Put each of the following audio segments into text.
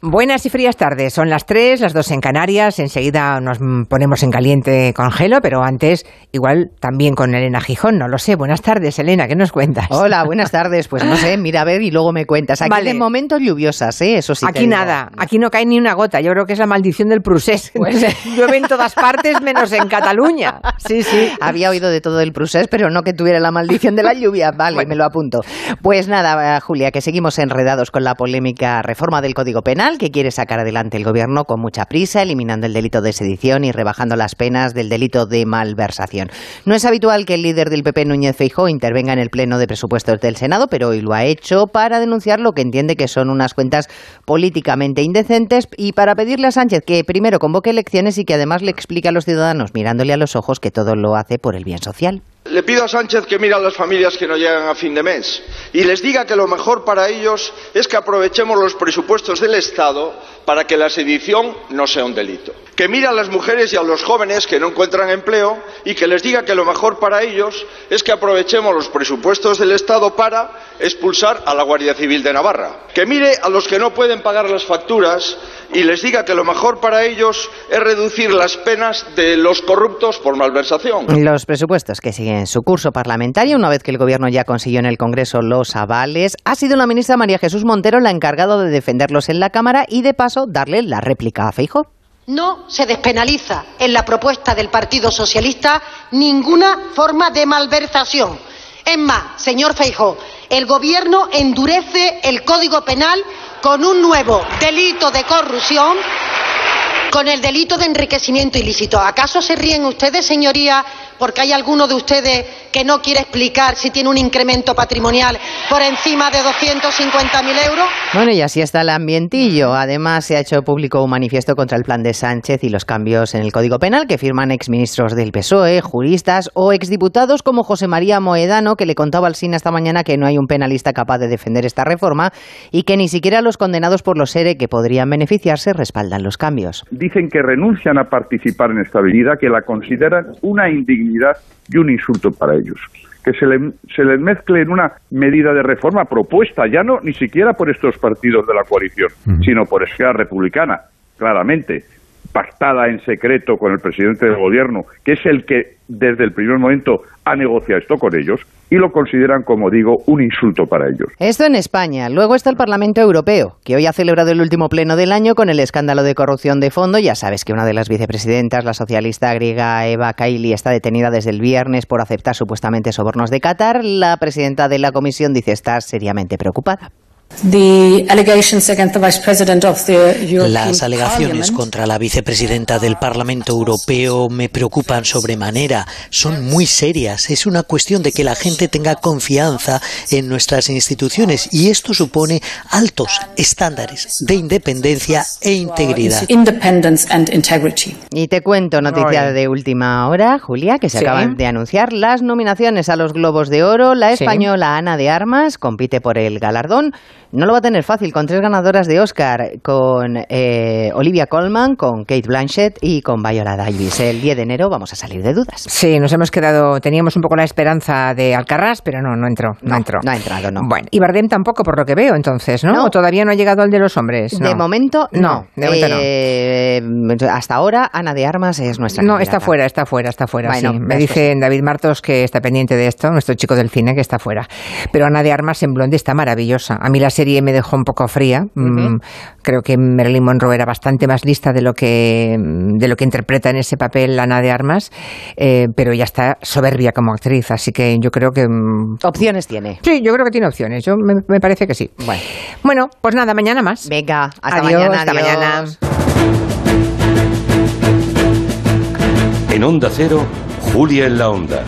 Buenas y frías tardes. Son las tres, las dos en Canarias. Enseguida nos ponemos en caliente con Gelo, pero antes igual también con Elena Gijón. No lo sé. Buenas tardes, Elena. ¿Qué nos cuentas? Hola, buenas tardes. Pues no sé, mira a ver y luego me cuentas. Aquí Vale. de momentos lluviosas, ¿eh? Eso sí. Aquí digo. nada. Aquí no cae ni una gota. Yo creo que es la maldición del Prusés. Pues- Llueve en todas partes menos en Cataluña. Sí, sí. Había oído de todo el procés, pero no que tuviera la maldición de la lluvia. Vale, me lo apunto. Pues nada, Julia, que seguimos enredados con la polémica reforma del Código Penal que quiere sacar adelante el Gobierno con mucha prisa, eliminando el delito de sedición y rebajando las penas del delito de malversación. No es habitual que el líder del PP, Núñez Feijóo, intervenga en el Pleno de Presupuestos del Senado, pero hoy lo ha hecho para denunciar lo que entiende que son unas cuentas políticamente indecentes y para pedirle a Sánchez que primero convoque elecciones y que además le explique a los ciudadanos, mirándole a los ojos, que todo lo hace por el bien social. Le pido a Sánchez que mire a las familias que no llegan a fin de mes y les diga que lo mejor para ellos es que aprovechemos los presupuestos del Estado para que la sedición no sea un delito. Que mire a las mujeres y a los jóvenes que no encuentran empleo y que les diga que lo mejor para ellos es que aprovechemos los presupuestos del Estado para expulsar a la Guardia Civil de Navarra. Que mire a los que no pueden pagar las facturas y les diga que lo mejor para ellos es reducir las penas de los corruptos por malversación. Los presupuestos que siguen su curso parlamentario, una vez que el Gobierno ya consiguió en el Congreso los avales, ha sido la ministra María Jesús Montero la encargada de defenderlos en la Cámara y, de paso, darle la réplica a Feijóo. No se despenaliza en la propuesta del Partido Socialista ninguna forma de malversación. Es más, señor Feijóo, el Gobierno endurece el Código Penal con un nuevo delito de corrupción, con el delito de enriquecimiento ilícito. ¿Acaso se ríen ustedes, señoría, porque hay alguno de ustedes que no quiere explicar si tiene un incremento patrimonial por encima de 250.000 euros? Bueno, y así está el ambientillo. Además, se ha hecho público un manifiesto contra el plan de Sánchez y los cambios en el Código Penal que firman exministros del PSOE, juristas o exdiputados como José María Moedano, que le contaba al SINA esta mañana que no hay un penalista capaz de defender esta reforma y que ni siquiera los condenados por los ERE que podrían beneficiarse respaldan los cambios. dicen que renuncian a participar en esta medida, que la consideran una y un insulto para ellos. Que se, le- se les mezcle en una medida de reforma propuesta, ya no ni siquiera por estos partidos de la coalición, sino por Esquerra Republicana, claramente, pactada en secreto con el presidente del gobierno, que es el que desde el primer momento ha negociado esto con ellos, y lo consideran, como digo, un insulto para ellos. Esto en España. Luego está el Parlamento Europeo, que hoy ha celebrado el último pleno del año con el escándalo de corrupción de fondo. Ya sabes que una de las vicepresidentas, la socialista griega Eva Kaili, está detenida desde el viernes por aceptar supuestamente sobornos de Qatar. La presidenta de la comisión dice estar seriamente preocupada. Las alegaciones contra la vicepresidenta del Parlamento Europeo me preocupan sobremanera. Son muy serias. Es una cuestión de que la gente tenga confianza en nuestras instituciones y esto supone altos estándares de independencia e integridad. Y te cuento noticia de última hora, Julia, que se Sí. acaban de anunciar las nominaciones a los Globos de Oro. La Sí. española Ana de Armas compite por el galardón. No lo va a tener fácil con tres ganadoras de Oscar, con eh, Olivia Colman, con Kate Blanchett y con Viola Davis. El 10 de enero vamos a salir de dudas. Sí, nos hemos quedado, teníamos un poco la esperanza de Alcarrás, pero no, no entró, no, No, entró. no ha entrado, no. Bueno, y Bardem tampoco, por lo que veo, entonces, ¿no? No. ¿O todavía no ha llegado al de los hombres? De No. momento, no. De momento no. Eh, Hasta ahora, Ana de Armas es nuestra No, candidata. está fuera, está fuera, está fuera. Bueno, sí. Me ves que dice David Martos que está pendiente de esto, nuestro chico del cine, que está fuera. Pero Ana de Armas en Blonde está maravillosa. A mí la serie me dejó un poco fría. Mm, Creo que Marilyn Monroe era bastante más lista de lo que, de lo que interpreta en ese papel Ana de Armas, eh, pero ya está soberbia como actriz. Así que yo creo que. mm, Opciones tiene. Sí, yo creo que tiene opciones. Yo me, me parece que sí. Bueno. Bueno, pues nada, mañana más. Venga, hasta Adiós, mañana. hasta adiós. mañana. En Onda Cero, Julia en la Onda,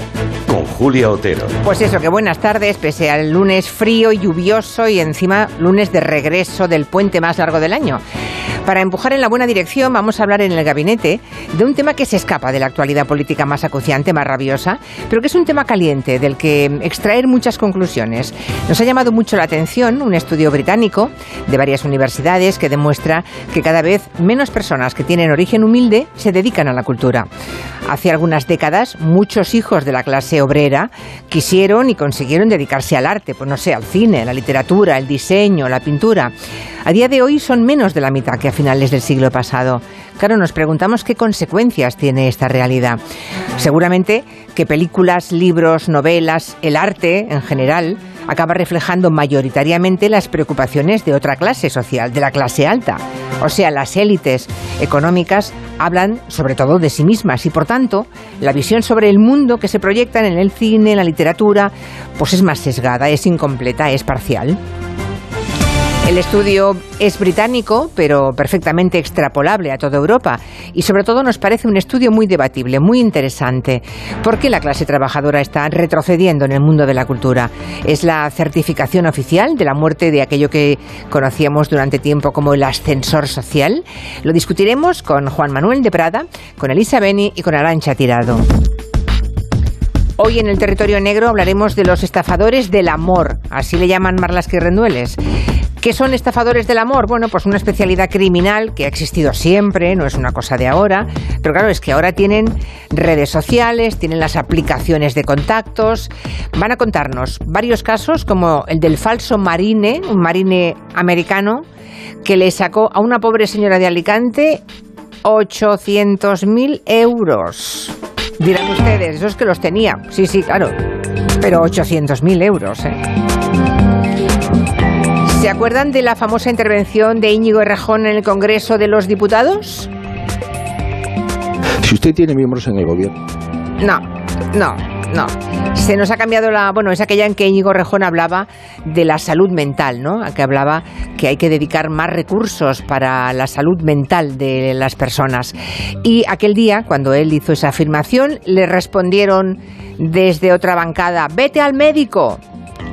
con Julia Otero. Pues eso, que buenas tardes, pese al lunes frío y lluvioso y encima lunes de regreso del puente más largo del año. Para empujar en la buena dirección vamos a hablar en el gabinete de un tema que se escapa de la actualidad política más acuciante, más rabiosa, pero que es un tema caliente del que extraer muchas conclusiones. Nos ha llamado mucho la atención un estudio británico de varias universidades que demuestra que cada vez menos personas que tienen origen humilde se dedican a la cultura. Hace algunas décadas, muchos hijos de la clase obrera quisieron y consiguieron dedicarse al arte, pues no sé, al cine, la literatura, el diseño, la pintura. a día de hoy son menos de la mitad que a finales del siglo pasado. Claro, nos preguntamos qué consecuencias tiene esta realidad. Seguramente que películas, libros, novelas, el arte en general, acaba reflejando mayoritariamente las preocupaciones de otra clase social, de la clase alta. O sea, las élites económicas hablan sobre todo de sí mismas y por tanto la visión sobre el mundo que se proyecta en el cine, en la literatura, pues es más sesgada, es incompleta, es parcial. El estudio es británico, pero perfectamente extrapolable a toda Europa y sobre todo nos parece un estudio muy debatible, muy interesante. ¿Por qué la clase trabajadora está retrocediendo en el mundo de la cultura? ¿Es la certificación oficial de la muerte de aquello que conocíamos durante tiempo como el ascensor social? Lo discutiremos con Juan Manuel de Prada, con Elisa Beni y con Arancha Tirado. Hoy en el territorio negro hablaremos de los estafadores del amor, así le llaman Marlas Rendueles. ¿Qué son estafadores del amor? Bueno, pues una especialidad criminal que ha existido siempre, no es una cosa de ahora, pero claro, es que ahora tienen redes sociales, tienen las aplicaciones de contactos, van a contarnos varios casos como el del falso marine, un marine americano, que le sacó a una pobre señora de Alicante 800.000 euros. Dirán ustedes, esos que los tenía. Sí, sí, claro. Pero 800.000 euros, ¿eh? ¿Se acuerdan de la famosa intervención de Íñigo Errejón en el Congreso de los Diputados? Si usted tiene miembros en el gobierno. No, no, no. Se nos ha cambiado la. Bueno, es aquella en que Íñigo Rejón hablaba de la salud mental, ¿no? Que hablaba que hay que dedicar más recursos para la salud mental de las personas. Y aquel día, cuando él hizo esa afirmación, le respondieron desde otra bancada: vete al médico.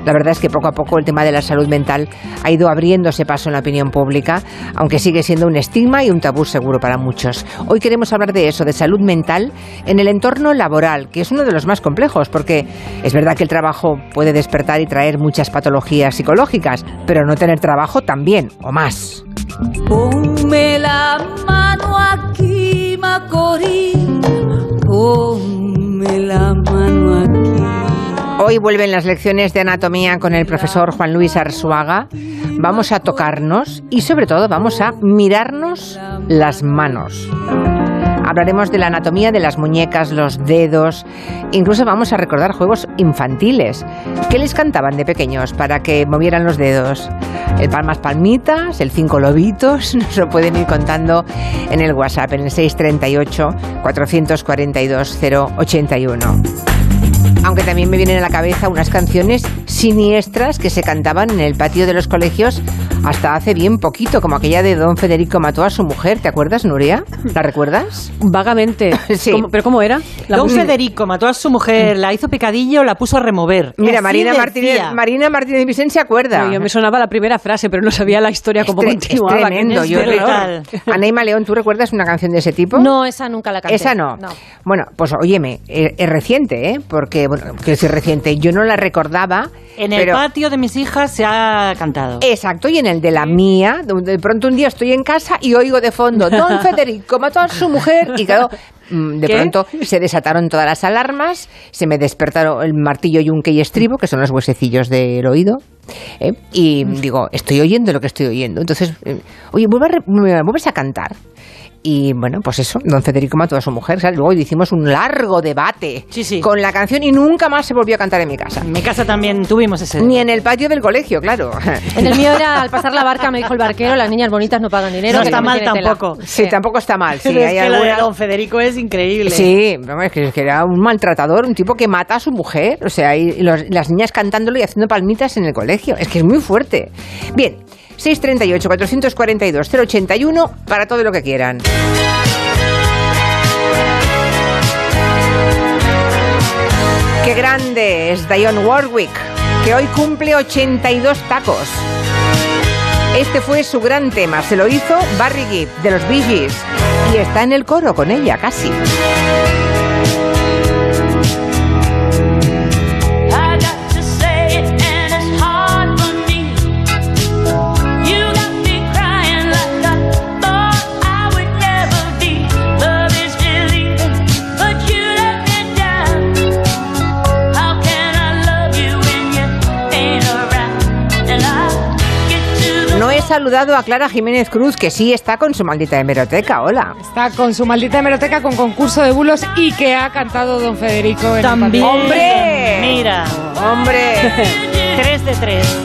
La verdad es que poco a poco el tema de la salud mental ha ido abriéndose paso en la opinión pública, aunque sigue siendo un estigma y un tabú seguro para muchos. Hoy queremos hablar de eso, de salud mental en el entorno laboral, que es uno de los más complejos, porque es verdad que el trabajo puede despertar y traer muchas patologías psicológicas, pero no tener trabajo también, o más. Ponme la mano aquí, Ponme Hoy vuelven las lecciones de anatomía con el profesor Juan Luis Arzuaga. Vamos a tocarnos y sobre todo vamos a mirarnos las manos. Hablaremos de la anatomía de las muñecas, los dedos, incluso vamos a recordar juegos infantiles. ¿Qué les cantaban de pequeños para que movieran los dedos? El palmas palmitas, el cinco lobitos, nos lo pueden ir contando en el WhatsApp, en el 638 442 081 aunque también me vienen a la cabeza unas canciones siniestras que se cantaban en el patio de los colegios hasta hace bien poquito, como aquella de Don Federico mató a su mujer. ¿Te acuerdas, Nuria? ¿La recuerdas? Vagamente. sí. ¿Pero cómo era? Don Federico mató a su mujer, la hizo pecadillo, la puso a remover. Mira, Marina Martínez, Marina Martínez Vicente se acuerda. yo me sonaba la primera frase, pero no sabía la historia como continuaba. Es tremendo. Yo Anaima León, ¿tú recuerdas una canción de ese tipo? No, esa nunca la canté. Esa no. Bueno, pues óyeme, es, es reciente, ¿eh? Porque, bueno, que es reciente. Yo no la recordaba. En el patio de mis hijas se ha cantado. Exacto, y en el de la mía, de pronto un día estoy en casa y oigo de fondo, Don Federico mató a su mujer, y claro, mm, de pronto se desataron todas las alarmas, se me despertaron el martillo, yunque y estribo, que son los huesecillos del oído, ¿eh? y digo, estoy oyendo lo que estoy oyendo. Entonces, eh, oye, vuelves a cantar. Y bueno, pues eso, don Federico mató a su mujer. Luego hicimos un largo debate con la canción y nunca más se volvió a cantar en mi casa. En mi casa también tuvimos ese. Ni en el patio del colegio, claro. En el mío era al pasar la barca, me dijo el barquero, las niñas bonitas no pagan dinero. No está mal tampoco. Sí, tampoco está mal. Sí, hay es que don Federico es increíble. Sí, es que, era un maltratador, un tipo que mata a su mujer. O sea, y las niñas cantándolo y haciendo palmitas en el colegio. Es que es muy fuerte. Bien. 638-442-081 para todo lo que quieran. Qué grande es Dionne Warwick, que hoy cumple 82 tacos. Este fue su gran tema, se lo hizo Barry Gibb de los Bee Gees y está en el coro con ella casi. saludado a Clara Jiménez Cruz, que sí está con su maldita hemeroteca. Hola. Está con su maldita hemeroteca con concurso de bulos y que ha cantado don Federico en También. ¡Hombre! Mira. ¡Hombre! 3 de 3.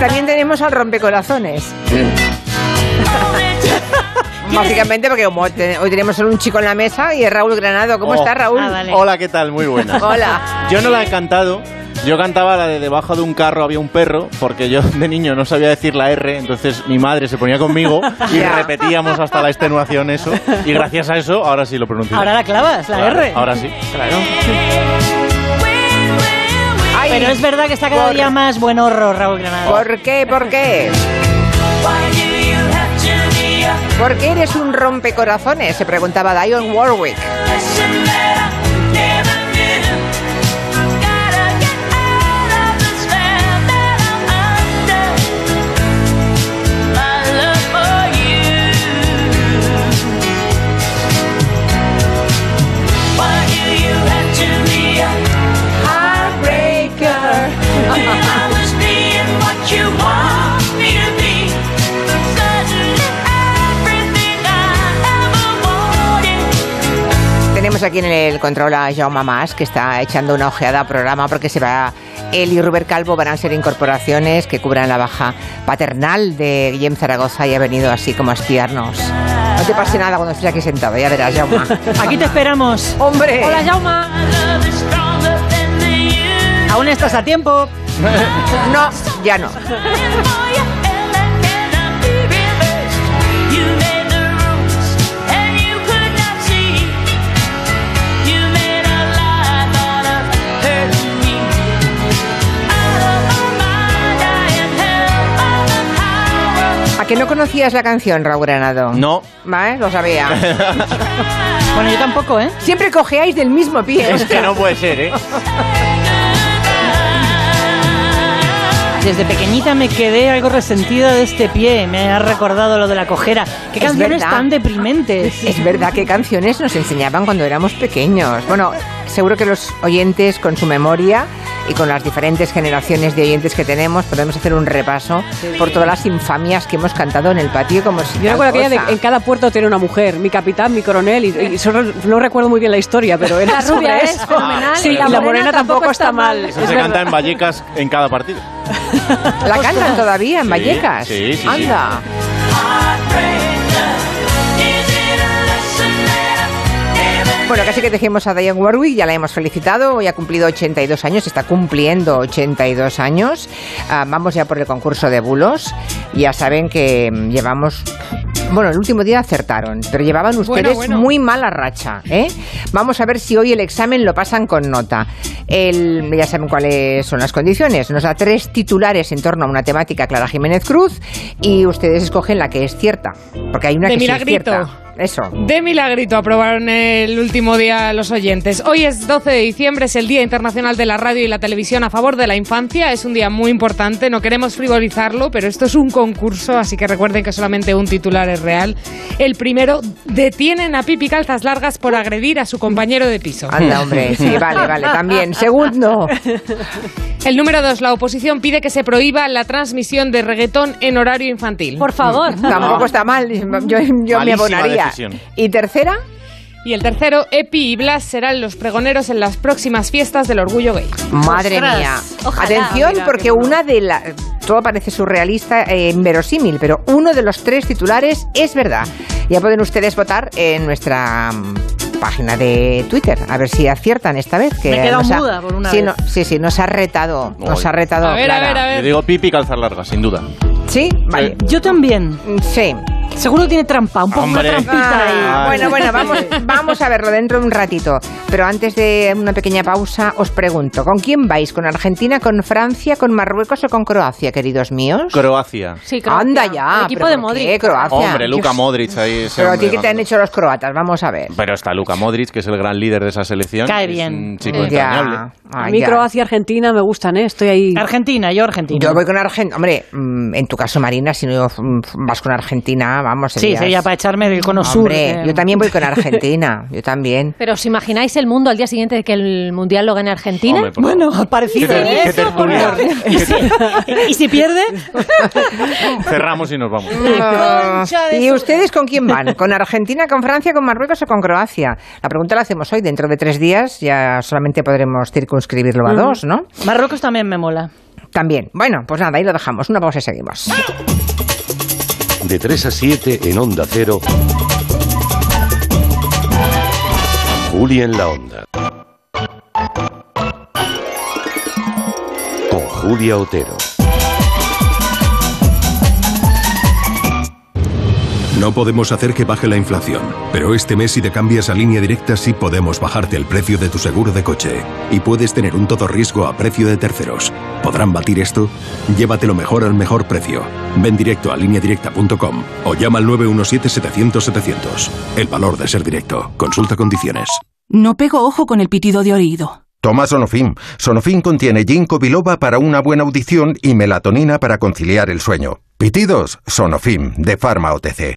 También tenemos al rompecorazones. Básicamente porque hoy tenemos solo un chico en la mesa y es Raúl Granado. ¿Cómo oh. estás, Raúl? Ah, Hola, ¿qué tal? Muy buena. Hola. Yo no la he cantado, yo cantaba la de debajo de un carro había un perro, porque yo de niño no sabía decir la R, entonces mi madre se ponía conmigo y repetíamos hasta la extenuación eso. Y gracias a eso, ahora sí lo pronuncio. Ahora la clavas, la Claro, R. Ahora sí. Claro. Ay, Pero es verdad que está cada por- día más buen horror, Raúl Granado. ¿Por qué? ¿Por qué? ¿Por qué eres un rompecorazones? Se preguntaba Dion Warwick. Tenemos aquí en el control a Jaume Mas, que está echando una ojeada al programa porque se va. Él y Rubén Calvo van a ser incorporaciones que cubran la baja paternal de Guillem Zaragoza y ha venido así como a espiarnos. No te pase nada cuando estés aquí sentado, ya verás, Jaume. Aquí te esperamos. ¡Hombre! Hola, Jauma. Aún estás a tiempo. No, ya no. ¿A que no conocías la canción, Raúl Granado? No. ¿Vale? Lo sabía. Bueno, yo tampoco, ¿eh? Siempre cojeáis del mismo pie. Es que no puede ser, ¿eh? Desde pequeñita me quedé algo resentida de este pie. Me ha recordado lo de la cojera. ¿Qué Es canciones verdad. tan deprimentes? Es verdad que canciones nos enseñaban cuando éramos pequeños. Bueno, seguro que los oyentes con su memoria y con las diferentes generaciones de oyentes que tenemos podemos hacer un repaso por todas las infamias que hemos cantado en el patio como si Yo recuerdo que ella cosa. de- en cada puerto tiene una mujer, mi capitán, mi coronel, y, y solo- no recuerdo muy bien la historia, pero era La sobre rubia es fenomenal Sí, y la, morena, tampoco está mal. Eso es se verdad. canta en Vallecas en cada partido. ¿La cantan todavía en Sí, Vallecas? sí, sí, sí. Anda. Bueno, casi que dejemos a Diane Warwick, ya la hemos felicitado, hoy ha cumplido 82 años, está cumpliendo 82 años. Ah, vamos ya por el concurso de bulos. Ya saben que mm, llevamos... Bueno, el último día acertaron, pero llevaban ustedes bueno. muy mala racha. ¿eh? Vamos a ver si hoy el examen lo pasan con nota. El- ya saben cuáles son las condiciones. Nos da tres titulares en torno a una temática Clara Jiménez Cruz y ustedes escogen la que es cierta, porque hay una De que sí es cierta. Eso. De milagrito aprobaron el último día los oyentes. Hoy es 12 de diciembre, es el Día Internacional de la Radio y la Televisión a favor de la infancia. Es un día muy importante, no queremos frivolizarlo, pero esto es un concurso, así que recuerden que solamente un titular es real. El primero, detienen a Pipi Calzas Largas por agredir a su compañero de piso. Anda, hombre, sí, vale, vale, también. Segundo, El número dos, la oposición pide que se prohíba la transmisión de reggaetón en horario infantil. Por favor. tampoco está mal, yo, yo me abonaría. Decisión. ¿Y tercera? Y el tercero, Epi y Blas serán los pregoneros en las próximas fiestas del orgullo gay. Madre Ostras, mía. ojalá, Atención, mira, porque una de las... Todo parece surrealista, eh, inverosímil, pero uno de los tres titulares es verdad. Ya pueden ustedes votar en nuestra mm, página de Twitter, a ver si aciertan esta vez. Que Me quedado nos ha- muda por una sí, vez. no- sí, sí, nos ha retado, nos Oy. ha retado A ver, a Clara. ver, a Yo ver. digo pipi calzar larga, sin duda. ¿Sí? Vale. Yo también. Sí. Seguro tiene trampa, un poco Hombre. una trampita ahí. Ah, Ay. bueno, bueno, vamos, vamos a verlo dentro de un ratito. Pero antes de una pequeña pausa, os pregunto, ¿con quién vais? ¿Con Argentina, con Francia, con Marruecos o con Croacia, queridos míos? Croacia. Sí, Croacia. Anda ya. El equipo ¿pero de Modric. qué, Croacia? Hombre, Luka Dios. Modric ahí. ese Pero a ti, ¿qué te han hecho los croatas? Vamos a ver. Pero está Luka Modric, que es el gran líder de esa selección. Cae Es bien. Un chico. Ya. A Ah, mí ya. Croacia y Argentina me gustan, ¿eh? Estoy ahí. Argentina, yo Argentina. Yo voy con Argentina. Hombre, mm, en tu caso, Marina, si no mm, vas con Argentina, vamos. Sí, sería para echarme del cono sur. Hombre, yo también voy con Argentina, yo también. Pero ¿os imagináis el mundo al día siguiente de que el Mundial lo gane Argentina? Hombre, Bueno, parecido. ¿Qué ¿eh? tertulia? ¿Y si, y si pierde? Cerramos y nos vamos. Ah, ¿Y ustedes con quién van? ¿Con Argentina, con Francia, con Marruecos o con Croacia? La pregunta la hacemos hoy. Dentro de tres días ya solamente podremos circunscribirlo a dos, ¿no? Marruecos también me mola. También. Bueno, pues nada, ahí lo dejamos. Una pausa y seguimos. De 3 a 7 en Onda Cero. Julia en la Onda. Con Julia Otero. No podemos hacer que baje la inflación, pero este mes si te cambias a línea directa sí podemos bajarte el precio de tu seguro de coche. Y puedes tener un todo riesgo a precio de terceros. ¿Podrán batir esto? Llévatelo mejor al mejor precio. Ven directo a lineadirecta.com o llama al 917-700-700. El valor de ser directo. Consulta condiciones. No pego ojo con el pitido de oído. Toma Sonofim. Sonofim contiene ginkgo biloba para una buena audición y melatonina para conciliar el sueño. Pitidos, Sonofim, de Pharma OTC.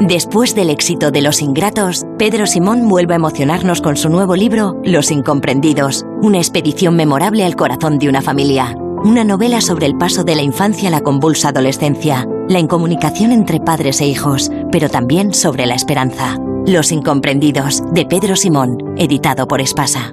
Después del éxito de Los Ingratos, Pedro Simón vuelve a emocionarnos con su nuevo libro Los Incomprendidos, una expedición memorable al corazón de una familia. Una novela sobre el paso de la infancia a la convulsa adolescencia, la incomunicación entre padres e hijos, pero también sobre la esperanza. Los Incomprendidos, de Pedro Simón, editado por Espasa.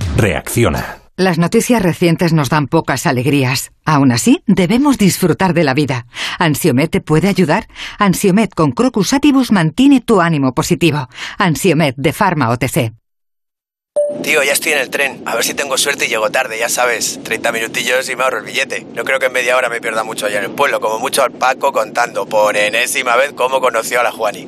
Reacciona. Las noticias recientes nos dan pocas alegrías. Aún así, debemos disfrutar de la vida. ¿Ansiomet te puede ayudar? Ansiomet con Crocus Atibus mantiene tu ánimo positivo. Ansiomet de Pharma OTC. Tío, ya estoy en el tren. A ver si tengo suerte y llego tarde, ya sabes. 30 minutillos y me ahorro el billete. No creo que en media hora me pierda mucho allá en el pueblo. Como mucho al Paco contando por enésima vez cómo conoció a la Juani.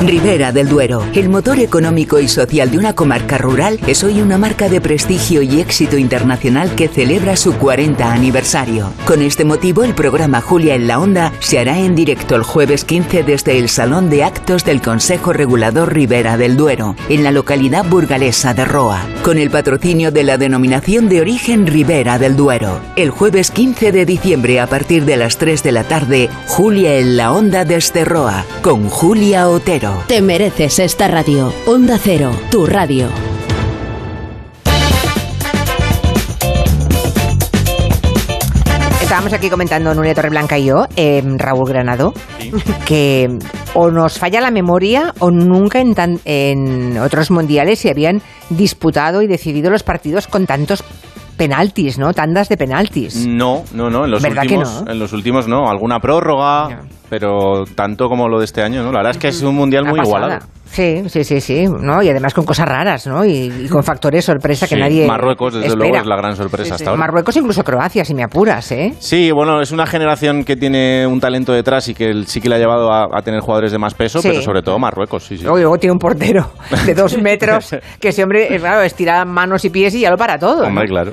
Ribera del Duero, el motor económico y social de una comarca rural, es hoy una marca de prestigio y éxito internacional que celebra su 40 aniversario. Con este motivo, el programa Julia en la Onda se hará en directo el jueves 15 desde el Salón de Actos del Consejo Regulador Ribera del Duero, en la localidad burgalesa de Roa, con el patrocinio de la denominación de origen Ribera del Duero. El jueves 15 de diciembre, a partir de las 3 de la tarde, Julia en la Onda desde Roa, con Julia Otero. Te mereces esta radio. Onda Cero, tu radio. Estábamos aquí comentando Nuria Torreblanca y yo, eh, Raúl Granado, que o nos falla la memoria o nunca en, tan- en otros mundiales se habían disputado y decidido los partidos con tantos penaltis, ¿no? Tandas de penaltis. No, no, no. En los, ¿Verdad que últimos, no? en los últimos no. Alguna prórroga, pero tanto como lo de este año, ¿no? La verdad es que es un mundial Una muy pasada. igualado. Sí, sí, sí, sí, ¿no? Y además con cosas raras, ¿no? Y, y con factores sorpresa que Sí, nadie Marruecos, desde espera. luego, es la gran sorpresa hasta ahora. Marruecos, incluso Croacia, si me apuras, ¿eh? Sí, bueno, es una generación que tiene un talento detrás y que sí que le ha llevado a, a tener jugadores de más peso, Sí. pero sobre todo Marruecos, sí, sí. Luego, luego tiene un portero de dos metros que ese hombre, eh, claro, estira manos y pies y ya lo para todo. ¿no? Hombre, claro.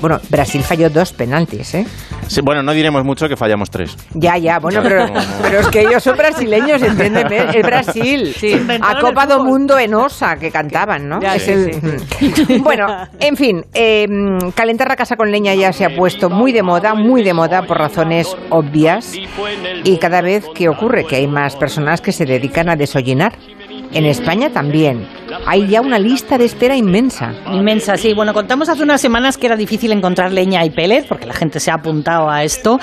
Bueno, Brasil falló dos penaltis, ¿eh? Sí, bueno, no diremos mucho que fallamos tres. Ya, ya, bueno, pero, pero es que ellos son brasileños, entiéndeme. Es Brasil. A Copa do Mundo en Osa, que cantaban, ¿no? Ya, Es sí, el- Bueno, en fin, eh, calentar la casa con leña ya se ha puesto muy de moda, muy de moda por razones obvias. Y cada vez que ocurre que hay más personas que se dedican a desollinar. En España también. Hay ya una lista de espera inmensa. Inmensa, sí. Bueno, contamos hace unas semanas que era difícil encontrar leña y pellet, porque la gente se ha apuntado a esto,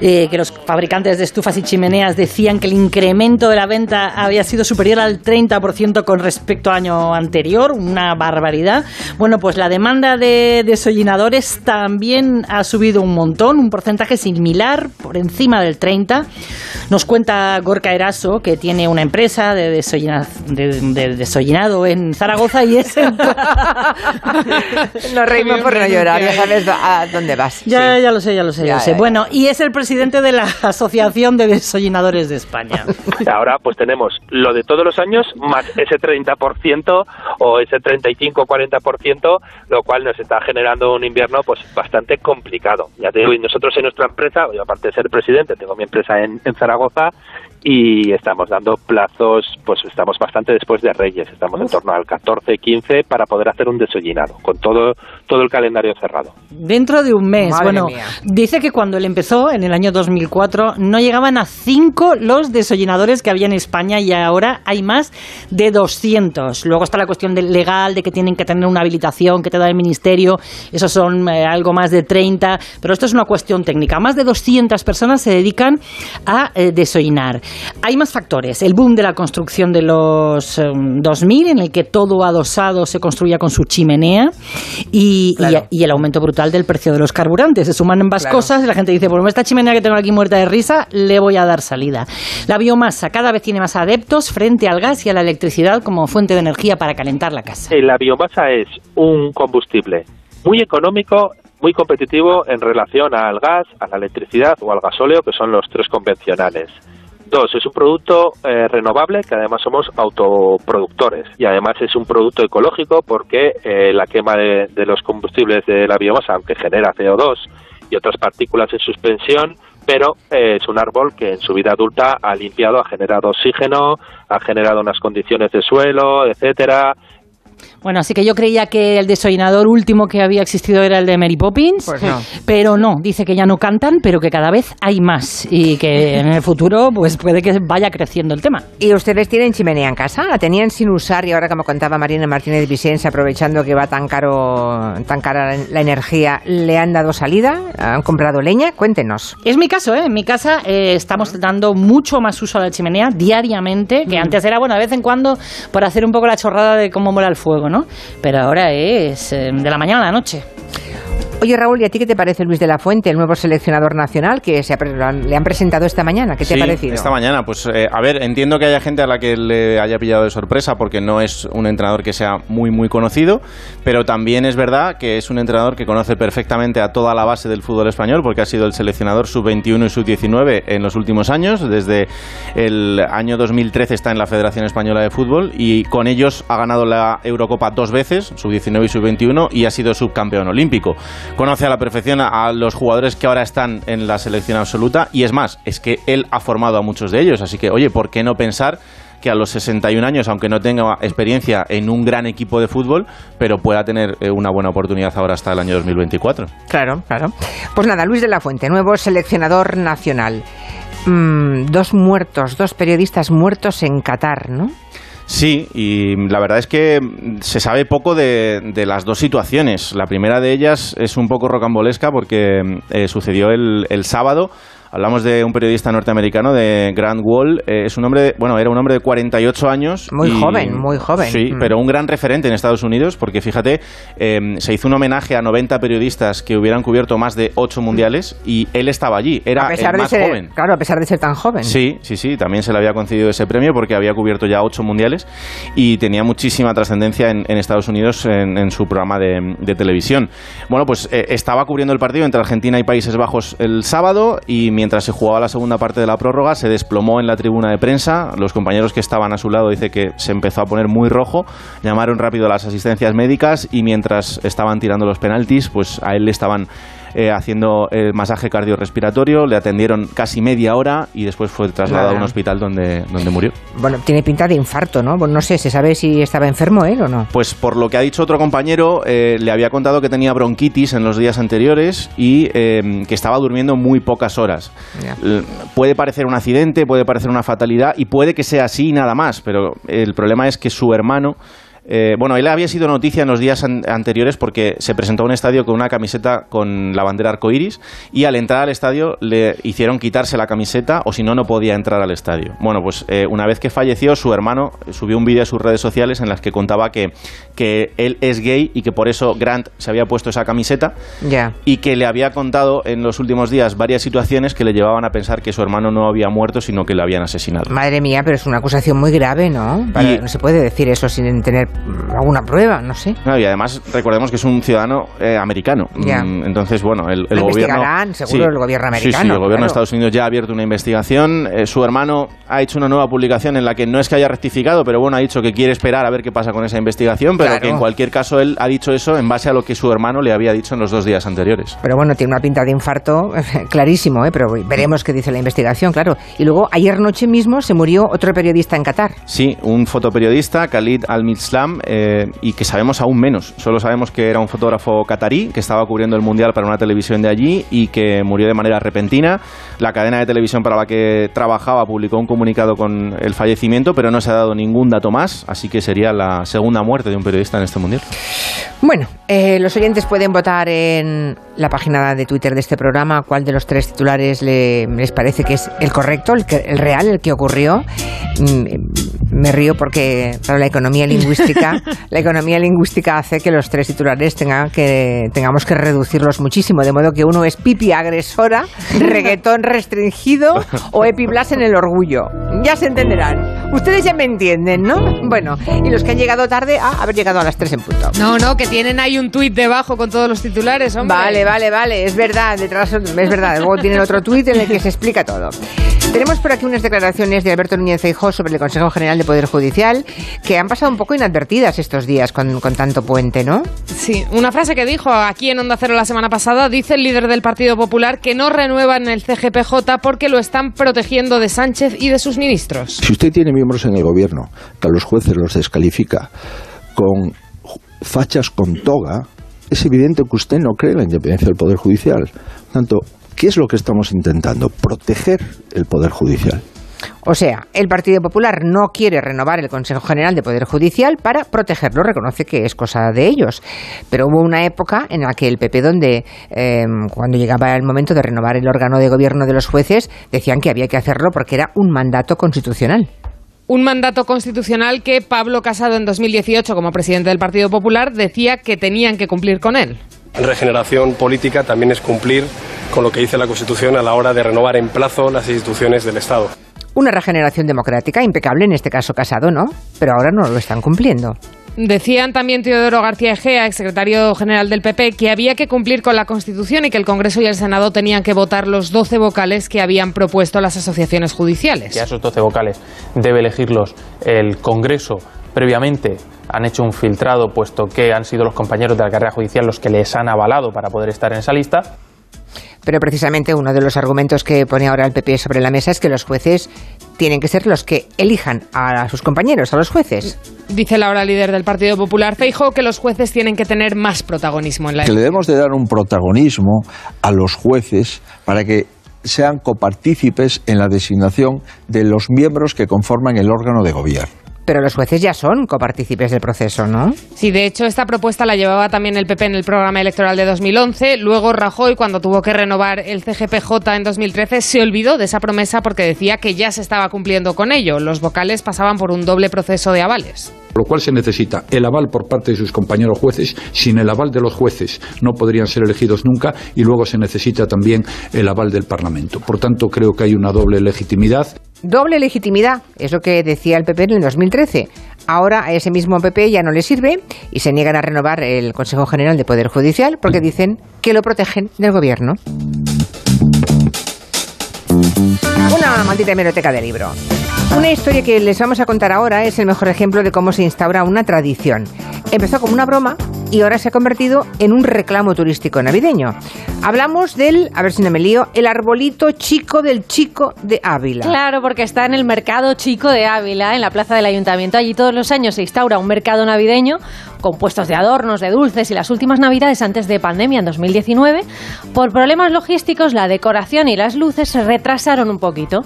eh, que los fabricantes de estufas y chimeneas decían que el incremento de la venta había sido superior al 30% con respecto al año anterior, una barbaridad. Bueno, pues la demanda de desollinadores también ha subido un montón, un porcentaje similar, por encima del 30%. Nos cuenta Gorka Eraso, que tiene una empresa de, desollina- de- de desollinado en Zaragoza y es el Nos reímos por no llorar, ya sabes a dónde vas. Ya, ya lo sé, ya lo sé, ya, Ya, lo sé. ya, Bueno, y es el presidente de la Asociación de Desollinadores de España. Ahora pues tenemos lo de todos los años más ese 30% o ese 35-40%, lo cual nos está generando un invierno pues bastante complicado. Ya te digo, y nosotros en nuestra empresa, yo aparte de ser presidente, tengo mi empresa en, en Zaragoza y estamos dando plazos, pues estamos bastante después de Reyes, estamos en torno al 14-15 para poder hacer un desollinado, con todo, todo el calendario cerrado. Dentro de un mes. Madre bueno, mía. dice que cuando él empezó, en el año 2004, no llegaban a cinco los desollinadores que había en España y ahora hay más de 200. Luego está la cuestión del legal, de que tienen que tener una habilitación que te da el ministerio. Esos son eh, algo más de 30. Pero esto es una cuestión técnica. Más de 200 personas se dedican a eh, desollinar. Hay más factores. El boom de la construcción de los eh, 2000, en el que todo adosado se construía con su chimenea, y, y- y el aumento brutal del precio de los carburantes. Se suman ambas Claro. cosas y la gente dice, bueno, esta chimenea que tengo aquí muerta de risa, le voy a dar salida. La biomasa cada vez tiene más adeptos frente al gas y a la electricidad como fuente de energía para calentar la casa. Eh, La biomasa es un combustible muy económico, muy competitivo en relación al gas, a la electricidad o al gasóleo, que son los tres convencionales. Dos, es un producto eh, renovable que además somos autoproductores y además es un producto ecológico porque eh, la quema de, los combustibles de la biomasa, aunque genera CO2 y otras partículas en suspensión, pero eh, es un árbol que en su vida adulta ha limpiado, ha generado oxígeno, ha generado unas condiciones de suelo, etcétera, Bueno, así que yo creía que el desollinador último que había existido era el de Mary Poppins, Pues no. pero no, dice que ya no cantan, pero que cada vez hay más y que en el futuro pues puede que vaya creciendo el tema. ¿Y ustedes tienen chimenea en casa? ¿La tenían sin usar y ahora, como contaba Marina Martínez Vicens, aprovechando que va tan caro, tan cara la energía, le han dado salida? ¿Han comprado leña? Cuéntenos. Es mi caso, ¿eh? En mi casa eh, estamos dando mucho más uso a la chimenea diariamente, que antes era, bueno, de vez en cuando por hacer un poco la chorrada de cómo mola el ¿no? Pero ahora es eh, de la mañana a la noche. Oye, Raúl, ¿y a ti qué te parece Luis de la Fuente, el nuevo seleccionador nacional que se ha le han presentado esta mañana? ¿Qué te Sí, ha parecido? Esta mañana, pues eh, a ver, entiendo que haya gente a la que le haya pillado de sorpresa porque no es un entrenador que sea muy, muy conocido, pero también es verdad que es un entrenador que conoce perfectamente a toda la base del fútbol español porque ha sido el seleccionador sub-21 y sub-19 en los últimos años. Desde el año 2013 está en la Federación Española de Fútbol y con ellos ha ganado la Eurocopa dos veces, sub-19 y sub-21, y ha sido subcampeón olímpico. Conoce a la perfección a los jugadores que ahora están en la selección absoluta y es más, es que él ha formado a muchos de ellos, así que oye, ¿por qué no pensar que a los 61 años, aunque no tenga experiencia en un gran equipo de fútbol, pero pueda tener eh, una buena oportunidad ahora hasta el año 2024? Claro, claro. Pues nada, Luis de la Fuente, nuevo seleccionador nacional. Mm, dos muertos, dos periodistas muertos en Qatar, ¿no? Sí, y la verdad es que se sabe poco de, de las dos situaciones. La primera de ellas es un poco rocambolesca porque eh, sucedió el, el sábado. Hablamos de un periodista norteamericano de Grant Wall. Eh, es un hombre, bueno, era un hombre de 48 años. Muy y- joven, muy joven. Sí, Mm. pero un gran referente en Estados Unidos porque fíjate, eh, se hizo un homenaje a 90 periodistas que hubieran cubierto más de 8 mundiales y él estaba allí. Era a pesar el de más ser, joven. claro, a pesar de ser tan joven. Sí, sí, sí, también se le había concedido ese premio porque había cubierto ya ocho mundiales y tenía muchísima trascendencia en, en Estados Unidos en, en su programa de, de televisión. Bueno, pues eh, estaba cubriendo el partido entre Argentina y Países Bajos el sábado y mientras mientras se jugaba la segunda parte de la prórroga, se desplomó en la tribuna de prensa. Los compañeros que estaban a su lado dice que se empezó a poner muy rojo. Llamaron rápido a las asistencias médicas y mientras estaban tirando los penaltis, pues a él le estaban eh, haciendo el masaje cardiorrespiratorio, le atendieron casi media hora y después fue trasladado a un hospital donde, donde murió. Bueno, tiene pinta de infarto, ¿no? Bueno, no sé, ¿se sabe si estaba enfermo él o no? Pues por lo que ha dicho otro compañero, eh, le había contado que tenía bronquitis en los días anteriores y eh, que estaba durmiendo muy pocas horas. Puede parecer un accidente, puede parecer una fatalidad y puede que sea así y nada más, pero el problema es que su hermano... eh, bueno, él había sido noticia en los días an- anteriores porque se presentó a un estadio con una camiseta con la bandera arcoiris y al entrar al estadio le hicieron quitarse la camiseta o si no, no podía entrar al estadio. Bueno, pues eh, una vez que falleció, su hermano subió un vídeo a sus redes sociales en las que contaba que, que él es gay y que por eso Grant se había puesto esa camiseta y que le había contado en los últimos días varias situaciones que le llevaban a pensar que su hermano no había muerto, sino que le habían asesinado. Madre mía, pero es una acusación muy grave, ¿no? Para- Y- No se puede decir eso sin tener alguna prueba, no sé. No, y además recordemos que es un ciudadano eh, americano. Ya. Mm, Entonces, bueno, el, el gobierno... investigarán, seguro, el gobierno Sí, sí, americano, el gobierno claro. de Estados Unidos ya ha abierto una investigación. Eh, su hermano ha hecho una nueva publicación en la que no es que haya rectificado, pero bueno, ha dicho que quiere esperar a ver qué pasa con esa investigación, pero Claro. que en cualquier caso él ha dicho eso en base a lo que su hermano le había dicho en los dos días anteriores. Pero bueno, tiene una pinta de infarto clarísimo, ¿eh? pero veremos qué dice la investigación, claro. Y luego, ayer noche mismo se murió otro periodista en Qatar. Sí, un fotoperiodista, Khalid Al-Mislam, eh, y que sabemos aún menos. Solo sabemos que era un fotógrafo catarí que estaba cubriendo el Mundial para una televisión de allí y que murió de manera repentina. La cadena de televisión para la que trabajaba publicó un comunicado con el fallecimiento, pero no se ha dado ningún dato más, así que sería la segunda muerte de un periodista en este Mundial. Bueno, eh, los oyentes pueden votar en la página de Twitter de este programa cuál de los tres titulares le- les parece que es el correcto, el, real, el que ocurrió. Mm, Me río porque claro, la economía lingüística, la economía lingüística hace que los tres titulares tengan que tengamos que reducirlos muchísimo, de modo que uno es pipi agresora, reggaetón restringido o epiblas en el orgullo. Ya se entenderán. Ustedes ya me entienden, ¿no? Bueno, y los que han llegado tarde a haber llegado a las tres en punto. No, no, que tienen ahí un tuit debajo con todos los titulares, hombre. Vale, vale, vale, es verdad, detrás es verdad. Luego tienen otro tuit en el que se explica todo. Tenemos por aquí unas declaraciones de Alberto Núñez Feijóo sobre el Consejo General de Poder Judicial que han pasado un poco inadvertidas estos días con, con tanto puente, ¿no? Sí, una frase que dijo aquí en Onda Cero la semana pasada, dice el líder del Partido Popular que no renuevan el CGPJ porque lo están protegiendo de Sánchez y de sus ministros. Si usted tiene en el gobierno que a los jueces los descalifica con fachas con toga, es evidente que usted no cree en la independencia del Poder Judicial. Tanto, ¿qué es lo que estamos intentando? Proteger el Poder Judicial. O sea, el Partido Popular no quiere renovar el Consejo General de Poder Judicial para protegerlo, reconoce que es cosa de ellos. Pero hubo una época en la que el PP, donde eh, cuando llegaba el momento de renovar el órgano de gobierno de los jueces, decían que había que hacerlo porque era un mandato constitucional. Un mandato constitucional que Pablo Casado en 2018 como presidente del Partido Popular decía que tenían que cumplir con él. Regeneración política también es cumplir con lo que dice la Constitución a la hora de renovar en plazo las instituciones del Estado. Una regeneración democrática impecable, en este caso Casado, ¿no? Pero ahora no lo están cumpliendo. Decían también Teodoro García Egea, exsecretario general del PP, que había que cumplir con la Constitución y que el Congreso y el Senado tenían que votar los 12 vocales que habían propuesto las asociaciones judiciales. que a esos 12 vocales debe elegirlos el Congreso previamente han hecho un filtrado puesto que han sido los compañeros de la carrera judicial los que les han avalado para poder estar en esa lista. Pero precisamente uno de los argumentos que pone ahora el PP sobre la mesa es que los jueces tienen que ser los que elijan a sus compañeros, a los jueces. Dice la ahora líder del Partido Popular, Feijóo, que los jueces tienen que tener más protagonismo en la Que le debemos de dar un protagonismo a los jueces para que sean copartícipes en la designación de los miembros que conforman el órgano de gobierno. Pero los jueces ya son copartícipes del proceso, ¿no? Sí, de hecho, esta propuesta la llevaba también el PP en el programa electoral de 2011. Luego Rajoy, cuando tuvo que renovar el CGPJ en 2013, se olvidó de esa promesa porque decía que ya se estaba cumpliendo con ello. Los vocales pasaban por un doble proceso de avales. Por lo cual se necesita el aval por parte de sus compañeros jueces. Sin el aval de los jueces no podrían ser elegidos nunca y luego se necesita también el aval del Parlamento. Por tanto, creo que hay una doble legitimidad. Doble legitimidad, es lo que decía el PP en el 2013. Ahora a ese mismo PP ya no le sirve y se niegan a renovar el Consejo General de Poder Judicial porque dicen que lo protegen del gobierno. Una maldita hemeroteca de libro. Una historia que les vamos a contar ahora es el mejor ejemplo de cómo se instaura una tradición. Empezó como una broma y ahora se ha convertido en un reclamo turístico navideño. Hablamos del, a ver si no me lío, el arbolito chico del chico de Ávila. Claro, porque está en el mercado chico de Ávila, en la plaza del ayuntamiento. Allí todos los años se instaura un mercado navideño con puestos de adornos, de dulces y las últimas navidades antes de pandemia en 2019. Por problemas logísticos, la decoración y las luces se retrasaron un poquito.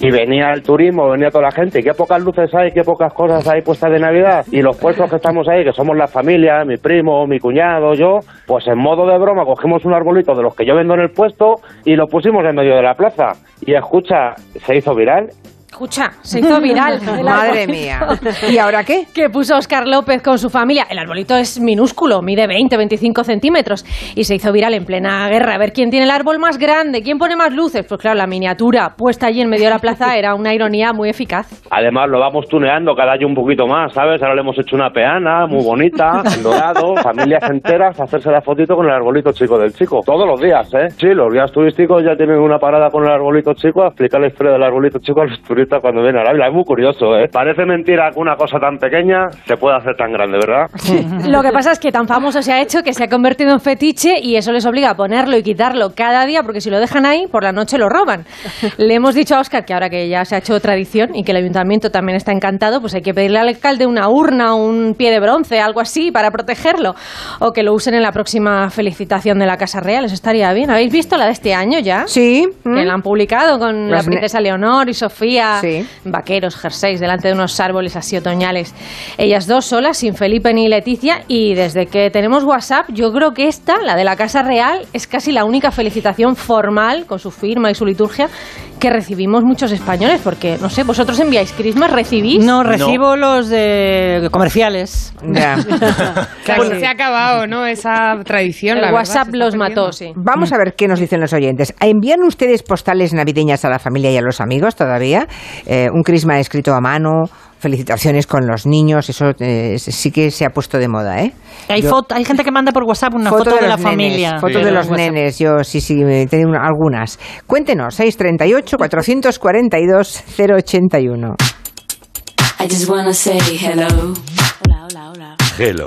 Y venía el turismo, venía toda la gente. ¿Qué pocas luces hay, qué pocas cosas hay puestas de Navidad? Y los puestos que estamos ahí, que somos la familia, mi primo, mi cuñado, yo, pues en modo de broma cogimos un arbolito de los que yo vendo en el puesto y lo pusimos en medio de la plaza. Y escucha, se hizo viral Escucha, se hizo viral. el Madre arbolito. mía. ¿Y ahora qué? Que puso Oscar López con su familia. El arbolito es minúsculo, mide 20, 25 centímetros. Y se hizo viral en plena guerra. A ver quién tiene el árbol más grande, quién pone más luces. Pues claro, la miniatura puesta allí en medio de la plaza era una ironía muy eficaz. Además lo vamos tuneando cada año un poquito más, ¿sabes? Ahora le hemos hecho una peana muy bonita, en dorado, familias enteras, a hacerse la fotito con el arbolito chico del chico. Todos los días, ¿eh? Sí, los días turísticos ya tienen una parada con el arbolito chico a explicar la historia del arbolito chico a los turistas cuando vienen a Ávila. Es muy curioso, ¿eh? Parece mentira que una cosa tan pequeña se pueda hacer tan grande, ¿verdad? Lo que pasa es que tan famoso se ha hecho que se ha convertido en fetiche y eso les obliga a ponerlo y quitarlo cada día porque si lo dejan ahí, por la noche lo roban. Le hemos dicho a Oscar que ahora que ya se ha hecho tradición y que el ayuntamiento también está encantado, pues hay que pedirle al alcalde una urna, un pie de bronce, algo así para protegerlo. O que lo usen en la próxima felicitación de la Casa Real, eso estaría bien. ¿Habéis visto la de este año ya? Sí. Que la han publicado con Las la princesa Leonor y Sofía, Sí. vaqueros, jerseys, delante de unos árboles así otoñales. Ellas dos solas, sin Felipe ni Leticia, y desde que tenemos WhatsApp, yo creo que esta, la de la Casa Real, es casi la única felicitación formal, con su firma y su liturgia, que recibimos muchos españoles, porque, no sé, vosotros enviáis Christmas, recibís. No, recibo los de comerciales. Ya. Claro, se ha acabado, ¿no? Esa tradición. El la WhatsApp los perdiendo. mató, sí. Vamos a ver qué nos dicen los oyentes. ¿Envían ustedes postales navideñas a la familia y a los amigos todavía? Eh, un crisma escrito a mano, felicitaciones con los niños, eso eh, sí que se ha puesto de moda, ¿eh? Hay, Yo- foto, hay gente que manda por WhatsApp una foto, de, la los familia. nenes, fotos de los nenes, yo sí, sí, tengo una- algunas. Cuéntenos, 638 442 081. I just wanna say hello. Hola, hola, hola. Hello.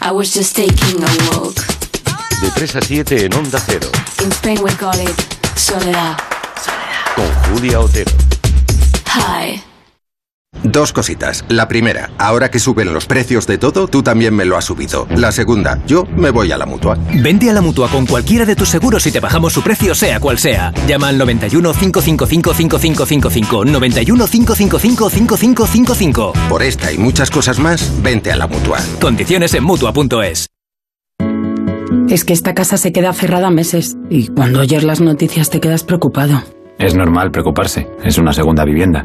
I was just taking a walk. De 3 a 7 en Onda Cero. In Spain we call it soledad. Con Julia Otero. Hi. Dos cositas. La primera, ahora que suben los precios de todo, tú también me lo has subido. La segunda, yo me voy a la mutua. Vente a la mutua con cualquiera de tus seguros y te bajamos su precio, sea cual sea. Llama al 91 555 5555. 91 555 5555. Por esta y muchas cosas más, vente a la mutua. Condiciones en mutua.es. Es que esta casa se queda cerrada meses y cuando oyes las noticias te quedas preocupado. Es normal preocuparse, es una segunda vivienda.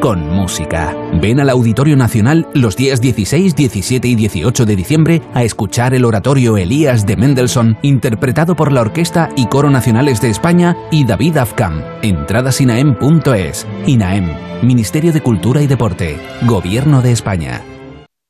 con música. Ven al Auditorio Nacional los días 16, 17 y 18 de diciembre a escuchar el oratorio Elías de Mendelssohn, interpretado por la Orquesta y Coro Nacionales de España y David Afkam. Entradas inaem.es. INAEM, Ministerio de Cultura y Deporte, Gobierno de España.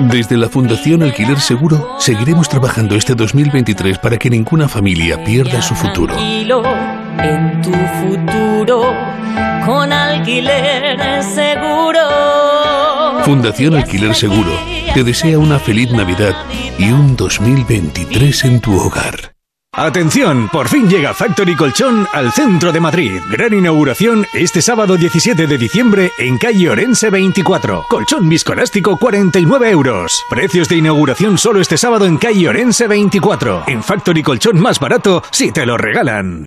Desde la Fundación Alquiler Seguro seguiremos trabajando este 2023 para que ninguna familia pierda su futuro. En tu futuro con alquiler seguro. Fundación Alquiler Seguro te desea una feliz Navidad y un 2023 en tu hogar. Atención, por fin llega Factory Colchón al centro de Madrid. Gran inauguración este sábado 17 de diciembre en calle Orense 24. Colchón viscoelástico 49 euros. Precios de inauguración solo este sábado en calle Orense 24. En Factory Colchón más barato si te lo regalan.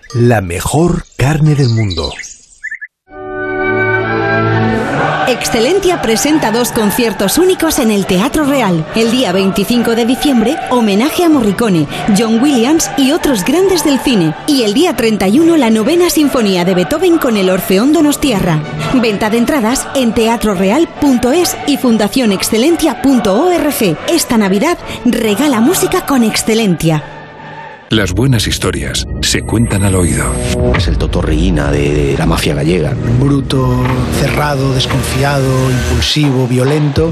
la mejor carne del mundo. Excelentia presenta dos conciertos únicos en el Teatro Real. El día 25 de diciembre, homenaje a Morricone, John Williams y otros grandes del cine. Y el día 31, la novena sinfonía de Beethoven con el Orfeón Donostiarra. Venta de entradas en teatroreal.es y fundacionexcelentia.org. Esta Navidad regala música con Excelentia. Las buenas historias se cuentan al oído. Es el totorriina de la mafia gallega. Bruto, cerrado, desconfiado, impulsivo, violento.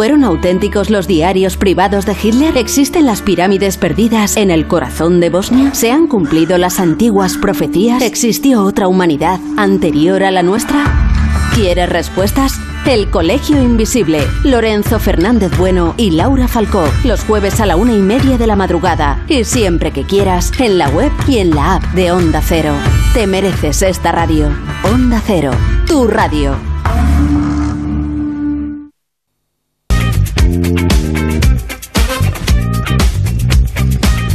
¿Fueron auténticos los diarios privados de Hitler? ¿Existen las pirámides perdidas en el corazón de Bosnia? ¿Se han cumplido las antiguas profecías? ¿Existió otra humanidad anterior a la nuestra? ¿Quieres respuestas? El Colegio Invisible. Lorenzo Fernández Bueno y Laura Falcó. Los jueves a la una y media de la madrugada. Y siempre que quieras, en la web y en la app de Onda Cero. Te mereces esta radio. Onda Cero. Tu radio.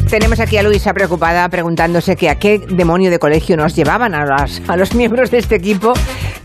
Tenemos aquí a Luisa preocupada preguntándose que a qué demonio de colegio nos llevaban a, las- a los miembros de este equipo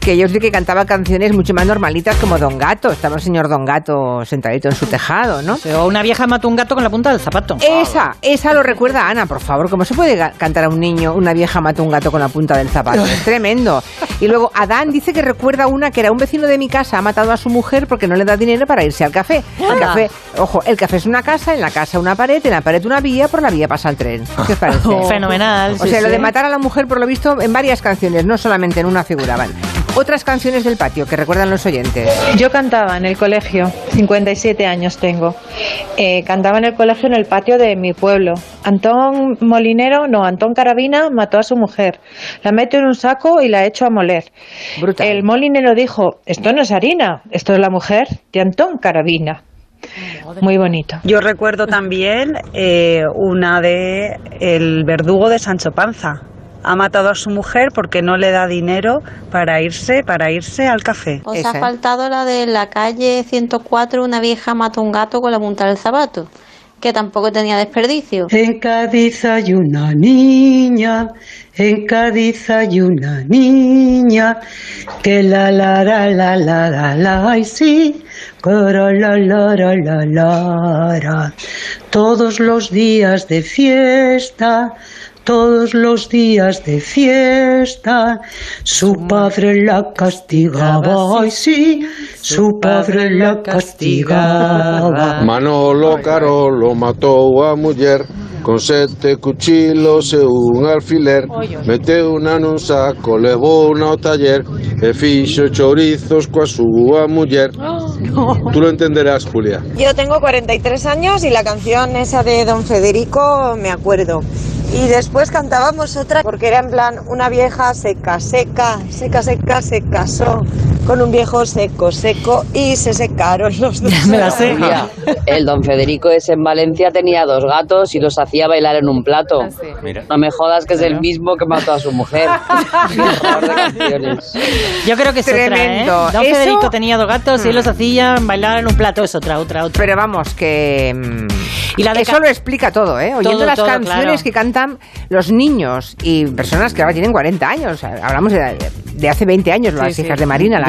que yo sé que cantaba canciones mucho más normalitas como Don Gato. Estaba el señor Don Gato sentadito en su tejado, ¿no? O una vieja mata un gato con la punta del zapato. Esa, esa lo recuerda Ana, por favor. ¿Cómo se puede cantar a un niño, una vieja mata un gato con la punta del zapato? Es tremendo. Y luego Adán dice que recuerda una que era un vecino de mi casa, ha matado a su mujer porque no le da dinero para irse al café. El café, ojo, el café es una casa, en la casa una pared, en la pared una vía, por la vía pasa el tren. ¿Qué os parece? Fenomenal. O sí, sea, lo de matar a la mujer, por lo visto, en varias canciones, no solamente en una figuraban. Otras canciones del patio que recuerdan los oyentes. Yo cantaba en el colegio, 57 años tengo. Eh, cantaba en el colegio en el patio de mi pueblo. Antón Molinero, no, Antón Carabina mató a su mujer. La meto en un saco y la echo a moler. El molinero dijo, esto no es harina, esto es la mujer de Antón Carabina. Muy bonito. Yo recuerdo también eh, una de El verdugo de Sancho Panza. Ha matado a su mujer porque no le da dinero para irse, para irse al café. Os ha faltado la de la calle 104, una vieja mata un gato con la punta del zapato, que tampoco tenía desperdicio. En Cádiz hay una niña, en Cádiz hay una niña, que la la la la la la la y sí, coro la la la la la. Todos los días de fiesta, todos los días de fiesta, su padre la castigaba, ay sí, su padre la castigaba. Manolo Carolo matou a muller con sete cuchilos e un alfiler. Meteu-na nun saco, levou-na ao taller. E fixo chorizos coa súa muller Tú lo entenderás, Julia. Yo tengo 43 años y la canción esa de Don Federico me acuerdo. Y después cantábamos otra porque era en plan una vieja seca, seca, seca, seca, se casó con un viejo seco, seco y se secaron los dos. Julia, el don Federico ese en Valencia tenía dos gatos y los hacía bailar en un plato. No me jodas que es el mismo que mató a su mujer. Yo creo que es Tremendo. otra, ¿eh? Don Eso- Federico tenía dos gatos y los hacían bailar en un plato. Es otra, otra, otra. Pero vamos, que. mm, Y la de eso lo explica todo, ¿eh? Oyendo Todo, las todo, canciones claro. que cantan los niños y personas que ahora tienen 40 años. Hablamos de, de hace 20 años, las Sí, hijas sí. de Marina, la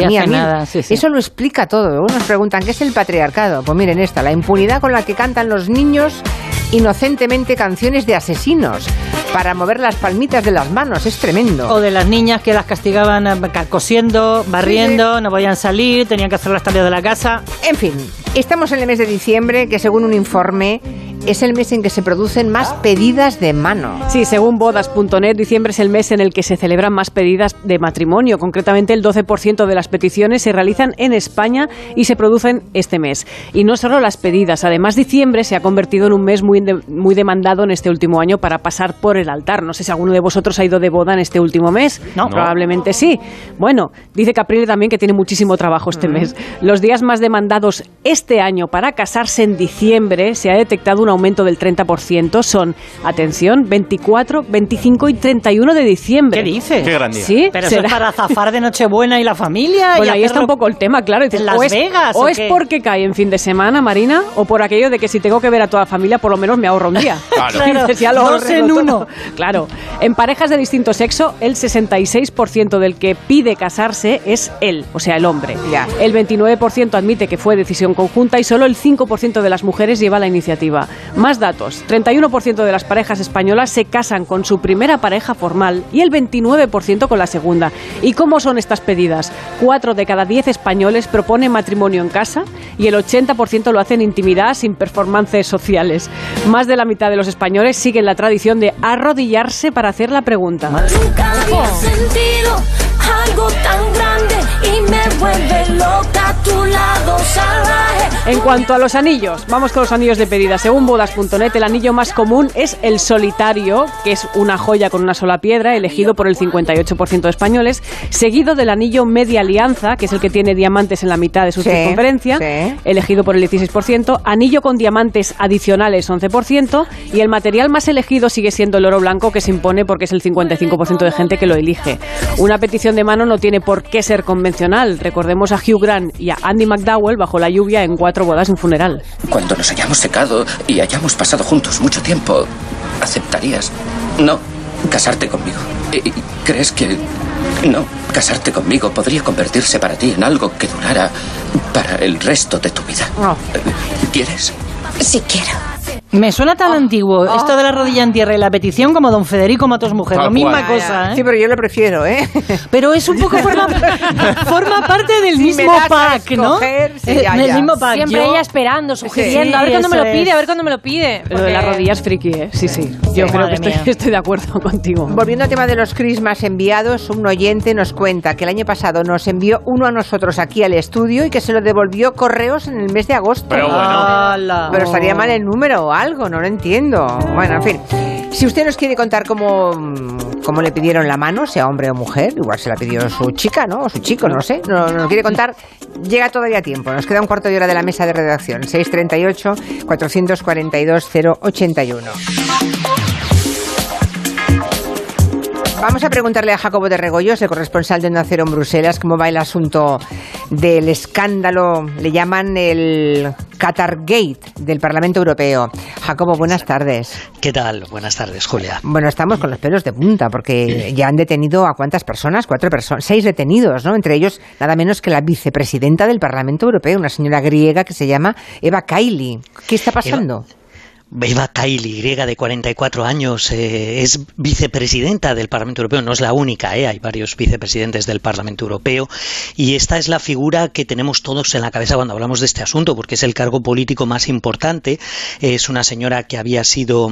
sí, sí. Eso lo explica todo. Nos preguntan, ¿qué es el patriarcado? Pues miren esta, la impunidad con la que cantan los niños inocentemente canciones de asesinos para mover las palmitas de las manos. Es tremendo. O de las niñas que las castigaban eh, cosiendo, barriendo, no podían salir, tenían que hacer las tareas de la casa. En fin, estamos en el mes de diciembre, que según un informe es el mes en que se producen más pedidas de mano. Sí, según bodas.net, diciembre es el mes en el que se celebran más pedidas de matrimonio. Concretamente, el 12% de las peticiones se realizan en España y se producen este mes. Y no solo las pedidas, además diciembre se ha convertido en un mes muy, de- muy demandado en este último año para pasar por el altar. No sé si alguno de vosotros ha ido de boda en este último mes. No. Probablemente sí. Bueno, dice Caprile también que tiene muchísimo trabajo este mes. Los días más demandados este año para casarse en diciembre se ha detectado un aumento del 30%. Son, atención, 24, 25 y 31 de diciembre. ¿Qué dices? Qué gran día. Sí, Pero eso es para zafar de Nochebuena y la familia. y Bueno, ahí está un poco el tema, claro. Dices, ¿En Las o es, Vegas, o o es porque cae en fin de semana, Marina, o por aquello de que si tengo que ver a toda la familia, por lo menos me ahorro un día. Claro. Dices, ya lo Dos en todo. uno. Claro. En parejas de distinto sexo, el 66% del que pide casarse es él, o sea, el hombre. El 29% admite que fue decisión conjunta y solo el 5% de las mujeres lleva la iniciativa. Más datos. 31% de las parejas españolas se casan con su primera pareja formal y el 29% con la segunda. ¿Y cómo son estas pedidas? 4 de cada 10 españoles proponen matrimonio en casa y el 80% lo hacen en intimidad sin performances sociales. Más de la mitad de los españoles siguen la tradición de arrodillarse para hacer la pregunta. Nunca había sentido algo tan grande y me vuelve loca a tu lado salvaje. En cuanto a los anillos, vamos con los anillos de pedida. Según bodas.net, el anillo más común es el solitario, que es una joya con una sola piedra, elegido por el 58% de españoles, seguido del anillo media alianza, que es el que tiene diamantes en la mitad de su Sí, circunferencia, sí. elegido por el 16%, anillo con diamantes adicionales 11%, y el material más elegido sigue siendo el oro blanco, que se impone porque es el 55% de gente que lo elige. Una petición de mano no tiene por qué ser convencional. Recordemos a Hugh Grant y a Andy McDowell bajo la lluvia en cuatro bodas y un funeral. Cuando nos hayamos secado y hayamos pasado juntos mucho tiempo, ¿aceptarías, no, casarte conmigo? ¿Y- y ¿Crees que No, casarte conmigo podría convertirse para ti en algo que durara para el resto de tu vida. ¿Quieres? Sí quiero. Me suena tan antiguo esto de la rodilla en tierra y la petición como don Federico su mujer. La misma cual. cosa, ¿eh? Sí, pero yo lo prefiero, ¿eh? Pero es un poco forma, forma parte del Si mismo pack, ¿no? escoger, sí, Eh, ya, del ya. mismo pack. Siempre Yo- ella esperando, sugiriendo. Sí, a ver cuándo me lo pide, es. a ver cuándo me lo pide. Lo de la Porque- rodilla es friki, ¿eh? Sí, sí. Yo Sí. creo que estoy, de acuerdo contigo. Volviendo al tema de los crismas enviados, un oyente nos cuenta que el año pasado nos envió uno a nosotros aquí al estudio y que se lo devolvió correos en el mes de agosto. Pero bueno. Pero estaría mal el número o algo, no lo entiendo. Bueno, en fin. Si usted nos quiere contar cómo, cómo le pidieron la mano, sea hombre o mujer, igual se la pidió su chica, ¿no? O su chico, no sé. No, no quiere contar, llega todavía a tiempo. Nos queda un cuarto de hora de la mesa de redacción. 638-442-081. Vamos a preguntarle a Jacobo de Regoyos, el corresponsal de Onda Cero en Bruselas, cómo va el asunto del escándalo, le llaman el Qatar Gate del Parlamento Europeo. Jacobo, buenas tardes. ¿Qué tal? Buenas tardes, Julia. Bueno, estamos con los pelos de punta porque ya han detenido a cuántas personas, cuatro personas, seis detenidos, ¿no? Entre ellos nada menos que la vicepresidenta del Parlamento Europeo, una señora griega que se llama Eva Kaili. ¿Qué está pasando? Eva Kaili, griega de 44 años, eh, es vicepresidenta del Parlamento Europeo, no es la única, eh, hay varios vicepresidentes del Parlamento Europeo. Y esta es la figura que tenemos todos en la cabeza cuando hablamos de este asunto, porque es el cargo político más importante, es una señora que había sido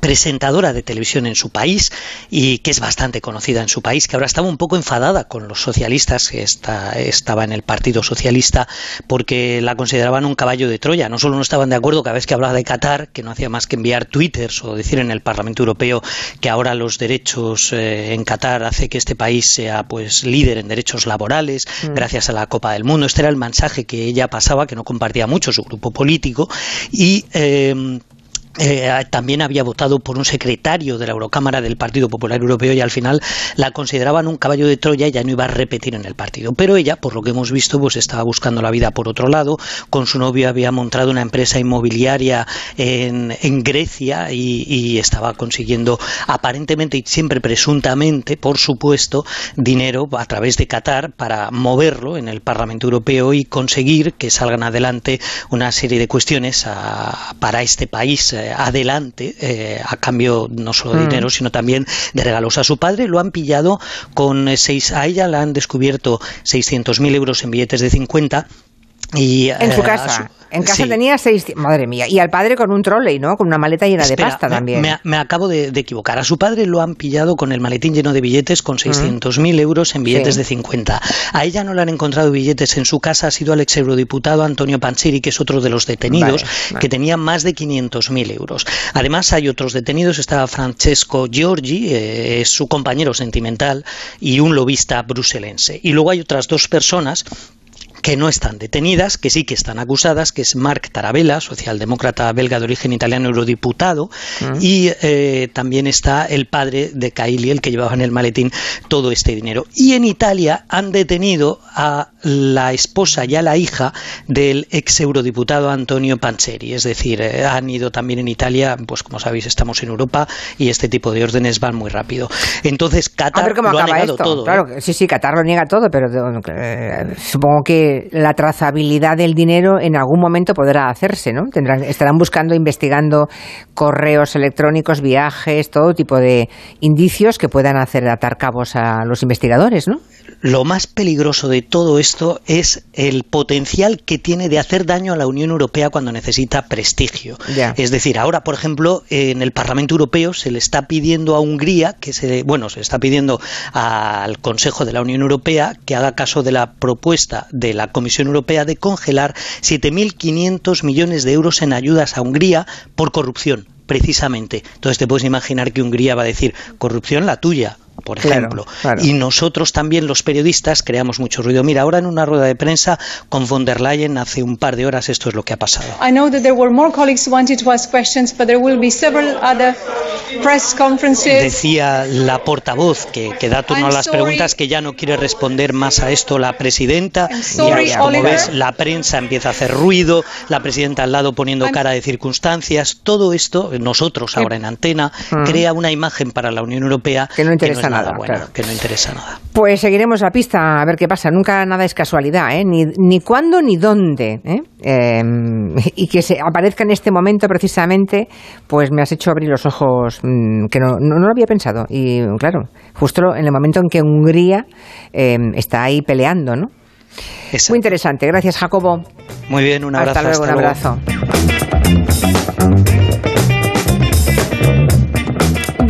presentadora de televisión en su país y que es bastante conocida en su país, que ahora estaba un poco enfadada con los socialistas, que está, estaba en el Partido Socialista, porque la consideraban un caballo de Troya. No solo no estaban de acuerdo cada vez que hablaba de Qatar, que no hacía más que enviar twitters o decir en el Parlamento Europeo que ahora los derechos eh, en Qatar hace que este país sea pues líder en derechos laborales Mm. gracias a la Copa del Mundo. Este era el mensaje que ella pasaba, que no compartía mucho su grupo político y eh, eh, también había votado por un secretario de la Eurocámara del Partido Popular Europeo y al final la consideraban un caballo de Troya y ya no iba a repetir en el partido. Pero ella, por lo que hemos visto, pues estaba buscando la vida por otro lado. Con su novio había montado una empresa inmobiliaria en, Grecia y, y estaba consiguiendo aparentemente y siempre presuntamente, por supuesto, dinero a través de Qatar para moverlo en el Parlamento Europeo y conseguir que salgan adelante una serie de cuestiones a- para este país eh, adelante eh, a cambio no solo de Mm. dinero sino también de regalos a su padre lo han pillado con eh, seis a ella la han descubierto 600.000 euros en billetes de 50 y En su eh, casa. su- En casa Sí. tenía seis... Madre mía. Y al padre con un trolley, ¿no? Con una maleta llena Espera, de pasta también. Me, me acabo de, de equivocar. A su padre lo han pillado con el maletín lleno de billetes con 600.000 euros en billetes Sí. de 50. A ella no le han encontrado billetes en su casa. Ha sido al ex eurodiputado Antonio Pancheri, que es otro de los detenidos, Vale, vale. que tenía más de 500.000 euros. Además, hay otros detenidos. Está Francesco Giorgi, eh, es su compañero sentimental, y un lobista bruselense. Y luego hay otras dos personas que no están detenidas, que sí que están acusadas, que es Marc Tarabella, socialdemócrata belga de origen italiano, eurodiputado, Mm. y eh, también está el padre de Kaili, el que llevaba en el maletín todo este dinero. Y en Italia han detenido a la esposa y a la hija del ex eurodiputado Antonio Pancheri, es decir, eh, han ido también en Italia, pues como sabéis estamos en Europa y este tipo de órdenes van muy rápido. Entonces A Qatar lo ha negado esto. todo. ¿eh? Claro, que- sí, sí, Qatar lo niega todo, pero eh, supongo que la trazabilidad del dinero en algún momento podrá hacerse, ¿no? Tendrán, estarán buscando, investigando correos electrónicos, viajes, todo tipo de indicios que puedan hacer atar cabos a los investigadores, ¿no? Lo más peligroso de todo esto es el potencial que tiene de hacer daño a la Unión Europea cuando necesita prestigio. Ya. Es decir, ahora, por ejemplo, en el Parlamento Europeo se le está pidiendo a Hungría que se, bueno, se le está pidiendo al Consejo de la Unión Europea que haga caso de la propuesta de la Comisión Europea de congelar 7.500 millones de euros en ayudas a Hungría por corrupción, precisamente. Entonces te puedes imaginar que Hungría va a decir corrupción la tuya. Por Claro, ejemplo. claro. Y nosotros también, los periodistas, creamos mucho ruido. Mira, ahora en una rueda de prensa con von der Leyen hace un par de horas esto es lo que ha pasado. I know that there were more colleagues who wanted to ask questions, but there will be several other press conferences. Decía la portavoz que, que da turno a I'm las sorry. preguntas que ya no quiere responder más a esto la presidenta. sorry, y como Oliver. ves, la prensa empieza a hacer ruido, la presidenta al lado poniendo cara de circunstancias. Todo esto, nosotros ahora en antena, Mm. crea una imagen para la Unión Europea Que no interesa nada, bueno, claro. que no interesa nada. Pues seguiremos la pista a ver qué pasa. Nunca nada es casualidad, ¿eh? ni, ni cuándo ni dónde. ¿eh? Eh, y que se aparezca en este momento precisamente, pues me has hecho abrir los ojos mm, que no, no, no lo había pensado. Y claro, justo en el momento en que Hungría eh, está ahí peleando, ¿no? Muy interesante. Gracias, Jacobo. Muy bien, un abrazo. Hasta luego, un abrazo.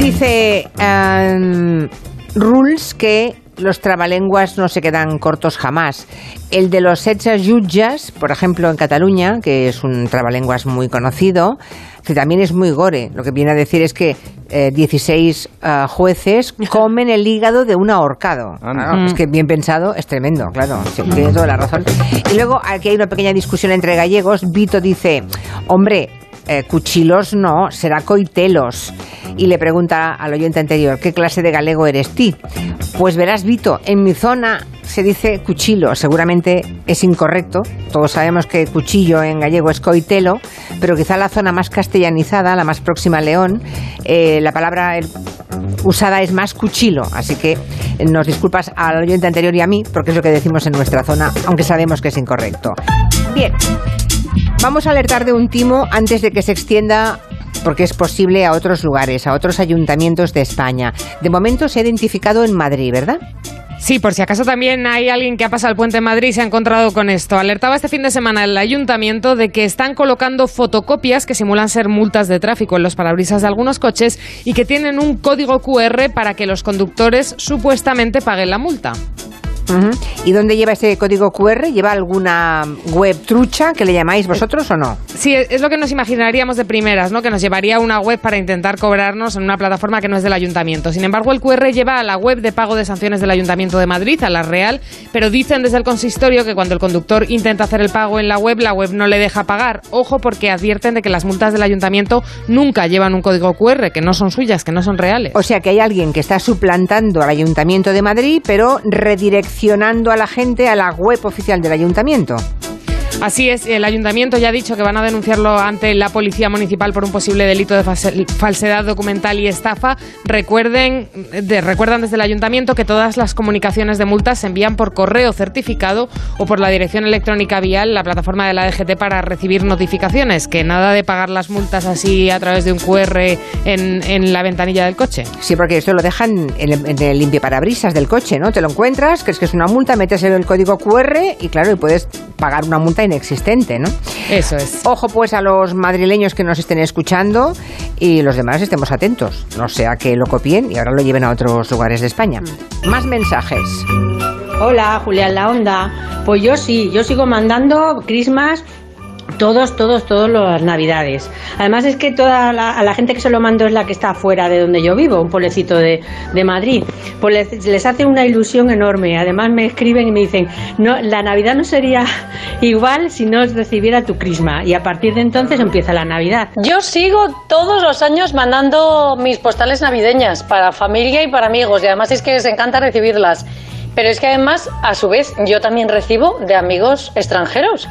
Dice em, Rules que los trabalenguas no se quedan cortos jamás. El de los setze jutges, por ejemplo, en Cataluña, que es un trabalenguas muy conocido, que también es muy gore. Lo que viene a decir es que eh, 16 eh, jueces comen el hígado de un ahorcado. Claro, es que bien pensado es tremendo, claro. sí, tiene toda la razón. Y luego aquí hay una pequeña discusión entre gallegos. Vito dice, hombre, eh, cuchilos no, será coitelos. Y le pregunta al oyente anterior, ¿qué clase de galego eres ti? Pues verás, Vito, en mi zona se dice cuchillo, seguramente es incorrecto. Todos sabemos que cuchillo en gallego es coitelo, pero quizá la zona más castellanizada, la más próxima a León, eh, la palabra usada es más cuchilo. Así que nos disculpas al oyente anterior y a mí, porque es lo que decimos en nuestra zona, aunque sabemos que es incorrecto. Bien, Vamos a alertar de un timo antes de que se extienda porque es posible a otros lugares, a otros ayuntamientos de España. De momento se ha identificado en Madrid, ¿verdad? Sí, por si acaso también hay alguien que ha pasado el puente en Madrid y se ha encontrado con esto. Alertaba este fin de semana el ayuntamiento de que están colocando fotocopias que simulan ser multas de tráfico en los parabrisas de algunos coches y que tienen un código QR para que los conductores supuestamente paguen la multa. ¿Y dónde lleva ese código QR? ¿Lleva alguna web trucha que le llamáis vosotros o no? Sí, es lo que nos imaginaríamos de primeras, ¿no? Que nos llevaría a una web para intentar cobrarnos en una plataforma que no es del ayuntamiento. Sin embargo, el QR lleva a la web de pago de sanciones del Ayuntamiento de Madrid, a la Real, pero dicen desde el consistorio que cuando el conductor intenta hacer el pago en la web, la web no le deja pagar. Ojo porque advierten de que las multas del ayuntamiento nunca llevan un código QR, que no son suyas, que no son reales. O sea que hay alguien que está suplantando al Ayuntamiento de Madrid, pero redireccionando a la gente a la web oficial del Ayuntamiento. Así es, el ayuntamiento ya ha dicho que van a denunciarlo ante la policía municipal por un posible delito de false- falsedad documental y estafa. Recuerden, de- recuerdan desde el ayuntamiento que todas las comunicaciones de multas se envían por correo certificado o por la dirección electrónica vial, la plataforma de la DGT para recibir notificaciones. Que nada de pagar las multas así a través de un QR en, en la ventanilla del coche. Sí, porque esto lo dejan en el, en el limpiaparabrisas del coche, ¿no? Te lo encuentras, crees que es una multa, metes el código QR y claro, y puedes pagar una multa inexistente, ¿no? Eso es. Ojo pues a los madrileños que nos estén escuchando y los demás estemos atentos, no sea que lo copien y ahora lo lleven a otros lugares de España. Más mensajes. Hola, Julián La Onda. Pues yo sí, yo sigo mandando Christmas todos, todos, todos las navidades. Además es que toda la, la gente que se lo mando es la que está fuera de donde yo vivo, un pueblecito de, de Madrid. Pues les, les hace una ilusión enorme. Además me escriben y me dicen, no, la Navidad no sería igual si no recibiera tu crisma. Y a partir de entonces empieza la Navidad. Yo sigo todos los años mandando mis postales navideñas para familia y para amigos y además es que les encanta recibirlas. Pero es que además, a su vez, yo también recibo de amigos extranjeros.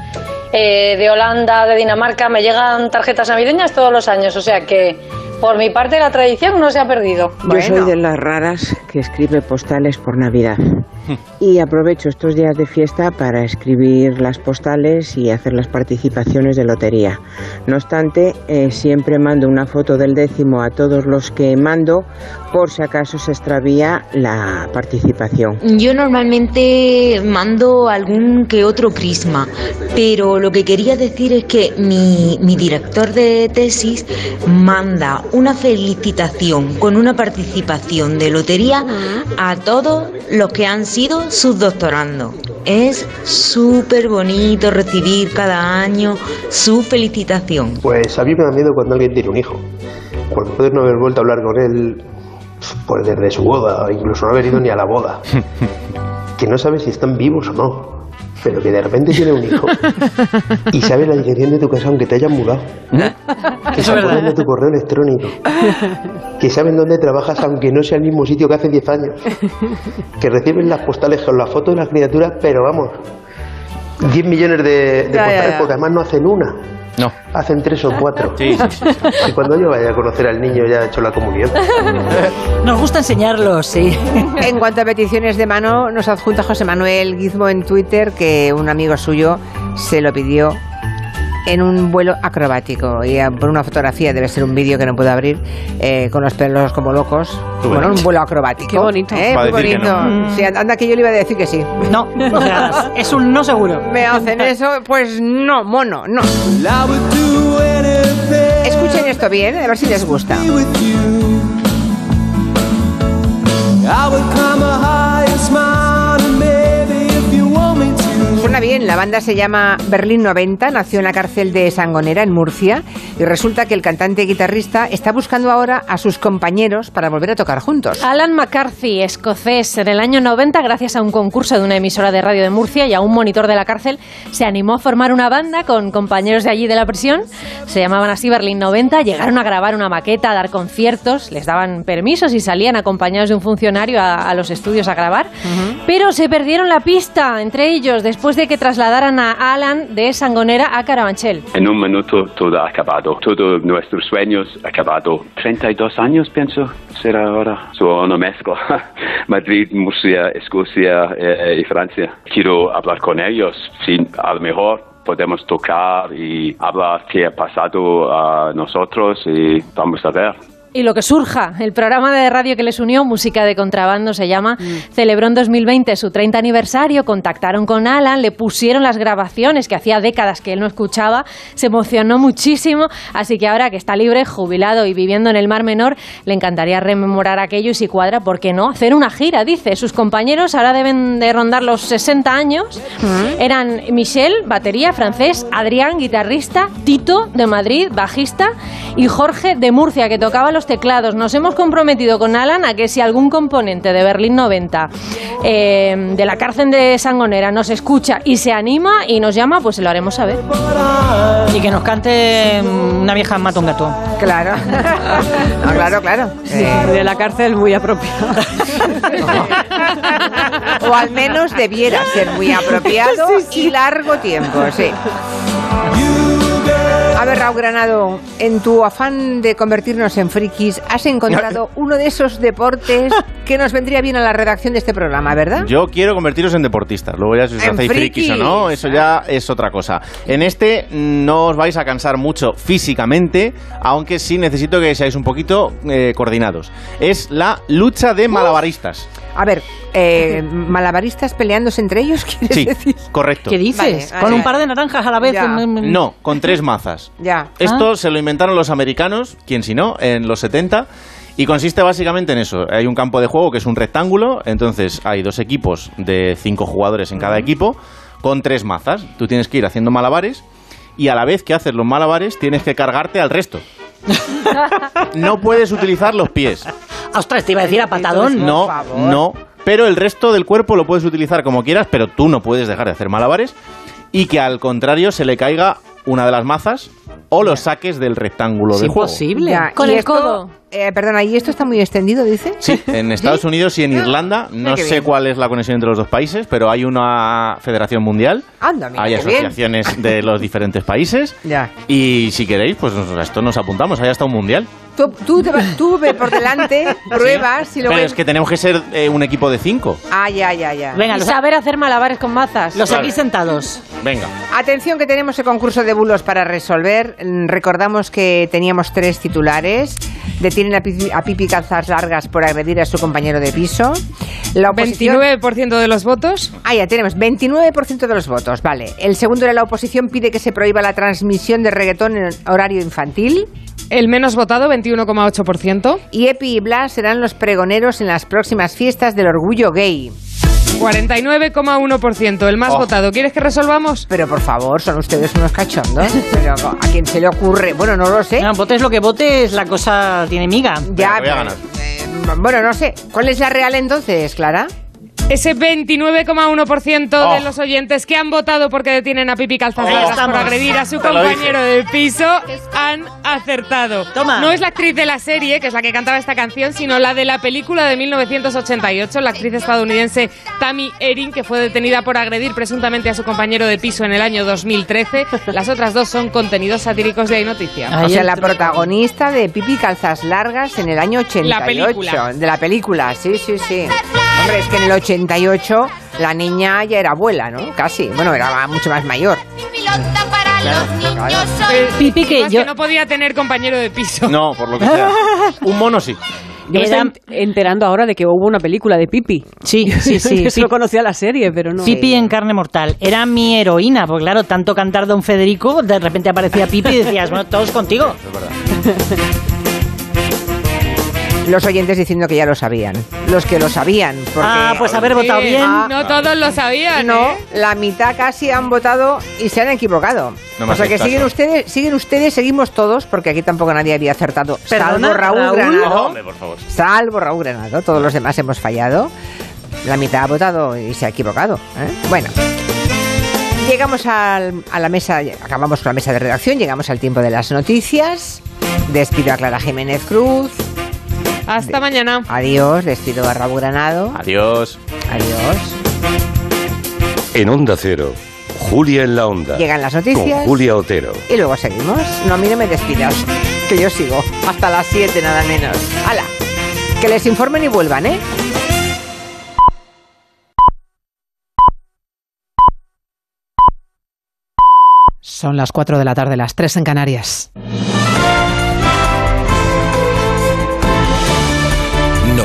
Eh, de Holanda, de Dinamarca, me llegan tarjetas navideñas todos los años. O sea que, por mi parte, la tradición no se ha perdido. Yo soy de las raras que escribe postales por Navidad. Y aprovecho estos días de fiesta para escribir las postales y hacer las participaciones de lotería. No obstante, eh, siempre mando una foto del décimo a todos los que mando por si acaso se extravía la participación. Yo normalmente mando algún que otro crisma, pero lo que quería decir es que mi, mi director de tesis manda una felicitación con una participación de lotería a todos los que han sido sus doctorando. Es súper bonito recibir cada año su felicitación. Pues a mí me da miedo cuando alguien tiene un hijo. Porque puedes no haber vuelto a hablar con él pues desde su boda, incluso no haber ido ni a la boda. Que no sabes si están vivos o no. Pero que de repente tiene un hijo y sabe la dirección de tu casa aunque te hayan mudado. Que se acuerdan de tu correo electrónico. Que saben dónde trabajas aunque no sea el mismo sitio que hace 10 años. Que reciben las postales con la foto de las criaturas, pero vamos, 10 millones de, de Ya, ya, postales ya. porque además no hacen una. No. Hacen tres o cuatro. Sí, sí, sí. Y cuando yo vaya a conocer al niño ya ha hecho la comunión. Nos gusta enseñarlos, sí. En cuanto a peticiones de mano, nos adjunta José Manuel Gizmo en Twitter que un amigo suyo se lo pidió en un vuelo acrobático y eh, por una fotografía debe ser un vídeo que no puedo abrir eh, con los pelos como locos bueno un vuelo acrobático Qué bonito. ¿eh? Muy bonito no. Sí, anda que yo le iba a decir que sí No, o sea, es un no seguro. me hacen eso pues no mono no escuchen esto bien a ver si les gusta bien, la banda se llama Berlín 90, nació en la cárcel de Sangonera, en Murcia, y resulta que el cantante y guitarrista está buscando ahora a sus compañeros para volver a tocar juntos. Alan McCarthy, escocés, en el año 90, gracias a un concurso de una emisora de radio de Murcia y a un monitor de la cárcel, se animó a formar una banda con compañeros de allí de la prisión. Se llamaban así Berlín 90, llegaron a grabar una maqueta, a dar conciertos, les daban permisos y salían acompañados de un funcionario a, a los estudios a grabar. Pero se perdieron la pista entre ellos después de que trasladaran a Alan de Sangonera a Carabanchel. En un minuto todo ha acabado, todos nuestros sueños acabado. 32 años pienso será ahora. So, una mezcla. Madrid, Murcia, Escocia eh, y Francia. Quiero hablar con ellos. Si a lo mejor podemos tocar y hablar qué ha pasado a nosotros y vamos a ver. Y lo que surja, el programa de radio que les unió, Música de Contrabando se llama, celebró en 2020 su 30 aniversario, contactaron con Alan, le pusieron las grabaciones que hacía décadas que él no escuchaba, se emocionó muchísimo, así que ahora que está libre, jubilado y viviendo en el Mar Menor, le encantaría rememorar aquello y si cuadra, ¿por qué no? Hacer una gira, dice. Sus compañeros ahora deben de rondar los 60 años. Eran Michel, batería, francés, Adrián, guitarrista, Tito, de Madrid, bajista, y Jorge, de Murcia, que tocaba los teclados. Nos hemos comprometido con Alan a que si algún componente de Berlín 90 eh, de la cárcel de Sangonera nos escucha y se anima y nos llama, pues se lo haremos saber. Y que nos cante mm, una vieja mata un gato. Claro. Ah, claro, claro. Eh, De la cárcel muy apropiado. o al menos debiera ser muy apropiado y largo tiempo, sí. A ver, Raúl Granado, en tu afán de convertirnos en frikis, has encontrado uno de esos deportes que nos vendría bien a la redacción de este programa, ¿verdad? Yo quiero convertiros en deportistas. Luego ya si os En hacéis frikis o no, eso ya es otra cosa. En este no os vais a cansar mucho físicamente, aunque sí necesito que seáis un poquito eh, coordinados. Es la lucha de malabaristas. A ver, eh, malabaristas peleándose entre ellos, ¿quieres Sí, decir? correcto. ¿Qué dices? Vale, Con un par de naranjas a la vez. Ya. No, con tres mazas. Ya. Esto se lo inventaron los americanos, quién si no, en los 70. Y consiste básicamente en eso. Hay un campo de juego que es un rectángulo, entonces hay dos equipos de cinco jugadores en cada equipo con tres mazas. Tú tienes que ir haciendo malabares y a la vez que haces los malabares tienes que cargarte al resto. No puedes utilizar los pies. Ostras, te iba a decir a patadón. No, no. Pero el resto del cuerpo lo puedes utilizar como quieras, pero tú no puedes dejar de hacer malabares. Y que al contrario se le caiga una de las mazas o los saques del rectángulo del juego. Ya, Con y el esto- codo. eh, perdona, ¿y esto está muy extendido, dice? Sí, en Estados Unidos y en Irlanda. No qué sé bien. cuál es la conexión entre los dos países, pero hay una federación mundial. Anda, mira, Hay qué bien. asociaciones de los diferentes países. Ya. Y si queréis, pues nos- a esto nos apuntamos. Hay hasta un mundial. Tú, tú, te vas- tú ve por delante, pruebas y luego... Pero es que tenemos que ser eh, un equipo de cinco. Ah, ya, ya, ya. y saber hacer malabares con mazas. Los Claro. aquí sentados. Venga. Atención que tenemos el concurso de bulos para resolver. Mm, Recordamos que teníamos tres titulares. Detienen a Pipi, a Pipi calzas largas por agredir a su compañero de piso. La oposición... 29% de los votos. Ah, ya tenemos 29% de los votos, vale. El segundo era la oposición pide que se prohíba la transmisión de reggaetón en horario infantil. El menos votado, 21,8%. Y Epi y Blas serán los pregoneros en las próximas fiestas del orgullo gay. 49,1%, el más Oh. votado. ¿Quieres que resolvamos? Pero por favor, son ustedes unos cachondos. Pero a quién se le ocurre, bueno, no lo sé. No, votes lo que votes, la cosa tiene miga. Ya, Voy a pero- ganar. eh, bueno, no sé. ¿Cuál es la real entonces, Clara? Ese 29,1% de Oh. los oyentes que han votado porque detienen a Pipi Calzas Largas por agredir a su Te compañero de piso han acertado. No es la actriz de la serie, que es la que cantaba esta canción, sino la de la película de 1988, la actriz estadounidense Tammy Erin, que fue detenida por agredir presuntamente a su compañero de piso en el año 2013. Las otras dos son contenidos satíricos de Hay Noticia. o sea, la protagonista de Pipi Calzas Largas en el año 88. La película. De la película, sí, sí, sí. Hombre, es que en el 88 la niña ya era abuela, ¿no? Casi. Bueno, era mucho más mayor. Eh, Pipi, que yo- no podía tener compañero de piso. No, por lo que sea. Un mono sí. Yo me estoy enterando ahora de que hubo una película de Pipi. Sí, sí, sí. Yo solo conocía la serie, pero no. Pipi en carne mortal. Era mi heroína, porque claro, tanto cantar Don Federico, de repente aparecía Pipi y decías, bueno, todos contigo. Los oyentes diciendo que ya lo sabían. Los que lo sabían. Porque, Ah, pues haber votado bien. No todos lo sabían. No, ¿eh? la mitad casi han votado y se han equivocado. No o sea que siguen caso. ustedes, siguen ustedes, seguimos todos, porque aquí tampoco nadie había acertado. ¿Perdona, salvo Raúl, Raúl? Granado. Hombre, por favor. Salvo Raúl Granado. Todos los demás hemos fallado. La mitad ha votado y se ha equivocado. ¿eh? Bueno. Llegamos al- a la mesa, acabamos con la mesa de redacción, llegamos al tiempo de las noticias. Despido a Clara Jiménez Cruz. Hasta mañana. Adiós, despido a Raúl Granado. Adiós. Adiós. En Onda Cero, Julia en la Onda. Llegan las noticias. Con Julia Otero. Y luego seguimos. No, a mí no me despidas, que yo sigo. Hasta las 7 nada menos. ¡Hala! Que les informen y vuelvan, ¿eh? Son las 4 de la tarde, las 3 en Canarias.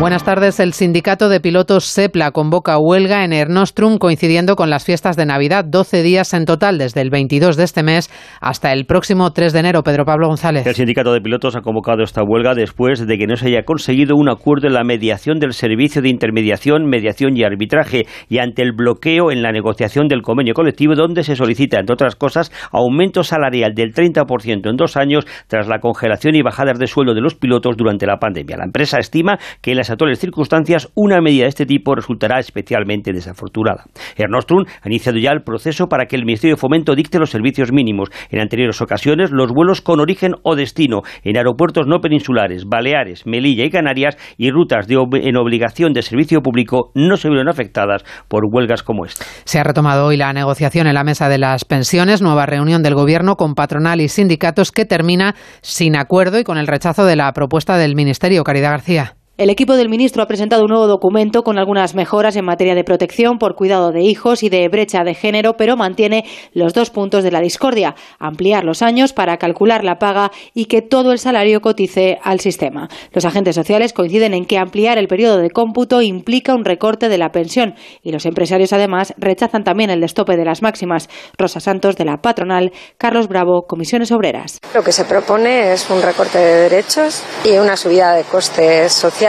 Buenas tardes. El sindicato de pilotos SEPLA convoca huelga en Ernostrum coincidiendo con las fiestas de Navidad. 12 días en total desde el 22 de este mes hasta el próximo 3 de enero. Pedro Pablo González. El sindicato de pilotos ha convocado esta huelga después de que no se haya conseguido un acuerdo en la mediación del servicio de intermediación, mediación y arbitraje y ante el bloqueo en la negociación del convenio colectivo donde se solicita, entre otras cosas, aumento salarial del 30% en dos años tras la congelación y bajadas de sueldo de los pilotos durante la pandemia. La empresa estima que en las actuales circunstancias una medida de este tipo resultará especialmente desafortunada. Ernostrum ha iniciado ya el proceso para que el Ministerio de Fomento dicte los servicios mínimos. En anteriores ocasiones, los vuelos con origen o destino en aeropuertos no peninsulares, Baleares, Melilla y Canarias y rutas en obligación de servicio público no se vieron afectadas por huelgas como esta. Se ha retomado hoy la negociación en la mesa de las pensiones, nueva reunión del Gobierno con patronal y sindicatos que termina sin acuerdo y con el rechazo de la propuesta del Ministerio. Caridad García. El equipo del ministro ha presentado un nuevo documento con algunas mejoras en materia de protección por cuidado de hijos y de brecha de género, pero mantiene los dos puntos de la discordia, ampliar los años para calcular la paga y que todo el salario cotice al sistema. Los agentes sociales coinciden en que ampliar el periodo de cómputo implica un recorte de la pensión y los empresarios además rechazan también el destope de las máximas. Rosa Santos de la patronal, Carlos Bravo, Comisiones Obreras. Lo que se propone es un recorte de derechos y una subida de costes sociales.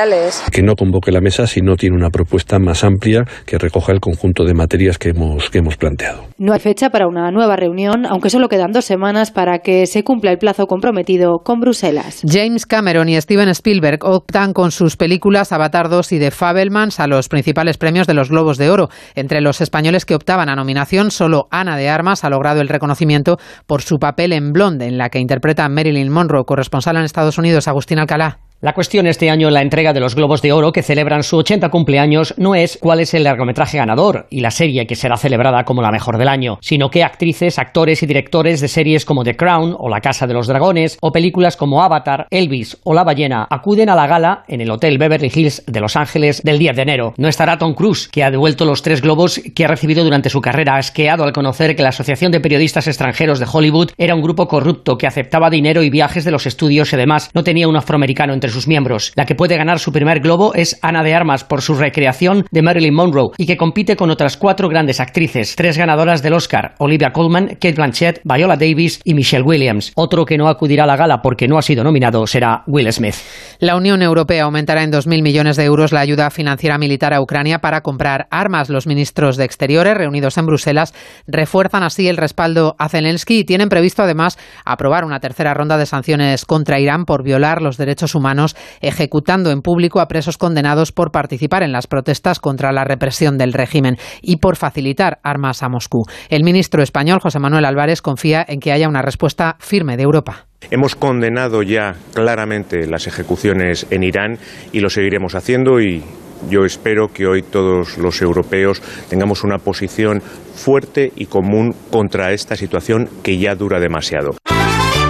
Que no convoque la mesa si no tiene una propuesta más amplia que recoja el conjunto de materias que hemos, que hemos planteado. No hay fecha para una nueva reunión, aunque solo quedan dos semanas para que se cumpla el plazo comprometido con Bruselas. James Cameron y Steven Spielberg optan con sus películas Avatar 2 y The Fabelmans a los principales premios de los Globos de Oro. Entre los españoles que optaban a nominación, solo Ana de Armas ha logrado el reconocimiento por su papel en Blonde, en la que interpreta a Marilyn Monroe, corresponsal en Estados Unidos, Agustín Alcalá. La cuestión este año en la entrega de los Globos de Oro, que celebran su 80 cumpleaños, no es cuál es el largometraje ganador y la serie que será celebrada como la mejor del año, sino qué actrices, actores y directores de series como The Crown o La Casa de los Dragones o películas como Avatar, Elvis o La Ballena acuden a la gala en el Hotel Beverly Hills de Los Ángeles del 10 de enero. No estará Tom Cruise, que ha devuelto los tres globos que ha recibido durante su carrera, asqueado al conocer que la Asociación de Periodistas Extranjeros de Hollywood era un grupo corrupto que aceptaba dinero y viajes de los estudios y además no tenía un afroamericano entre sus miembros. La que puede ganar su primer globo es Ana de Armas por su recreación de Marilyn Monroe y que compite con otras cuatro grandes actrices, tres ganadoras del Oscar, Olivia Colman, Kate Blanchett, Viola Davis y Michelle Williams. Otro que no acudirá a la gala porque no ha sido nominado será Will Smith. La Unión Europea aumentará en 2.000 millones de euros la ayuda financiera militar a Ucrania para comprar armas. Los ministros de Exteriores reunidos en Bruselas refuerzan así el respaldo a Zelensky y tienen previsto además aprobar una tercera ronda de sanciones contra Irán por violar los derechos humanos ejecutando en público a presos condenados por participar en las protestas contra la represión del régimen y por facilitar armas a Moscú. El ministro español, José Manuel Álvarez, confía en que haya una respuesta firme de Europa. Hemos condenado ya claramente las ejecuciones en Irán y lo seguiremos haciendo y yo espero que hoy todos los europeos tengamos una posición fuerte y común contra esta situación que ya dura demasiado.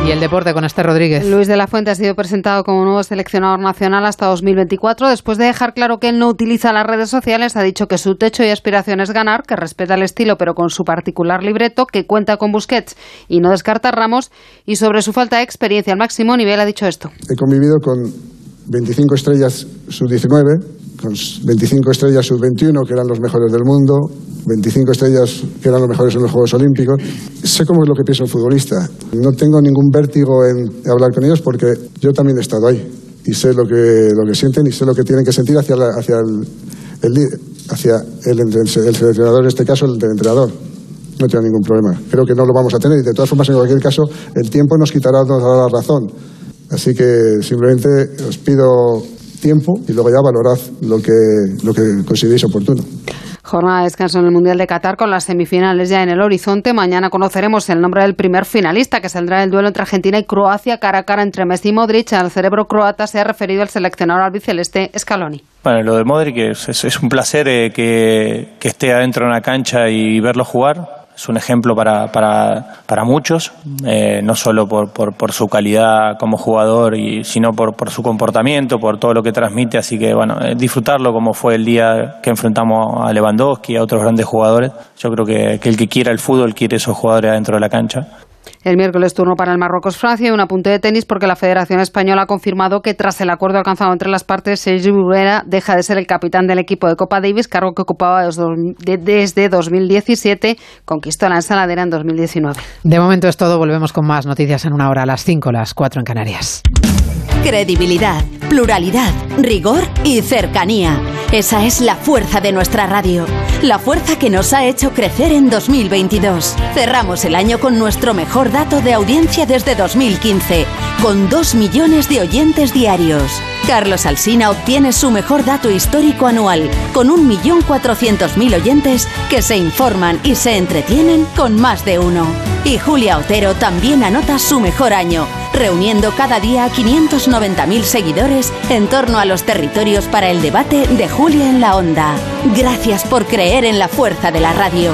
Y el deporte con Esther Rodríguez. Luis de la Fuente ha sido presentado como nuevo seleccionador nacional hasta 2024. Después de dejar claro que él no utiliza las redes sociales, ha dicho que su techo y aspiración es ganar, que respeta el estilo pero con su particular libreto, que cuenta con Busquets y no descarta Ramos. Y sobre su falta de experiencia al máximo nivel ha dicho esto. He convivido con 25 estrellas sub-19 con 25 estrellas sub-21, que eran los mejores del mundo, 25 estrellas que eran los mejores en los Juegos Olímpicos. Sé cómo es lo que piensa un futbolista. No tengo ningún vértigo en hablar con ellos porque yo también he estado ahí y sé lo que, lo que sienten y sé lo que tienen que sentir hacia, hacia el, hacia el, el, seleccionador, en este caso el entrenador. No tengo ningún problema. Creo que no lo vamos a tener y de todas formas, en cualquier caso, el tiempo nos quitará, nos dará la razón. Así que simplemente os pido tiempo y luego ya valorad lo que, lo que consideréis oportuno. Jornada de descanso en el Mundial de Qatar con las semifinales ya en el horizonte. Mañana conoceremos el nombre del primer finalista que saldrá del duelo entre Argentina y Croacia cara a cara entre Messi y Modric. Al cerebro croata se ha referido el seleccionador albiceleste Scaloni. Bueno, lo de Modric es, es, un placer eh, que, que esté adentro de una cancha y verlo jugar es un ejemplo para, para, para muchos, eh, no solo por, por, su calidad como jugador, y, sino por, por su comportamiento, por todo lo que transmite. Así que, bueno, eh, disfrutarlo como fue el día que enfrentamos a Lewandowski y a otros grandes jugadores. Yo creo que, que el que quiera el fútbol quiere esos jugadores dentro de la cancha. El miércoles turno para el Marruecos-Francia y un apunte de tenis porque la Federación Española ha confirmado que tras el acuerdo alcanzado entre las partes, Sergio Burera deja de ser el capitán del equipo de Copa Davis, cargo que ocupaba desde 2017, conquistó la ensaladera en 2019. De momento es todo, volvemos con más noticias en una hora, a las 5, las 4 en Canarias. Credibilidad, pluralidad, rigor y cercanía. Esa es la fuerza de nuestra radio. La fuerza que nos ha hecho crecer en 2022. Cerramos el año con nuestro mejor dato de audiencia desde 2015, con 2 millones de oyentes diarios. Carlos Alsina obtiene su mejor dato histórico anual, con 1.400.000 oyentes que se informan y se entretienen con más de uno. Y Julia Otero también anota su mejor año, reuniendo cada día a 590.000 seguidores en torno a los territorios para el debate de Julia en la Onda. Gracias por creer en la fuerza de la radio.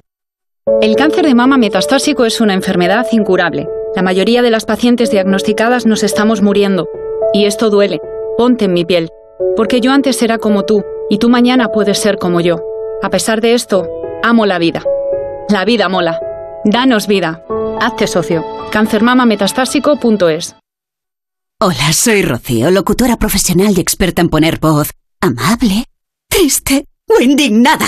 El cáncer de mama metastásico es una enfermedad incurable. La mayoría de las pacientes diagnosticadas nos estamos muriendo. Y esto duele. Ponte en mi piel. Porque yo antes era como tú, y tú mañana puedes ser como yo. A pesar de esto, amo la vida. La vida mola. Danos vida. Hazte socio. Cancermamametastásico.es Hola, soy Rocío, locutora profesional y experta en poner voz amable, triste o indignada.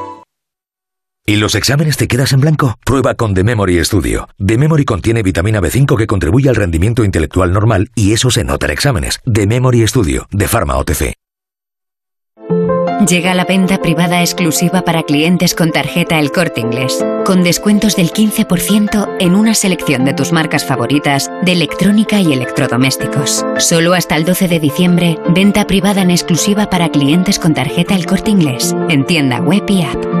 ¿Y los exámenes te quedas en blanco? Prueba con The Memory Studio. The Memory contiene vitamina B5 que contribuye al rendimiento intelectual normal y eso se nota en exámenes. The Memory Studio, de Pharma OTC. Llega la venta privada exclusiva para clientes con tarjeta El Corte Inglés, con descuentos del 15% en una selección de tus marcas favoritas de electrónica y electrodomésticos. Solo hasta el 12 de diciembre, venta privada en exclusiva para clientes con tarjeta El Corte Inglés, en tienda web y app.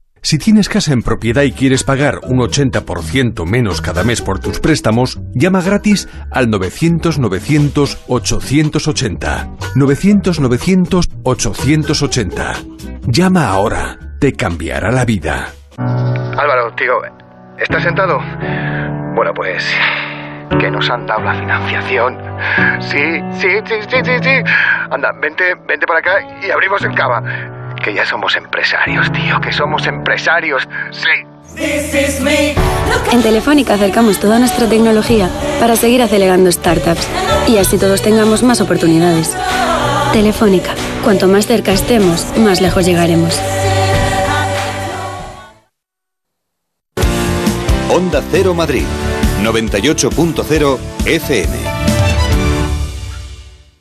Si tienes casa en propiedad y quieres pagar un 80% menos cada mes por tus préstamos, llama gratis al 900-900-880. 900-900-880. Llama ahora. Te cambiará la vida. Álvaro, tío, ¿estás sentado? Bueno, pues que nos han dado la financiación. Sí, sí, sí, sí, sí, sí. Anda, vente, vente para acá y abrimos el cava. Que ya somos empresarios, tío, que somos empresarios. Sí. En Telefónica acercamos toda nuestra tecnología para seguir acelerando startups y así todos tengamos más oportunidades. Telefónica, cuanto más cerca estemos, más lejos llegaremos. Onda Cero Madrid, 98.0 FM.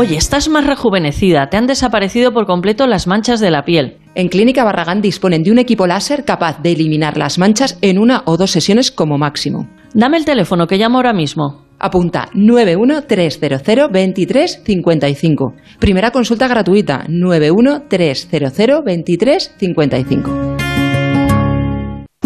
Oye, estás más rejuvenecida, te han desaparecido por completo las manchas de la piel. En Clínica Barragán disponen de un equipo láser capaz de eliminar las manchas en una o dos sesiones como máximo. Dame el teléfono que llamo ahora mismo. Apunta 913002355. Primera consulta gratuita 913002355.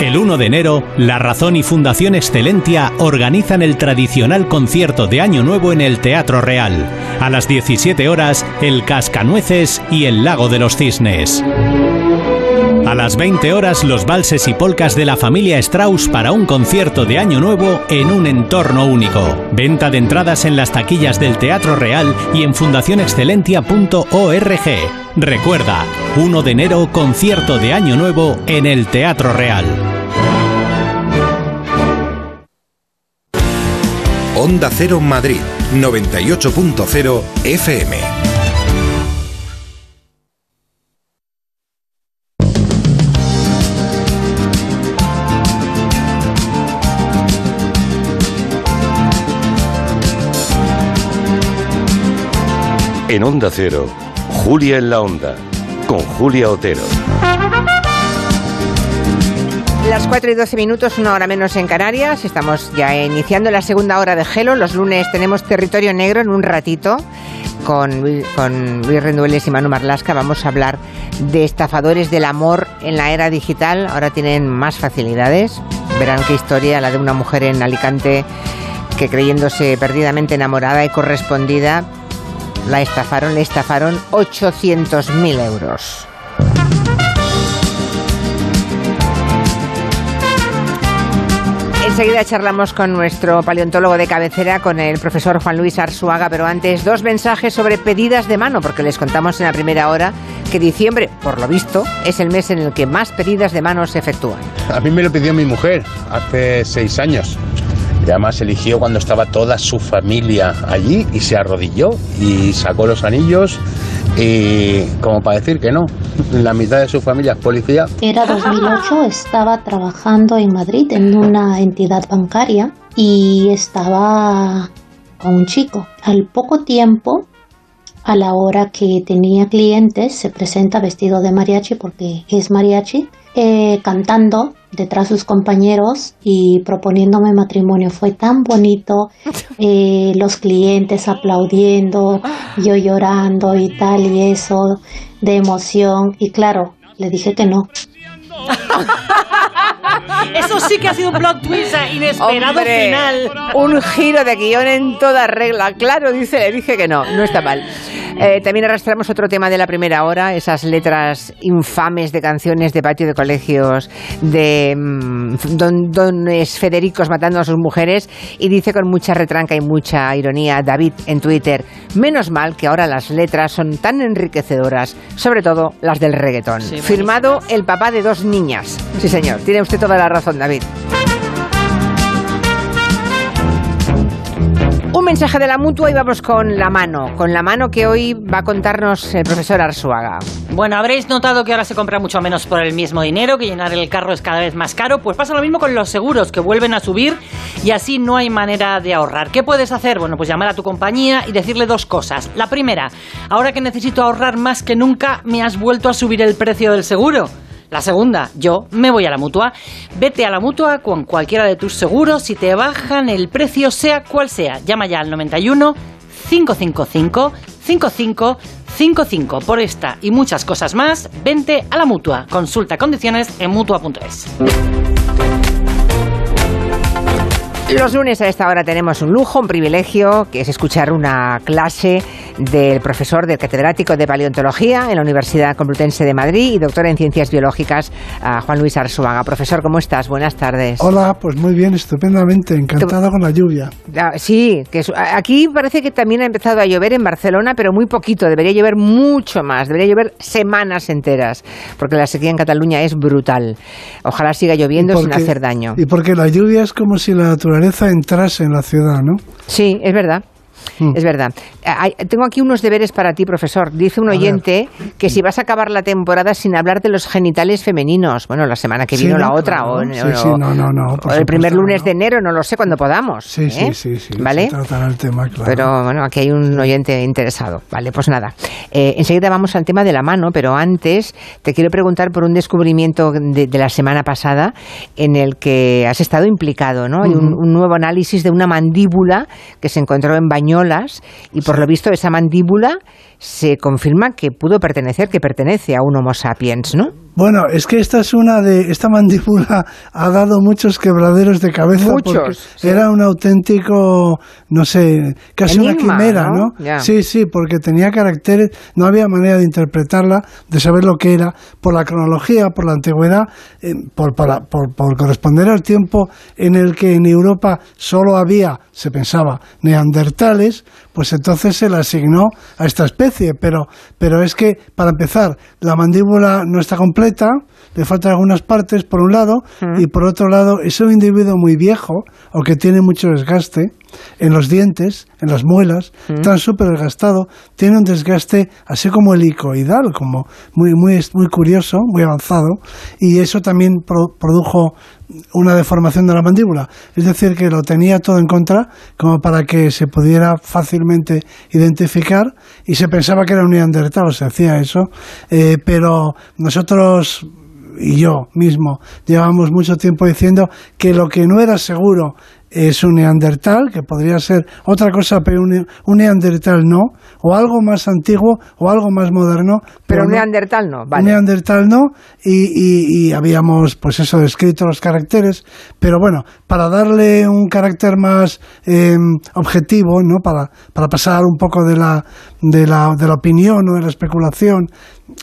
El 1 de enero, La Razón y Fundación Excelentia organizan el tradicional concierto de Año Nuevo en el Teatro Real. A las 17 horas, El Cascanueces y El Lago de los Cisnes. A las 20 horas, los valses y polcas de la familia Strauss para un concierto de Año Nuevo en un entorno único. Venta de entradas en las taquillas del Teatro Real y en fundacionexcelentia.org. Recuerda, 1 de enero, concierto de Año Nuevo en el Teatro Real. Onda Cero Madrid, 98.0 FM. En Onda Cero, Julia en la Onda, con Julia Otero. Las 4 y 12 minutos, una hora menos en Canarias. Estamos ya iniciando la segunda hora de Gelo. Los lunes tenemos territorio negro en un ratito. con, Luis- Rendueles y Manu Marlasca. Vamos a hablar de estafadores del amor en la era digital. Ahora tienen más facilidades. Verán qué historia, la de una mujer en Alicante que creyéndose perdidamente enamorada y correspondida, la estafaron, le estafaron 800.000 euros. Enseguida charlamos con nuestro paleontólogo de cabecera, con el profesor Juan Luis Arzuaga, pero antes dos mensajes sobre pedidas de mano, porque les contamos en la primera hora que diciembre, por lo visto, es el mes en el que más pedidas de mano se efectúan. A mí me lo pidió mi mujer hace seis años. Y además eligió cuando estaba toda su familia allí y se arrodilló y sacó los anillos y como para decir que no, la mitad de su familia es policía. Era 2008, estaba trabajando en Madrid en una entidad bancaria y estaba con un chico. Al poco tiempo, a la hora que tenía clientes, se presenta vestido de mariachi porque es mariachi, eh, cantando detrás de sus compañeros y proponiéndome matrimonio. Fue tan bonito, eh, los clientes aplaudiendo, yo llorando y tal y eso de emoción. Y claro, le dije que no. Eso sí que ha sido un plot twist eh, inesperado Hombre, final. Un giro de guion en toda regla. Claro, dice, le dije que no, no está mal. Eh, también arrastramos otro tema de la primera hora, esas letras infames de canciones de patio de colegios, de mm, don, dones Federicos matando a sus mujeres, y dice con mucha retranca y mucha ironía David en Twitter, menos mal que ahora las letras son tan enriquecedoras, sobre todo las del reggaetón. Sí, Firmado el papá de dos niñas. Sí, señor, tiene usted toda la razón, David. Un mensaje de la mutua y vamos con la mano, con la mano que hoy va a contarnos el profesor Arzuaga. Bueno, habréis notado que ahora se compra mucho menos por el mismo dinero, que llenar el carro es cada vez más caro. Pues pasa lo mismo con los seguros, que vuelven a subir y así no hay manera de ahorrar. ¿Qué puedes hacer? Bueno, pues llamar a tu compañía y decirle dos cosas. La primera, ahora que necesito ahorrar más que nunca, me has vuelto a subir el precio del seguro. La segunda, yo me voy a la mutua. Vete a la mutua con cualquiera de tus seguros y te bajan el precio, sea cual sea. Llama ya al 91 555 5555. Por esta y muchas cosas más, vente a la mutua. Consulta condiciones en mutua.es. Los lunes a esta hora tenemos un lujo, un privilegio, que es escuchar una clase del profesor, del catedrático de paleontología en la Universidad Complutense de Madrid y doctor en ciencias biológicas, a Juan Luis Arzuaga. Profesor, ¿cómo estás? Buenas tardes. Hola, pues muy bien, estupendamente, encantado con la lluvia. Ah, Sí, que es- aquí parece que también ha empezado a llover en Barcelona, pero muy poquito. Debería llover mucho más. Debería llover semanas enteras, porque la sequía en Cataluña es brutal. Ojalá siga lloviendo sin hacer daño. Y porque la lluvia es como si la naturaleza entrase en la ciudad, ¿no? Sí, es verdad. Es verdad. Hay- tengo aquí unos deberes para ti, profesor. Dice un oyente que si vas a acabar la temporada sin hablar de los genitales femeninos, bueno, la semana que Sí, viene o ¿no? la otra, Claro. o, Sí, o- sí, no, no, no, por o el primer lunes de enero, no lo sé, cuando podamos. Sí, ¿eh? sí, sí, sí. ¿Vale? El tema, claro. Pero bueno, aquí hay un oyente interesado. Vale, pues nada. Eh, enseguida vamos al tema de la mano, pero antes te quiero preguntar por un descubrimiento de, de la semana pasada en el que has estado implicado, ¿no? Hay un, un nuevo análisis de una mandíbula que se encontró en Y por lo visto esa mandíbula se confirma que pudo pertenecer, que pertenece a un Homo sapiens, ¿no? Bueno, es que esta es una de esta mandíbula ha dado muchos quebraderos de cabeza Muchos, porque sí. era un auténtico, no sé, casi una quimera, ¿no? Sí, sí, porque tenía caracteres, no había manera de interpretarla, de saber lo que era por la cronología, por la antigüedad, eh, por, para- por, por corresponder al tiempo en el que en Europa solo había, se pensaba, neandertales, pues entonces se le asignó a esta especie, pero pero es que para empezar la mandíbula no está completa, le faltan algunas partes por un lado y por otro lado es un individuo muy viejo o que tiene mucho desgaste en los dientes, en las muelas, está súper desgastado, tiene un desgaste así como helicoidal, como muy muy muy curioso, muy avanzado y eso también pro- produjo una deformación de la mandíbula, es decir, que lo tenía todo en contra como para que se pudiera fácilmente identificar y se pensaba que era un neandertal, se hacía eso, eh, pero nosotros y yo mismo llevamos mucho tiempo diciendo que lo que no era seguro es un neandertal, que podría ser otra cosa, pero un, un neandertal no, o algo más antiguo o algo más moderno. Pero un no. neandertal no, Un vale. neandertal no, y, y- y habíamos, pues eso, descrito los caracteres, pero bueno, para darle un carácter más eh, objetivo, ¿no? Para, para pasar un poco de la, de, la, de la opinión o de la especulación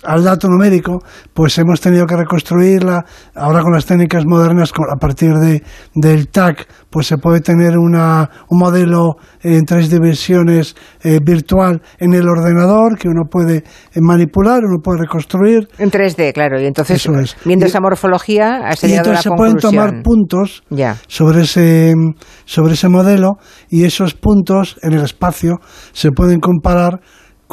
al dato numérico, pues hemos tenido que reconstruirla. Ahora con las técnicas modernas, a partir de, del TAC, pues se puede tener una, un modelo en tres dimensiones eh, virtual en el ordenador que uno puede eh, manipular, uno puede reconstruir. En 3D, claro. Y entonces, Eso es. viendo Y- esa morfología, has llegado a la entonces se pueden tomar puntos Ya. sobre ese sobre ese modelo y esos puntos en el espacio se pueden comparar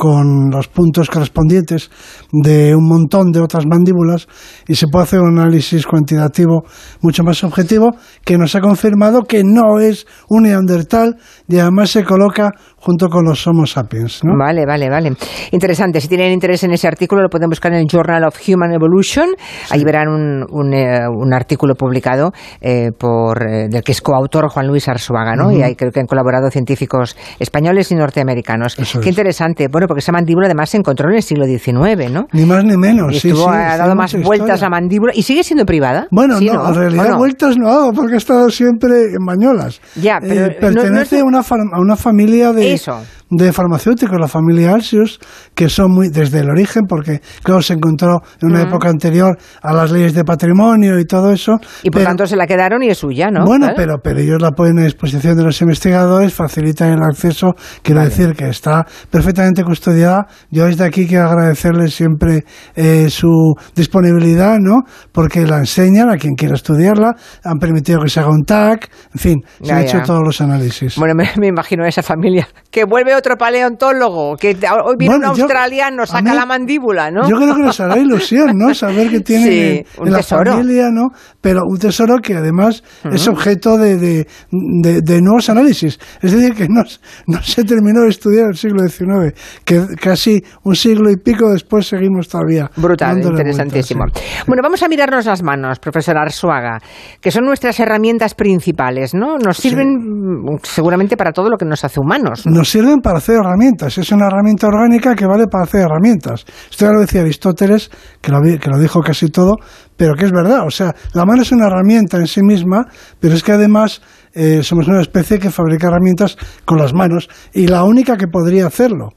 con los puntos correspondientes de un montón de otras mandíbulas y se puede hacer un análisis cuantitativo mucho más objetivo que nos ha confirmado que no es un neandertal y además se coloca junto con los Homo sapiens. ¿no? Vale, vale, vale. Interesante. Si tienen interés en ese artículo, lo pueden buscar en el Journal of Human Evolution. Ahí verán un, un, eh, un artículo publicado eh, por eh, del que es coautor Juan Luis Arzuaga, ¿no? Ujú. Y ahí creo que han colaborado científicos españoles y norteamericanos. Eso Qué es. interesante. Bueno, porque esa mandíbula además se encontró en el siglo XIX, ¿no? Ni más ni menos. Y sí, estuvo, sí, ha hace dado más vueltas historia. la mandíbula. ¿Y sigue siendo privada? Bueno, Sí, no, ¿O en realidad no? vueltas no ha dado porque ha estado siempre en Bañolas. Ya, Eh, pero no- pertenece no a, una a una familia de, Eso. De farmacéuticos, la familia Alsius, que son muy desde el origen, porque claro, se encontró en una Mm. época anterior a las leyes de patrimonio y todo eso. Y por pero- tanto se la quedaron y es suya, ¿no? bueno, ¿Vale? pero, pero ellos la ponen a disposición de los investigadores, facilitan el acceso. Quiero decir que está perfectamente custodiada. Yo desde aquí quiero agradecerles siempre eh, su disponibilidad, ¿no? Porque la enseñan a quien quiera estudiarla, han permitido que se haga un TAC, en fin, se Ya, han hecho todos los análisis. Bueno, me, me imagino a esa familia que vuelve otro paleontólogo, que hoy viene Bueno, un yo- australiano, a saca mí- la mandíbula, ¿no? Yo creo que les hará ilusión, ¿no? Saber que tienen Sí, en, un en la tesoro. familia, ¿no? Pero un tesoro que además es objeto de, de, de- de nuevos análisis. Es decir, que no, no se terminó de estudiar el siglo XIX, que casi un siglo y pico después seguimos todavía. Brutal, interesantísimo. sí. Bueno, vamos a mirarnos las manos, profesor Arsuaga, que son nuestras herramientas principales, ¿no? Nos sirven mm, seguramente para todo lo que nos hace humanos. ¿no? Nos sirven para hacer herramientas. Es una herramienta orgánica que vale para hacer herramientas. Esto ya lo decía Aristóteles, que lo, que lo dijo casi todo, pero que es verdad. O sea, la mano es una herramienta en sí misma, pero es que además eh, somos una especie que fabrica herramientas con las manos y la única que podría hacerlo.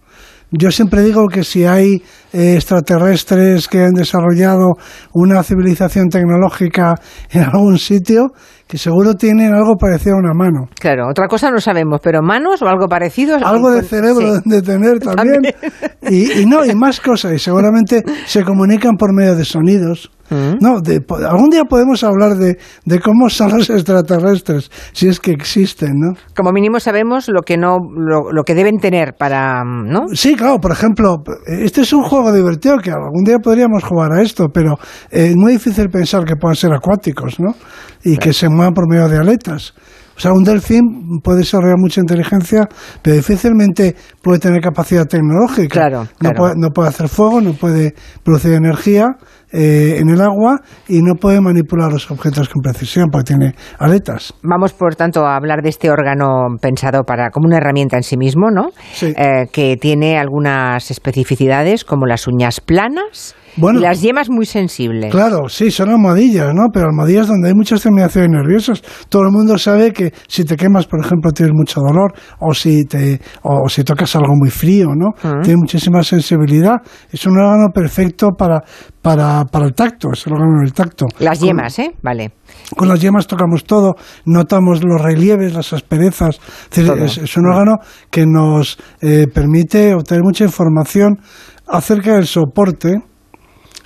Yo siempre digo que si hay eh, extraterrestres que han desarrollado una civilización tecnológica en algún sitio, que seguro tienen algo parecido a una mano. Claro, otra cosa no sabemos, pero manos o algo parecido. Algo de cerebro sí. de tener también. Y, y no, y más cosas. Y seguramente se comunican por medio de sonidos. Mm. No, de, algún día podemos hablar de, de cómo son los extraterrestres, si es que existen, ¿no? Como mínimo sabemos lo que no, lo, lo que deben tener para, ¿no? Sí, claro, por ejemplo, este es un juego divertido que algún día podríamos jugar a esto, pero eh, es muy difícil pensar que puedan ser acuáticos, ¿no? Y que se muevan por medio de aletas. O sea, un delfín puede desarrollar mucha inteligencia, pero difícilmente puede tener capacidad tecnológica. Claro, No, claro. puede, no puede hacer fuego, no puede producir energía eh, en el agua y no puede manipular los objetos con precisión porque tiene aletas. Vamos, por tanto, a hablar de este órgano pensado para como una herramienta en sí mismo, ¿no? Eh, que tiene algunas especificidades como las uñas planas Bueno, y las yemas muy sensibles. Claro, sí, son almohadillas, ¿no? Pero almohadillas donde hay muchas terminaciones nerviosas. Todo el mundo sabe que si te quemas, por ejemplo, tienes mucho dolor, o si te, o si tocas algo muy frío, ¿no? Mm. Tiene muchísima sensibilidad. Es un órgano perfecto para, para, para el tacto, es el órgano del tacto. Las Con- yemas, ¿eh? Vale. con las yemas tocamos todo, notamos los relieves, las asperezas. Es, decir, Todo. es- es un órgano que nos eh, permite obtener mucha información acerca del soporte,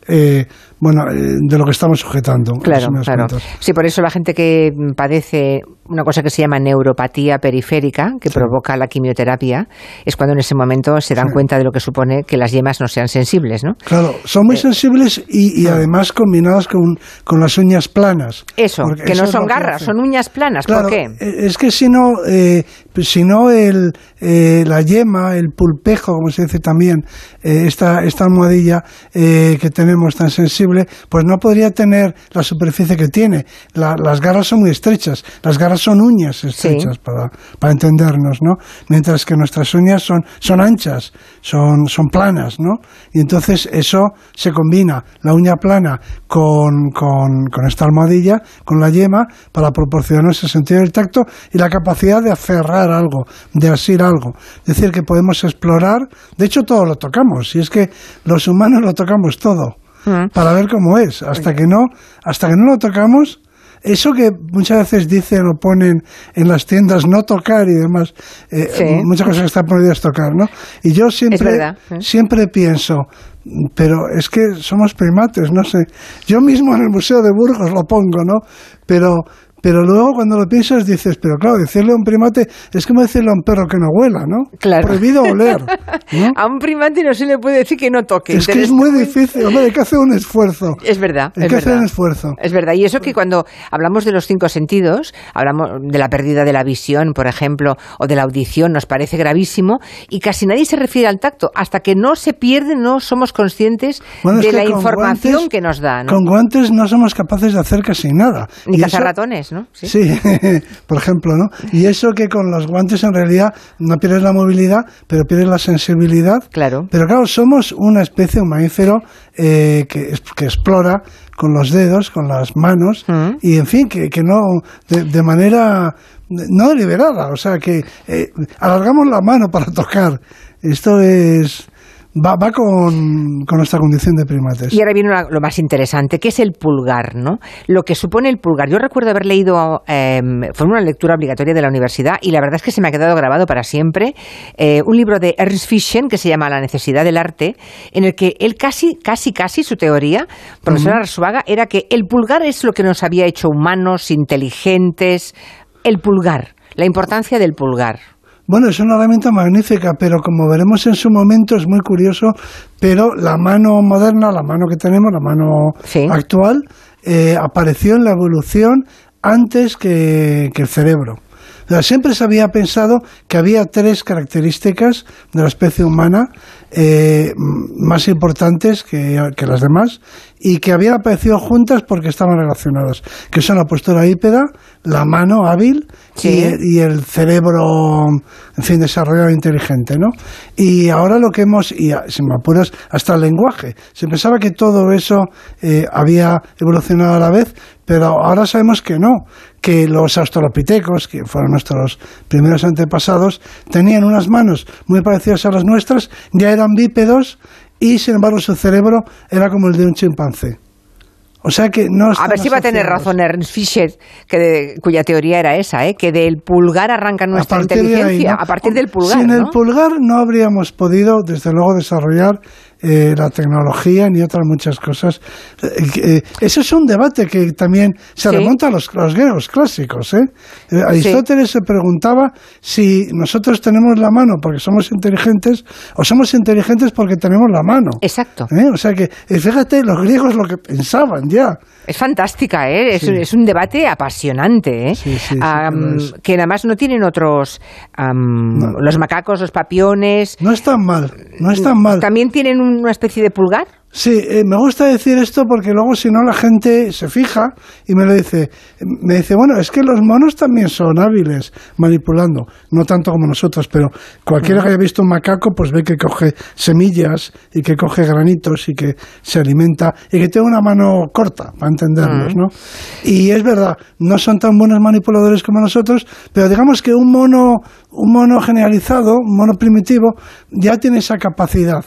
eh, bueno, eh, de lo que estamos sujetando. Claro, claro. cuentas. Sí, por eso la gente que padece una cosa que se llama neuropatía periférica, que provoca la quimioterapia, es cuando en ese momento se dan cuenta de lo que supone que las yemas no sean sensibles, ¿no? Claro, son muy sensibles y, y además combinadas con, con las uñas planas. Eso, que no son garras, son uñas planas. Claro, ¿Por qué? eh, Es que si no, eh, si no el, eh, la yema, el pulpejo, como se dice también, eh, esta, esta almohadilla eh, que tenemos tan sensible, pues no podría tener la superficie que tiene. las garras son muy estrechas, las garras son uñas estrechas para, para entendernos, ¿no? Mientras que nuestras uñas son, son anchas, son, son planas, ¿no? Y entonces eso se combina, la uña plana con, con, con esta almohadilla, con la yema, para proporcionar ese sentido del tacto y la capacidad de aferrar algo, de asir algo. Es decir, que podemos explorar, de hecho todo lo tocamos, y es que los humanos lo tocamos todo mm. para ver cómo es, hasta que no, hasta que no lo tocamos, eso que muchas veces dicen o ponen en las tiendas no tocar y demás, eh, muchas cosas que están prohibidas tocar, ¿no? Y yo siempre, siempre pienso, pero es que somos primates, no sé. Yo mismo en el Museo de Burgos lo pongo, ¿no? Pero pero luego cuando lo piensas dices, pero claro, decirle a un primate es como decirle a un perro que no huela, ¿no? Claro. Prohibido oler. a un primate no se le puede decir que no toque. Es que es muy difícil, hombre, hay que hacer un esfuerzo. Es verdad. Hay que hacer un esfuerzo. Es verdad. Y eso que cuando hablamos de los cinco sentidos, hablamos de la pérdida de la visión, por ejemplo, o de la audición, nos parece gravísimo, y casi nadie se refiere al tacto. Hasta que no se pierde, no somos conscientes de la información que nos da. Con guantes no somos capaces de hacer casi nada. Ni cazar ratones. Sí, por ejemplo, ¿no? Y eso que con los guantes en realidad no pierdes la movilidad, pero pierdes la sensibilidad. Claro. Pero claro, somos una especie, un mamífero eh, que, que explora con los dedos, con las manos, y en fin, que, que no, de, manera no deliberada, o sea, que eh, alargamos la mano para tocar. Esto es va, va con, nuestra condición de primates. Y ahora viene lo más interesante, que es el pulgar, ¿no? Lo que supone el pulgar. Yo recuerdo haber leído, em, fue una lectura obligatoria de la universidad y la verdad es que se me ha quedado grabado para siempre, eh, un libro de Ernst Fischen que se llama La necesidad del arte, en el que él casi, casi, casi, su teoría, profesora uh era que el pulgar es lo que nos había hecho humanos, inteligentes, el pulgar, la importancia del pulgar. Bueno, es una herramienta magnífica, pero como veremos en su momento es muy curioso, pero la mano moderna, la mano que tenemos, la mano actual, eh, apareció en la evolución antes que, el cerebro. Siempre se había pensado que había tres características de la especie humana eh, más importantes que, que, las demás y que habían aparecido juntas porque estaban relacionadas, que son la postura hípeda, la mano hábil y, el cerebro, en fin, desarrollado inteligente, ¿no? Y ahora lo que hemos, y si me apuras, hasta el lenguaje. Se pensaba que todo eso eh, había evolucionado a la vez, pero ahora sabemos que no, que los australopitecos, que fueron nuestros primeros antepasados, tenían unas manos muy parecidas a las nuestras, ya eran bípedos y sin embargo su cerebro era como el de un chimpancé. O sea que no A ver si va a tener razón Ernst Fischer, que cuya teoría era esa, ¿eh? que del pulgar arranca nuestra inteligencia, a partir del pulgar. Sin el pulgar no habríamos podido, desde luego, desarrollar eh, la tecnología ni otras muchas cosas. Eh, eh, ese es un debate que también se remonta a los, griegos clásicos. Aristóteles se preguntaba si nosotros tenemos la mano porque somos inteligentes o somos inteligentes porque tenemos la mano. Exacto. O sea que, fíjate, los griegos lo que pensaban ya. Es fantástica, ¿eh? es, un debate apasionante, ¿eh? que nada más no tienen otros, los macacos, los papiones. No están mal, no están mal. También tienen una especie de pulgar? Sí, eh, me gusta decir esto porque luego si no la gente se fija y me lo dice, me dice, bueno, es que los monos también son hábiles manipulando, no tanto como nosotros, pero cualquiera que haya visto un macaco pues ve que coge semillas y que coge granitos y que se alimenta y que tiene una mano corta, para entendernos, ¿no? Y es verdad, no son tan buenos manipuladores como nosotros, pero digamos que un mono, un mono generalizado, un mono primitivo, ya tiene esa capacidad.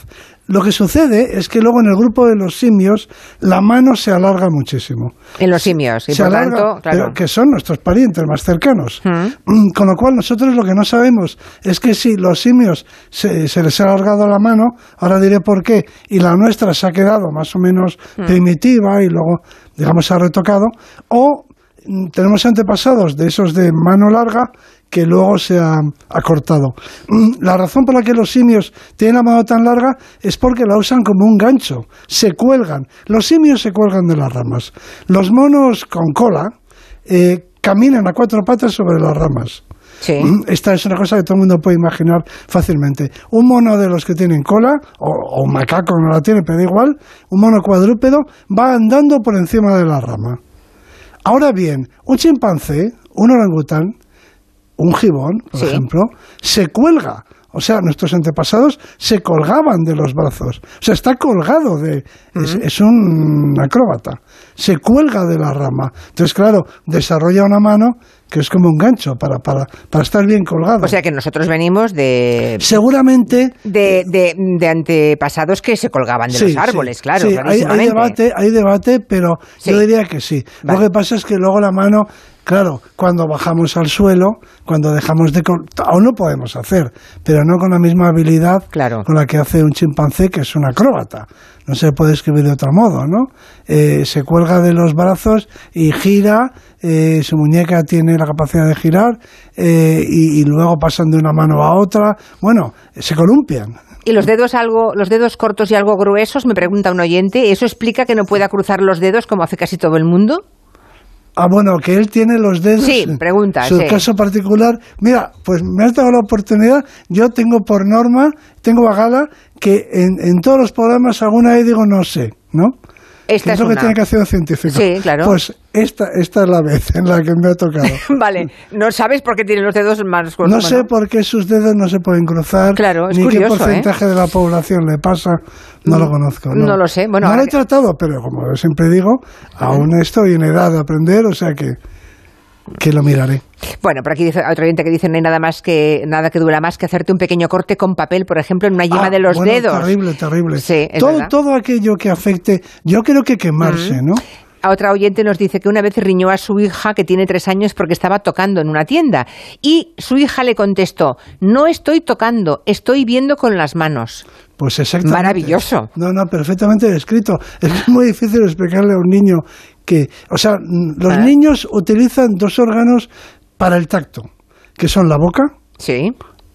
Lo que sucede es que luego en el grupo de los simios la mano se alarga muchísimo. En los simios, y por tanto, claro. que son nuestros parientes más cercanos. Mm, con lo cual nosotros lo que no sabemos es que si los simios se, les ha alargado la mano, ahora diré por qué, y la nuestra se ha quedado más o menos primitiva y luego, digamos, se ha retocado, o mm, tenemos antepasados de esos de mano larga que luego se ha acortado. Mm, la razón por la que los simios tienen la mano tan larga es porque la usan como un gancho, se cuelgan. Los simios se cuelgan de las ramas. Los monos con cola eh, caminan a cuatro patas sobre las ramas. Mm, Esta es una cosa que todo el mundo puede imaginar fácilmente. Un mono de los que tienen cola, o, o un macaco no la tiene, pero da igual, un mono cuadrúpedo va andando por encima de la rama. Ahora bien, un chimpancé, un orangután, un gibón, por Sí. ejemplo, se cuelga. O sea, nuestros antepasados se colgaban de los brazos. O sea, está colgado de... Es, es un acróbata. Se cuelga de la rama. Entonces, claro, desarrolla una mano que es como un gancho para, para, para estar bien colgado. O sea que nosotros venimos de... Seguramente... De, de, de antepasados que se colgaban de Sí, los sí. árboles, claro, Sí, hay, debate, hay debate, pero yo diría que sí. Lo que pasa es que luego la mano, claro, cuando bajamos al suelo, cuando dejamos de... Aún no podemos hacer, pero no con la misma habilidad con la que hace un chimpancé, que es un acróbata. No se puede escribir de otro modo, ¿no? Eh, se cuelga de los brazos y gira, eh, su muñeca tiene la capacidad de girar eh, y, y luego pasan de una mano a otra. Bueno, se columpian. Y los dedos algo, los dedos cortos y algo gruesos, me pregunta un oyente, ¿eso explica que no pueda cruzar los dedos como hace casi todo el mundo? Ah, bueno, que él tiene los dedos. Sí, pregunta, Su sí. caso particular. Mira, pues me has dado la oportunidad. Yo tengo por norma, tengo a gala, que en, en todos los programas alguna vez digo no sé, ¿no? Esta Que es lo que una. tiene que hacer un científico. Sí, claro. Pues esta, esta es la vez en la que me ha tocado. vale, no sabes por qué tiene los dedos más cortos. No sé por qué sus dedos no se pueden cruzar. Claro, es ni qué curioso, ¿eh? porcentaje de la población le pasa. No lo conozco. no lo sé. Bueno, no lo he tratado, pero como siempre digo, aún estoy en edad de aprender, o sea que, que lo miraré. Bueno, por aquí dice otro oyente que dice no hay nada más que nada que dura más que hacerte un pequeño corte con papel, por ejemplo, en una yema Ah, de los bueno, dedos. Terrible, terrible. Sí, todo, verdad. todo aquello que afecte, yo creo que quemarse, ¿no? A otra oyente nos dice que una vez riñó a su hija que tiene tres años porque estaba tocando en una tienda y su hija le contestó no estoy tocando, estoy viendo con las manos. Pues exactamente. Maravilloso. No, no, perfectamente descrito. Es muy difícil explicarle a un niño que, o sea, los Ah. niños utilizan dos órganos para el tacto, que son la boca sí.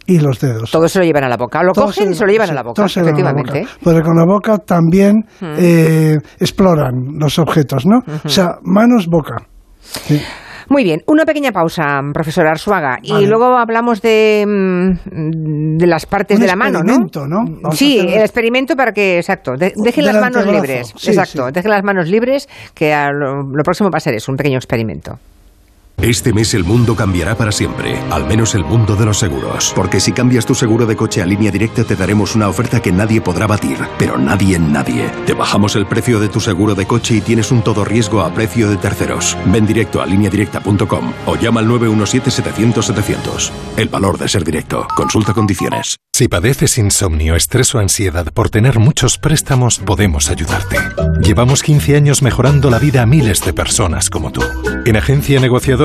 y los dedos. Todos se lo llevan a la boca. Lo Todos cogen y se lo llevan a la boca, la efectivamente. boca. Porque con la boca también Mm. eh, exploran los objetos, ¿no? O sea, manos, boca. Sí. Muy bien, una pequeña pausa, profesor Arzuaga, y luego hablamos de, mm, de las partes Un de la mano, ¿no? experimento, ¿no? Vamos a Sí, el experimento para que, exacto, de- dejen las manos libres. sí, exacto, sí. dejen las manos libres, que a lo, lo próximo va a ser eso, un pequeño experimento. Este mes el mundo cambiará para siempre, al menos el mundo de los seguros. Porque si cambias tu seguro de coche a línea directa te daremos una oferta que nadie podrá batir, pero nadie en nadie. Te bajamos el precio de tu seguro de coche y tienes un todo riesgo a precio de terceros. Ven directo a lineadirecta.com o llama al 917-700-700. El valor de ser directo. Consulta condiciones. Si padeces insomnio, estrés o ansiedad por tener muchos préstamos, podemos ayudarte. Llevamos 15 años mejorando la vida a miles de personas como tú. En Agencia Negociadora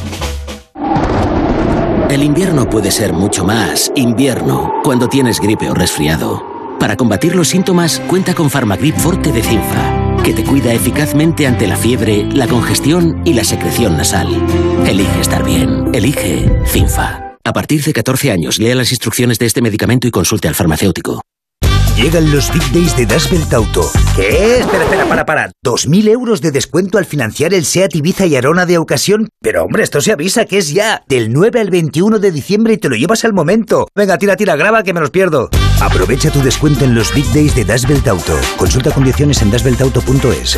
El invierno puede ser mucho más invierno cuando tienes gripe o resfriado. Para combatir los síntomas, cuenta con Farmagrip Forte de Cinfa, que te cuida eficazmente ante la fiebre, la congestión y la secreción nasal. Elige estar bien. Elige Cinfa. A partir de 14 años, lea las instrucciones de este medicamento y consulte al farmacéutico. Llegan los Big Days de Das Belt Auto. ¿Qué? Espera, espera, para, para. ¿2.000 euros de descuento al financiar el SEAT Ibiza y Arona de ocasión? Pero hombre, esto se avisa que es ya. Del 9 al 21 de diciembre y te lo llevas al momento. Venga, tira, tira, graba que me los pierdo. Aprovecha tu descuento en los Big Days de Das Belt Auto. Consulta condiciones en dasbeltauto.es.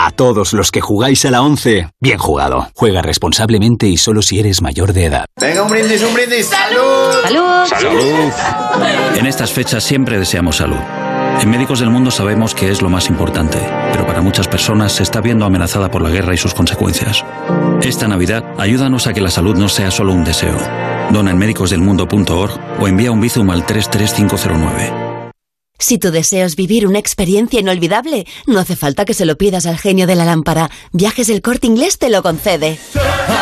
A todos los que jugáis a la 11, bien jugado. Juega responsablemente y solo si eres mayor de edad. Venga, un brindis, un brindis. ¡Salud! ¡Salud! Salud. En estas fechas siempre deseamos salud. En Médicos del Mundo sabemos que es lo más importante, pero para muchas personas se está viendo amenazada por la guerra y sus consecuencias. Esta Navidad, ayúdanos a que la salud no sea solo un deseo. Dona en médicosdelmundo.org o envía un bizum al 33509. Si tu deseo es vivir una experiencia inolvidable, no hace falta que se lo pidas al genio de la lámpara. Viajes del Corte Inglés te lo concede.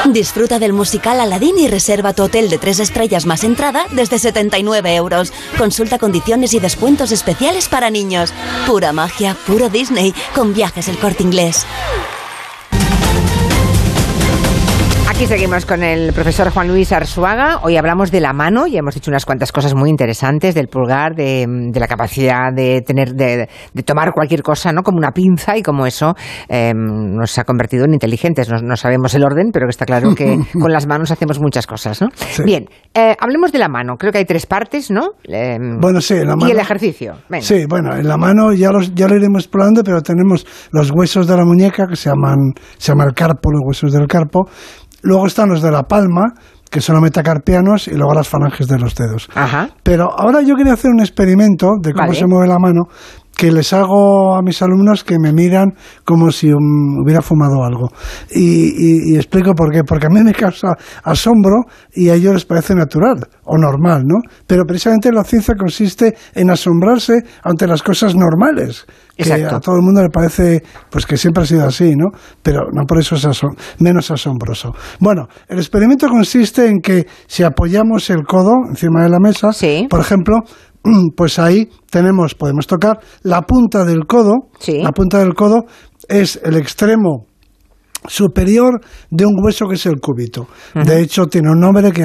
Disfruta del musical Aladdin y reserva tu hotel de tres estrellas más entrada desde 79 euros. Consulta condiciones y descuentos especiales para niños. Pura magia, puro Disney, con Viajes del Corte Inglés. Aquí seguimos con el profesor Juan Luis Arzuaga. Hoy hablamos de la mano y hemos dicho unas cuantas cosas muy interesantes del pulgar, de, de la capacidad de tener, de, de, tomar cualquier cosa, ¿no? Como una pinza y como eso eh, nos ha convertido en inteligentes. No, no, sabemos el orden, pero que está claro que con las manos hacemos muchas cosas, ¿no? Sí. Bien, eh, hablemos de la mano. Creo que hay tres partes, ¿no? Eh, bueno, sí, la mano. Y el ejercicio. Venga. Sí, bueno, en la mano ya, los, ya lo iremos explorando, pero tenemos los huesos de la muñeca que se llaman, se llama el carpo, los huesos del carpo Luego están los de la palma, que son los metacarpianos, y luego las falanges de los dedos. Ajá. Pero ahora yo quería hacer un experimento de cómo Vale. se mueve la mano, que les hago a mis alumnos que me miran como si um, hubiera fumado algo. Y, y, y, explico por qué. Porque a mí me causa asombro y a ellos les parece natural o normal, ¿no? Pero precisamente la ciencia consiste en asombrarse ante las cosas normales. Que Exacto. a todo el mundo le parece pues que siempre ha sido así, ¿no? Pero no por eso es asom menos asombroso. Bueno, el experimento consiste en que si apoyamos el codo encima de la mesa, por ejemplo, pues ahí tenemos, podemos tocar la punta del codo. La punta del codo es el extremo superior de un hueso que es el cúbito. Uh -huh. De hecho, tiene un nombre que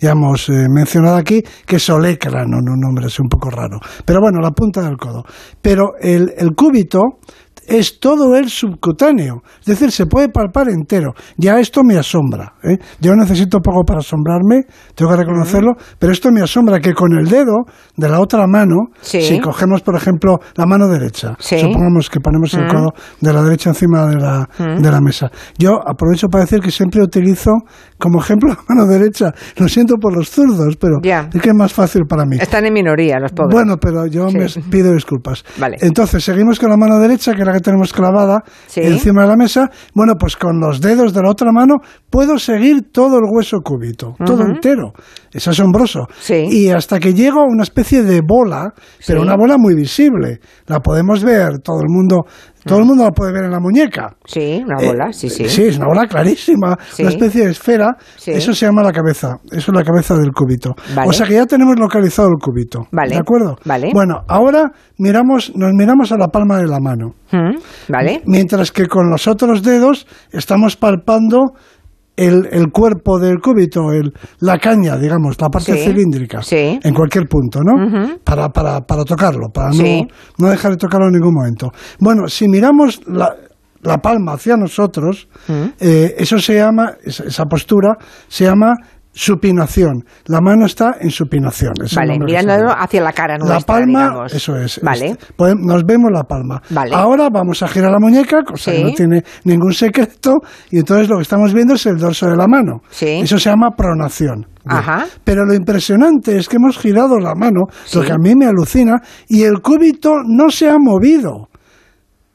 ya hemos eh, mencionado aquí, que es olecrano, un nombre es un poco raro. Pero bueno, la punta del codo. Pero el, el cúbito es todo el subcutáneo, es decir, se puede palpar entero. Ya esto me asombra. ¿eh? Yo necesito poco para asombrarme, tengo que reconocerlo, uh -huh. pero esto me asombra que con el dedo de la otra mano, sí. si cogemos, por ejemplo, la mano derecha, sí. supongamos que ponemos uh -huh. el codo de la derecha encima de la, uh -huh. de la mesa. Yo aprovecho para decir que siempre utilizo como ejemplo la mano derecha. Lo siento por los zurdos, pero es que es más fácil para mí. Están en minoría los pobres. Bueno, pero yo sí. me pido disculpas. Vale. Entonces, seguimos con la mano derecha, que es la que tenemos clavada sí. encima de la mesa. Bueno, pues con los dedos de la otra mano puedo seguir todo el hueso cúbito, todo entero. Es asombroso. Sí. Y hasta que llego a una especie de bola, pero una bola muy visible. La podemos ver, todo el mundo, todo el mundo la puede ver en la muñeca. Sí, una Eh, bola, sí, sí. Sí, es una bola clarísima, Sí. una especie de esfera. Sí. Eso se llama la cabeza. Eso es la cabeza del cúbito. Vale. O sea que ya tenemos localizado el cúbito. Vale. ¿De acuerdo? Vale. Bueno, ahora miramos, nos miramos a la palma de la mano. Mm, Vale. Mientras que con los otros dedos estamos palpando el, el cuerpo del cúbito, el, la caña, digamos, la parte Sí. cilíndrica, Sí. en cualquier punto, ¿no? Para, para, para tocarlo, para Sí. no, no dejar de tocarlo en ningún momento. Bueno, si miramos la, la palma hacia nosotros, eh, eso se llama, esa, esa postura se llama supinación. La mano está en supinación. Vale, mirándolo hacia la cara nuestra, La palma, digamos. eso es. Vale. este, nos vemos la palma. Vale. Ahora vamos a girar la muñeca, cosa Sí. que no tiene ningún secreto, y entonces lo que estamos viendo es el dorso de la mano. Sí. Eso se llama pronación. Ajá. Pero lo impresionante es que hemos girado la mano, lo que a mí me alucina, y el cúbito no se ha movido.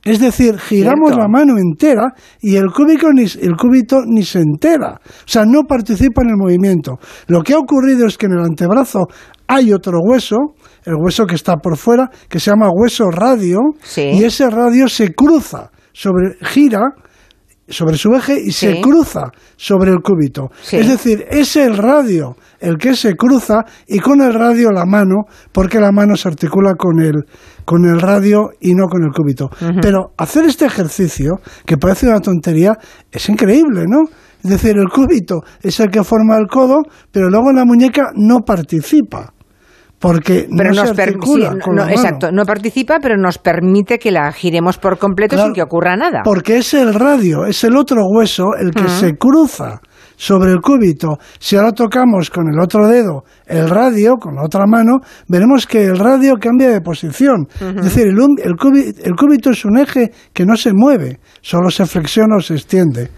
Es decir, giramos Cierto. la mano entera y el cúbito, ni, el cúbito ni se entera. O sea, no participa en el movimiento. Lo que ha ocurrido es que en el antebrazo hay otro hueso, el hueso que está por fuera, que se llama hueso radio, Sí. y ese radio se cruza, sobre, gira sobre su eje y se cruza sobre el cúbito. Sí. Es decir, es el radio el que se cruza y con el radio la mano, porque la mano se articula con el, con el radio y no con el cúbito. Pero hacer este ejercicio, que parece una tontería, es increíble, ¿no? Es decir, el cúbito es el que forma el codo, pero luego la muñeca no participa. Porque Pero no nos se per- articula sí, con no, la mano. exacto, no participa, pero nos permite que la giremos por completo Claro, sin que ocurra nada. Porque es el radio, es el otro hueso el que se cruza sobre el cúbito. Si ahora tocamos con el otro dedo el radio, con la otra mano, veremos que el radio cambia de posición. Es decir, el, el cúbi- el cúbito es un eje que no se mueve, solo se flexiona o se extiende.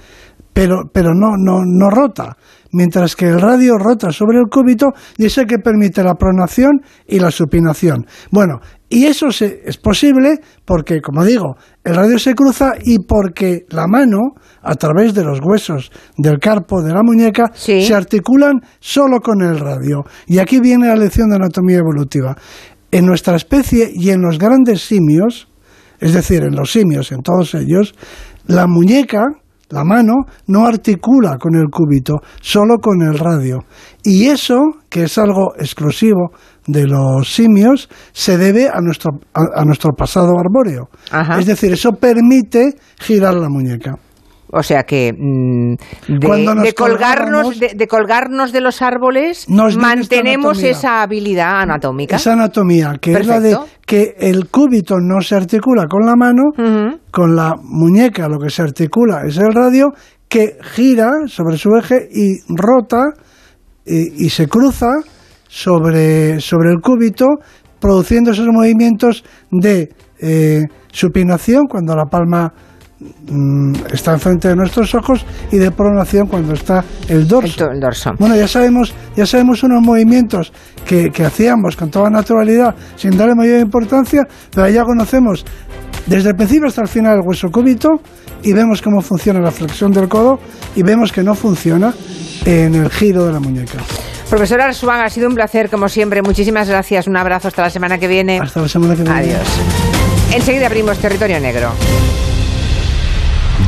Pero, pero no, no, no rota. Mientras que el radio rota sobre el cúbito y es el que permite la pronación y la supinación. Bueno, y eso es posible porque, como digo, el radio se cruza y porque la mano, a través de los huesos del carpo de la muñeca, se articulan solo con el radio. Y aquí viene la lección de anatomía evolutiva. En nuestra especie y en los grandes simios, es decir, en los simios, en todos ellos, la muñeca, la mano, no articula con el cúbito, solo con el radio. Y eso, que es algo exclusivo de los simios, se debe a nuestro, a, nuestro pasado arbóreo. Es decir, eso permite girar la muñeca. O sea que mm, de, colgarnos, de, colgarnos de los árboles mantenemos esa habilidad anatómica. Esa anatomía, que es la de que el cúbito no se articula con la mano, con la muñeca lo que se articula es el radio, que gira sobre su eje y rota y, se cruza sobre, sobre el cúbito, produciendo esos movimientos de eh, supinación cuando la palma está enfrente de nuestros ojos y de pronación cuando está el dorso. El, dorso. Bueno, ya sabemos, ya sabemos unos movimientos que, que hacíamos con toda naturalidad sin darle mayor importancia, pero ya conocemos desde el principio hasta el final el hueso cúbito y vemos cómo funciona la flexión del codo y vemos que no funciona en el giro de la muñeca. Profesora Arsuán, ha sido un placer como siempre. Muchísimas gracias. Un abrazo hasta la semana que viene. Hasta la semana que viene. Adiós. Enseguida abrimos territorio negro.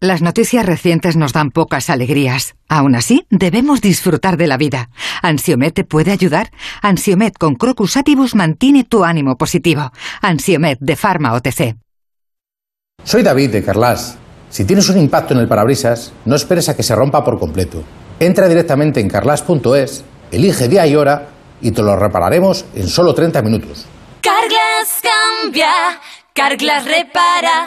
Las noticias recientes nos dan pocas alegrías. Aún así, debemos disfrutar de la vida. ¿Ansiomet te puede ayudar? Ansiomet con Crocus Atibus mantiene tu ánimo positivo. Ansiomet de Pharma OTC. Soy David de Carlas. Si tienes un impacto en el parabrisas, no esperes a que se rompa por completo. Entra directamente en carlas.es, elige día y hora y te lo repararemos en solo 30 minutos. Carglass cambia, Carglass repara.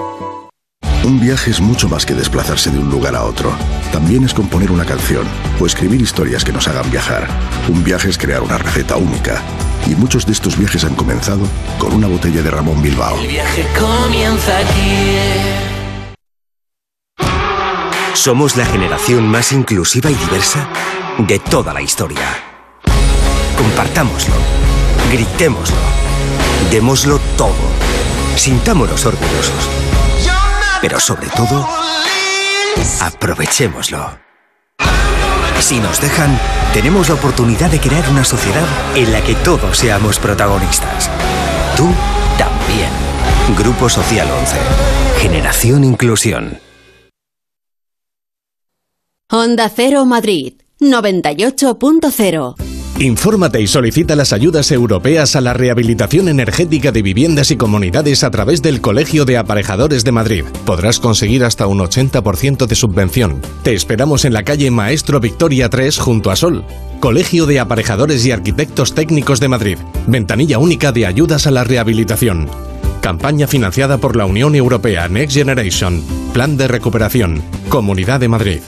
Un viaje es mucho más que desplazarse de un lugar a otro. También es componer una canción o escribir historias que nos hagan viajar. Un viaje es crear una receta única. Y muchos de estos viajes han comenzado con una botella de Ramón Bilbao. El viaje comienza aquí. Somos la generación más inclusiva y diversa de toda la historia. Compartámoslo, gritémoslo, démoslo todo, sintámonos orgullosos pero sobre todo, aprovechémoslo. Si nos dejan, tenemos la oportunidad de crear una sociedad en la que todos seamos protagonistas. Tú también. Grupo Social 11. Generación Inclusión. Honda Cero Madrid 98.0 Infórmate y solicita las ayudas europeas a la rehabilitación energética de viviendas y comunidades a través del Colegio de Aparejadores de Madrid. Podrás conseguir hasta un 80% de subvención. Te esperamos en la calle Maestro Victoria 3 junto a Sol. Colegio de Aparejadores y Arquitectos Técnicos de Madrid. Ventanilla única de ayudas a la rehabilitación. Campaña financiada por la Unión Europea Next Generation. Plan de recuperación. Comunidad de Madrid.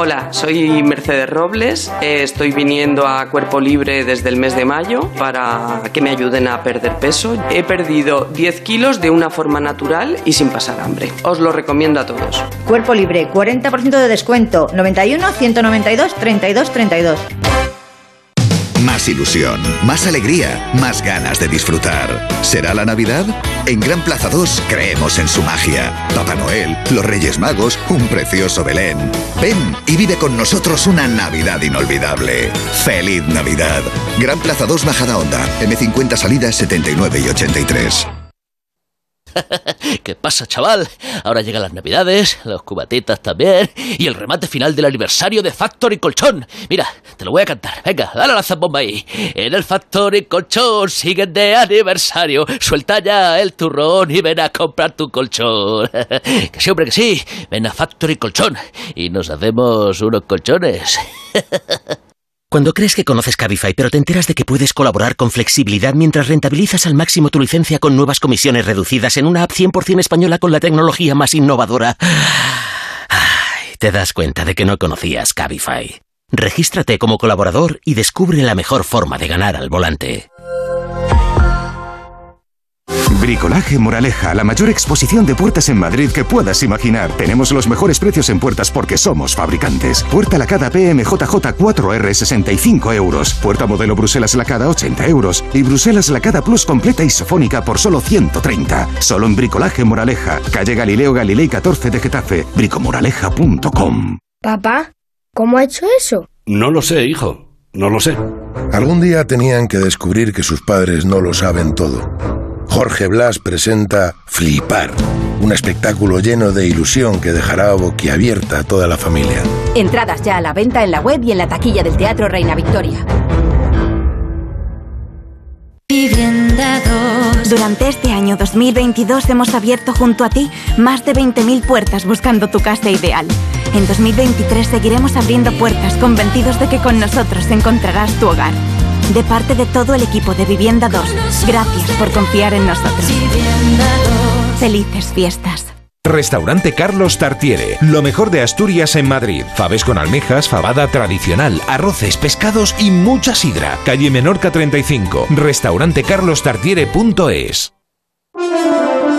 Hola, soy Mercedes Robles. Eh, estoy viniendo a Cuerpo Libre desde el mes de mayo para que me ayuden a perder peso. He perdido 10 kilos de una forma natural y sin pasar hambre. Os lo recomiendo a todos. Cuerpo Libre, 40% de descuento. 91 192 32 32. Más ilusión, más alegría, más ganas de disfrutar. ¿Será la Navidad? En Gran Plaza 2 creemos en su magia. Papá Noel, los Reyes Magos, un precioso Belén. Ven y vive con nosotros una Navidad inolvidable. ¡Feliz Navidad! Gran Plaza 2 Bajada Onda, M50 salidas 79 y 83. ¿Qué pasa, chaval? Ahora llegan las navidades, los cubatitas también, y el remate final del aniversario de Factory Colchón. Mira, te lo voy a cantar. Venga, dale la zambomba ahí. En el Factory Colchón siguen de aniversario. Suelta ya el turrón y ven a comprar tu colchón. que sí, hombre, que sí. Ven a Factory Colchón y nos hacemos unos colchones. Cuando crees que conoces Cabify, pero te enteras de que puedes colaborar con flexibilidad mientras rentabilizas al máximo tu licencia con nuevas comisiones reducidas en una app 100% española con la tecnología más innovadora, Ay, te das cuenta de que no conocías Cabify. Regístrate como colaborador y descubre la mejor forma de ganar al volante. Bricolaje Moraleja, la mayor exposición de puertas en Madrid que puedas imaginar. Tenemos los mejores precios en puertas porque somos fabricantes. Puerta lacada PMJJ 4R 65 euros. Puerta modelo Bruselas lacada 80 euros. Y Bruselas lacada Plus completa y sofónica por solo 130. Solo en Bricolaje Moraleja. Calle Galileo Galilei 14 de Getafe. Bricomoraleja.com. Papá, ¿cómo ha hecho eso? No lo sé, hijo. No lo sé. Algún día tenían que descubrir que sus padres no lo saben todo. Jorge Blas presenta Flipar, un espectáculo lleno de ilusión que dejará boquiabierta a toda la familia. Entradas ya a la venta en la web y en la taquilla del Teatro Reina Victoria. Durante este año 2022 hemos abierto junto a ti más de 20.000 puertas buscando tu casa ideal. En 2023 seguiremos abriendo puertas convencidos de que con nosotros encontrarás tu hogar. De parte de todo el equipo de Vivienda 2, gracias por confiar en nosotros. Felices fiestas. Restaurante Carlos Tartiere, lo mejor de Asturias en Madrid. Faves con almejas, fabada tradicional, arroces, pescados y mucha sidra. Calle Menorca 35, restaurantecarlostartiere.es.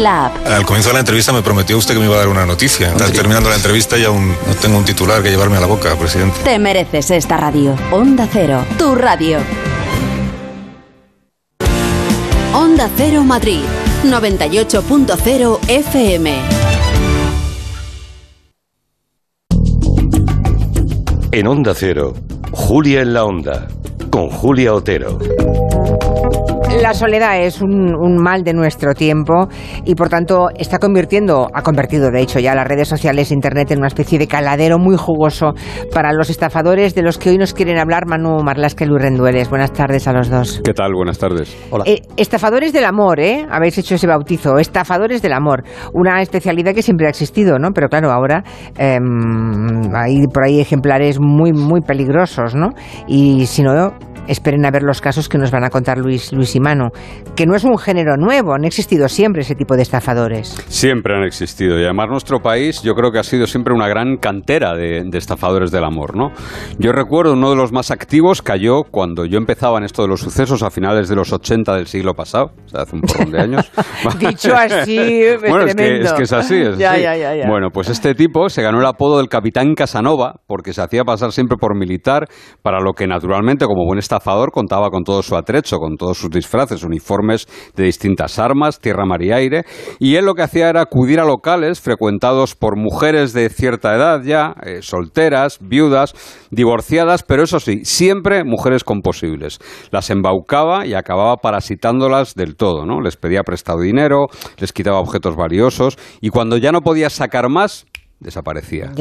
la app. Al comienzo de la entrevista me prometió usted que me iba a dar una noticia. Está terminando la entrevista y aún no tengo un titular que llevarme a la boca, presidente. Te mereces esta radio. Onda Cero, tu radio. Onda Cero Madrid, 98.0 FM. En Onda Cero, Julia en la Onda, con Julia Otero. La soledad es un, un, mal de nuestro tiempo y por tanto está convirtiendo, ha convertido de hecho ya las redes sociales, Internet en una especie de caladero muy jugoso para los estafadores de los que hoy nos quieren hablar Manu Marlasque y Luis Rendueles. Buenas tardes a los dos. ¿Qué tal? Buenas tardes. Hola. Eh, estafadores del amor, ¿eh? Habéis hecho ese bautizo. Estafadores del amor. Una especialidad que siempre ha existido, ¿no? Pero claro, ahora eh, hay por ahí ejemplares muy, muy peligrosos, ¿no? Y si no, esperen a ver los casos que nos van a contar Luis, Luis y Manu, que no es un género nuevo, han existido siempre ese tipo de estafadores. Siempre han existido y además nuestro país yo creo que ha sido siempre una gran cantera de, de estafadores del amor, ¿no? Yo recuerdo uno de los más activos cayó cuando yo empezaba en esto de los sucesos a finales de los 80 del siglo pasado, o sea, hace un porrón de años. Dicho así, es bueno, es que, es que, es así, es ya, así. Ya, ya, Bueno, pues este tipo se ganó el apodo del Capitán Casanova porque se hacía pasar siempre por militar, para lo que naturalmente como buen estafador contaba con todo su atrecho, con todos sus disfraces, uniformes de distintas armas, tierra, mar y aire, y él lo que hacía era acudir a locales frecuentados por mujeres de cierta edad ya, eh, solteras, viudas, divorciadas, pero eso sí, siempre mujeres con posibles. Las embaucaba y acababa parasitándolas del todo, ¿no? Les pedía prestado dinero, les quitaba objetos valiosos y cuando ya no podía sacar más, desaparecía.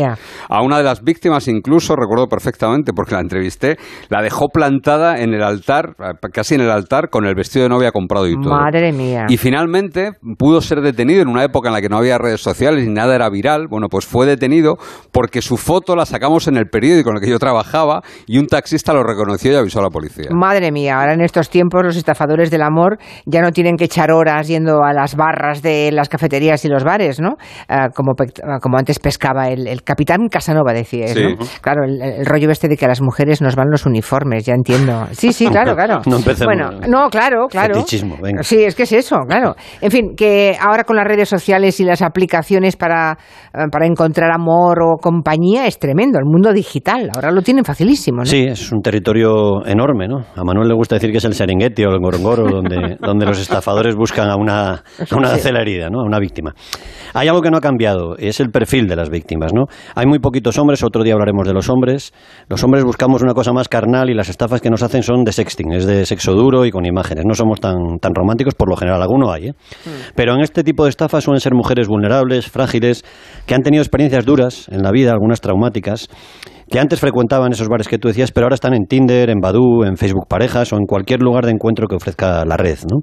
A una de las víctimas incluso, recuerdo perfectamente porque la entrevisté, la dejó plantada en el altar, casi en el altar, con el vestido de novia comprado y todo. Madre mía. Y finalmente pudo ser detenido en una época en la que no había redes sociales y nada era viral. Bueno, pues fue detenido porque su foto la sacamos en el periódico en el que yo trabajaba y un taxista lo reconoció y avisó a la policía. Madre mía, ahora en estos tiempos los estafadores del amor ya no tienen que echar horas yendo a las barras de las cafeterías y los bares, ¿no? Uh, como, como antes pescaba el, el capitán Casanova, decía, Sí. ¿no? Claro, el, el rollo este de que a las mujeres nos van los uniformes, ya entiendo. Sí, sí, claro, claro. No. Bueno, no, claro, claro. Fetichismo, venga. Sí, es que es eso, claro. En fin, que ahora con las redes sociales y las aplicaciones para, eh, para encontrar amor o compañía es tremendo. El mundo digital, ahora lo tienen facilísimo, ¿no? Sí, es un territorio enorme, ¿no? A Manuel le gusta decir que es el Serengeti o el Ngorongoro, donde, donde los estafadores buscan a una, a una Sí. ¿no? A una víctima. Hay algo que no ha cambiado, es el perfil de las víctimas, ¿no? Hay muy poquitos hombres, otro día hablaremos de los hombres. Los hombres buscamos una cosa más carnal y las estafas que nos hacen son de sexting, es de sexo duro y con imágenes. No somos tan, tan románticos, por lo general, alguno hay, ¿eh? Pero en este tipo de estafas suelen ser mujeres vulnerables, frágiles, que han tenido experiencias duras en la vida, algunas traumáticas, que antes frecuentaban esos bares que tú decías, pero ahora están en Tinder, en Badoo, en Facebook Parejas o en cualquier lugar de encuentro que ofrezca la red. ¿no?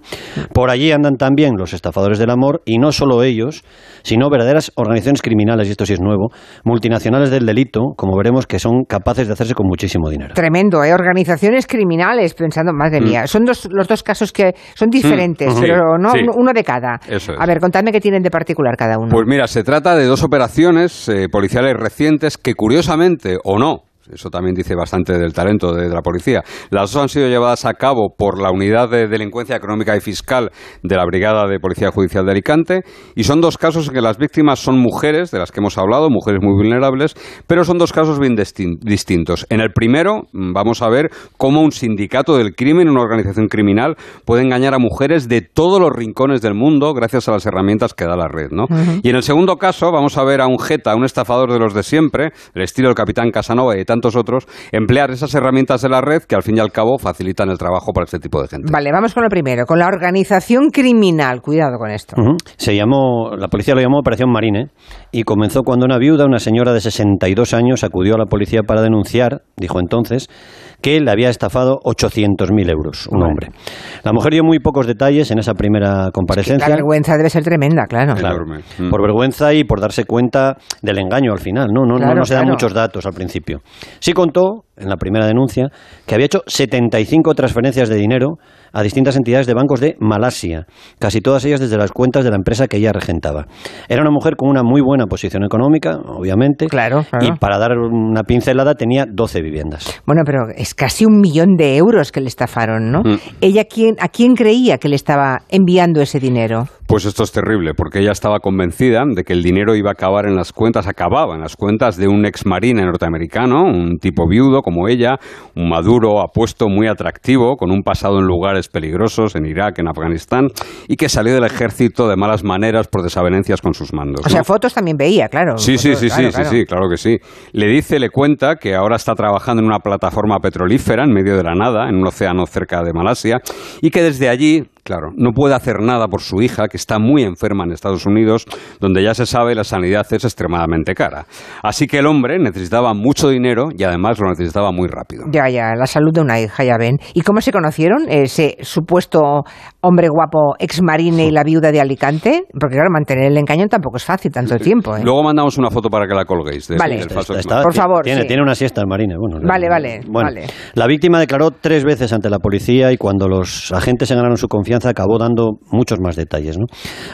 Por allí andan también los estafadores del amor y no solo ellos, sino verdaderas organizaciones criminales, y esto sí es nuevo, multinacionales del delito, como veremos, que son capaces de hacerse con muchísimo dinero. Tremendo, ¿eh? Organizaciones criminales, pensando, madre Mm. mía. Son dos, los dos casos que son diferentes, Mm, pero no sí. uno, uno de cada. Eso es. A ver, contadme qué tienen de particular cada uno. Pues mira, se trata de dos operaciones eh, policiales recientes que curiosamente o no, eso también dice bastante del talento de, de la policía. Las dos han sido llevadas a cabo por la Unidad de Delincuencia Económica y Fiscal de la Brigada de Policía Judicial de Alicante y son dos casos en que las víctimas son mujeres, de las que hemos hablado, mujeres muy vulnerables, pero son dos casos bien distin- distintos. En el primero mm, vamos a ver cómo un sindicato del crimen, una organización criminal, puede engañar a mujeres de todos los rincones del mundo gracias a las herramientas que da la red, ¿no? Y en el segundo caso vamos a ver a un jeta, un estafador de los de siempre, el estilo del capitán Casanova y de tantos otros, emplear esas herramientas de la red que al fin y al cabo facilitan el trabajo para este tipo de gente. Vale, vamos con lo primero, con la organización criminal. Cuidado con esto. Se llamó, la policía lo llamó Operación Marine y comenzó cuando una viuda, una señora de 62 años, acudió a la policía para denunciar, dijo entonces, que le había estafado 800.000 euros un hombre. La mujer dio muy pocos detalles en esa primera comparecencia. La vergüenza debe ser tremenda, claro. Claro, por vergüenza y por darse cuenta del engaño al final. No, no, no, no se dan claro. muchos datos al principio. Sí contó, en la primera denuncia, que había hecho 75 transferencias de dinero a distintas entidades de bancos de Malasia, casi todas ellas desde las cuentas de la empresa que ella regentaba. Era una mujer con una muy buena posición económica, obviamente, claro. y para dar una pincelada tenía 12 viviendas. Bueno, pero es casi un millón de euros que le estafaron, ¿no? Mm. ¿Ella quién, a quién creía que le estaba enviando ese dinero? Pues esto es terrible, porque ella estaba convencida de que el dinero iba a acabar en las cuentas, acababa en las cuentas de un ex marine norteamericano, un tipo viudo como ella, un maduro, apuesto, muy atractivo, con un pasado en lugares peligrosos, en Irak, en Afganistán, y que salió del ejército de malas maneras por desavenencias con sus mandos. O sea, fotos también veía, claro. Sí, sí, Fotos, sí, claro, sí, claro. sí, sí, claro que sí. Le dice, le cuenta que ahora está trabajando en una plataforma petrolífera en medio de la nada, en un océano cerca de Malasia, y que desde allí, claro, no puede hacer nada por su hija, que está muy enferma en Estados Unidos, donde ya se sabe la sanidad es extremadamente cara. Así que el hombre necesitaba mucho dinero y además lo necesitaba muy rápido. Ya, ya, la salud de una hija, ya ven. ¿Y cómo se conocieron ese supuesto hombre guapo ex marine y la viuda de Alicante? Porque claro, mantener el engaño tampoco es fácil tanto tiempo. ¿eh? Luego mandamos una foto para que la colguéis. de- Vale. del falso Está- Por favor, Tiene, sí. tiene una siesta el marine. Bueno, Vale, vale, Bueno, vale. La víctima declaró tres veces ante la policía y cuando los agentes se ganaron su confianza acabó dando muchos más detalles. ¿no?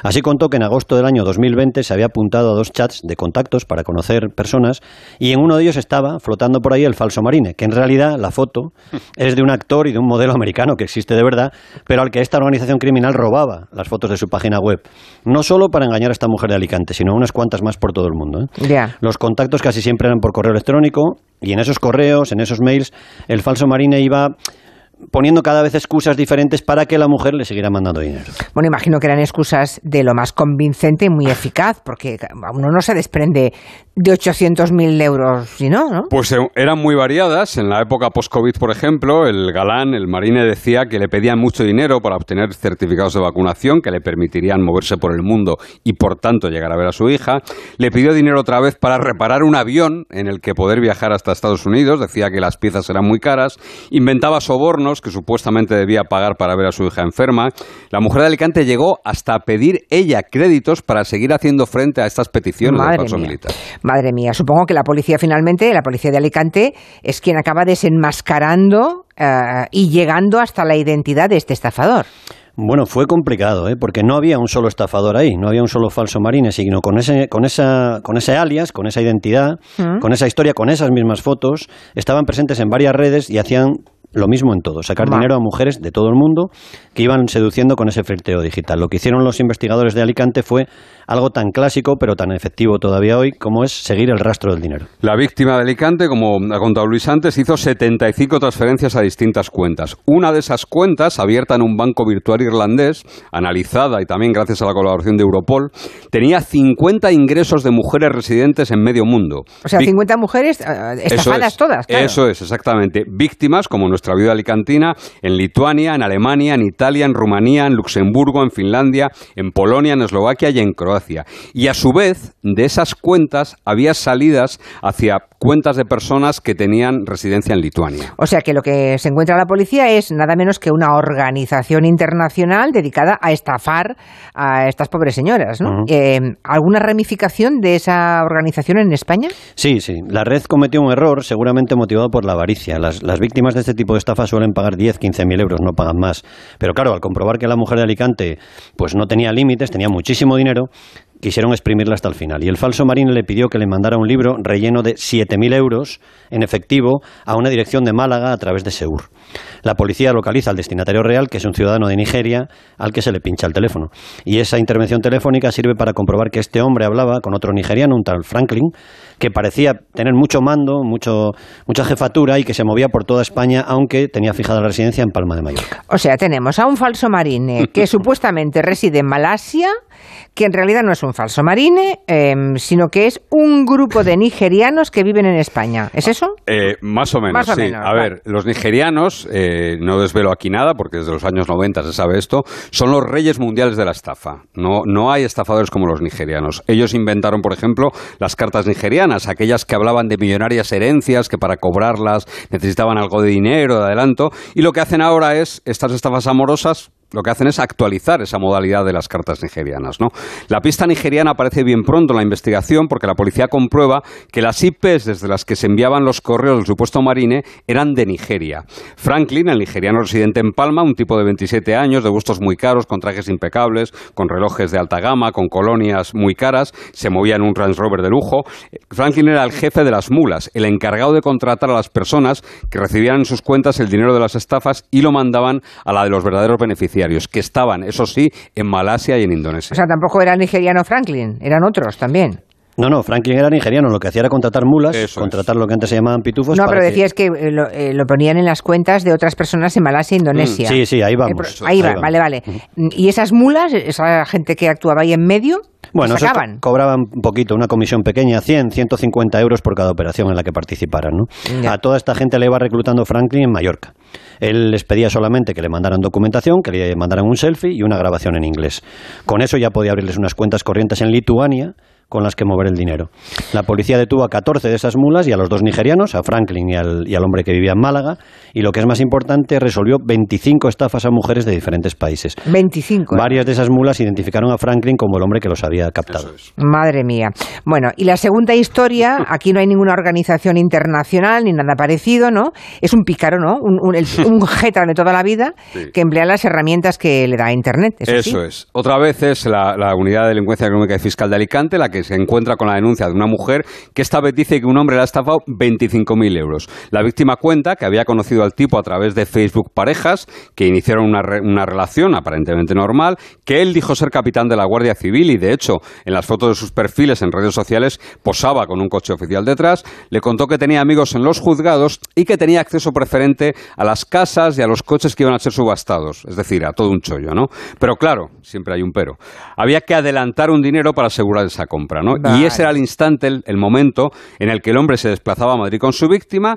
Así contó que en agosto del año 2020 se había apuntado a dos chats de contactos para conocer personas y en uno de ellos estaba flotando por ahí el falso marine, que en realidad la foto es de un actor y de un modelo americano que existe de verdad, pero al que esta organización criminal robaba las fotos de su página web. No solo para engañar a esta mujer de Alicante, sino unas cuantas más por todo el mundo. ¿eh? Los contactos casi siempre eran por correo electrónico y en esos correos, en esos mails, el falso marine iba poniendo cada vez excusas diferentes para que la mujer le siguiera mandando dinero. Bueno, imagino que eran excusas de lo más convincente y muy eficaz, porque uno no se desprende de 800.000 euros, si no, ¿no? Pues eh, eran muy variadas. En la época post-COVID, por ejemplo, el galán, el marine, decía que le pedían mucho dinero para obtener certificados de vacunación que le permitirían moverse por el mundo y, por tanto, llegar a ver a su hija. Le pidió dinero otra vez para reparar un avión en el que poder viajar hasta Estados Unidos. Decía que las piezas eran muy caras. Inventaba sobornos que supuestamente debía pagar para ver a su hija enferma. La mujer de Alicante llegó hasta pedir ella créditos para seguir haciendo frente a estas peticiones Madre del mía. militar. Madre mía, supongo que la policía finalmente, la policía de Alicante, es quien acaba desenmascarando eh, y llegando hasta la identidad de este estafador. Bueno, fue complicado, ¿eh? porque no había un solo estafador ahí, no había un solo falso marine, sino con ese, con esa, con ese alias, con esa identidad, Mm. con esa historia, con esas mismas fotos, estaban presentes en varias redes y hacían lo mismo en todo, sacar Va. dinero a mujeres de todo el mundo que iban seduciendo con ese flirteo digital. Lo que hicieron los investigadores de Alicante fue algo tan clásico, pero tan efectivo todavía hoy, como es seguir el rastro del dinero. La víctima de Alicante, como ha contado Luis antes, hizo 75 transferencias a distintas cuentas. Una de esas cuentas, abierta en un banco virtual irlandés, analizada y también gracias a la colaboración de Europol, tenía 50 ingresos de mujeres residentes en medio mundo. O sea, Vic- 50 mujeres eh, Eso estafadas es, todas, claro. Eso es, exactamente. Víctimas, como nuestra viuda alicantina, en Lituania, en Alemania, en Italia, en Rumanía, en Luxemburgo, en Finlandia, en Polonia, en Eslovaquia y en Croacia. Y a su vez, de esas cuentas había salidas hacia cuentas de personas que tenían residencia en Lituania. O sea que lo que se encuentra la policía es nada menos que una organización internacional dedicada a estafar a estas pobres señoras, ¿no? Eh, ¿Alguna ramificación de esa organización en España? Sí, sí. La red cometió un error, seguramente motivado por la avaricia. Las, las víctimas de este tipo de estafa suelen pagar 10, 15 mil euros, no pagan más. Pero claro, al comprobar que la mujer de Alicante pues no tenía límites, tenía muchísimo dinero, quisieron exprimirla hasta el final. Y el falso marine le pidió que le mandara un libro relleno de 7.000 euros en efectivo a una dirección de Málaga a través de Seur. La policía localiza al destinatario real, que es un ciudadano de Nigeria, al que se le pincha el teléfono. Y esa intervención telefónica sirve para comprobar que este hombre hablaba con otro nigeriano, un tal Franklin, que parecía tener mucho mando, mucho, mucha jefatura y que se movía por toda España, aunque tenía fijada la residencia en Palma de Mallorca. O sea, tenemos a un falso marine que supuestamente reside en Malasia, que en realidad no es un falso marine, eh, sino que es un grupo de nigerianos que viven en España. ¿Es eso? Eh, más o menos, Más o sí. menos, a ver, los nigerianos, eh, no desvelo aquí nada porque desde los años 90 se sabe esto, son los reyes mundiales de la estafa. No, no hay estafadores como los nigerianos. Ellos inventaron, por ejemplo, las cartas nigerianas, aquellas que hablaban de millonarias herencias, que para cobrarlas necesitaban algo de dinero, de adelanto, y lo que hacen ahora es estas estafas amorosas lo que hacen es actualizar esa modalidad de las cartas nigerianas. ¿no? La pista nigeriana aparece bien pronto en la investigación porque la policía comprueba que las IPs desde las que se enviaban los correos del supuesto marine eran de Nigeria. Franklin, el nigeriano residente en Palma, un tipo de 27 años, de gustos muy caros, con trajes impecables, con relojes de alta gama, con colonias muy caras, se movía en un Range Rover de lujo. Franklin era el jefe de las mulas, el encargado de contratar a las personas que recibían en sus cuentas el dinero de las estafas y lo mandaban a la de los verdaderos beneficiarios que estaban, eso sí, en Malasia y en Indonesia. O sea, tampoco era el nigeriano Franklin, eran otros también. No, no, Franklin era nigeriano, lo que hacía era contratar mulas, contratar lo que antes se llamaban pitufos. no, para pero que- decías que eh, lo, eh, lo ponían en las cuentas de otras personas en Malasia e Indonesia. Mm, sí, sí, ahí vamos. Eh, ahí Ahí va, vamos. vale, vale. ¿Y esas mulas, esa gente que actuaba ahí en medio, Bueno, esos cobraban un poquito, una comisión pequeña, 100, 150 euros por cada operación en la que participaran. ¿no? A toda esta gente le iba reclutando Franklin en Mallorca. Él les pedía solamente que le mandaran documentación, que le mandaran un selfie y una grabación en inglés. Con eso ya podía abrirles unas cuentas corrientes en Lituania con las que mover el dinero. La policía detuvo a 14 de esas mulas y a los dos nigerianos, a Franklin y al, y al hombre que vivía en Málaga, y lo que es más importante, resolvió 25 estafas a mujeres de diferentes países. 25. ¿eh? Varias de esas mulas identificaron a Franklin como el hombre que los había captado. Madre mía. Bueno, y la segunda historia, aquí no hay ninguna organización internacional ni nada parecido, ¿no? Es un pícaro, ¿no? Un, un, el- un jeta de toda la vida que emplea las herramientas que le da Internet. Eso, sí. es. Otra vez es la, la Unidad de Delincuencia Económica y Fiscal de Alicante la que se encuentra con la denuncia de una mujer que esta vez dice que un hombre le ha estafado 25.000 euros. La víctima cuenta que había conocido al tipo a través de Facebook Parejas, que iniciaron una, una relación aparentemente normal, que él dijo ser capitán de la Guardia Civil y de hecho en las fotos de sus perfiles en redes sociales posaba con un coche oficial detrás, le contó que tenía amigos en los juzgados y que tenía acceso preferente a las casas y a los coches que iban a ser subastados, es decir, a todo un chollo, ¿no? Pero claro, siempre hay un pero. Había que adelantar un dinero para asegurar esa compra, ¿no? Vale. Y ese era el instante, el, el momento en el que el hombre se desplazaba a Madrid con su víctima,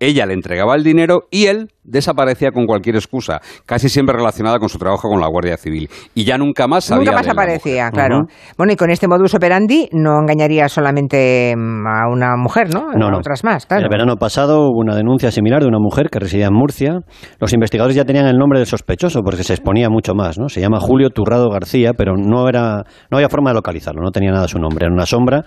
ella le entregaba el dinero y él desaparecía con cualquier excusa, casi siempre relacionada con su trabajo con la Guardia Civil. Y ya nunca más sabía Nunca más de la aparecía, mujer. claro. Bueno, y con este modus operandi no engañaría solamente mm, a una mujer, ¿no? No, a no. otras más, claro. El verano pasado hubo una denuncia similar de una mujer que residía en Murcia. Los investigadores ya tenían el nombre del sospechoso porque se exponía mucho más, ¿no? Se llama Julio Turrado García, pero no era no había forma de localizarlo, no tenía nada su nombre, era una sombra.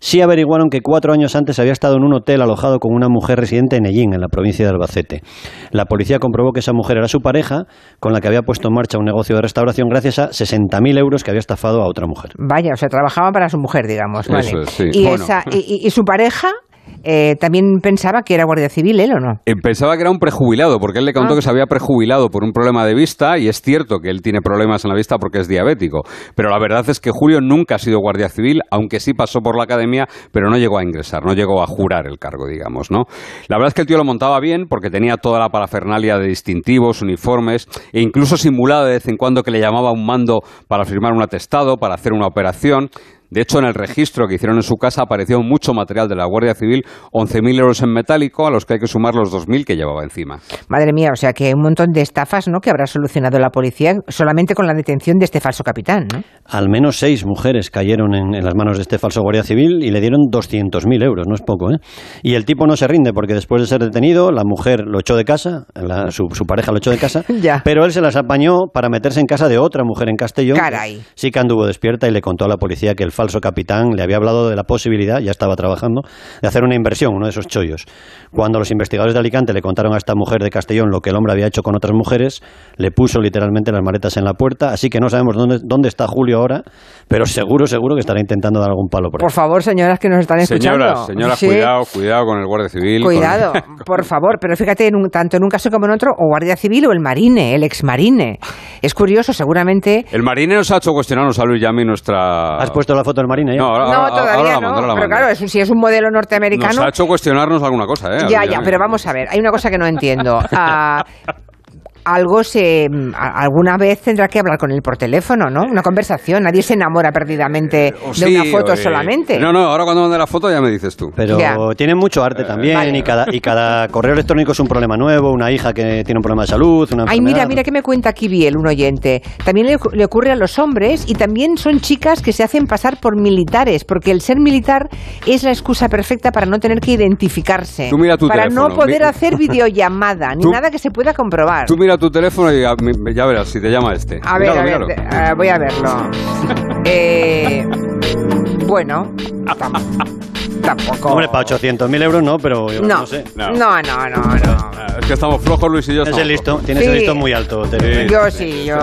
Sí averiguaron que cuatro años antes había estado en un hotel alojado con una mujer residente en Ellín, en la provincia de Albacete. La policía comprobó que esa mujer era su pareja, con la que había puesto en marcha un negocio de restauración gracias a 60.000 euros que había estafado a otra mujer. Vaya, o sea, trabajaba para su mujer, digamos. Vale. Eso es, sí. y, Bueno. esa, y, y- y su pareja eh, también pensaba que era guardia civil, ¿él o no? Eh, Pensaba que era un prejubilado, porque él le contó Ah. que se había prejubilado por un problema de vista, y es cierto que él tiene problemas en la vista porque es diabético. Pero la verdad es que Julio nunca ha sido guardia civil, aunque sí pasó por la academia, pero no llegó a ingresar, no llegó a jurar el cargo, digamos, ¿no? La verdad es que el tío lo montaba bien, porque tenía toda la parafernalia de distintivos, uniformes, e incluso simulaba de vez en cuando que le llamaba a un mando para firmar un atestado, para hacer una operación. De hecho, en el registro que hicieron en su casa apareció mucho material de la Guardia Civil, 11.000 euros en metálico, a los que hay que sumar los 2.000 que llevaba encima. Madre mía, o sea que un montón de estafas, ¿no? Que habrá solucionado la policía solamente con la detención de este falso capitán, ¿no? Al menos seis mujeres cayeron en, en las manos de este falso guardia civil y le dieron 200.000 euros, no es poco, ¿eh? Y el tipo no se rinde porque después de ser detenido, la mujer lo echó de casa, la- su, su pareja lo echó de casa, pero él se las apañó para meterse en casa de otra mujer en Castellón. Caray. Sí que anduvo despierta y le contó a la policía que el falso capitán le había hablado de la posibilidad, ya estaba trabajando, de hacer una inversión, uno de esos chollos. Cuando los investigadores de Alicante le contaron a esta mujer de Castellón lo que el hombre había hecho con otras mujeres, le puso literalmente las maletas en la puerta, así que no sabemos dónde, dónde está Julio ahora, pero seguro, seguro que estará intentando dar algún palo por ahí. Por favor, señoras que nos están escuchando. Señoras, señoras, Sí. cuidado, cuidado con el Guardia Civil. con- Cuidado, por favor, pero fíjate, en un- tanto en un caso como en otro, o guardia civil o el marine, el ex marine. Es curioso, seguramente. El marine nos ha hecho cuestionarnos a Luis Yami nuestra... ¿Has puesto la foto del marine ya? No, ahora, no, ahora- todavía ahora no. pero claro, es un- si es un modelo norteamericano. Nos ha hecho cuestionarnos alguna cosa, ¿eh? Ya, ya, pero vamos a ver, hay una cosa que no entiendo. Ah, algo se. Alguna vez tendrá que hablar con él por teléfono, ¿no? Una conversación. Nadie se enamora perdidamente O de sí, una foto eh, solamente. No, no, ahora cuando mande la foto ya me dices tú. Pero Ya. tiene mucho arte también y, cada, y cada correo electrónico es un problema nuevo, una hija que tiene un problema de salud, una Ay, mira, mira que me cuenta aquí Biel, un oyente. También le, le ocurre a los hombres y también son chicas que se hacen pasar por militares, porque el ser militar es la excusa perfecta para no tener que identificarse. Tú mira tu para teléfono, no poder mi- hacer videollamada, ni Tú- nada que se pueda comprobar. Tú mira tu teléfono y ya, verás si te llama este. A ver, Míralo, a ver, míralo. eh, voy a verlo. Eh, bueno, tam- tampoco. Hombre, para 800.000 euros no, pero yo No, no sé. no, no, no, no. Es que estamos flojos, Luis y yo. Tienes el listo, tienes Sí. el listo muy alto. te- Yo sí, yo.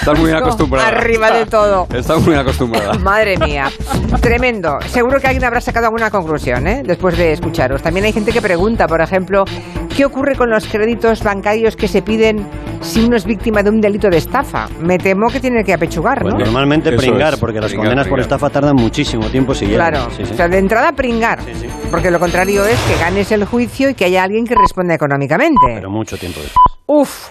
Estás muy acostumbrada. Arriba de todo. Estás muy acostumbrada. Madre mía, tremendo. Seguro que alguien habrá sacado alguna conclusión, ¿eh? Después de escucharos. También hay gente que pregunta, por ejemplo, ¿qué ocurre con los créditos bancarios que se piden si uno es víctima de un delito de estafa? Me temo que tiene que apechugar, Pues ¿no? normalmente Eso pringar, es, porque las pringar, condenas por estafa tardan muchísimo tiempo si llegan. Claro, Sí, sí. o sea, de entrada pringar, porque lo contrario es que ganes el juicio y que haya alguien que responda económicamente. Pero mucho tiempo después. Uf.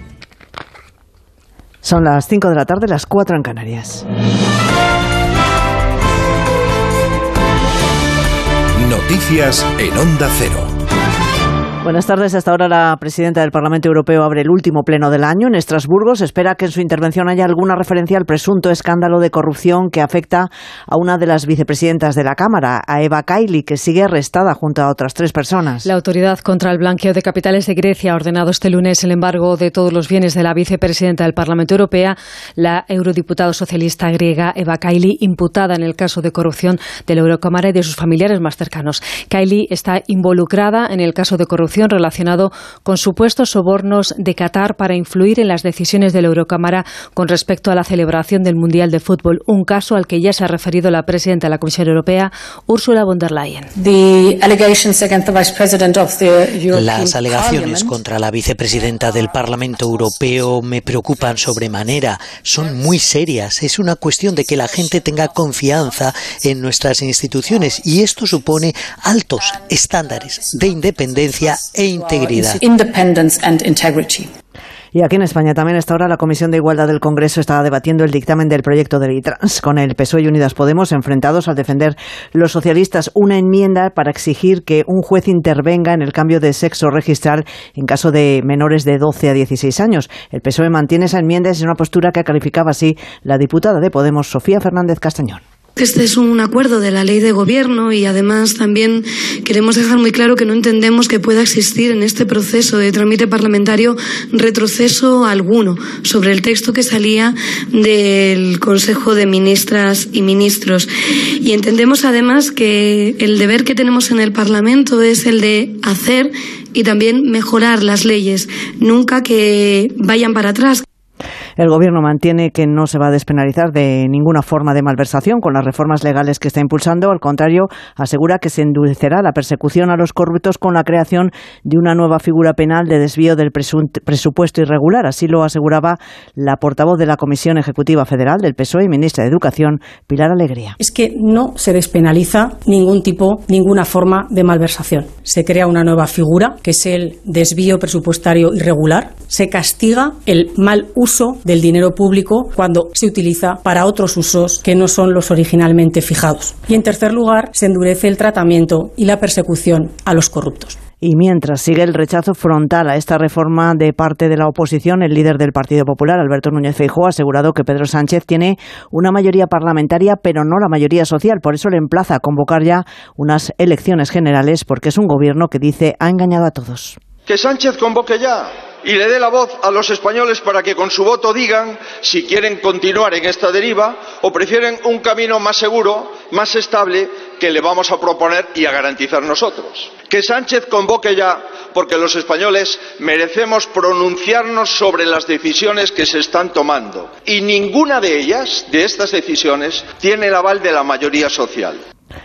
Son las 5 de la tarde, las 4 en Canarias. Noticias en Onda Cero. Buenas tardes. Hasta ahora la presidenta del Parlamento Europeo abre el último pleno del año en Estrasburgo. Se espera que en su intervención haya alguna referencia al presunto escándalo de corrupción que afecta a una de las vicepresidentas de la Cámara, a Eva Kaili, que sigue arrestada junto a otras tres personas. La autoridad contra el blanqueo de capitales de Grecia ha ordenado este lunes el embargo de todos los bienes de la vicepresidenta del Parlamento Europeo, la eurodiputada socialista griega Eva Kaili, imputada en el caso de corrupción de la Eurocámara y de sus familiares más cercanos. Kaili está involucrada en el caso de corrupción relacionado con supuestos sobornos de Qatar para influir en las decisiones de la Eurocámara con respecto a la celebración del Mundial de Fútbol, un caso al que ya se ha referido la presidenta de la Comisión Europea, Ursula von der Leyen. Las alegaciones contra la vicepresidenta del Parlamento Europeo me preocupan sobremanera. Son muy serias. Es una cuestión de que la gente tenga confianza en nuestras instituciones y esto supone altos estándares de independencia e integridad. Y aquí en España también hasta ahora la Comisión de Igualdad del Congreso está debatiendo el dictamen del proyecto de ley trans, con el PSOE y Unidas Podemos enfrentados al defender los socialistas una enmienda para exigir que un juez intervenga en el cambio de sexo registral en caso de menores de 12 a 16 años. El PSOE mantiene esa enmienda y es una postura que calificaba así la diputada de Podemos, Sofía Fernández Castañón. Este es un acuerdo de la ley de gobierno y además también queremos dejar muy claro que no entendemos que pueda existir en este proceso de trámite parlamentario retroceso alguno sobre el texto que salía del Consejo de Ministras y Ministros. Y entendemos además que el deber que tenemos en el Parlamento es el de hacer y también mejorar las leyes, nunca que vayan para atrás. El Gobierno mantiene que no se va a despenalizar de ninguna forma de malversación con las reformas legales que está impulsando. Al contrario, asegura que se endurecerá la persecución a los corruptos con la creación de una nueva figura penal de desvío del presupuesto irregular. Así lo aseguraba la portavoz de la Comisión Ejecutiva Federal del PSOE y ministra de Educación, Pilar Alegría. Es que no se despenaliza ningún tipo, ninguna forma de malversación. Se crea una nueva figura, que es el desvío presupuestario irregular. Se castiga el mal uso del dinero público cuando se utiliza para otros usos que no son los originalmente fijados. Y en tercer lugar, se endurece el tratamiento y la persecución a los corruptos. Y mientras sigue el rechazo frontal a esta reforma de parte de la oposición, el líder del Partido Popular, Alberto Núñez Feijóo, ha asegurado que Pedro Sánchez tiene una mayoría parlamentaria, pero no la mayoría social. Por eso le emplaza a convocar ya unas elecciones generales, porque es un gobierno que dice ha engañado a todos. Que Sánchez convoque ya y le dé la voz a los españoles para que con su voto digan si quieren continuar en esta deriva o prefieren un camino más seguro, más estable, que le vamos a proponer y a garantizar nosotros. Que Sánchez convoque ya, porque los españoles merecemos pronunciarnos sobre las decisiones que se están tomando. Y ninguna de ellas, de estas decisiones, tiene el aval de la mayoría social.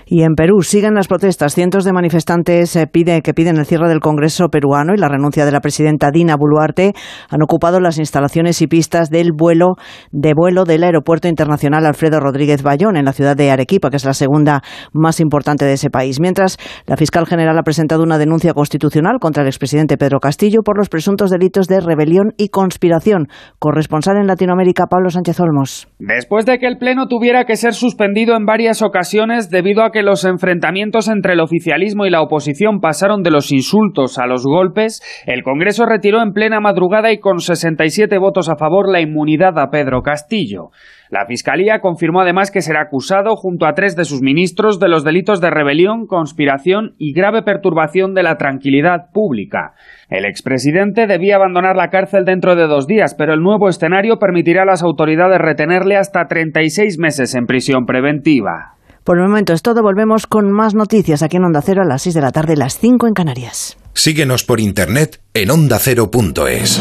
Y en Perú siguen las protestas. Cientos de manifestantes eh, que piden el cierre del Congreso peruano y la renuncia de la presidenta Dina Boluarte han ocupado las instalaciones y pistas del vuelo de vuelo del Aeropuerto Internacional Alfredo Rodríguez Bayón en la ciudad de Arequipa, que es la segunda más importante de ese país. Mientras, la fiscal general ha presentado una denuncia constitucional contra el expresidente Pedro Castillo por los presuntos delitos de rebelión y conspiración. Corresponsal en Latinoamérica, Pablo Sánchez Olmos. Después de que el Pleno tuviera que ser suspendido en varias ocasiones debido a que los enfrentamientos entre el oficialismo y la oposición pasaron de los insultos a los golpes, el Congreso retiró en plena madrugada y con 67 votos a favor la inmunidad a Pedro Castillo. La Fiscalía confirmó además que será acusado junto a tres de sus ministros de los delitos de rebelión, conspiración y grave perturbación de la tranquilidad pública. El expresidente debía abandonar la cárcel dentro de dos días, pero el nuevo escenario permitirá a las autoridades retenerle hasta 36 meses en prisión preventiva. Por el momento es todo. Volvemos con más noticias aquí en Onda Cero a las 6 de la tarde, las 5 en Canarias. Síguenos por internet en ondacero.es.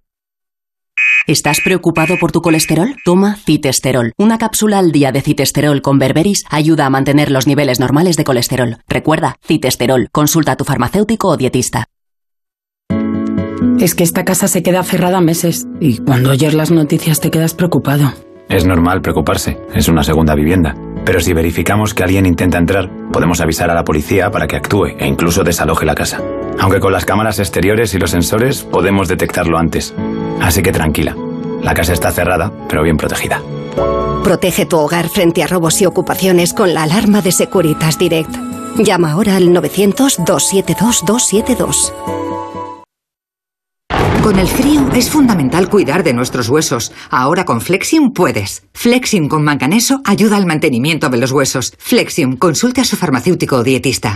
¿Estás preocupado por tu colesterol? Toma citesterol. Una cápsula al día de citesterol con berberis ayuda a mantener los niveles normales de colesterol. Recuerda, citesterol. Consulta a tu farmacéutico o dietista. Es que esta casa se queda cerrada meses y cuando oyes las noticias te quedas preocupado. Es normal preocuparse, es una segunda vivienda. Pero si verificamos que alguien intenta entrar, podemos avisar a la policía para que actúe e incluso desaloje la casa. Aunque con las cámaras exteriores y los sensores podemos detectarlo antes. Así que tranquila, la casa está cerrada, pero bien protegida. Protege tu hogar frente a robos y ocupaciones con la alarma de Securitas Direct. Llama ahora al 900-272-272. Con el frío es fundamental cuidar de nuestros huesos. Ahora con Flexium puedes. Flexium con manganeso ayuda al mantenimiento de los huesos. Flexium, consulte a su farmacéutico o dietista.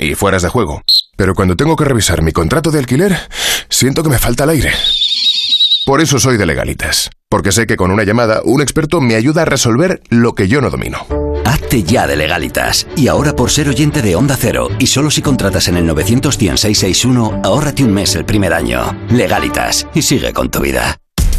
y fueras de juego. Pero cuando tengo que revisar mi contrato de alquiler, siento que me falta el aire. Por eso soy de legalitas, porque sé que con una llamada un experto me ayuda a resolver lo que yo no domino. Hazte ya de legalitas. Y ahora por ser oyente de Onda Cero, y solo si contratas en el 91661, ahórrate un mes el primer año. Legalitas, y sigue con tu vida.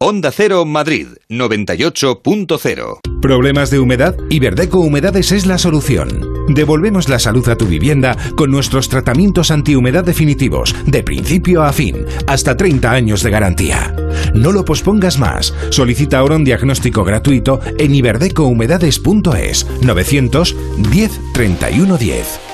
Onda Cero Madrid 98.0. ¿Problemas de humedad? Iberdeco Humedades es la solución. Devolvemos la salud a tu vivienda con nuestros tratamientos antihumedad definitivos, de principio a fin, hasta 30 años de garantía. No lo pospongas más. Solicita ahora un diagnóstico gratuito en iberdecohumedades.es 910 31 10.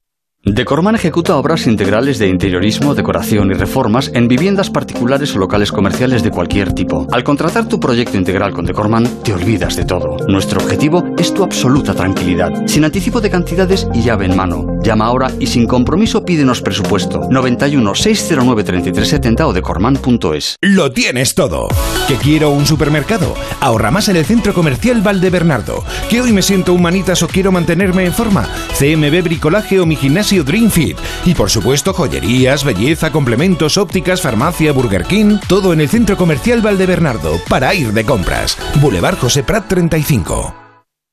Decorman ejecuta obras integrales de interiorismo, decoración y reformas en viviendas particulares o locales comerciales de cualquier tipo. Al contratar tu proyecto integral con Decorman, te olvidas de todo. Nuestro objetivo es tu absoluta tranquilidad, sin anticipo de cantidades y llave en mano. Llama ahora y sin compromiso pídenos presupuesto. 91 609 3370 o decorman.es. Lo tienes todo. ¿Que quiero un supermercado? Ahorra más en el Centro Comercial Valdebernardo. ¿Que hoy me siento un manitas o quiero mantenerme en forma? CMB Bricolaje o mi gimnasio Dreamfit. Y por supuesto, joyerías, belleza, complementos, ópticas, farmacia, Burger King. Todo en el Centro Comercial Valdebernardo para ir de compras. Boulevard José Prat 35.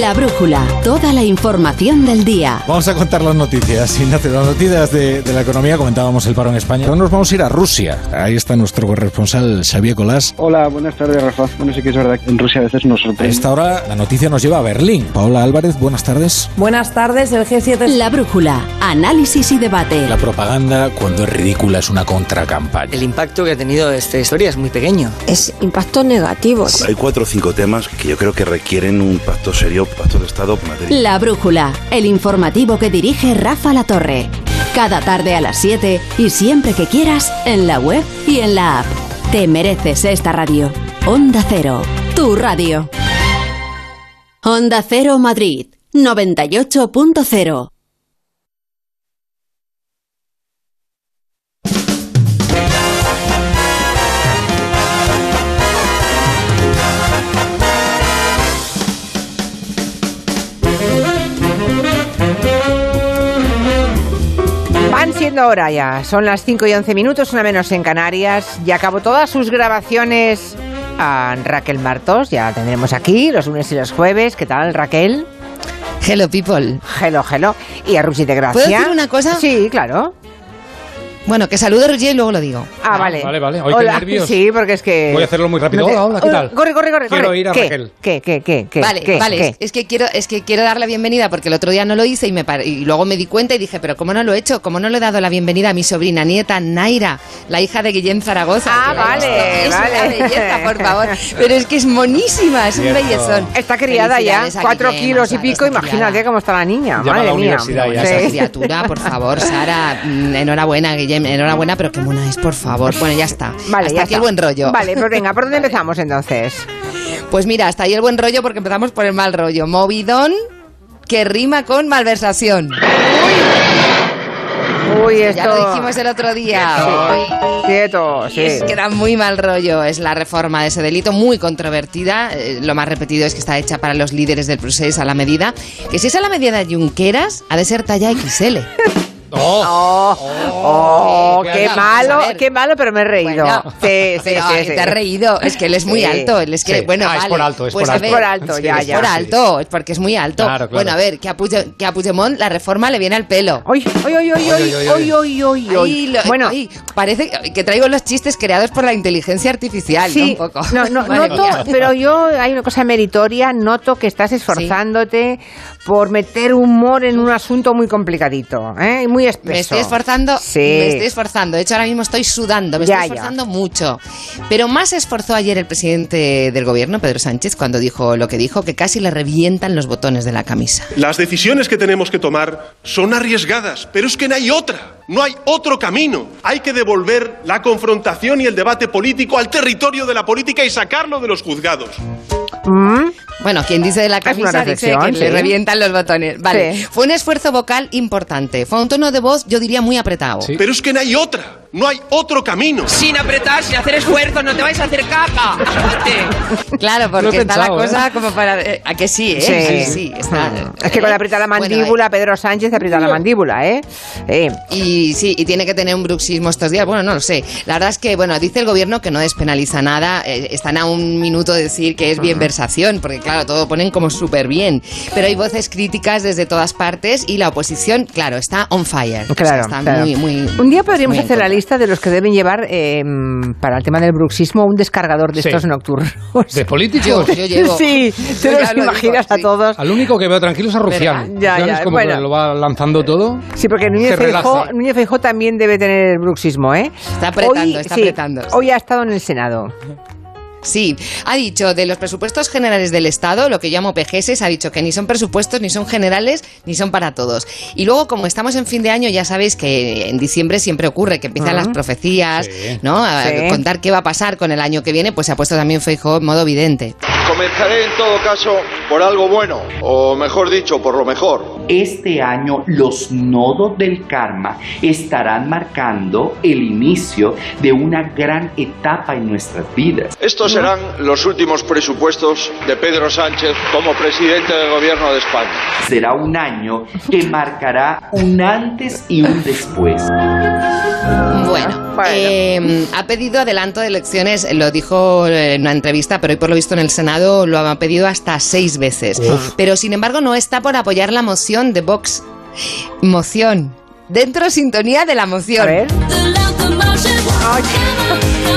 La brújula, toda la información del día. Vamos a contar las noticias. Ignacio, las noticias de, de, la economía, comentábamos el paro en España. Ahora nos vamos a ir a Rusia. Ahí está nuestro corresponsal Xavier Colás. Hola, buenas tardes, Rafa. Bueno, sí que es verdad que en Rusia a veces nos sorprende. A esta hora la noticia nos lleva a Berlín. Paola Álvarez, buenas tardes. Buenas tardes, el G7. La brújula, análisis y debate. La propaganda, cuando es ridícula, es una contracampaña. El impacto que ha tenido esta historia es muy pequeño. Es impacto negativo. Hay cuatro o cinco temas que yo creo que requieren un pacto serio La Brújula, el informativo que dirige Rafa La Torre. Cada tarde a las 7 y siempre que quieras en la web y en la app. Te mereces esta radio. Onda Cero, tu radio. Onda Cero Madrid, 98.0. Van siendo hora ya, son las 5 y 11 minutos, una menos en Canarias. Ya acabó todas sus grabaciones a Raquel Martos, ya la tendremos aquí los lunes y los jueves. ¿Qué tal, Raquel? Hello, people. Hello, hello. Y a Rusi de Gracia. ¿Puedo decir una cosa? Sí, claro. Bueno, que salude Roger y luego lo digo. Ah, vale. Vale, vale. Hoy Hola. qué nervios. Sí, porque es que... Voy a hacerlo muy rápido. Hola, hola, ¿qué tal? Corre, corre, corre. Quiero corre. ir a ¿Qué? Raquel. ¿Qué, qué, qué, qué? Vale, qué, vale, qué? Es, es que quiero, es que quiero dar la bienvenida porque el otro día no lo hice y me par- y luego me di cuenta y dije, pero ¿cómo no lo he hecho? ¿Cómo no le he dado la bienvenida a mi sobrina nieta Naira, la hija de Guillem Zaragoza? Ah, vale, vale. Una belleza, por favor. Pero es que es monísima, es un bellezón. Está criada ya, cuatro kilos y pico, imagínate cómo está la niña, Llama a madre la mía. universidad ya. Esa criatura, por favor, Sara, mm, enhorabuena, Enhorabuena, pero qué mona es, por favor. Bueno, ya está. Vale, hasta ya aquí está. el buen rollo. Vale, pues venga, ¿por dónde empezamos entonces? Pues mira, hasta ahí el buen rollo porque empezamos por el mal rollo. Movidón que rima con malversación. Uy, esto... Ya lo dijimos el otro día. Quieto, sí. Es que da muy mal rollo. Es la reforma de ese delito, muy controvertida. Eh, lo más repetido es que está hecha para los líderes del procés a la medida. Que si es a la medida de Junqueras, ha de ser talla XL. Oh, oh, qué qué malo, qué malo, pero me he reído. Bueno, sí, sí, pero sí, sí. te has reído. Es que él es muy Sí. alto. Él es que, Sí. bueno, Ah, es vale. por alto, es Pues por a alto. ver, Es por alto, Sí, ya, es ya. por alto, es porque es muy alto. Claro, claro. Bueno, a ver, que a, Puig- que a Puigdemont la reforma le viene al pelo. Oy, oy, oy, oy, oy, oy, oy, oy, Ay, oy. lo- Bueno, ay, parece que- traigo los chistes creados por la inteligencia artificial, ¿no? Sí, Un poco. no, no, noto, pero yo hay una cosa meritoria, noto que estás esforzándote por meter humor en un asunto muy complicadito, ¿eh? y muy espeso. Me estoy esforzando, Sí. me estoy esforzando. De hecho, ahora mismo estoy sudando, me Ya, estoy ya. esforzando mucho. Pero más se esforzó ayer el presidente del gobierno, Pedro Sánchez, cuando dijo lo que dijo, que casi le revientan los botones de la camisa. Las decisiones que tenemos que tomar son arriesgadas, pero es que no hay otra, no hay otro camino. Hay que devolver la confrontación y el debate político al territorio de la política y sacarlo de los juzgados. Bueno, quien dice de la camisa dice que reflexión, le sí. revientan los botones. Vale, Sí. fue un esfuerzo vocal importante. Fue un tono de voz, yo diría, muy apretado. Pero es que no hay otra, no hay otro camino. Sin apretar, sin hacer esfuerzo, no te vais a hacer caca. Claro, porque está pensado, la cosa ¿eh? como para... eh, ¿A que sí, eh? Sí. Sí, sí, está, Es que cuando aprieta la Bueno, mandíbula, Pedro Sánchez aprieta la mandíbula, ¿eh? Eh, Y sí, y tiene que tener un bruxismo estos días. Bueno, no lo sé. La verdad es que, bueno, dice el gobierno que no despenaliza nada. eh, están a un minuto de decir que es bien versación, porque claro, todo ponen como súper bien. Pero hay voces críticas desde todas partes y la oposición, claro, está on fire. O sea, Claro, está claro. muy, muy. Un día podríamos hacer la lista de los que deben llevar eh, para el tema del bruxismo un descargador de Sí. estos nocturnos. ¿De políticos? Yo- yo llevo. Sí, te los lo digo, imaginas a sí. todos. Al único que veo tranquilo es a Rufián. Ya, Rufián ya, es como bueno. que lo va lanzando todo. Sí, porque Núñez. Feijó, Núñez Feijó también debe tener el bruxismo, ¿eh? Está apretando, Hoy, está sí, apretando. Hoy ha estado en el Senado. Sí, ha dicho de los presupuestos generales del Estado, lo que yo llamo PGS, ha dicho que ni son presupuestos, ni son generales, ni son para todos. Y luego, como estamos en fin de año, ya sabéis que en diciembre siempre ocurre que empiezan las profecías, Sí. ¿no? A Sí. contar qué va a pasar con el año que viene, pues se ha puesto también Feijóo en modo vidente. Comenzaré en todo caso por algo bueno, o mejor dicho, por lo mejor. Este año los nodos del karma estarán marcando el inicio de una gran etapa en nuestras vidas. Estos serán los últimos presupuestos de Pedro Sánchez como presidente del gobierno de España. Será un año que marcará un antes y un después. Bueno, eh, ha pedido adelanto de elecciones, lo dijo en una entrevista, pero hoy por lo visto en el Senado lo ha pedido hasta seis veces. Uf. Pero sin embargo no está por apoyar la moción de Vox. Moción. Dentro sintonía de la moción. A ver.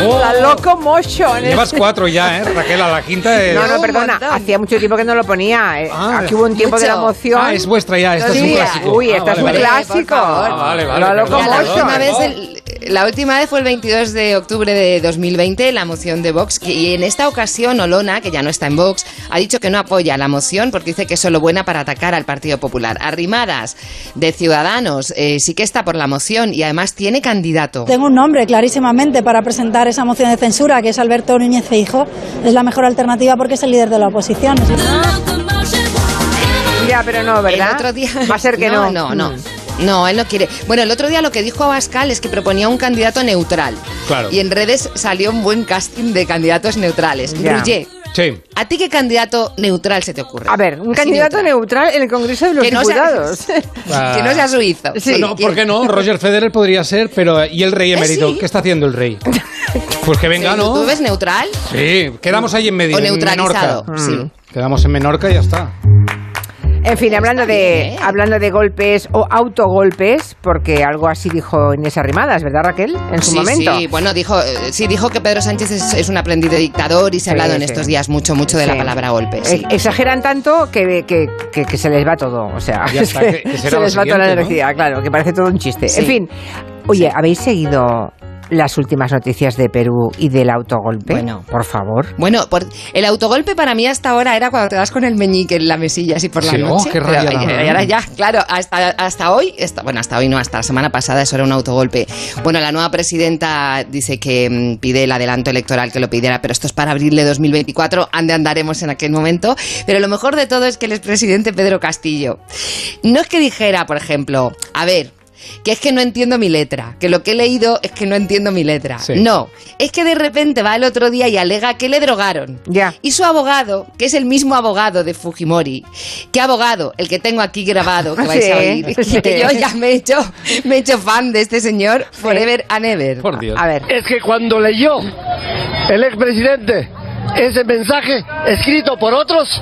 Oh. La locomotion. Llevas cuatro ya, ¿eh? Raquel, a la quinta es... No, no, perdona. Hacía mucho tiempo que no lo ponía. eh. Ah. Aquí hubo un tiempo de la Mucho. moción. Ah, es vuestra ya, esta es un clásico. Uy, Ah, esta es un vale. clásico. Ah, vale, vale, La última vez el- la última vez fue el 22 de octubre de 2020, la moción de Vox. que- Y en esta ocasión, Olona, que ya no está en Vox, ha dicho que no apoya la moción porque dice que es solo buena para atacar al Partido Popular. Arrimadas de Ciudadanos eh, sí que está por la moción y además tiene candidato. Tengo un nombre clarísimamente para presentar esa moción de censura, que es Alberto Núñez Feijóo. Es la mejor alternativa porque es el líder de la oposición. Ya, pero no, ¿verdad? El otro día... Va a ser que no. No, no, Mm. no. él no quiere. Bueno, el otro día lo que dijo Abascal es que proponía un candidato neutral. Claro. Y en redes salió un buen casting de candidatos neutrales. Ya. Roger, Sí. ¿a ti qué candidato neutral se te ocurre? A ver, un Así candidato neutral. en el Congreso de los Que no sea- Diputados. Que no sea suizo. Sí. no, ¿por qué no? Roger Federer podría ser, pero ¿y el rey emérito? sí. ¿Qué está haciendo el rey? Pues que venga, ¿Tú- ¿no? ¿Tú ves neutral? Sí, quedamos ahí en medio, O en neutralizado, Menorca. sí. Mm. Quedamos en Menorca y ya está. En fin, hablando de, hablando de golpes o autogolpes, porque algo así dijo Inés Arrimadas, ¿verdad, Raquel? En su sí, momento. Sí, bueno, dijo, eh, sí, dijo que Pedro Sánchez es, es un aprendido dictador y se ha Sí, hablado en sí. estos días mucho, mucho de la Sí. palabra golpe. Eh, sí. Exageran tanto que, que- que- que se les va todo. O sea, Ya es está, se les va toda la siguiente, ¿no? energía, claro, que parece todo un chiste. Sí. En fin, oye, ¿habéis seguido las últimas noticias de Perú y del autogolpe? Bueno. por favor. Bueno, por, el autogolpe para mí hasta ahora era cuando te das con el meñique en la mesilla así por la Sí, oh, noche. qué Pero, y- y ahora ya, claro, hasta, hasta hoy, hasta- bueno, hasta hoy no, hasta la semana pasada eso era un autogolpe. Bueno, la nueva presidenta dice que mm, pide el adelanto electoral que lo pidiera, pero esto es para abril de 2024, ande andaremos en aquel momento. Pero lo mejor de todo es que el expresidente Pedro Castillo no es que dijera, por ejemplo, a ver, que es que no entiendo mi letra, que lo que he leído es que no entiendo mi letra. Sí. No, es que de repente va el otro día y alega que le drogaron. Ya. Y su abogado, que es el mismo abogado de Fujimori, que abogado, el que tengo aquí grabado, que vais sí, a oír, sí. que yo ya me he hecho, me he hecho fan de este señor forever and ever. Por Dios. A ver. es que cuando leyó el expresidente ese mensaje escrito por otros,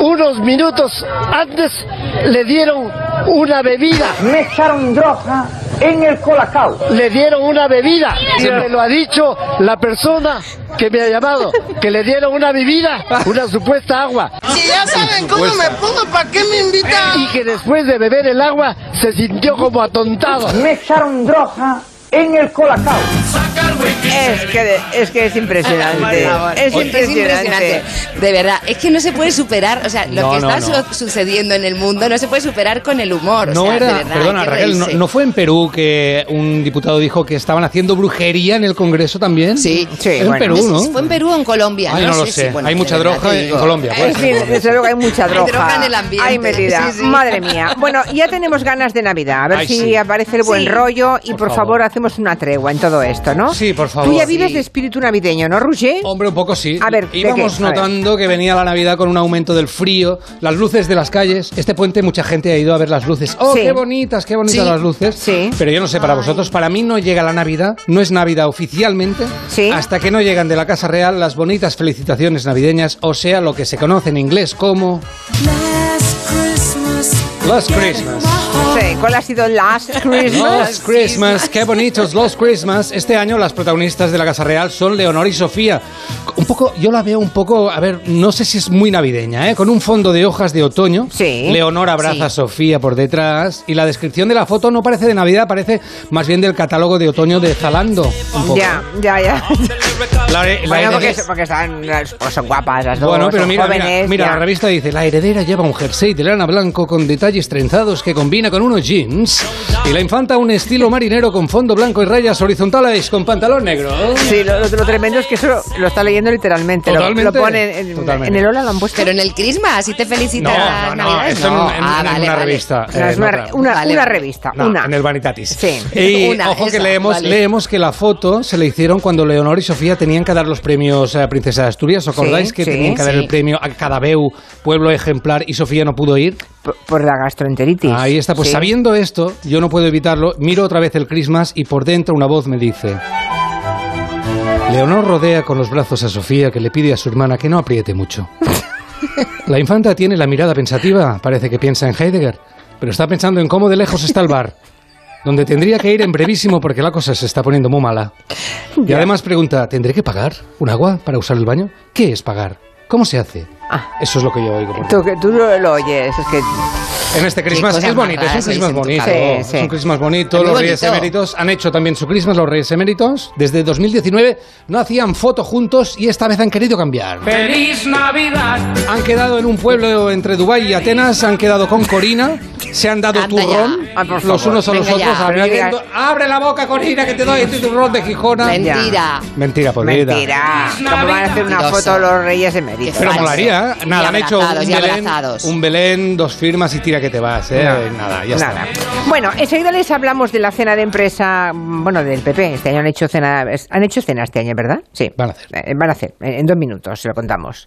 unos minutos antes le dieron una bebida. Me echaron droga en el colacao. Le dieron una bebida. Y me lo ha dicho la persona que me ha llamado. Que le dieron una bebida, una supuesta agua. Si ya saben cómo me pongo, ¿para qué me invitan? Y que después de beber el agua se sintió como atontado. Me echaron droga en el colacao. Es que, es que es impresionante. Es Es impresionante. De verdad, es que no se puede superar, o sea, lo No, que está no. sucediendo en el mundo no se puede superar con el humor. o No de era, verdad, perdona Raquel, no, reírse. ¿no fue en Perú que un diputado dijo que estaban haciendo brujería en el Congreso también? Sí, Sí, Era en. Perú, ¿no? ¿Fue en Perú o en Colombia? Ay, no lo sé. bueno, Hay de mucha droga en digo. Colombia. En ser. fin, desde luego hay mucha Hay droga. droga en el ambiente, Hay sí. Madre mía. Bueno, ya tenemos ganas de Navidad. A ver Ay, si sí. aparece el buen Sí. rollo y por, Por favor. favor. hacemos una tregua en todo esto, ¿no? Sí, por favor. Tú ya vives Sí. de espíritu navideño, ¿no, Roger? Hombre, un poco sí. A ver, ¿de íbamos qué? A ver. notando que venía la Navidad con un aumento del frío, las luces de las calles. Este puente mucha gente ha ido a ver las luces. ¡Oh, Sí. qué bonitas, qué bonitas Sí. las luces! Sí. Pero yo no sé, para vosotros, para mí no llega la Navidad, no es Navidad oficialmente, Sí. hasta que no llegan de la Casa Real las bonitas felicitaciones navideñas, o sea, lo que se conoce en inglés como... Last Christmas. Sí, ¿cuál ha sido Last Christmas? Last Christmas, qué bonitos Los Christmas. Este año las protagonistas de la Casa Real son Leonor y Sofía. Un poco, yo la veo un poco, a ver, no sé si es muy navideña, ¿eh? Con un fondo de hojas de otoño. Sí. Leonor abraza Sí. a Sofía por detrás y la descripción de la foto no parece de Navidad, parece más bien del catálogo de otoño de Zalando. un poco. Ya, ya, ya. La, la Bueno, porque, porque están, pues son guapas las dos, bueno, pero son mira, mira, jóvenes. mira, ya. la revista dice, la heredera lleva un jersey de lana blanco con detalles trenzados que combina con unos jeans y la infanta un estilo marinero con fondo blanco y rayas horizontales con pantalón negro. Sí, lo, lo- lo tremendo es que eso lo, lo está leyendo literalmente. Lo- Totalmente, Lo, pone en, totalmente. en el Ola, lo han puesto. Pero en el Christmas, ¿y te felicitan No, no, no, Navidades? eso en, en- Ah, en vale, una vale. revista. No, eh, es no una, una, Vale, una revista, No, una. en el Vanitatis. Sí. Y Una, ojo que esa, leemos, vale. leemos que la foto se le hicieron cuando Leonor y Sofía tenían que dar los premios a Princesa de Asturias. ¿Os acordáis Sí, que sí, tenían que dar sí. el premio a Cadabeu, pueblo ejemplar, y Sofía no pudo ir? Por, por la gastroenteritis. Ahí está. Pues sabiendo esto, yo no puedo evitarlo. Miro otra vez el Christmas y por dentro una voz me dice... Leonor rodea con los brazos a Sofía que le pide a su hermana que no apriete mucho. La infanta tiene la mirada pensativa, parece que piensa en Heidegger, pero está pensando en cómo de lejos está el bar, donde tendría que ir en brevísimo porque la cosa se está poniendo muy mala. Y además pregunta, ¿tendré que pagar un agua para usar el baño? ¿Qué es pagar? ¿Cómo se hace? Eso es lo que yo oigo. por Tú, que- tú lo, lo oyes, es que... en este Christmas es bonito, es un Christmas bonito. casa. Sí, Es sí. un Christmas bonito. Muy Los Reyes bonito. Eméritos han hecho también su Christmas, los Reyes Eméritos. Desde 2019 no hacían foto juntos y esta vez han querido cambiar. ¡Feliz Navidad! Han quedado en un pueblo entre Dubái y Atenas, han quedado con Corina, se han dado Anda turrón. Ah, por los favor. unos a los Venga otros. abriendo- Abre la boca, Corina, que te doy este turrón de Gijona. Mentira. Mentira, podrida. Mentira. ¿Cómo van a hacer una foto los reyes eméritos? Pero molaría, ¿eh? Nada, Y han hecho un Belén, abrazados. un Belén, dos firmas y tira que te vas, ¿eh? Nada, ya Nada. está. Bueno, enseguida les hablamos de la cena de empresa, bueno, del PP. Este año han hecho cena, han hecho cena este año, ¿verdad? Sí. Van a hacer. Eh, van a hacer, en en dos minutos se lo contamos.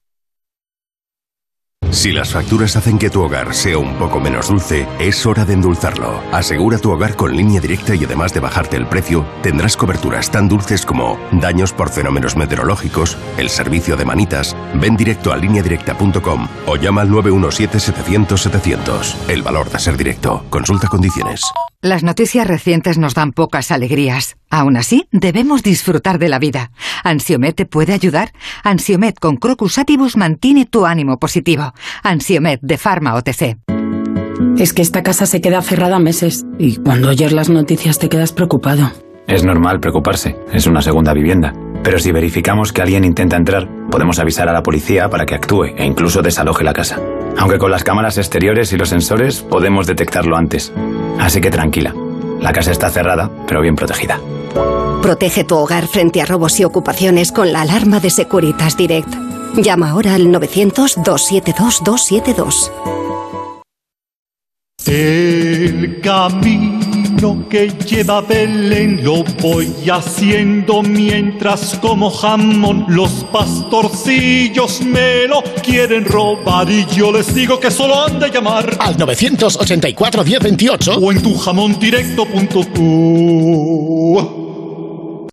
Si las facturas hacen que tu hogar sea un poco menos dulce, es hora de endulzarlo. Asegura tu hogar con línea directa y además de bajarte el precio, tendrás coberturas tan dulces como daños por fenómenos meteorológicos, el servicio de manitas. Ven directo a lineadirecta.com o llama al 917-700-700. El valor de ser directo. Consulta condiciones. Las noticias recientes nos dan pocas alegrías. Aún así, debemos disfrutar de la vida. ¿Ansiomet te puede ayudar? Ansiomet con Crocus Atibus mantiene tu ánimo positivo. Ansiomet de Pharma OTC. Es que esta casa se queda cerrada meses y cuando oyes las noticias te quedas preocupado. Es normal preocuparse, es una segunda vivienda. Pero si verificamos que alguien intenta entrar, podemos avisar a la policía para que actúe e incluso desaloje la casa. Aunque con las cámaras exteriores y los sensores podemos detectarlo antes. Así que tranquila, la casa está cerrada, pero bien protegida. Protege tu hogar frente a robos y ocupaciones con la alarma de Securitas Direct. Llama ahora al 900-272-272. El camino que lleva Belén lo voy haciendo mientras como jamón los pastorcillos me lo quieren robar y yo les digo que solo han de llamar al 984 1028 o en tu jamondirecto.cu.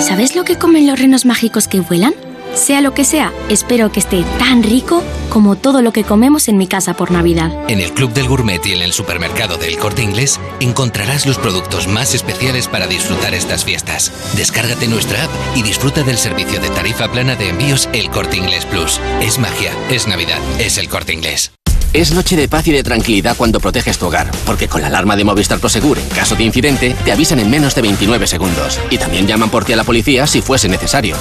¿Sabes lo que comen los renos mágicos que vuelan? Sea lo que sea, espero que esté tan rico como todo lo que comemos en mi casa por Navidad. En el Club del Gourmet y en el supermercado del Corte Inglés encontrarás los productos más especiales para disfrutar estas fiestas. Descárgate nuestra app y disfruta del servicio de tarifa plana de envíos El Corte Inglés Plus. Es magia, es Navidad, es el Corte Inglés. Es noche de paz y de tranquilidad cuando proteges tu hogar, porque con la alarma de Movistar Prosegur, en caso de incidente, te avisan en menos de 29 segundos. Y también llaman por ti a la policía si fuese necesario.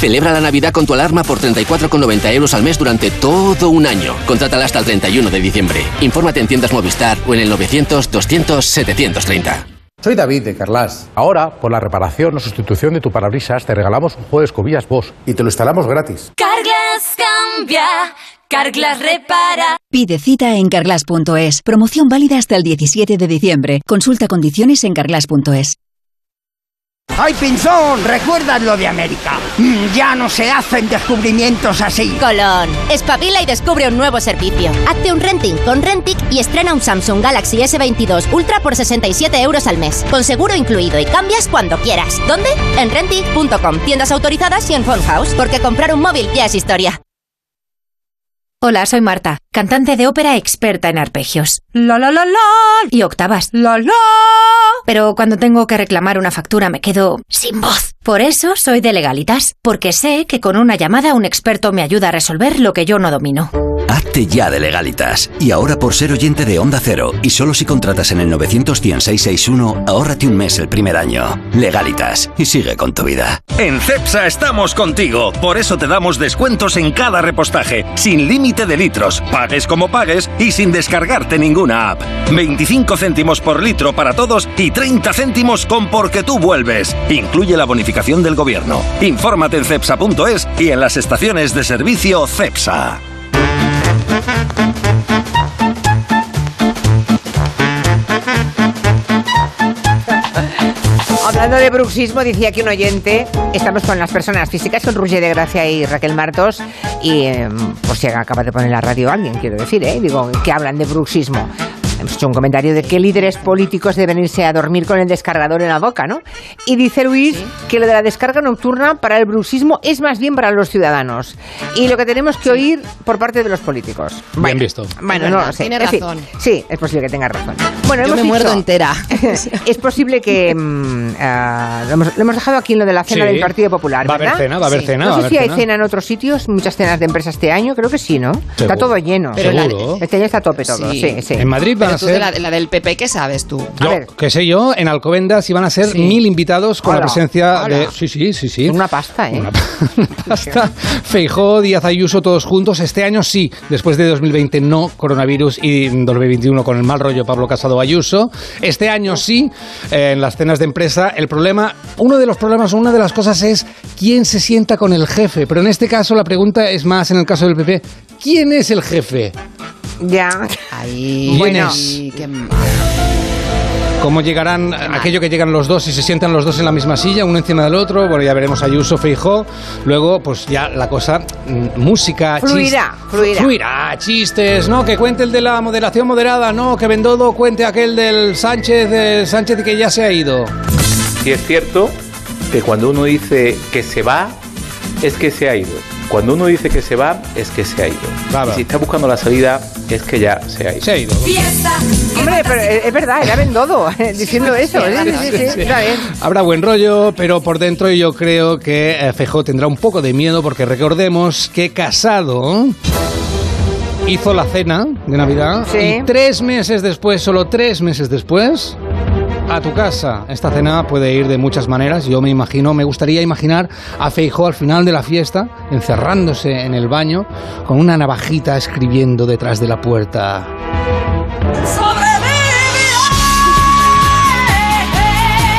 Celebra la Navidad con tu alarma por 34,90 euros al mes durante todo un año. Contrátala hasta el 31 de diciembre. Infórmate en tiendas Movistar o en el 900-200-730. Soy David de Carlas. Ahora, por la reparación o sustitución de tu parabrisas, te regalamos un juego de escobillas Bosch y te lo instalamos gratis. Carglass cambia, Carglass repara. Pide cita en carglass.es. Promoción válida hasta el 17 de diciembre. Consulta condiciones en carglass.es. ¡Ay, Pinzón! ¿Recuerdas lo de América? Mm, ya no se hacen descubrimientos así. Colón, espabila y descubre un nuevo servicio. Hazte un renting con Rentic y estrena un Samsung Galaxy S22 Ultra por 67 euros al mes, con seguro incluido y cambias cuando quieras. ¿Dónde? En Rentic.com, tiendas autorizadas y en Phone House, porque comprar un móvil ya es historia. Hola, soy Marta, cantante de ópera experta en arpegios. La la la la y octavas. La la. Pero cuando tengo que reclamar una factura me quedo sin voz. Por eso soy de legalitas, porque sé que con una llamada un experto me ayuda a resolver lo que yo no domino. Hazte ya de legalitas. Y ahora por ser oyente de Onda Cero, y solo si contratas en el 91661, ahórrate un mes el primer año. Legalitas. Y sigue con tu vida. En CEPSA estamos contigo. Por eso te damos descuentos en cada repostaje, sin límite de litros, pagues como pagues y sin descargarte ninguna app. 25 céntimos por litro para todos y 30 céntimos con porque tú vuelves. Incluye la bonificación del gobierno. Infórmate en cepsa.es y en las estaciones de servicio CEPSA. Hablando de bruxismo, decía aquí un oyente, estamos con las personas físicas, con Roger de Gracia y Raquel Martos, y eh, por si acaba de poner la radio alguien, quiero decir, ¿eh? digo, que hablan de bruxismo. Hemos hecho un comentario de que líderes políticos deben irse a dormir con el descargador en la boca, ¿no? Y dice Luis que lo de la descarga nocturna para el bruxismo es más bien para los ciudadanos. Y lo que tenemos que oír por parte de los políticos. bien visto. Bueno, no lo sé. Tiene razón. sí, es posible que tenga razón. Bueno, Yo hemos me dicho- muerdo entera. es posible que mm, ah, lo, hemos, lo hemos dejado aquí en lo de la cena Sí. del Partido Popular, Va a haber ¿verdad? cena, va a haber Sí. cena, No sé haber si hay cena. cena en otros sitios, muchas cenas de empresa este año, creo que sí, ¿no? Está todo lleno. Pero la- Este año está a tope todo, sí, sí. En Madrid va a de la, la del PP, ¿qué sabes tú? Yo, qué sé yo, en Alcobendas iban a ser Sí. mil invitados con la presencia hola. de... Sí, sí, sí, sí. Una pasta, ¿eh? Pasta, Feijó, Díaz Ayuso, todos juntos. Este año sí, después de 2020 no, coronavirus y 2021 con el mal rollo Pablo Casado Ayuso. Este año sí, eh, en las cenas de empresa. El problema, uno de los problemas, una de las cosas es quién se sienta con el jefe. Pero en este caso la pregunta es más en el caso del PP. ¿Quién es el jefe? Ya. Ahí, ¿Quién bueno. es? qué mal. ¿Cómo llegarán aquello que llegan los dos y se sientan los dos en la misma silla, uno encima del otro? Bueno, ya veremos a Ayuso, Feijó. Luego, pues ya la cosa, mm, música, Fluirá, chis- fluirá. Fluirá, chistes, ¿no? Que cuente el de la moderación moderada, no, que Bendodo cuente aquel del Sánchez, del Sánchez que ya se ha ido. Y es cierto que cuando uno dice que se va, es que se ha ido. Cuando uno dice que se va, es que se ha ido. Y si está buscando la salida, es que ya se ha ido. Se ha ido. Hombre, pero es verdad, era Bendodo diciendo eso. Sí, sí, sí, sí, está bien. Habrá buen rollo, pero por dentro yo creo que eh, Feijó tendrá un poco de miedo porque recordemos que Casado hizo la cena de Navidad Sí. y tres meses después, solo tres meses después, a tu casa. Esta cena puede ir de muchas maneras. Yo me imagino, me gustaría imaginar a Feijó al final de la fiesta, encerrándose en el baño, con una navajita escribiendo detrás de la puerta.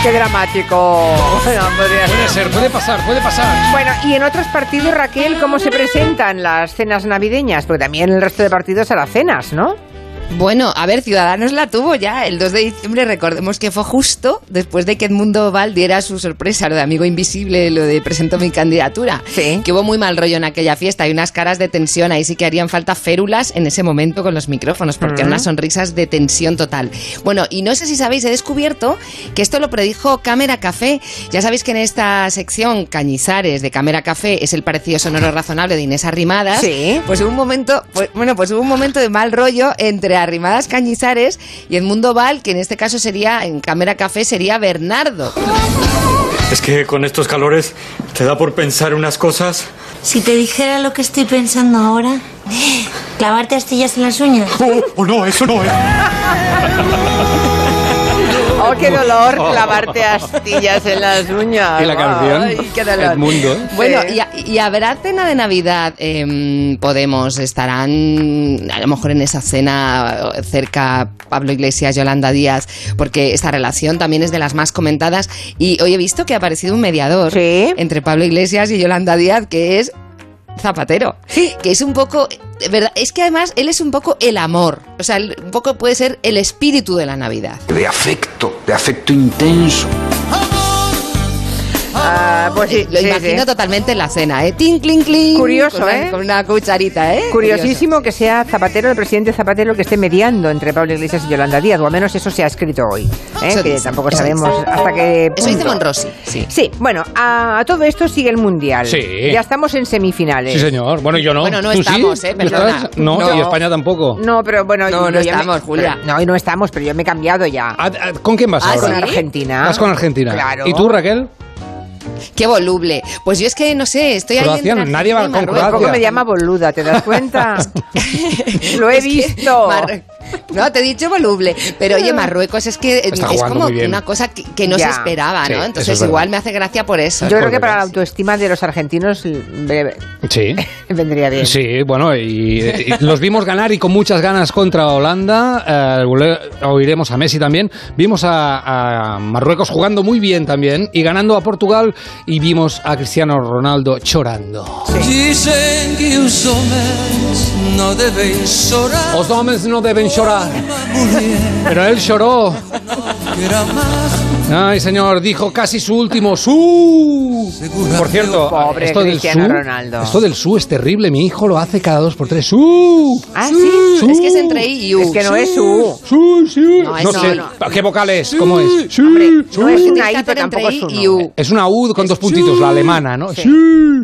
Qué dramático. Bueno, Puede ser, puede pasar, puede pasar. Bueno, y en otros partidos, Raquel, ¿cómo se presentan las cenas navideñas? Porque también el resto de partidos hará cenas, ¿no? Bueno, a ver, Ciudadanos la tuvo ya el 2 de diciembre. Recordemos que fue justo después de que Edmundo Val diera su sorpresa, lo de Amigo Invisible, lo de presento mi candidatura. Que hubo muy mal rollo en aquella fiesta y unas caras de tensión. Ahí sí que harían falta férulas en ese momento con los micrófonos, porque eran unas sonrisas de tensión total. Bueno, y no sé si sabéis, he descubierto que esto lo predijo Cámara Café. Ya sabéis que en esta sección Cañizares de Cámara Café es el parecido sonoro razonable de Inés Arrimadas. Sí. Pues hubo un momento, pues, bueno, pues hubo un momento de mal rollo entre Arrimadas Cañizares y Edmundo Val, que en este caso sería, en Cámara Café, sería Bernardo. Es que con estos calores te da por pensar unas cosas. Si te dijera lo que estoy pensando ahora, clavarte astillas en las uñas. Oh, no, eso no, ¿eh? Oh, qué dolor clavarte astillas en las uñas. Y la canción, Ay, qué dolor. Edmundo. Bueno, Sí. y, a- y habrá cena de Navidad. em, Podemos, estarán a lo mejor en esa cena eh, cerca Pablo Iglesias, Yolanda Díaz, porque esta relación también es de las más comentadas. Y hoy he visto que ha aparecido un mediador entre Pablo Iglesias y Yolanda Díaz, que es Zapatero. Que es un poco. ¿Verdad? Es que además él es un poco el amor. O sea, un poco puede ser el espíritu de la Navidad. De afecto, de afecto intenso. Ah, pues sí, Lo sí, imagino sí. totalmente en la cena, ¿eh? Tin, clink, clink. Curioso, con ¿eh? Con una cucharita, ¿eh? Curiosísimo que sea Zapatero, el presidente Zapatero, que esté mediando entre Pablo Iglesias y Yolanda Díaz, o al menos eso se ha escrito hoy. ¿eh? Que dice, tampoco sabemos dice. hasta qué. Eso dice punto. Monrosi, sí. Sí, bueno, a, a todo esto sigue el Mundial. Sí. Ya estamos en semifinales. Sí, señor. Bueno, yo no. Bueno, no ¿Tú estamos, sí? ¿eh? ¿Tú Perdona. No, No. y España tampoco. No, pero bueno. No, no me- estamos, Julia. pero- no, y no estamos, pero yo me he cambiado ya. ¿Con quién vas Ah, ahora? con Argentina. Vas con Argentina. Claro. ¿Y tú, Raquel? Qué voluble. Pues yo es que no sé, estoy ahí Croacia, entre nadie va con Marruecos. Tampoco me llama boluda, ¿te das cuenta? Lo he Es visto. Mar- No, te he dicho voluble. Pero oye, Marruecos es que eh, Está es como una cosa que, que no Ya. se esperaba, ¿no? Entonces verdad. igual me hace gracia por eso. Yo creo que para la autoestima de los argentinos breve, Sí. vendría bien. Sí, bueno, y, y los vimos ganar y con muchas ganas contra Holanda. eh, oiremos a Messi también. Vimos a, a Marruecos jugando muy bien también y ganando a Portugal. Y vimos a Cristiano Ronaldo llorando. Dicen que os hombres no deben llorar. Los hombres no deben llorar. Pero él lloró. Ay, señor, dijo casi su último su. Por cierto, Pobre esto del su, Ronaldo. esto del su es terrible. Mi hijo lo hace cada dos por tres. Su. Ah, sí. Es que es entre I y U. Es que no es su. Su, sí. No, es No no, sé, no. ¿qué vocal es? ¿Cómo es? Sí, Hombre, no es una I, pero entre tampoco es I un y U. Es una U con dos puntitos, la alemana, ¿no? Sí.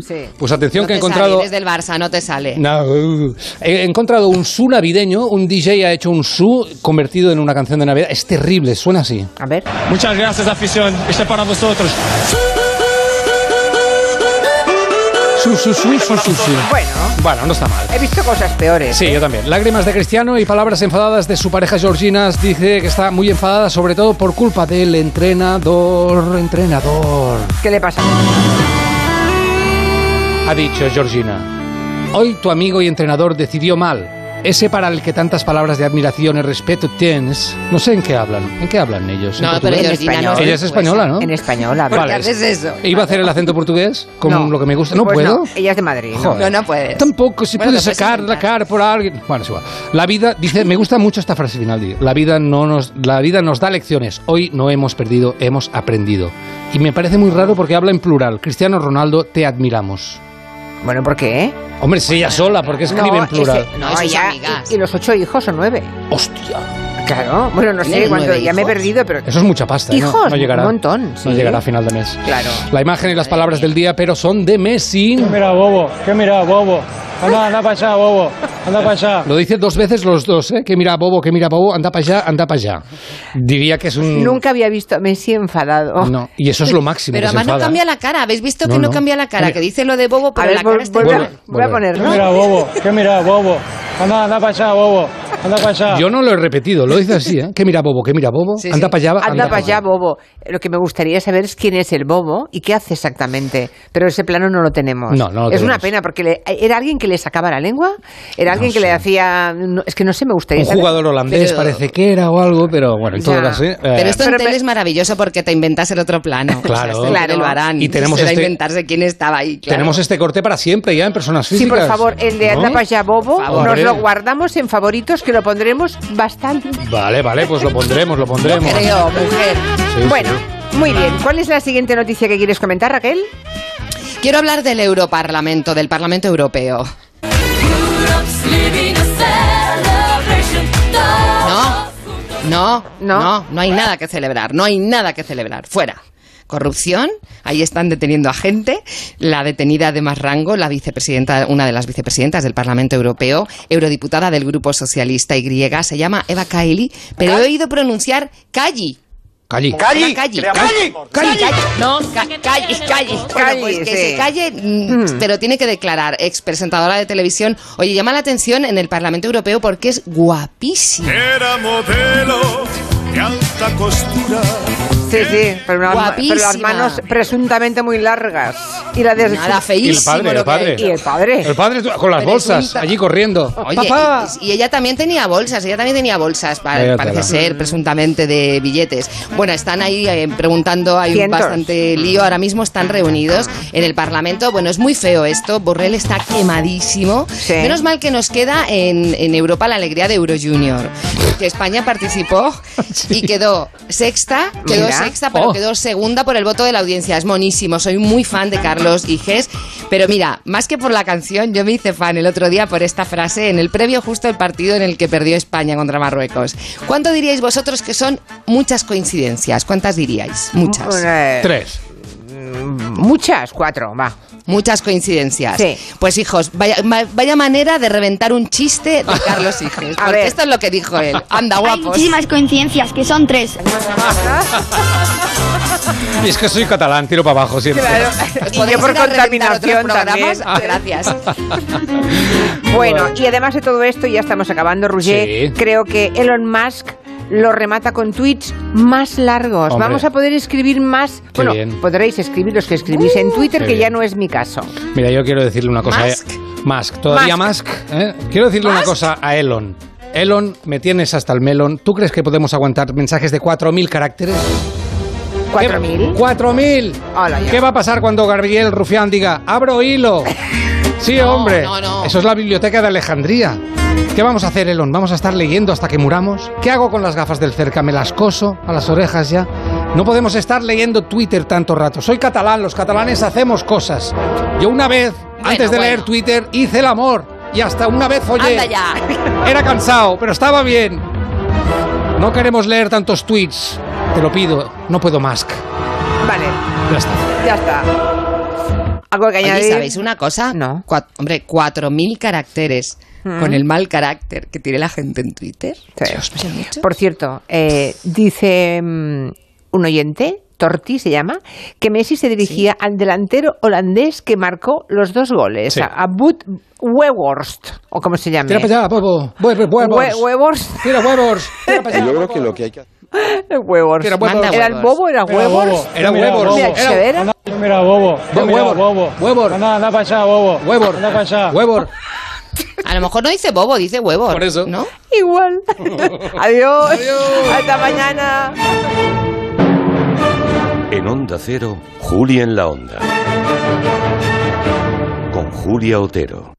Sí. Pues atención No que he te sale, encontrado... eres del Barça, no te sale. No, uh, he encontrado un su navideño, un DJ ha hecho un su convertido en una canción de Navidad. Es terrible, suena así. A ver. Muchas gracias, afición. Este es para vosotros. Su, su, su, su, su, su, su. Bueno, Bueno, no está mal. he visto cosas peores. Sí, ¿eh? yo también. Lágrimas de Cristiano y palabras enfadadas de su pareja Georgina. Dice que está muy enfadada, sobre todo por culpa del entrenador. Entrenador. ¿Qué le pasa? Ha dicho Georgina. Hoy tu amigo y entrenador decidió mal. Ese para el que tantas palabras de admiración y respeto tienes. No sé en qué hablan. ¿En qué hablan ellos? ¿En No, pero Georgina no Ella es es española, ¿no? En español habla. ¿Por qué haces eso? ¿E ¿Iba a hacer el acento portugués? Como No. lo que me gusta. ¿No Pues puedo? Ella es de Madrid. ¿no? Joder. No, no puedes. Tampoco se Bueno, puedes sacar la cara por alguien. Bueno, es igual. La vida, dice, me gusta mucho esta frase final. dice, La vida, no nos, la vida nos da lecciones. Hoy no hemos perdido, hemos aprendido. Y me parece muy raro porque habla en plural. Cristiano Ronaldo, te admiramos. Bueno, ¿por qué? Hombre, si ella sola, porque escribe No, en plural. ese- no, No, ella- y, y los ocho hijos son nueve. ¡Hostia! Claro, bueno, no sé ¿Tiene cuánto, ya me he hijos? perdido, pero... Eso es mucha pasta. ¿eh? No- Hijos, no, llegará. un montón, No sí. llegará a final de mes. Claro. La imagen y las palabras del día, pero son de Messi. Mira, bobo, ¿qué mira, bobo? Anda, anda para allá, bobo. Anda para allá. Lo dice dos veces los dos, ¿eh? Que mira bobo, que mira bobo, anda para allá, anda para allá. Diría que es un... Nunca había visto a Messi enfadado. No, y eso es lo máximo. Pero además no cambia la cara. ¿Habéis visto No, que no, no. cambia la cara? Que dice lo de bobo, A pero ver, la cara está igual. a- a. ¿Qué ponerlo. mira, bobo? ¿Qué mira, bobo? Anda, anda para allá, bobo. Anda para allá. Yo no lo he repetido, lo dice así, ¿eh? Que mira bobo, que mira bobo, Sí, anda sí. para allá, Anda para allá, bobo. Lo que me gustaría saber es quién es el bobo y qué hace exactamente. Pero ese plano no lo tenemos. No, no lo Es una tenemos. pena porque le- era alguien que le sacaba la lengua, era alguien que le hacía. no, es que no sé, me gustaría Un saber. jugador holandés Pero- parece que era o algo, pero bueno, en todo caso... ¿eh? Pero esto en tele es maravilloso porque te inventas el otro plano. Claro. O sea, Claro. El varán. Y tenemos Será este- inventarse quién estaba ahí. claro. Tenemos este corte para siempre ya en personas Sí, físicas. por favor, el de anda ¿No? para allá, bobo, nos lo guardamos en favoritos que lo pondremos bastante. Vale, vale, pues lo pondremos, lo pondremos. Creo, mujer. Sí, bueno, sí. muy bien. ¿Cuál es la siguiente noticia que quieres comentar, Raquel? Quiero hablar del Europarlamento, del Parlamento Europeo. No, no, No. no, no hay nada que celebrar, no hay nada que celebrar. Fuera. Corrupción, ahí están deteniendo a gente. La detenida de más rango, la vicepresidenta, una de las vicepresidentas del Parlamento Europeo, eurodiputada del Grupo Socialista y griega, se llama Eva Kaili, pero he oído pronunciar Calli. Calli. Calli, calli, calli, no, ca- calli, calli. Bueno, pues que se calle, mm, pero tiene que declarar, ex presentadora de televisión. Oye, llama la atención en el Parlamento Europeo porque es guapísima. Era modelo de alta costura. Sí, sí, pero, una- pero las Guapísima. manos presuntamente muy largas. Y la de Nada, Y el feísimo padre, el padre. Y el padre. El padre con las bolsas, allí corriendo. Oye, ¡Papá! y, y ella también tenía bolsas, ella también tenía bolsas, pa- Vaya parece ser, presuntamente de billetes. Bueno, están ahí eh, preguntando, hay Cientos. bastante lío, ahora mismo están reunidos en el Parlamento. Bueno, es muy feo esto, Borrell está quemadísimo. Sí. Menos mal que nos queda en, en Europa la alegría de Euro Junior, que España participó y quedó sexta, quedó Mira. Sexta, pero Oh. quedó segunda por el voto de la audiencia. Es monísimo, soy muy fan de Carlos Iges, pero mira, más que por la canción, yo me hice fan el otro día por esta frase en el previo justo del partido en el que perdió España contra Marruecos. ¿Cuánto diríais vosotros que son muchas coincidencias? ¿Cuántas diríais? Muchas. Tres. Muchas, cuatro, va. Muchas coincidencias. Sí. Pues hijos, vaya, vaya manera de reventar un chiste de Carlos Iges. A Porque ver. esto es lo que dijo él. Anda, Hay guapos. muchísimas coincidencias, que son tres. Y es que soy catalán, tiro para abajo siempre. Claro. ¿Os Y yo por contaminación también. Gracias. Bueno, y además de todo esto, ya estamos acabando, Roger. Sí. Creo que Elon Musk lo remata con tweets más largos. Hombre. Vamos a poder escribir más. Qué bueno, bien. podréis escribir los que escribís en Twitter, qué que ya bien. no es mi caso. Mira, yo quiero decirle una cosa. Musk. A, Musk, todavía Musk. ¿eh? Quiero decirle una Musk. cosa a Elon. Elon, me tienes hasta el melón. ¿Tú crees que podemos aguantar mensajes de 4.000 caracteres? ¿Cuatro mil? ¡4.000! Hola, ya. ¿Qué va a pasar cuando Gabriel Rufián diga, abro hilo? Sí, No, hombre. no, no. Eso es la biblioteca de Alejandría. ¿Qué vamos a hacer, Elon? ¿Vamos a estar leyendo hasta que muramos? ¿Qué hago con las gafas del cerca? ¿Me las coso a las orejas ya? No podemos estar leyendo Twitter tanto rato. Soy catalán, los catalanes hacemos cosas. Yo una vez, antes de bueno. leer Twitter, hice el amor. Y hasta una vez follé. Anda ya. Era cansado, pero estaba bien. No queremos leer tantos tweets. Te lo pido. No puedo más. Vale, Ya está. ya está. ¿Algo que Oye, añadir? ¿sabéis una cosa? No. Cua- hombre, cuatro mil caracteres Mm. con el mal carácter que tiene la gente en Twitter. Sí. Por cierto, eh, dice mm, un oyente, Torti se llama, que Messi se dirigía al delantero holandés que marcó los dos goles, Sí. a, Boet Weghorst, o como se llama. Tira para allá, bobo. Huevos. Tira huevos. Tira para allá. Yo creo que lo que hay que hacer. Huevos. Era huevos. ¿Era el bobo? ¿Era Era huevos? bobo. Era mira, Era- ¿se era? Mira, bobo. Bo- Mira, huevos. bobo. Huevos. Anda, anda para allá, bobo. Huevos. Anda para allá. Huevos. A lo mejor no dice bobo, dice huevo. Por eso. ¿No? Igual. Adiós. Hasta mañana. En Onda Cero, Julia en la Onda. Con Julia Otero.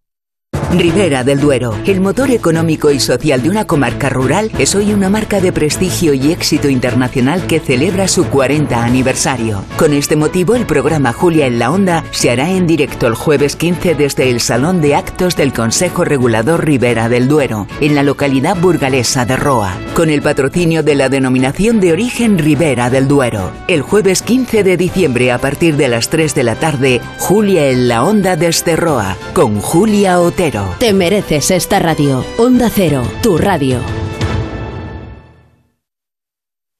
Ribera del Duero, el motor económico y social de una comarca rural, es hoy una marca de prestigio y éxito internacional que celebra su 40 aniversario. Con este motivo, el programa Julia en la Onda se hará en directo el jueves 15 desde el Salón de Actos del Consejo Regulador Ribera del Duero, en la localidad burgalesa de Roa, con el patrocinio de la denominación de origen Ribera del Duero. El jueves 15 de diciembre a partir de las 3 de la tarde, Julia en la Onda desde Roa, con Julia Otero. Te mereces esta radio. Onda Cero, tu radio.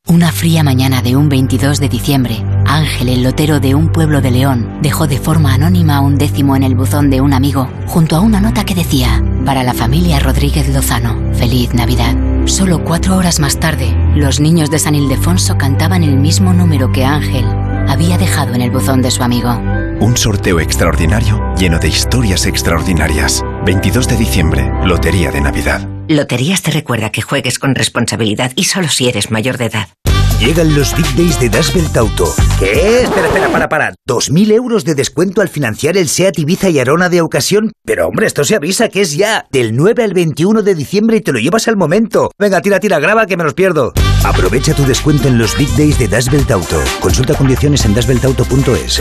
Una fría mañana de un 22 de diciembre, Ángel, el lotero de un pueblo de León, dejó de forma anónima un décimo en el buzón de un amigo, junto a una nota que decía, para la familia Rodríguez Lozano, feliz Navidad. Solo cuatro horas más tarde, los niños de San Ildefonso cantaban el mismo número que Ángel había dejado en el buzón de su amigo. Un sorteo extraordinario lleno de historias extraordinarias. 22 de diciembre, Lotería de Navidad. Loterías te recuerda que juegues con responsabilidad y solo si eres mayor de edad. Llegan los Big Days de Das Belt Auto. ¿Qué? Espera, espera, para, para. ¿2.000 euros de descuento al financiar el SEAT Ibiza y Arona de ocasión? Pero hombre, esto se avisa que es ya. Del 9 al 21 de diciembre y te lo llevas al momento. Venga, tira, tira, graba que me los pierdo. Aprovecha tu descuento en los Big Days de Das Belt Auto. Consulta condiciones en dasbeltauto.es.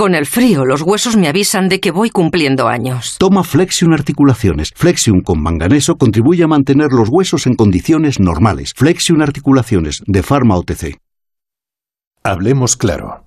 Con el frío, los huesos me avisan de que voy cumpliendo años. Toma Flexion Articulaciones. Flexion con manganeso contribuye a mantener los huesos en condiciones normales. Flexion Articulaciones, de Pharma OTC. Hablemos claro.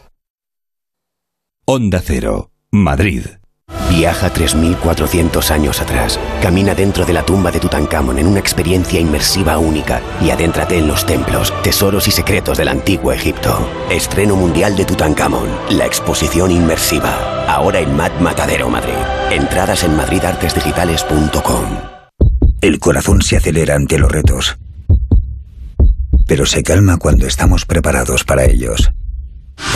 Onda Cero, Madrid. Viaja 3.400 años atrás. Camina dentro de la tumba de Tutankamón en una experiencia inmersiva única y adéntrate en los templos, tesoros y secretos del antiguo Egipto. Estreno mundial de Tutankamón, la exposición inmersiva. Ahora en Mat Matadero, Madrid. Entradas en madridartesdigitales.com. El corazón se acelera ante los retos, pero se calma cuando estamos preparados para ellos.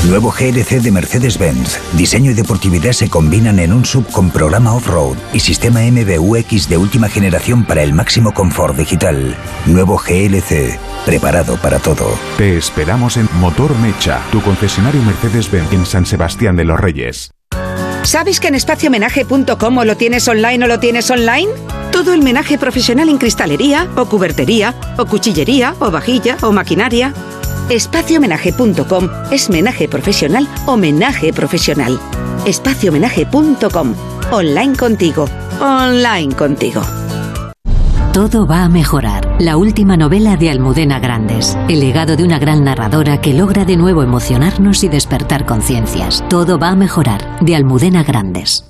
Nuevo GLC de Mercedes-Benz. Diseño y deportividad se combinan en un sub con programa off-road y sistema MBUX de última generación para el máximo confort digital. Nuevo GLC. Preparado para todo. Te esperamos en Motor Mecha, tu concesionario Mercedes-Benz en San Sebastián de los Reyes. ¿Sabes que en espaciomenaje.com o lo tienes online o lo tienes online? Todo el menaje profesional en cristalería, o cubertería, o cuchillería, o vajilla, o maquinaria. Espaciomenaje.com es menaje profesional o menaje profesional. Espaciomenaje.com. Online contigo. Online contigo. Todo va a mejorar. La última novela de Almudena Grandes. El legado de una gran narradora que logra de nuevo emocionarnos y despertar conciencias. Todo va a mejorar. De Almudena Grandes.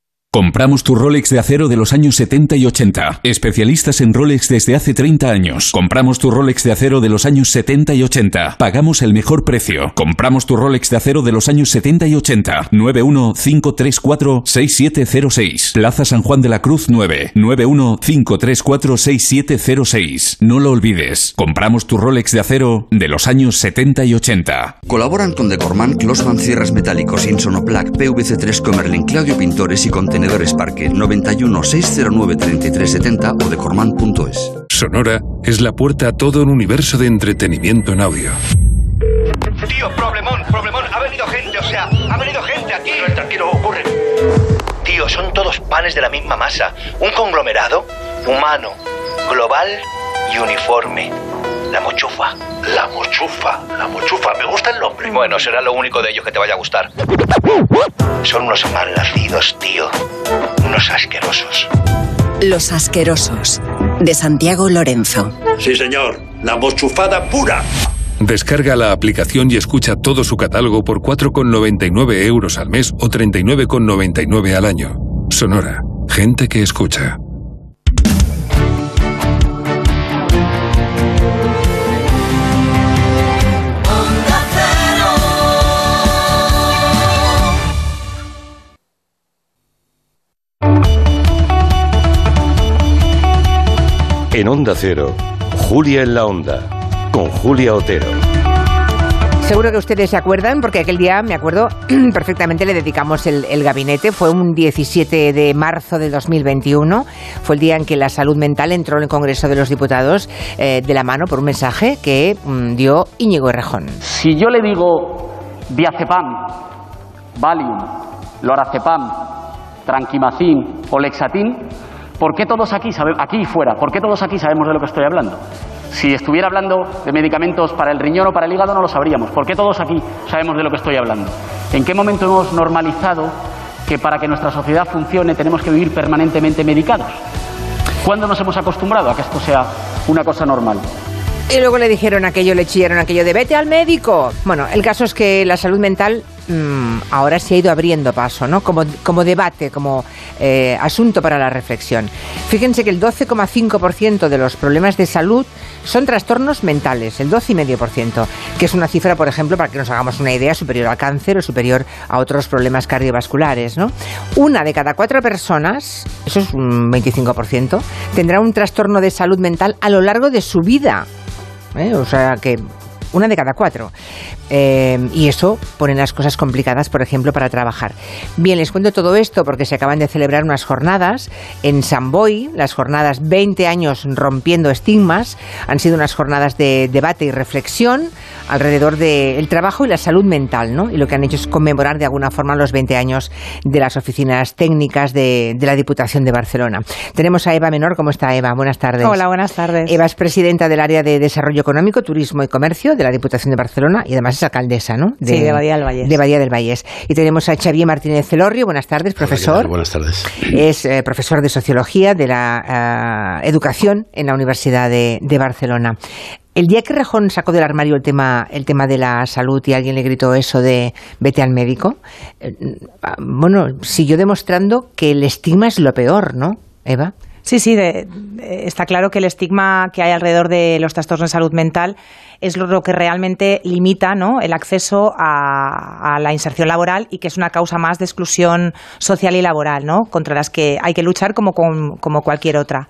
Compramos tu Rolex de acero de los años 70 y 80. Especialistas en Rolex desde hace 30 años. Compramos tu Rolex de acero de los años 70 y 80. Pagamos el mejor precio. Compramos tu Rolex de acero de los años 70 y 80. 915346706. Plaza San Juan de la Cruz 9. 915346706. No lo olvides. Compramos tu Rolex de acero de los años 70 y 80. Colaboran con Decorman, Closman Cierras Metálicos, Insonoplac, PVC3 Comerlin, Claudio Pintores y Contenedores Parque 91 609 3370 o decorman.es. Sonora es la puerta a todo un universo de entretenimiento en audio. Tío, problemón, problemón. Ha venido gente, o sea, ha venido gente aquí. No, tranquilo, ocurre. Tío, son todos panes de la misma masa. Un conglomerado humano, global y uniforme. La mochufa. La mochufa. La mochufa. Me gusta el nombre. Bueno, será lo único de ellos que te vaya a gustar. Son unos malnacidos, tío. Unos asquerosos. Los asquerosos. De Santiago Lorenzo. Sí, señor. La mochufada pura. Descarga la aplicación y escucha todo su catálogo por 4,99 euros al mes o 39,99 al año. Sonora. Gente que escucha. En Onda Cero, Julia en la Onda, con Julia Otero. Seguro que ustedes se acuerdan, porque aquel día, me acuerdo perfectamente, le dedicamos el, el, gabinete. Fue un 17 de marzo de 2021. Fue el día en que la salud mental entró en el Congreso de los Diputados eh, de la mano por un mensaje que mm, dio Íñigo Errejón. Si yo le digo diazepam, Valium, lorazepam, tranquimacin o lexatin, ¿por qué todos aquí, aquí fuera, por qué todos aquí sabemos de lo que estoy hablando? Si estuviera hablando de medicamentos para el riñón o para el hígado no lo sabríamos. ¿Por qué todos aquí sabemos de lo que estoy hablando? ¿En qué momento hemos normalizado que para que nuestra sociedad funcione tenemos que vivir permanentemente medicados? ¿Cuándo nos hemos acostumbrado a que esto sea una cosa normal? Y luego le dijeron aquello, le chillaron aquello de vete al médico. Bueno, el caso es que la salud mental mmm, ahora se ha ido abriendo paso, ¿no? Como, como debate, como eh, asunto para la reflexión. Fíjense que el 12,5% de los problemas de salud son trastornos mentales, el 12,5%, que es una cifra, por ejemplo, para que nos hagamos una idea, superior al cáncer o superior a otros problemas cardiovasculares, ¿no? Una de cada cuatro personas, eso es un 25%, tendrá un trastorno de salud mental a lo largo de su vida. ¿Eh? O sea que una de cada cuatro. Eh, y eso pone las cosas complicadas, por ejemplo, para trabajar. Bien, les cuento todo esto porque se acaban de celebrar unas jornadas en San Boy, las jornadas 20 años rompiendo estigmas. Han sido unas jornadas de debate y reflexión alrededor del trabajo y la salud mental, ¿no? Y lo que han hecho es conmemorar de alguna forma los 20 años de las oficinas técnicas de, de la Diputación de Barcelona. Tenemos a Eva Menor. ¿Cómo está Eva? Buenas tardes. Hola, buenas tardes. Eva es presidenta del área de Desarrollo Económico, Turismo y Comercio de la Diputación de Barcelona y además es alcaldesa, ¿no? De, sí, de Badía del Valles. De Badía del Valles. Y tenemos a Xavier Martínez Celorrio. Buenas tardes, profesor. Hola, buenas tardes. Es eh, profesor de Sociología de la uh, Educación en la Universidad de, de Barcelona. El día que Rejón sacó del armario el tema, el tema de la salud y alguien le gritó eso de vete al médico, eh, bueno, siguió demostrando que el estigma es lo peor, ¿no, Eva? Sí, sí, está claro que el estigma que hay alrededor de los trastornos de salud mental es lo que realmente limita ¿no? el acceso a, la inserción laboral y que es una causa más de exclusión social y laboral, ¿no? contra las que hay que luchar como, como cualquier otra.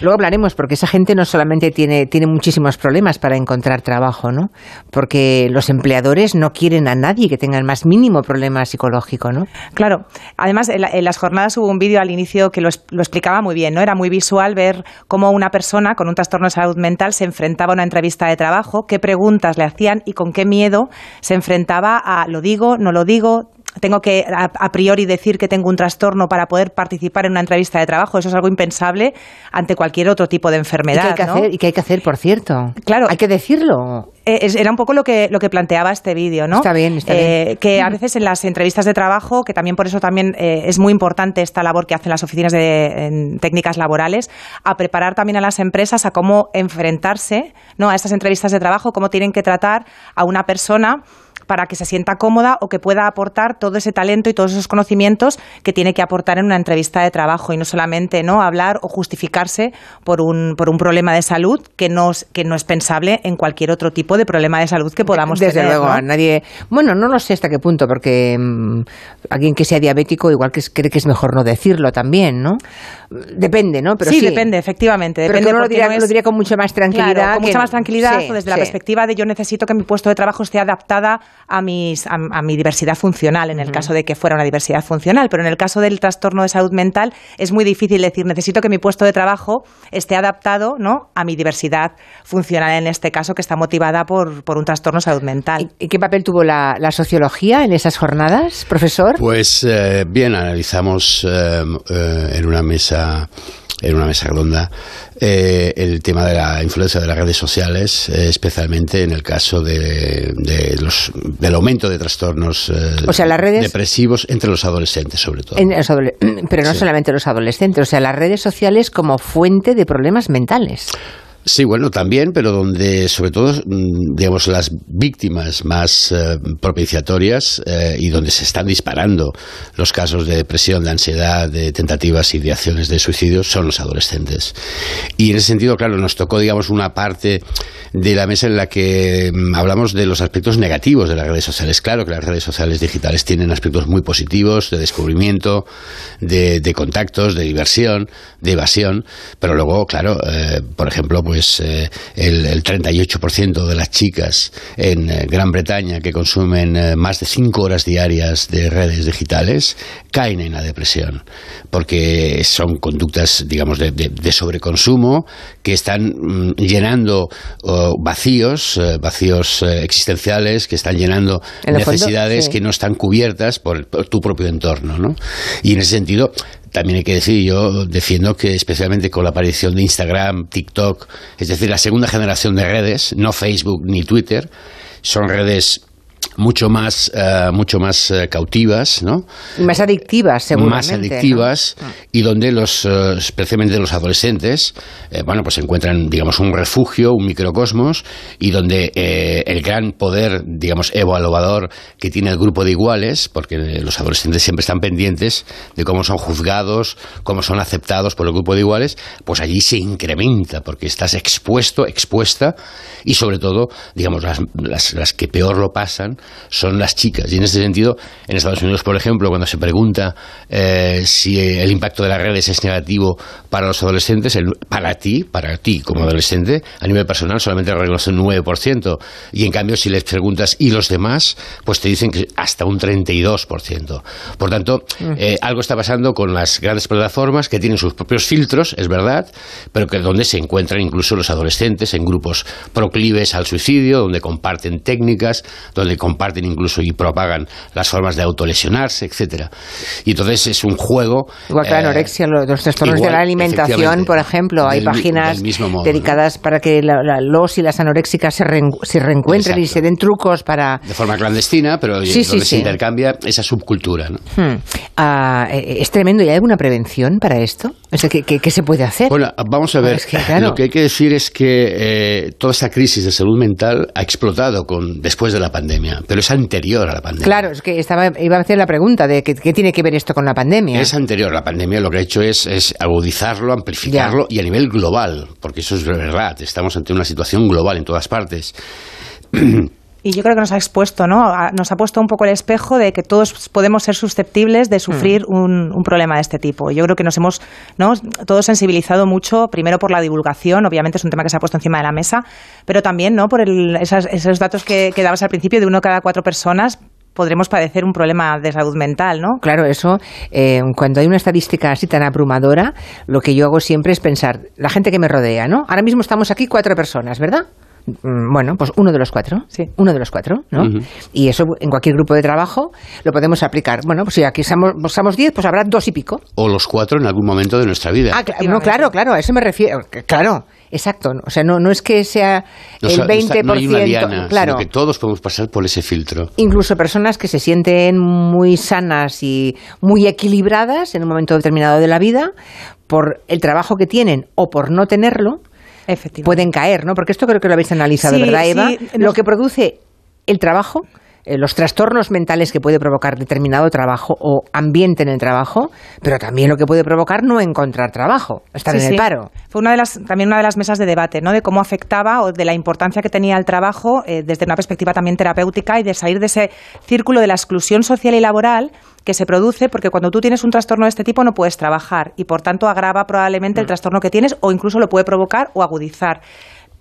Luego hablaremos, porque esa gente no solamente tiene, tiene muchísimos problemas para encontrar trabajo, ¿no? Porque los empleadores no quieren a nadie que tenga el más mínimo problema psicológico, ¿no? Claro. Además, en, las jornadas hubo un vídeo al inicio que lo, lo, explicaba muy bien, ¿no? Era muy visual ver cómo una persona con un trastorno de salud mental se enfrentaba a una entrevista de trabajo, qué preguntas le hacían y con qué miedo se enfrentaba a lo digo, no lo digo, tengo que a, priori decir que tengo un trastorno para poder participar en una entrevista de trabajo. Eso es algo impensable ante cualquier otro tipo de enfermedad. ¿Y qué hay que, hacer, ¿y qué hay que hacer, por cierto? Claro. Hay que decirlo. Eh, era un poco lo que, lo que planteaba este vídeo, ¿no? Está bien, está eh, bien. Que a veces en las entrevistas de trabajo, que también por eso también eh, es muy importante esta labor que hacen las oficinas de técnicas laborales, a preparar también a las empresas a cómo enfrentarse ¿no? a estas entrevistas de trabajo, cómo tienen que tratar a una persona para que se sienta cómoda o que pueda aportar todo ese talento y todos esos conocimientos que tiene que aportar en una entrevista de trabajo y no solamente no hablar o justificarse por un, por un problema de salud que no, que no es pensable en cualquier otro tipo de problema de salud que podamos Desde tener. Desde luego, a nadie. Bueno, no lo sé hasta qué punto, porque mm, alguien que sea diabético igual que cree que es mejor no decirlo también, ¿no? Depende, ¿no? Pero sí, depende, efectivamente. Depende Pero lo diría, lo diría con mucha más tranquilidad. con mucha más tranquilidad o desde la perspectiva de yo necesito que mi puesto de trabajo esté adaptada a, mis, a, mi diversidad funcional, en el caso de que fuera una diversidad funcional. Pero en el caso del trastorno de salud mental es muy difícil decir necesito que mi puesto de trabajo esté adaptado ¿no? a mi diversidad funcional, en este caso que está motivada por, por un trastorno de salud mental. ¿Y qué papel tuvo la, sociología en esas jornadas, profesor? Pues eh, bien, analizamos eh, eh, en una mesa en una mesa redonda eh, el tema de la influencia de las redes sociales, eh, especialmente en el caso de, los, del aumento de trastornos eh, depresivos entre los adolescentes, sobre todo. pero no solamente los adolescentes, o sea, las redes sociales como fuente de problemas mentales. Sí, bueno, también, pero donde sobre todo, mm, digamos, las víctimas más eh, propiciatorias eh, y donde se están disparando los casos de depresión, de ansiedad, de tentativas y de acciones de suicidio son los adolescentes. Y en ese sentido, claro, nos tocó, digamos, una parte de la mesa en la que mm, hablamos de los aspectos negativos de las redes sociales. Claro que las redes sociales digitales tienen aspectos muy positivos de descubrimiento, de, contactos, de diversión, de evasión, pero luego, claro, eh, por ejemplo, pues eh, el, el, 38% de las chicas en eh, Gran Bretaña que consumen más de 5 horas diarias de redes digitales caen en la depresión, porque son conductas, digamos, de, sobreconsumo que están mm, llenando vacíos, eh, vacíos eh, existenciales que están llenando necesidades que no están cubiertas por, tu propio entorno, ¿no? Y en ese sentido, también hay que decir, yo defiendo que especialmente con la aparición de Instagram, TikTok, es decir, la segunda generación de redes, no Facebook ni Twitter, son redes mucho más, uh, mucho más uh, cautivas, ¿no? Más adictivas, seguramente. Más adictivas ¿no? y donde los, uh, especialmente los adolescentes, bueno, pues encuentran, digamos, un refugio, un microcosmos y donde el gran poder, digamos, evaluador que tiene el grupo de iguales, porque los adolescentes siempre están pendientes de cómo son juzgados, cómo son aceptados por el grupo de iguales, pues allí se incrementa porque estás expuesto, expuesta y sobre todo, digamos, las, las, las que peor lo pasan son las chicas. Y en ese sentido, en Estados Unidos, por ejemplo, cuando se pregunta eh, si el impacto de las redes es negativo para los adolescentes, para ti, para ti como adolescente, a nivel personal solamente reconoce un 9%. Y en cambio, si les preguntas ¿y los demás? Pues te dicen que hasta un 32%. Por tanto, eh, algo está pasando con las grandes plataformas que tienen sus propios filtros, es verdad, pero que donde se encuentran incluso los adolescentes en grupos proclives al suicidio, donde comparten técnicas, donde comparten incluso y propagan las formas de autolesionarse, etcétera. Y entonces es un juego. Igual que la eh, anorexia, los trastornos de la alimentación, por ejemplo, hay páginas dedicadas para que los y las anoréxicas se, reencuentren y se den trucos para. De forma clandestina, pero donde se intercambia esa subcultura. Hmm. Ah, eh, es tremendo. ¿Y hay alguna prevención para esto? ¿qué, se puede hacer? Bueno, vamos a ver. Lo que hay que decir es que eh, toda esta crisis de salud mental ha explotado con, después de la pandemia pandemia, pero es anterior a la pandemia. Claro, es que estaba, iba a hacer la pregunta de qué, tiene que ver esto con la pandemia. Es anterior. La pandemia lo que ha hecho es, es agudizarlo, amplificarlo y a nivel global, porque eso es verdad. Estamos ante una situación global en todas partes. Y yo creo que nos ha expuesto, ¿no? Nos ha puesto un poco el espejo de que todos podemos ser susceptibles de sufrir mm. un, problema de este tipo. Yo creo que nos hemos, ¿no? Todos sensibilizado mucho, primero por la divulgación, obviamente es un tema que se ha puesto encima de la mesa, pero también, ¿no? Por esos datos que, que dabas al principio de uno cada cuatro personas podremos padecer un problema de salud mental, ¿no? Claro, eso, eh, cuando hay una estadística así tan abrumadora, lo que yo hago siempre es pensar, la gente que me rodea, ¿no? Ahora mismo estamos aquí cuatro personas, ¿verdad? Mm, bueno, pues uno de los cuatro, sí. uno de los cuatro, ¿no? Y eso en cualquier grupo de trabajo lo podemos aplicar. Bueno, pues si aquí somos, somos diez, pues habrá dos y pico. O los cuatro en algún momento de nuestra vida. Ah, no, claro, claro, a eso me refiero. Claro, exacto. O sea, no, no es que sea el 20%. No hay una diana, claro. Sino que todos podemos pasar por ese filtro. Incluso personas que se sienten muy sanas y muy equilibradas en un momento determinado de la vida, por el trabajo que tienen o por no tenerlo, pueden caer, ¿no? Porque esto creo que lo habéis analizado, ¿verdad, Eva? Lo que produce el trabajo eh, los trastornos mentales que puede provocar determinado trabajo o ambiente en el trabajo, pero también lo que puede provocar no encontrar trabajo, estar en el paro. Fue una de las, también una de las mesas de debate, ¿no? de cómo afectaba o de la importancia que tenía el trabajo eh, desde una perspectiva también terapéutica y de salir de ese círculo de la exclusión social y laboral que se produce porque cuando tú tienes un trastorno de este tipo no puedes trabajar y por tanto agrava probablemente el mm. trastorno que tienes o incluso lo puede provocar o agudizar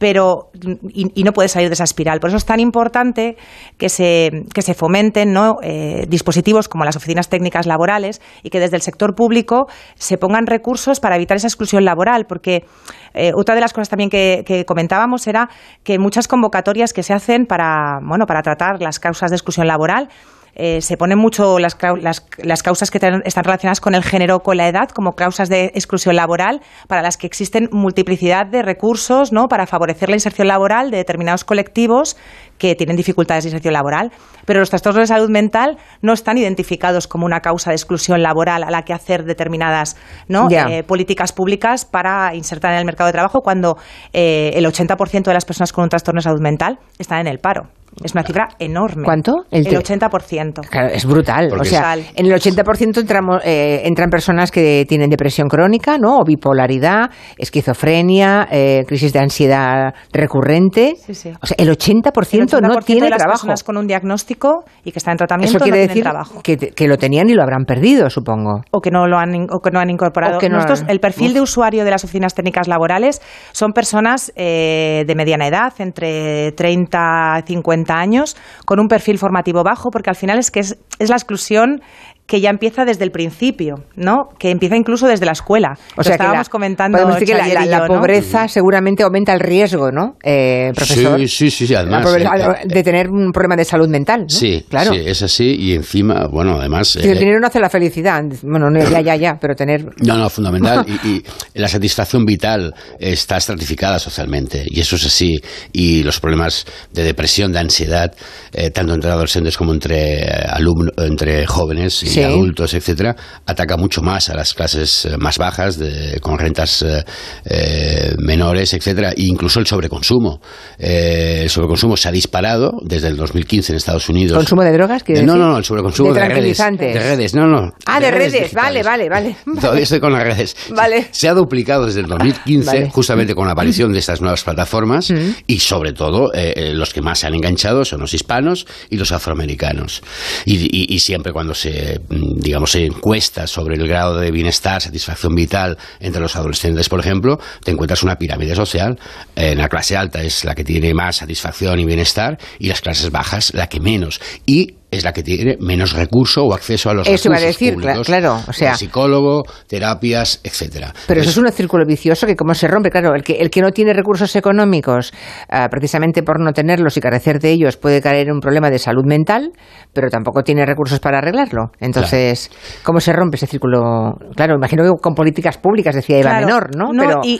pero y, no puede salir de esa espiral. Por eso es tan importante que se, que se fomenten ¿no? Eh, dispositivos como las oficinas técnicas laborales y que desde el sector público se pongan recursos para evitar esa exclusión laboral, porque eh, otra de las cosas también que, que, comentábamos era que muchas convocatorias que se hacen para, bueno, para tratar las causas de exclusión laboral eh, se ponen mucho las, las, causas que están relacionadas con el género o con la edad como causas de exclusión laboral, para las que existen multiplicidad de recursos ¿no? para favorecer la inserción laboral de determinados colectivos que tienen dificultades de inserción laboral. Pero los trastornos de salud mental no están identificados como una causa de exclusión laboral a la que hacer determinadas ¿no? Eh, políticas públicas para insertar en el mercado de trabajo cuando eh, el 80% de las personas con un trastorno de salud mental están en el paro. Es una cifra enorme. ¿Cuánto? El, 80%. Claro, es brutal. o sea, en el 80% entramos, eh, entran personas que tienen depresión crónica, ¿no? O bipolaridad, esquizofrenia, eh, crisis de ansiedad recurrente. Sí, sí. O sea, el 80%, no tiene de las trabajo. personas con un diagnóstico y que están en tratamiento Eso quiere no decir trabajo. Que, que, lo tenían y lo habrán perdido, supongo. O que no lo han, o que no han incorporado. el perfil de usuario de las oficinas técnicas laborales son personas eh, de mediana edad, entre 30 y 50 años, con un perfil formativo bajo, porque al final es que es, es la exclusión que ya empieza desde el principio, ¿no? Que empieza incluso desde la escuela. O sea, estábamos comentando. Podemos decir que la, pobreza seguramente aumenta el riesgo, ¿no, eh, profesor? Sí, sí, sí, además. Eh, de tener un problema de salud mental. ¿no? Sí, claro. Sí, es así y encima, bueno, además. el eh, dinero no hace la felicidad. Bueno, ya, ya, ya, pero tener. No, no, fundamental. y, la satisfacción vital está estratificada socialmente y eso es así. Y los problemas de depresión, de ansiedad, tanto entre adolescentes como entre alumnos, entre jóvenes adultos, etcétera, ataca mucho más a las clases eh, más bajas, de, con rentas eh, eh, menores, etcétera, e incluso el sobreconsumo. el sobreconsumo se ha disparado desde el 2015 en Estados Unidos. ¿Consumo de drogas? no, no, no, el sobreconsumo de, de redes. De redes, no, no. Ah, de, redes, vale, vale, vale. Todavía estoy con las redes. Vale. Se ha duplicado desde el 2015, justamente con la aparición de estas nuevas plataformas, mm. y sobre todo los que más se han enganchado son los hispanos y los afroamericanos. y siempre cuando se digamos, encuestas sobre el grado de bienestar, satisfacción vital entre los adolescentes, por ejemplo, te encuentras una pirámide social. En la clase alta es la que tiene más satisfacción y bienestar y las clases bajas la que menos. Y es la que tiene menos recurso o acceso a los eso recursos a decir, públicos, claro, o sea, psicólogo, terapias, etcétera. Pero eso es un círculo vicioso que cómo se rompe, claro, el que el que no tiene recursos económicos, ah, precisamente por no tenerlos y carecer de ellos, puede caer en un problema de salud mental, pero tampoco tiene recursos para arreglarlo. Entonces, ¿cómo se rompe ese círculo? Claro, imagino que con políticas públicas, decía Eva Menor, ¿no? pero, y,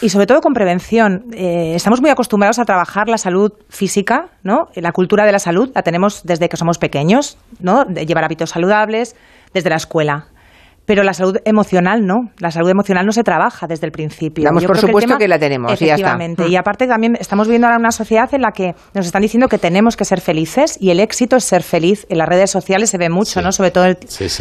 y, sobre todo con prevención. Eh, estamos muy acostumbrados a trabajar la salud física, ¿no? La cultura de la salud la tenemos desde que somos pequeños, ¿no? De llevar hábitos saludables desde la escuela. pero la salud emocional no. La salud emocional no se trabaja desde el principio. Damos por supuesto que, la tenemos. Efectivamente. Y, ya y aparte también estamos viviendo ahora una sociedad en la que nos están diciendo que tenemos que ser felices y el éxito es ser feliz. En las redes sociales se ve mucho, ¿no? Sobre todo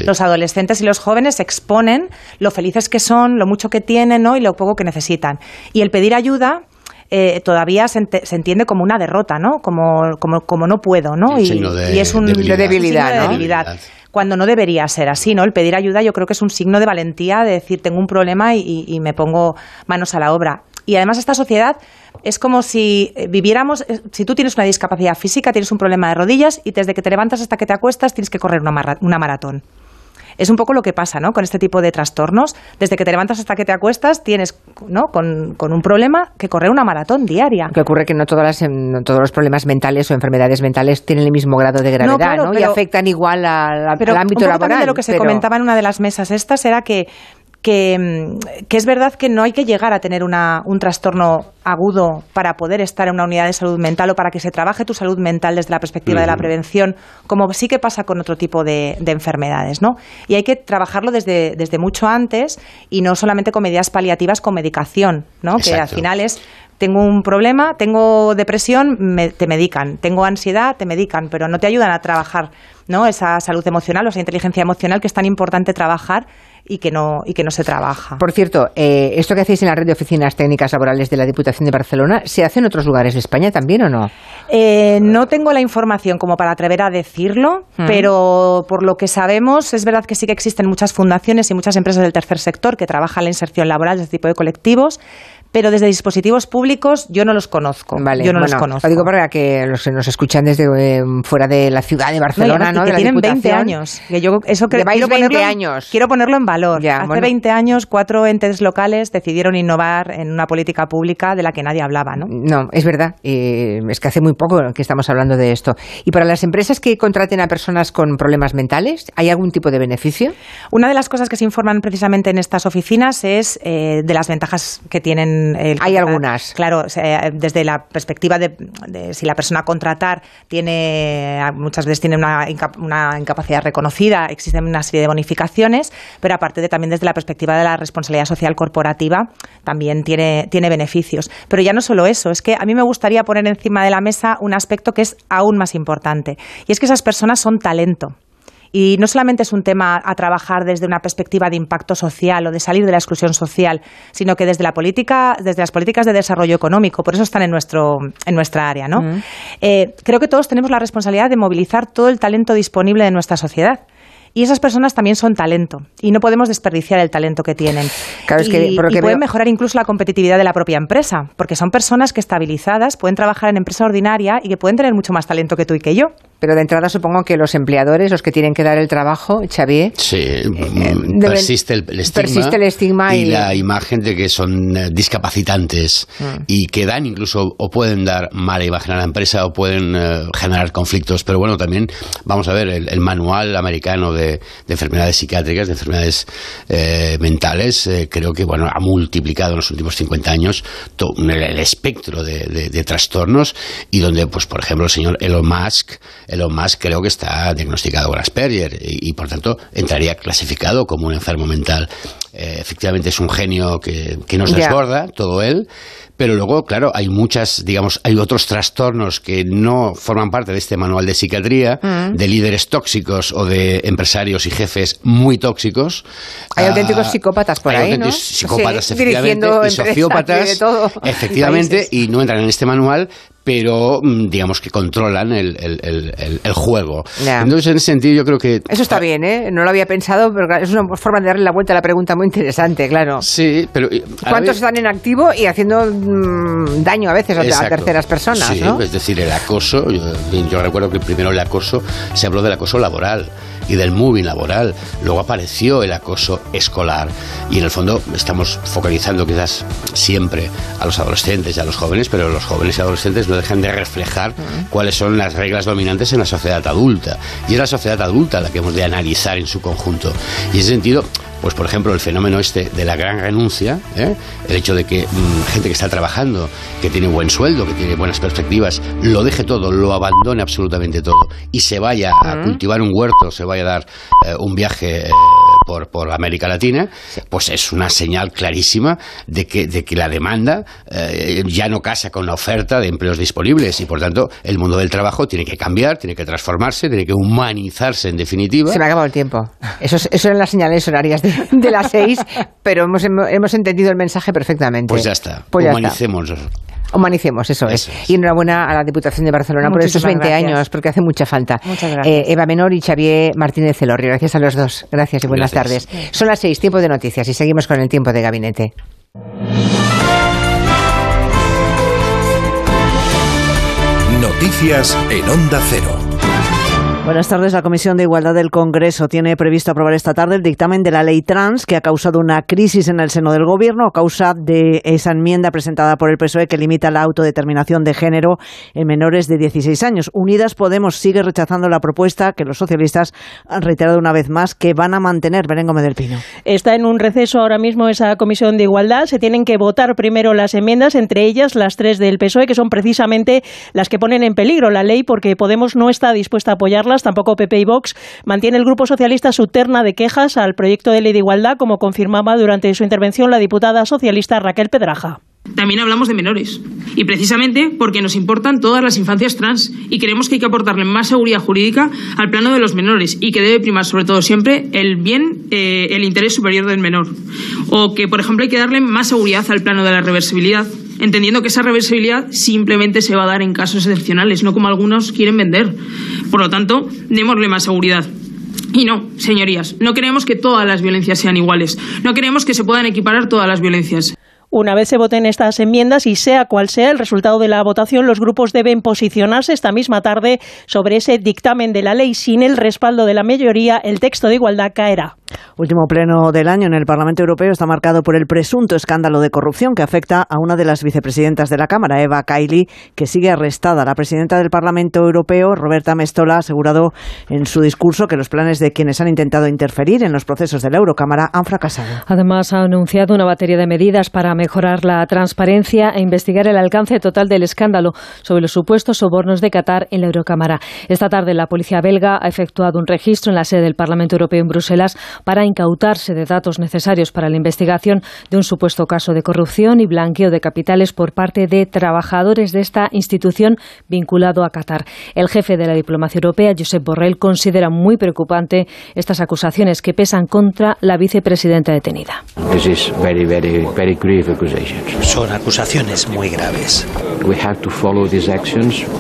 los adolescentes y los jóvenes exponen lo felices que son, lo mucho que tienen, ¿no? Y lo poco que necesitan. Y el pedir ayuda eh, todavía se, entiende como una derrota, ¿no? Como, como, como no puedo, ¿no? Y, es un debilidad, debilidad, debilidad cuando no debería ser así, ¿no? El pedir ayuda yo creo que es un signo de valentía, de decir tengo un problema y, me pongo manos a la obra. Y además esta sociedad es como si eh, viviéramos, eh, si tú tienes una discapacidad física, tienes un problema de rodillas y desde que te levantas hasta que te acuestas tienes que correr una maratón. Es un poco lo que pasa ¿no? con este tipo de trastornos. Desde que te levantas hasta que te acuestas, tienes ¿no? con, un problema que correr una maratón diaria. Que ocurre que no, todas em, todos los problemas mentales o enfermedades mentales tienen el mismo grado de gravedad ¿no? y afectan igual al, ámbito laboral. de lo que se comentaba en una de las mesas estas era que Mm, que, es verdad que no hay que llegar a tener un trastorno agudo para poder estar en una unidad de salud mental o para que se trabaje tu salud mental desde la perspectiva de la prevención, como sí que pasa con otro tipo de, enfermedades, ¿no? Y hay que trabajarlo desde, desde mucho antes y no solamente con medidas paliativas con medicación, ¿no? Que al final es tengo un problema, tengo depresión, te medican, tengo ansiedad, te medican, pero no te ayudan a trabajar ¿no? esa salud emocional o esa inteligencia emocional que es tan importante trabajar y que no, y que no se trabaja. Por cierto, eh, esto que hacéis en la red de oficinas técnicas laborales de la Diputación de Barcelona, ¿se hace en otros lugares de España también o no? Eh, no tengo la información como para atrever a decirlo, mm. pero por lo que sabemos, es verdad que sí que existen muchas fundaciones y muchas empresas del tercer sector que trabajan la inserción laboral de este tipo de colectivos pero desde dispositivos públicos yo no los conozco. Vale, yo no los conozco. Lo digo para que los, nos escuchan desde eh, fuera de la ciudad de Barcelona, ¿no? que tienen 20 años. Que yo eso que, quiero 20 ponerlo, años. Quiero ponerlo en valor. Hace 20 años, cuatro entes locales decidieron innovar en una política pública de la que nadie hablaba, ¿no? No, es verdad. es que hace muy poco que estamos hablando de esto. ¿Y para las empresas que contraten a personas con problemas mentales, hay algún tipo de beneficio? Una de las cosas que se informan precisamente en estas oficinas es eh, de las ventajas que tienen el Hay algunas Claro, desde la perspectiva de, si la persona a contratar tiene, muchas veces tiene una, incapacidad reconocida, existen una serie de bonificaciones, pero aparte de también desde la perspectiva de la responsabilidad social corporativa, también tiene, tiene beneficios. Pero ya no solo eso, es que a mí me gustaría poner encima de la mesa un aspecto que es aún más importante, y es que esas personas son talento. Y no solamente es un tema a trabajar desde una perspectiva de impacto social o de salir de la exclusión social, sino que desde la política, desde las políticas de desarrollo económico, por eso están en nuestro, en nuestra área, ¿no? Eh, creo que todos tenemos la responsabilidad de movilizar todo el talento disponible de nuestra sociedad. Y esas personas también son talento y no podemos desperdiciar el talento que tienen. Claro, es que, y, pueden mejorar incluso la competitividad de la propia empresa, porque son personas que estabilizadas pueden trabajar en empresa ordinaria y que pueden tener mucho más talento que tú y que yo. Pero de entrada supongo que los empleadores, los que tienen que dar el trabajo, Xavier... Sí, eh, mm, persiste, el, estigma persiste el estigma y, la imagen de que son eh, discapacitantes mm. y que dan incluso o pueden dar mala imagen a la empresa o pueden eh, generar conflictos. Pero bueno, también vamos a ver el manual americano de de, enfermedades psiquiátricas, de enfermedades eh, mentales, eh, creo que bueno ha multiplicado en los últimos 50 años el, espectro de, trastornos y donde, pues por ejemplo, el señor Elon Musk, Elon Musk creo que está diagnosticado con Asperger y, por tanto entraría clasificado como un enfermo mental. Eh, efectivamente es un genio que, nos desborda, todo él pero luego, claro, hay muchas, digamos, hay otros trastornos que no forman parte de este manual de psiquiatría, mm. de líderes tóxicos o de empresarios y jefes muy tóxicos. Hay auténticos ah, psicópatas por ahí, ¿no? psicópatas, efectivamente, y sociópatas, efectivamente, y no entran en este manual, pero mm, digamos que controlan el, el, juego. Entonces, en ese sentido, yo creo que... Eso está bien, ¿eh? No lo había pensado, pero es una forma de darle la vuelta a la pregunta muy interesante, claro. Sí, pero... ¿Cuántos están en activo y haciendo mm, daño a veces a terceras personas, sí, es decir, el acoso, yo, yo recuerdo que primero el acoso, se habló del acoso laboral y del moving laboral. Luego apareció el acoso escolar y en el fondo estamos focalizando quizás siempre a los adolescentes y a los jóvenes, pero los jóvenes y adolescentes no dejan de reflejar cuáles son las reglas dominantes en la sociedad adulta. Y es la sociedad adulta la que hemos de analizar en su conjunto. Y en ese sentido, pues por ejemplo el fenómeno este de la gran renuncia, ¿eh? el hecho de que mm, gente que está trabajando, que tiene buen sueldo, que tiene buenas perspectivas, lo deje todo, lo abandone absolutamente todo y se vaya a cultivar un huerto, se vaya a dar eh, un viaje eh, por, por América Latina, pues es una señal clarísima de que, de que la demanda eh, ya no casa con la oferta de empleos disponibles y por tanto el mundo del trabajo tiene que cambiar, tiene que transformarse, tiene que humanizarse en definitiva. Se me ha acabado el tiempo. Eso, eso eran las señales horarias de, las seis, pero hemos, hemos entendido el mensaje perfectamente. Pues ya está, pues humanicemos. Humanicemos, eso, es. Y enhorabuena a la Diputación de Barcelona por esos 20 años, porque hace mucha falta. Muchas gracias. Eh, Eva Menor y Xavier Martínez Celorrio. Gracias a los dos. Gracias y buenas tardes. Son las seis, tiempo de noticias, y seguimos con el tiempo de gabinete. Noticias en Onda Cero. Buenas tardes. La Comisión de Igualdad del Congreso tiene previsto aprobar esta tarde el dictamen de la ley trans que ha causado una crisis en el seno del Gobierno a causa de esa enmienda presentada por el PSOE que limita la autodeterminación de género en menores de 16 años. Unidas Podemos sigue rechazando la propuesta que los socialistas han reiterado una vez más que van a mantener. Belén Gómez Pino. Está en un receso ahora mismo esa Comisión de Igualdad. Se tienen que votar primero las enmiendas, entre ellas las tres del PSOE, que son precisamente las que ponen en peligro la ley porque Podemos no está dispuesta a tampoco PP y Vox, mantiene el Grupo Socialista su terna de quejas al proyecto de ley de igualdad, como confirmaba durante su intervención la diputada socialista Raquel Pedraja. También hablamos de menores. Y precisamente porque nos importan todas las infancias trans y creemos que hay que aportarle más seguridad jurídica al plano de los menores y que debe primar sobre todo siempre el bien, eh, el interés superior del menor. O que, por ejemplo, hay que darle más seguridad al plano de la reversibilidad, entendiendo que esa reversibilidad simplemente se va a dar en casos excepcionales, no como algunos quieren vender. Por lo tanto, démosle más seguridad. Y no, señorías, no queremos que todas las violencias sean iguales. No queremos que se puedan equiparar todas las violencias. Una vez se voten estas enmiendas y sea cual sea el resultado de la votación, los grupos deben posicionarse esta misma tarde sobre ese dictamen de la ley. Sin el respaldo de la mayoría, el texto de igualdad caerá. Último pleno del año en el Parlamento Europeo está marcado por el presunto escándalo de corrupción que afecta a una de las vicepresidentas de la Cámara, Eva Kaili, que sigue arrestada. La presidenta del Parlamento Europeo, Roberta Mestola, ha asegurado en su discurso que los planes de quienes han intentado interferir en los procesos de la Eurocámara han fracasado. Además, ha anunciado una batería de medidas para mejorar la transparencia e investigar el alcance total del escándalo sobre los supuestos sobornos de Qatar en la Eurocámara. Esta tarde la policía belga ha efectuado un registro en la sede del Parlamento Europeo en Bruselas para incautarse de datos necesarios para la investigación de un supuesto caso de corrupción y blanqueo de capitales por parte de trabajadores de esta institución vinculado a Qatar. El jefe de la diplomacia europea, Josep Borrell, considera muy preocupante estas acusaciones que pesan contra la vicepresidenta detenida. Son acusaciones muy graves.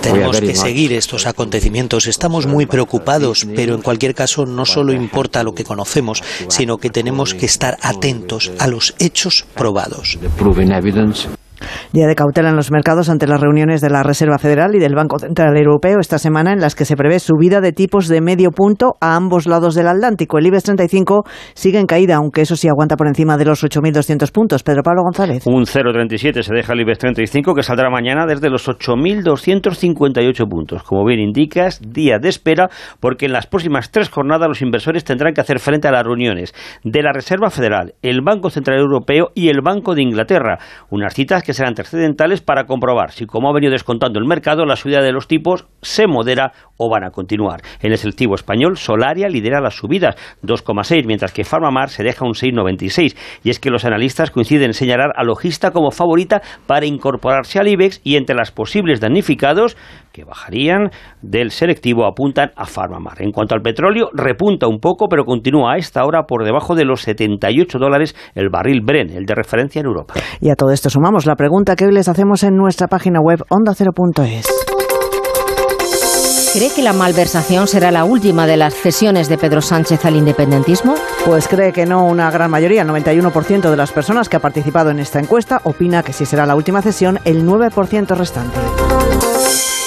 Tenemos que seguir estos acontecimientos. Estamos muy preocupados, pero en cualquier caso no solo importa lo que conocemos, sino que tenemos que estar atentos a los hechos probados. Día de cautela en los mercados ante las reuniones de la Reserva Federal y del Banco Central Europeo esta semana en las que se prevé subida de tipos de medio punto a ambos lados del Atlántico. El IBEX 35 sigue en caída, aunque eso sí aguanta por encima de los 8.200 puntos. Pedro Pablo González. Un 0,37 se deja el IBEX 35 que saldrá mañana desde los 8.258 puntos. Como bien indicas, día de espera porque en las próximas tres jornadas los inversores tendrán que hacer frente a las reuniones de la Reserva Federal, el Banco Central Europeo y el Banco de Inglaterra. Unas citas que serán trascendentales para comprobar si, como ha venido descontando el mercado, la subida de los tipos se modera o van a continuar. En el selectivo español, Solaria lidera las subidas, 2,6, mientras que Farmamar se deja un 6,96. Y es que los analistas coinciden en señalar a Logista como favorita para incorporarse al IBEX y entre las posibles damnificados que bajarían del selectivo apuntan a Farmamar. En cuanto al petróleo, repunta un poco, pero continúa a esta hora por debajo de los 78 dólares el barril Bren, el de referencia en Europa. Y a todo esto sumamos la pregunta que hoy les hacemos en nuestra página web ondacero.es. ¿Cree que la malversación será la última de las cesiones de Pedro Sánchez al independentismo? Pues cree que no una gran mayoría. El 91% de las personas que ha participado en esta encuesta opina que si será la última cesión, el 9% restante.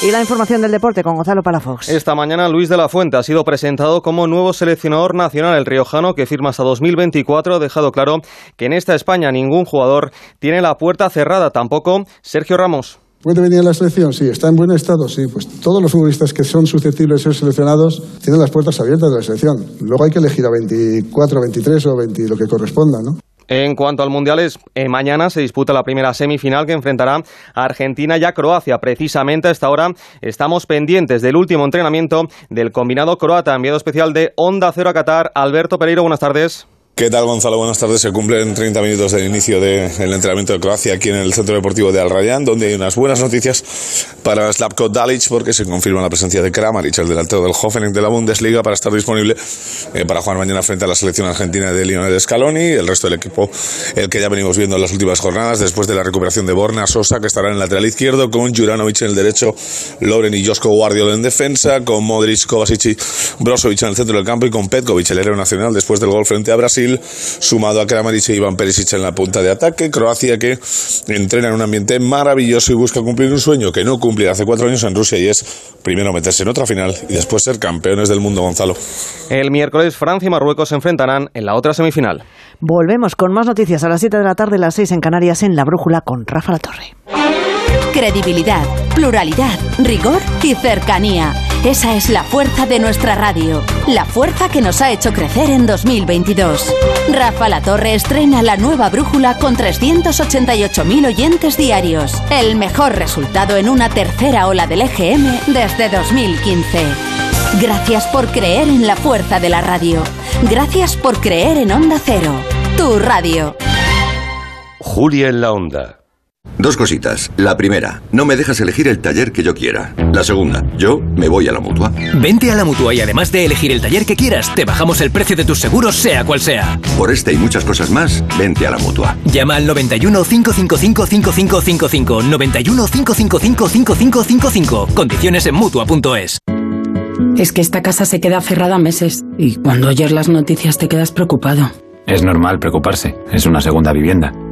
Y la información del deporte con Gonzalo Palafox. Esta mañana Luis de la Fuente ha sido presentado como nuevo seleccionador nacional. El riojano, que firma hasta 2024, ha dejado claro que en esta España ningún jugador tiene la puerta cerrada, tampoco Sergio Ramos. ¿Puede venir a la selección? Sí. ¿Está en buen estado? Sí. Pues todos los futbolistas que son susceptibles de ser seleccionados tienen las puertas abiertas de la selección. Luego hay que elegir a 24, 23 o 20, lo que corresponda, ¿no? En cuanto al Mundial, eh, mañana se disputa la primera semifinal que enfrentará a Argentina y a Croacia. Precisamente a esta hora estamos pendientes del último entrenamiento del combinado croata. Enviado especial de Onda Cero a Qatar. Alberto Pereiro, buenas tardes. ¿Qué tal, Gonzalo? Buenas tardes. Se cumplen 30 minutos del inicio del entrenamiento de Croacia aquí en el Centro Deportivo de Al donde hay unas buenas noticias para Slavko Dalic, porque se confirma la presencia de Kramaric, el delantero del Hoffenheim de la Bundesliga, para estar disponible eh, para jugar mañana frente a la selección argentina de Lionel Scaloni. El resto del equipo, el que ya venimos viendo en las últimas jornadas, después de la recuperación de Borna Sosa, que estará en el lateral izquierdo, con Juranovic en el derecho, Loren y Josko Guardiola en defensa, con Modric, Kovacic y Brozovic en el centro del campo y con Petkovic, el héroe nacional, después del gol frente a Brasil, sumado a Kramaric e Iván Perisic en la punta de ataque. Croacia que entrena en un ambiente maravilloso y busca cumplir un sueño que no cumplirá hace cuatro años en Rusia y es primero meterse en otra final y después ser campeones del mundo, Gonzalo. El miércoles Francia y Marruecos se enfrentarán en la otra semifinal. Volvemos con más noticias a las 7 de la tarde, las 6 en Canarias, en La Brújula con Rafa La Torre. Credibilidad, pluralidad, rigor y cercanía. Esa es la fuerza de nuestra radio. La fuerza que nos ha hecho crecer en 2022. Rafa La Torre estrena la nueva brújula con 388.000 oyentes diarios. El mejor resultado en una tercera ola del EGM desde 2015. Gracias por creer en la fuerza de la radio. Gracias por creer en Onda Cero. Tu radio. Julia en la Onda. Dos cositas. La primera, no me dejas elegir el taller que yo quiera. La segunda, yo me voy a la mutua. Vente a la mutua y además de elegir el taller que quieras, te bajamos el precio de tus seguros, sea cual sea. Por esta y muchas cosas más, vente a la mutua. Llama al 91 555 5555. 91 555 5555. Condiciones en mutua.es. Es que esta casa se queda cerrada meses y cuando oyes las noticias te quedas preocupado. Es normal preocuparse, es una segunda vivienda.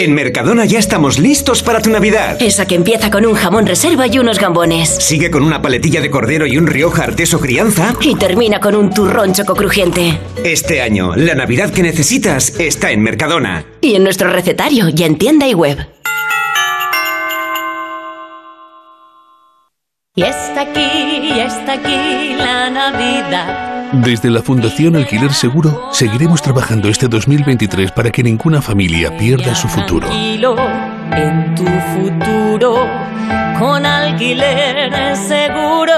En Mercadona ya estamos listos para tu Navidad. Esa que empieza con un jamón reserva y unos gambones. Sigue con una paletilla de cordero y un Rioja Arteso Crianza. Y termina con un turrón choco crujiente. Este año, la Navidad que necesitas está en Mercadona. Y en nuestro recetario y en tienda y web. Y está aquí, y está aquí la Navidad. Desde la Fundación Alquiler Seguro seguiremos trabajando este 2023 para que ninguna familia pierda su futuro. En tu futuro con Alquiler Seguro.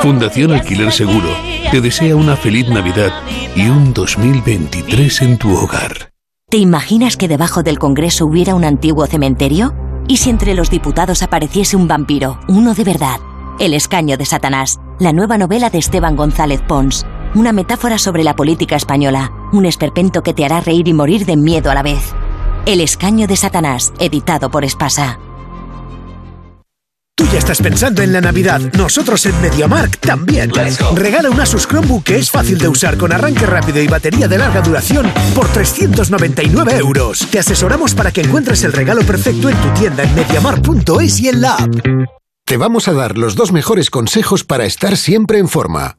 Fundación Alquiler Seguro te desea una feliz Navidad y un 2023 en tu hogar. ¿Te imaginas que debajo del Congreso hubiera un antiguo cementerio? ¿Y si entre los diputados apareciese un vampiro, uno de verdad? El escaño de Satanás, la nueva novela de Esteban González Pons. Una metáfora sobre la política española, un esperpento que te hará reír y morir de miedo a la vez. El escaño de Satanás, editado por Espasa. Tú ya estás pensando en la Navidad. Nosotros en MediaMark también. Regala un Asus Chromebook que es fácil de usar con arranque rápido y batería de larga duración por 399 euros. Te asesoramos para que encuentres el regalo perfecto en tu tienda en MediaMark.es y en la app. Te vamos a dar los dos mejores consejos para estar siempre en forma.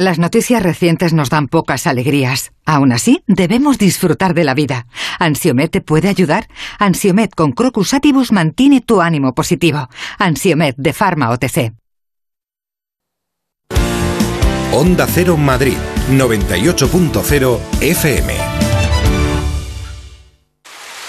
Las noticias recientes nos dan pocas alegrías. Aún así, debemos disfrutar de la vida. ¿Ansiomet te puede ayudar? Ansiomet con Crocus Atibus mantiene tu ánimo positivo. Ansiomet de Pharma OTC. Onda Cero Madrid, 98.0 FM.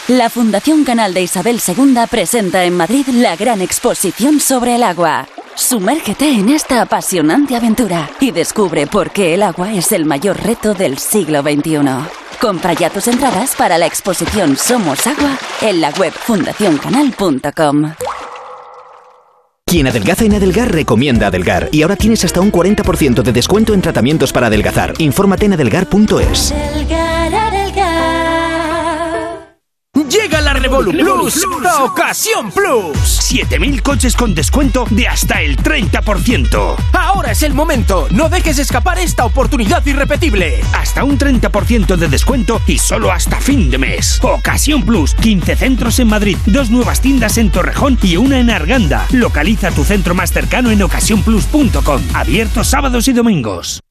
La Fundación Canal de Isabel II presenta en Madrid la gran exposición sobre el agua. Sumérgete en esta apasionante aventura y descubre por qué el agua es el mayor reto del siglo XXI. Compra ya tus entradas para la exposición Somos Agua en la web fundacioncanal.com. Quien adelgaza en Adelgar recomienda Adelgar. Y ahora tienes hasta un 40% de descuento en tratamientos para adelgazar. Infórmate en adelgar.es. Llega Revolu Plus, la ocasión Plus. 7000 coches con descuento de hasta el 30%. Ahora es el momento. No dejes escapar esta oportunidad irrepetible. Hasta un 30% de descuento y solo hasta fin de mes. Ocasión Plus, 15 centros en Madrid, dos nuevas tiendas en Torrejón y una en Arganda. Localiza tu centro más cercano en ocasiónplus.com. Abierto sábados y domingos.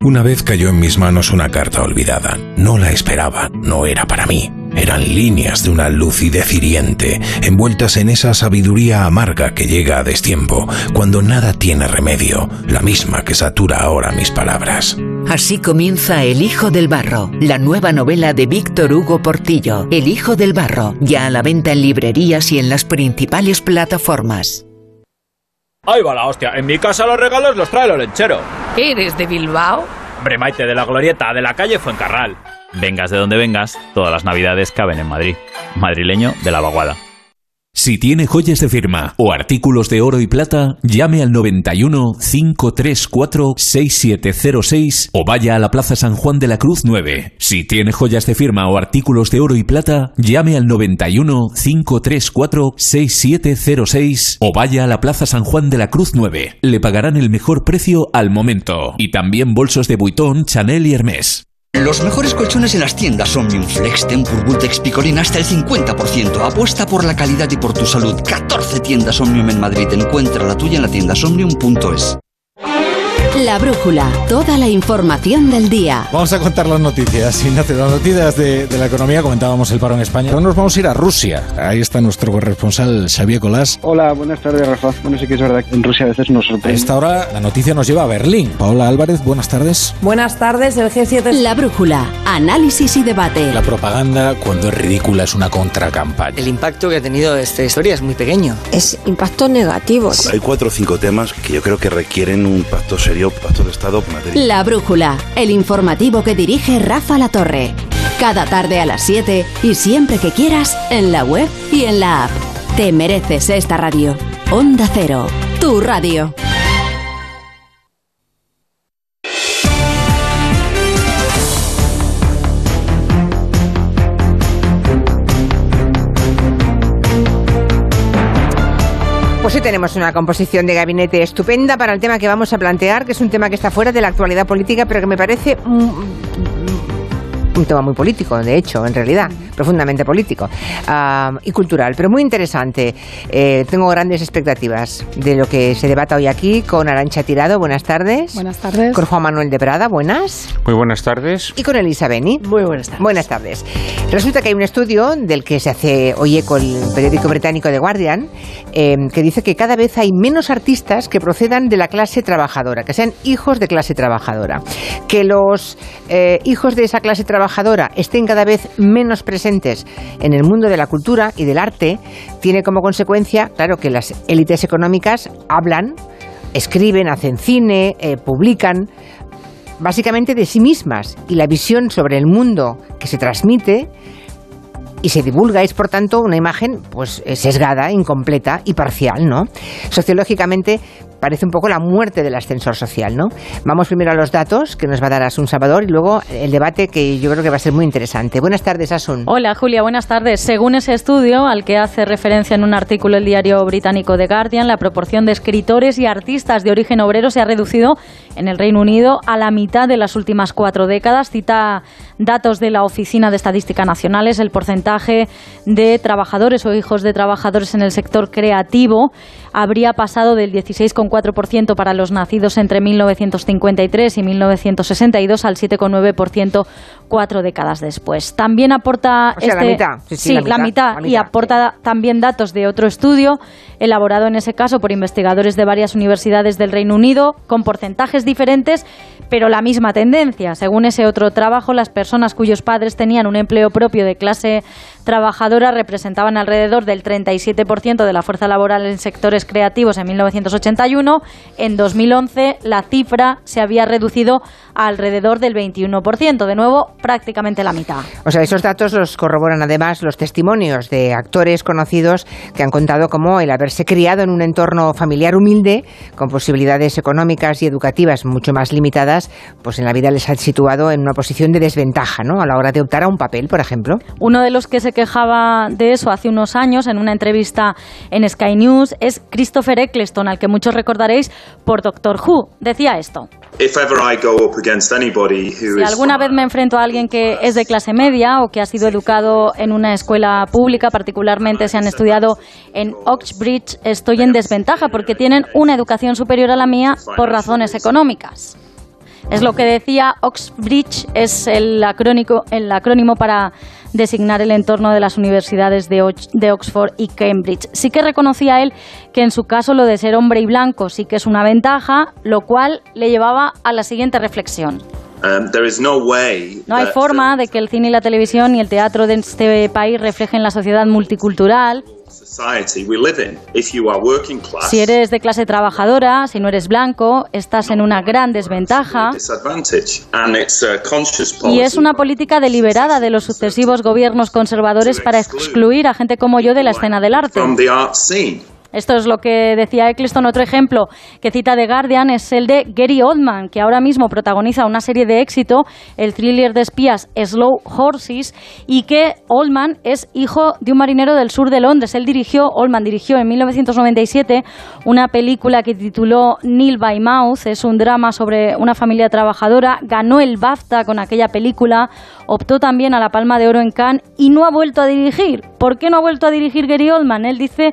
Una vez cayó en mis manos una carta olvidada. No la esperaba, no era para mí. Eran líneas de una lucidez hiriente, envueltas en esa sabiduría amarga que llega a destiempo, cuando nada tiene remedio, la misma que satura ahora mis palabras. Así comienza El Hijo del Barro, la nueva novela de Víctor Hugo Portillo. El Hijo del Barro, ya a la venta en librerías y en las principales plataformas. Ahí va la hostia. En mi casa los regalos los trae el lechero. ¿Eres de Bilbao? Hombre, Maite, de la glorieta, de la calle Fuencarral. Vengas de donde vengas, todas las navidades caben en Madrid. Madrileño de la vaguada. Si tiene joyas de firma o artículos de oro y plata, llame al 91 534 6706 o vaya a la Plaza San Juan de la Cruz 9. Si tiene joyas de firma o artículos de oro y plata, llame al 91 534 6706 o vaya a la Plaza San Juan de la Cruz 9. Le pagarán el mejor precio al momento. Y también bolsos de Vuitton, Chanel y Hermès. Los mejores colchones en las tiendas Omnium Flex, Tempur Vultex Picolín hasta el 50%. Apuesta por la calidad y por tu salud. 14 tiendas Omnium en Madrid. Encuentra la tuya en la tienda. La brújula, toda la información del día. Vamos a contar las noticias. Ignacio, las noticias de, de, la economía, comentábamos el paro en España. Ahora nos vamos a ir a Rusia. Ahí está nuestro corresponsal Xavier Colás. Hola, buenas tardes, Rafa. Bueno, sí que es verdad que en Rusia a veces nos sorprende. A esta hora la noticia nos lleva a Berlín. Paola Álvarez, buenas tardes. Buenas tardes, el G7. La brújula, análisis y debate. La propaganda, cuando es ridícula, es una contracampaña. El impacto que ha tenido esta historia es muy pequeño. Es impacto negativo. Hay cuatro o cinco temas que yo creo que requieren un pacto serio, la Brújula, el informativo que dirige Rafa La Torre. Cada tarde a las 7 y siempre que quieras en la web y en la app. Te mereces esta radio. Onda Cero, tu radio. Pues sí tenemos una composición de gabinete estupenda para el tema que vamos a plantear, que es un tema que está fuera de la actualidad política, pero que me parece un tema muy político, de hecho, en realidad, profundamente político uh, y cultural, pero muy interesante. Eh, tengo grandes expectativas de lo que se debata hoy aquí con Arancha Tirado. Buenas tardes. Buenas tardes. Con Juan Manuel de Prada. Buenas. Muy buenas tardes. Y con Elisa Beni. Muy buenas tardes. Buenas tardes. Resulta que hay un estudio del que se hace hoy eco el periódico británico The Guardian eh, que dice que cada vez hay menos artistas que procedan de la clase trabajadora, que sean hijos de clase trabajadora. Que los eh, hijos de esa clase trabajadora estén cada vez menos presentes en el mundo de la cultura y del arte, tiene como consecuencia, claro, que las élites económicas hablan, escriben, hacen cine, eh, publican, básicamente de sí mismas. Y la visión sobre el mundo que se transmite y se divulga es por tanto una imagen pues sesgada, incompleta y parcial, ¿no? Sociológicamente parece un poco la muerte del ascensor social, ¿no? Vamos primero a los datos que nos va a dar Asun Salvador y luego el debate que yo creo que va a ser muy interesante. Buenas tardes, Asun. Hola, Julia, buenas tardes. Según ese estudio al que hace referencia en un artículo el diario británico The Guardian, la proporción de escritores y artistas de origen obrero se ha reducido en el Reino Unido a la mitad de las últimas cuatro décadas. Cita datos de la Oficina de Estadística Nacionales, el porcentaje de trabajadores o hijos de trabajadores en el sector creativo habría pasado del 16,4% para los nacidos entre 1953 y 1962 al 7,9% cuatro décadas después. También aporta o sea, este, la mitad. Sí, sí, la, mitad, la, mitad, la mitad, y aporta sí. también datos de otro estudio elaborado en ese caso por investigadores de varias universidades del Reino Unido con porcentajes diferentes, pero la misma tendencia. Según ese otro trabajo, las personas cuyos padres tenían un empleo propio de clase trabajadora representaban alrededor del 37% de la fuerza laboral en sectores creativos en 1981. En 2011 la cifra se había reducido a alrededor del 21%, de nuevo prácticamente la mitad. O sea, esos datos los corroboran además los testimonios de actores conocidos que han contado cómo el haberse criado en un entorno familiar humilde, con posibilidades económicas y educativas mucho más limitadas, pues en la vida les ha situado en una posición de desventaja, ¿no? A la hora de optar a un papel, por ejemplo. Uno de los que se quejaba de eso hace unos años en una entrevista en Sky News es Christopher Eccleston, al que muchos recordaréis por Doctor Who. Decía esto. Si alguna vez me enfrento a alguien que es de clase media o que ha sido educado en una escuela pública, particularmente se han estudiado en Oxbridge, estoy en desventaja porque tienen una educación superior a la mía por razones económicas. Es lo que decía Oxbridge, es el acrónico, el acrónimo para designar el entorno de las universidades de, de, Oxford y Cambridge. Sí que reconocía él que en su caso lo de ser hombre y blanco sí que es una ventaja, lo cual le llevaba a la siguiente reflexión. Um, no hay forma de que el cine y la televisión y el teatro de este país reflejen la sociedad multicultural si eres de clase trabajadora, si no eres blanco, estás en una gran desventaja. Y es una política deliberada de los sucesivos gobiernos conservadores para excluir a gente como yo de la escena del arte. Esto es lo que decía Eccleston. Otro ejemplo que cita The Guardian es el de Gary Oldman, que ahora mismo protagoniza una serie de éxito, el thriller de espías Slow Horses, y que Oldman es hijo de un marinero del sur de Londres. Él dirigió, Oldman dirigió en 1997 una película que tituló Neil by Mouth. Es un drama sobre una familia trabajadora. Ganó el BAFTA con aquella película, optó también a la Palma de Oro en Cannes y no ha vuelto a dirigir. ¿Por qué no ha vuelto a dirigir Gary Oldman? Él dice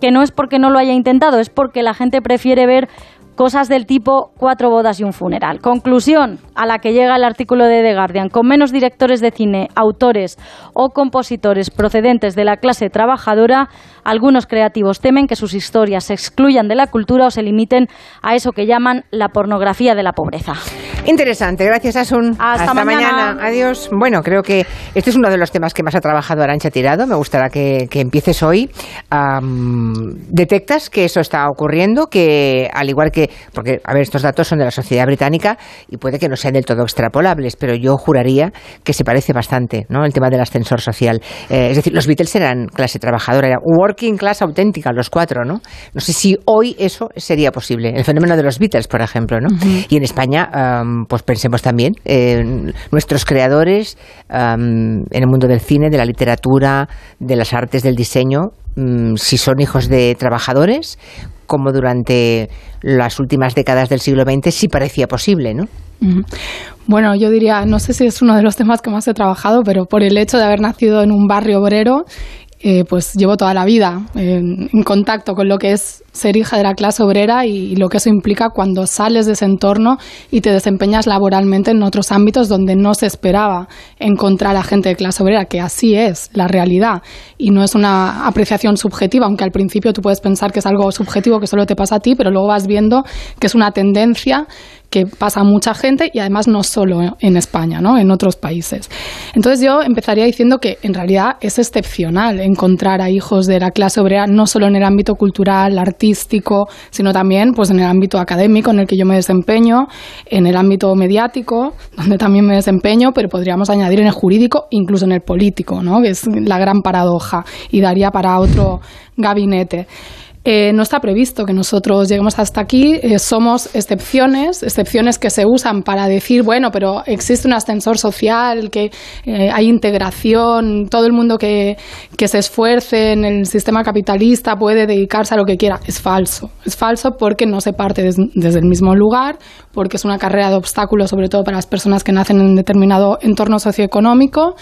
que no es porque no lo haya intentado, es porque la gente prefiere ver cosas del tipo cuatro bodas y un funeral. Conclusión a la que llega el artículo de The Guardian. Con menos directores de cine, autores o compositores procedentes de la clase trabajadora, algunos creativos temen que sus historias se excluyan de la cultura o se limiten a eso que llaman la pornografía de la pobreza. Interesante, gracias Asun. Hasta, mañana. Adiós. Bueno, creo que este es uno de los temas que más ha trabajado Arancha Tirado. Me gustará que, empieces hoy. ¿Detectas que eso está ocurriendo? Que al igual que, porque, a ver, estos datos son de la sociedad británica y puede que no sean del todo extrapolables, pero yo juraría que se parece bastante, ¿no? El tema del ascensor social. Eh, es decir, los Beatles eran clase trabajadora, era working class auténtica, los cuatro, ¿no? No sé si hoy eso sería posible. El fenómeno de los Beatles, por ejemplo, ¿no? Y en España pues pensemos también en nuestros creadores en el mundo del cine, de la literatura, de las artes, del diseño, mm, si son hijos de trabajadores, como durante las últimas décadas del siglo XX sí parecía posible, ¿no? Bueno, yo diría, no sé si es uno de los temas que más he trabajado, pero por el hecho de haber nacido en un barrio obrero eh, pues llevo toda la vida en, contacto con lo que es ser hija de la clase obrera y, lo que eso implica cuando sales de ese entorno y te desempeñas laboralmente en otros ámbitos donde no se esperaba encontrar a gente de clase obrera, que así es la realidad y no es una apreciación subjetiva, aunque al principio tú puedes pensar que es algo subjetivo que solo te pasa a ti, pero luego vas viendo que es una tendencia que pasa a mucha gente y además no solo en España, ¿no? en otros países. Entonces yo empezaría diciendo que en realidad es excepcional encontrar a hijos de la clase obrera no solo en el ámbito cultural, artístico, sino también pues en el ámbito académico en el que yo me desempeño, en el ámbito mediático, donde también me desempeño, pero podríamos añadir en el jurídico, incluso en el político, ¿no? que es la gran paradoja y daría para otro gabinete. Eh, no está previsto que nosotros lleguemos hasta aquí. Eh, somos excepciones, excepciones que se usan para decir, bueno, pero existe un ascensor social, que eh, hay integración, todo el mundo que, que, se esfuerce en el sistema capitalista puede dedicarse a lo que quiera. Es falso. Es falso porque no se parte desde el mismo lugar, porque es una carrera de obstáculos, sobre todo para las personas que nacen en determinado entorno socioeconómico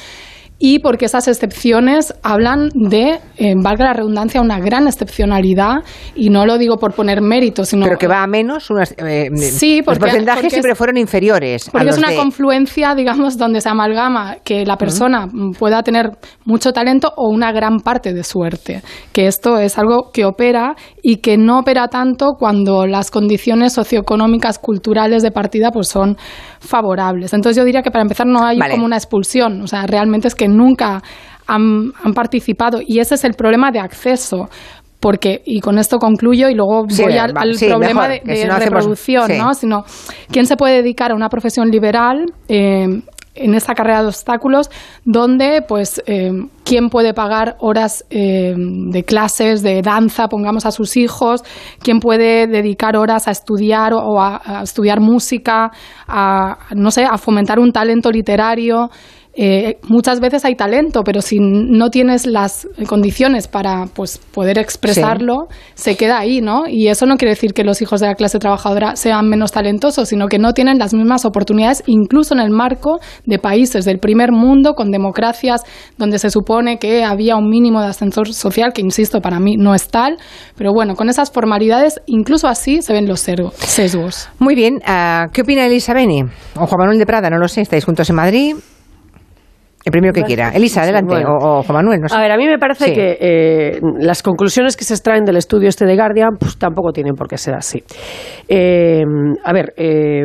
y porque esas excepciones hablan de, eh, valga la redundancia, una gran excepcionalidad, y no lo digo por poner mérito, sino... Pero que va a menos, unas, eh, sí, porque, los porcentajes siempre fueron inferiores. Porque es una confluencia, digamos, donde se amalgama que la persona pueda tener mucho talento o una gran parte de suerte, que esto es algo que opera y que no opera tanto cuando las condiciones socioeconómicas, culturales de partida pues son favorables. Entonces yo diría que para empezar no hay como una expulsión, o sea, realmente es que nunca han, participado y ese es el problema de acceso porque, y con esto concluyo y luego Sí, voy al, va, al sí, problema mejor, de, que si hacemos- reproducción, sí. ¿no? Sino, ¿quién se puede dedicar a una profesión liberal? eh, en esa carrera de obstáculos, donde, pues, eh, quién puede pagar horas eh, de clases de danza, pongamos a sus hijos, quién puede dedicar horas a estudiar o, o a, a estudiar música, a, no sé, a fomentar un talento literario. Eh, muchas veces hay talento, pero si no tienes las condiciones para pues, poder expresarlo, se queda ahí, ¿no? Y eso no quiere decir que los hijos de la clase trabajadora sean menos talentosos, sino que no tienen las mismas oportunidades, incluso en el marco de países del primer mundo, con democracias donde se supone que había un mínimo de ascensor social, que insisto, para mí no es tal, pero bueno, con esas formalidades, incluso así se ven los sesgos. Muy bien, ah, ¿qué opina Elisa Beni? O Juan Manuel de Prada, no lo sé, estáis juntos en Madrid. El primero que quiera. Elisa, adelante. bueno. O, o Juan Manuel, no sé. A ver, a mí me parece Sí. que eh, las conclusiones que se extraen del estudio este de Guardian pues, tampoco tienen por qué ser así. Eh, a ver, eh,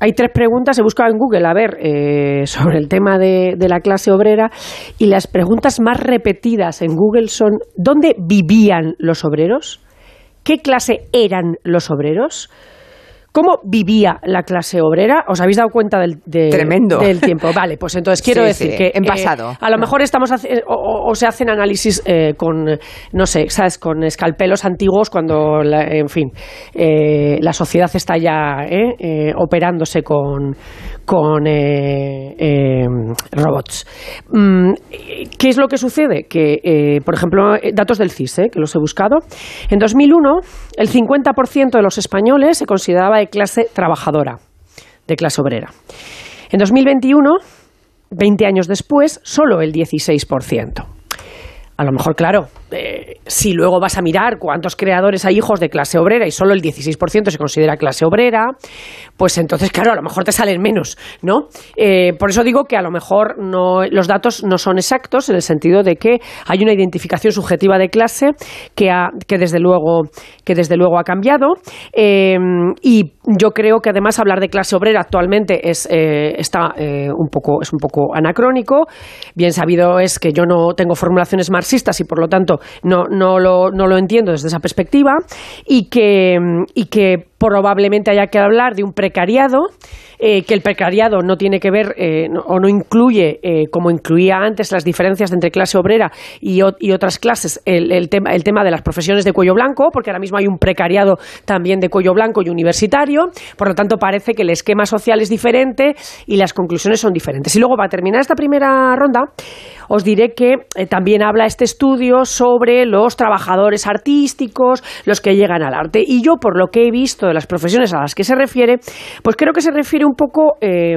hay tres preguntas, he buscado en Google, a ver, eh, sobre el tema de, de la clase obrera, y las preguntas más repetidas en Google son, ¿dónde vivían los obreros? ¿Qué clase eran los obreros? ¿Cómo vivía la clase obrera? ¿Os habéis dado cuenta del, de- Tremendo. del tiempo? Vale, pues entonces quiero Sí, decir sí, que en eh, pasado. a lo mejor estamos hace- o, o- o se hacen análisis eh, con, no sé, sabes, con escalpelos antiguos cuando, la- en fin, eh, la sociedad está ya eh, eh, operándose con con eh, eh, robots. Mm, ¿Qué es lo que sucede? Que, eh, por ejemplo, datos del CIS, que los he buscado. En 2001, el 50% de los españoles se consideraba de clase trabajadora, de clase obrera. En 2021, 20 años después, solo el 16%. A lo mejor, claro, eh, si luego vas a mirar cuántos creadores hay hijos de clase obrera y solo el 16% se considera clase obrera, pues entonces, claro, a lo mejor te salen menos, ¿no? Eh, por eso digo que a lo mejor no, los datos no son exactos en el sentido de que hay una identificación subjetiva de clase que, ha, desde, luego, que desde luego ha cambiado eh, y yo creo que además hablar de clase obrera actualmente es, está, un poco, es un poco anacrónico. Bien sabido es que yo no tengo formulaciones marxistas y por lo tanto no, no, lo, no lo entiendo desde esa perspectiva y que, y que probablemente haya que hablar de un precariado, eh, que el precariado no tiene que ver eh, no- o no incluye, eh, como incluía antes, las diferencias entre clase obrera y, y otras clases, el, el tema, el tema de las profesiones de cuello blanco, porque ahora mismo hay un precariado también de cuello blanco y universitario, por lo tanto parece que el esquema social es diferente y las conclusiones son diferentes. Y luego, para terminar esta primera ronda, os diré que eh, también habla este estudio sobre los trabajadores artísticos, los que llegan al arte. Y yo, por lo que he visto de las profesiones a las que se refiere, pues creo que se refiere un poco eh,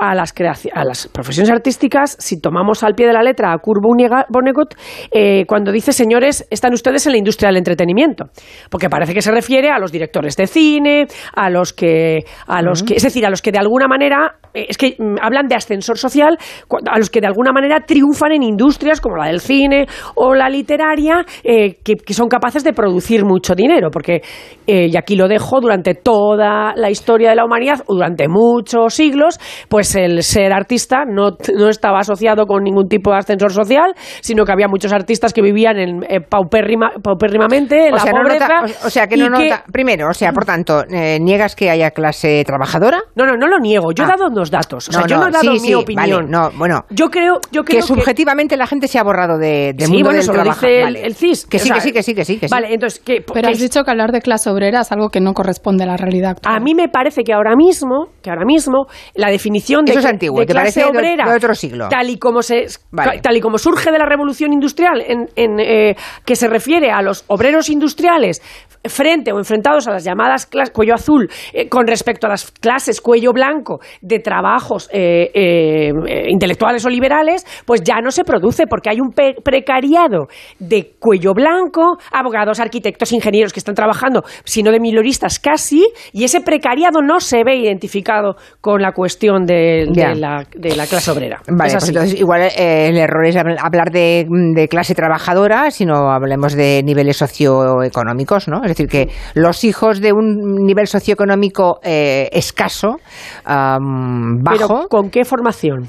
a, las a las profesiones artísticas, si tomamos al pie de la letra a Kurt Vonnegut, eh, cuando dice, señores, están ustedes en la industria del entretenimiento. Porque parece que se refiere a los directores de cine, a los que, a los que es decir, a los que de alguna manera, eh, es que mm, hablan de ascensor social, a los que de alguna manera triunfan en industrias como la del cine o la literaria, eh, que, que son capaces de producir mucho dinero. Porque, y aquí lo dejo, durante toda la historia de la humanidad, o durante muchos siglos, pues el ser artista no, no estaba asociado con ningún tipo de ascensor social, sino que había muchos artistas que vivían en, eh, paupérrima- paupérrimamente, en O la sea, no pobreza. nota- o- o sea, que no que- nota. Primero, o sea, por tanto, eh, ¿niegas que haya clase trabajadora? No, no, no lo niego. Yo he Ah. dado unos datos. O sea, No, yo no he dado sí, mi sí, opinión. vale, no, bueno. Yo creo, yo creo que subjetivamente la gente se ha borrado de, de Sí, mundo bueno, del eso lo dice el- Vale. el CIS, Que sí, sea, que sí, que sí, que sí, que sí. Vale, entonces, ¿qué, Pero qué has dicho que hablar de clase obrera es algo que no corresponde a la realidad actual. A mí me parece que ahora mismo, que ahora mismo, la definición de, Eso es antiguo, de ¿te clase parece obrera, de otro siglo? tal y como se, Vale. tal y como surge de la revolución industrial, en, en, eh, que se refiere a los obreros industriales frente o enfrentados a las llamadas cuello azul eh, con respecto a las clases cuello blanco de trabajos eh, eh, intelectuales o liberales, pues ya no se produce porque hay un pe- precariado de cuello blanco, abogados, arquitectos, ingenieros que están trabajando, sino de minoristas casi, y ese precariado no se ve identificado con la cuestión de, la, de la clase obrera. Vale, Es pues entonces igual eh, el error es habl- hablar de, de clase trabajadora, sino hablemos de niveles socioeconómicos, ¿no? Es decir, que los hijos de un nivel socioeconómico eh, escaso, am, bajo, Pero, ¿con qué formación?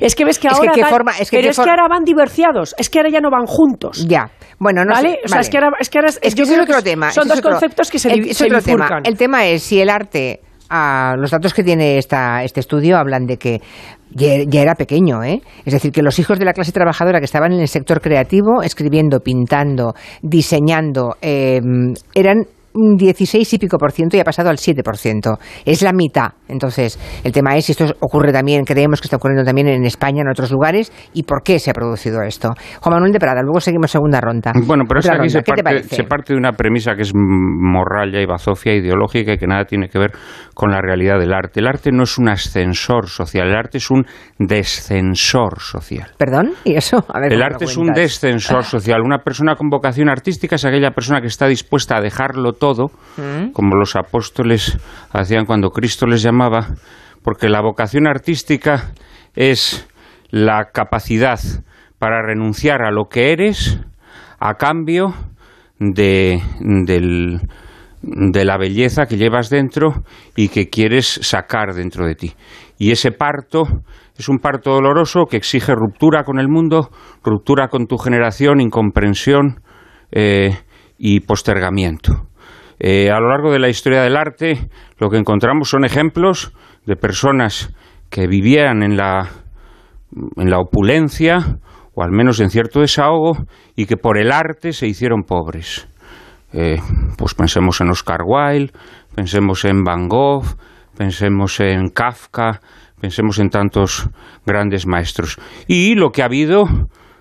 Es que ves que Es que ahora, van- forma- es que pero es que ahora van divorciados, es que ahora ya no van juntos. Ya. Bueno, no ¿Vale? sé. O sea, vale. es que ahora, es que ahora Es que yo ese es creo otro tema. Son dos otro- conceptos que se, se tema. El tema es si el arte, ah, los datos que tiene esta, este estudio hablan de que ya, ya era pequeño, ¿eh? Es decir, que los hijos de la clase trabajadora que estaban en el sector creativo, escribiendo, pintando, diseñando, eh, eran un 16 y pico por ciento y ha pasado al 7 por ciento. Es la mitad. Entonces, el tema es si esto ocurre también, creemos que está ocurriendo también en España, en otros lugares, y por qué se ha producido esto. Juan Manuel de Prada, luego seguimos segunda ronda. Bueno, pero es que Otra aquí se ¿Qué te parte, se parte de una premisa que es morralla y bazofia ideológica y que nada tiene que ver con la realidad del arte. El arte no es un ascensor social, el arte es un descensor social. ¿Perdón? ¿Y eso? A ver, El ¿cómo arte es un descensor social. Una persona con vocación artística es aquella persona que está dispuesta a dejarlo todo, Mm. como los apóstoles hacían cuando Cristo les llamaba, porque la vocación artística es la capacidad para renunciar a lo que eres a cambio de, del- de la belleza que llevas dentro y que quieres sacar dentro de ti. Y ese parto es un parto doloroso que exige ruptura con el mundo, ruptura con tu generación, incomprensión eh, y postergamiento. Eh, a lo largo de la historia del arte, lo que encontramos son ejemplos de personas que vivían en la, en la opulencia, o al menos en cierto desahogo, y que por el arte se hicieron pobres. Eh, pues pensemos en Oscar Wilde, pensemos en Van Gogh, pensemos en Kafka, pensemos en tantos grandes maestros. Y lo que ha habido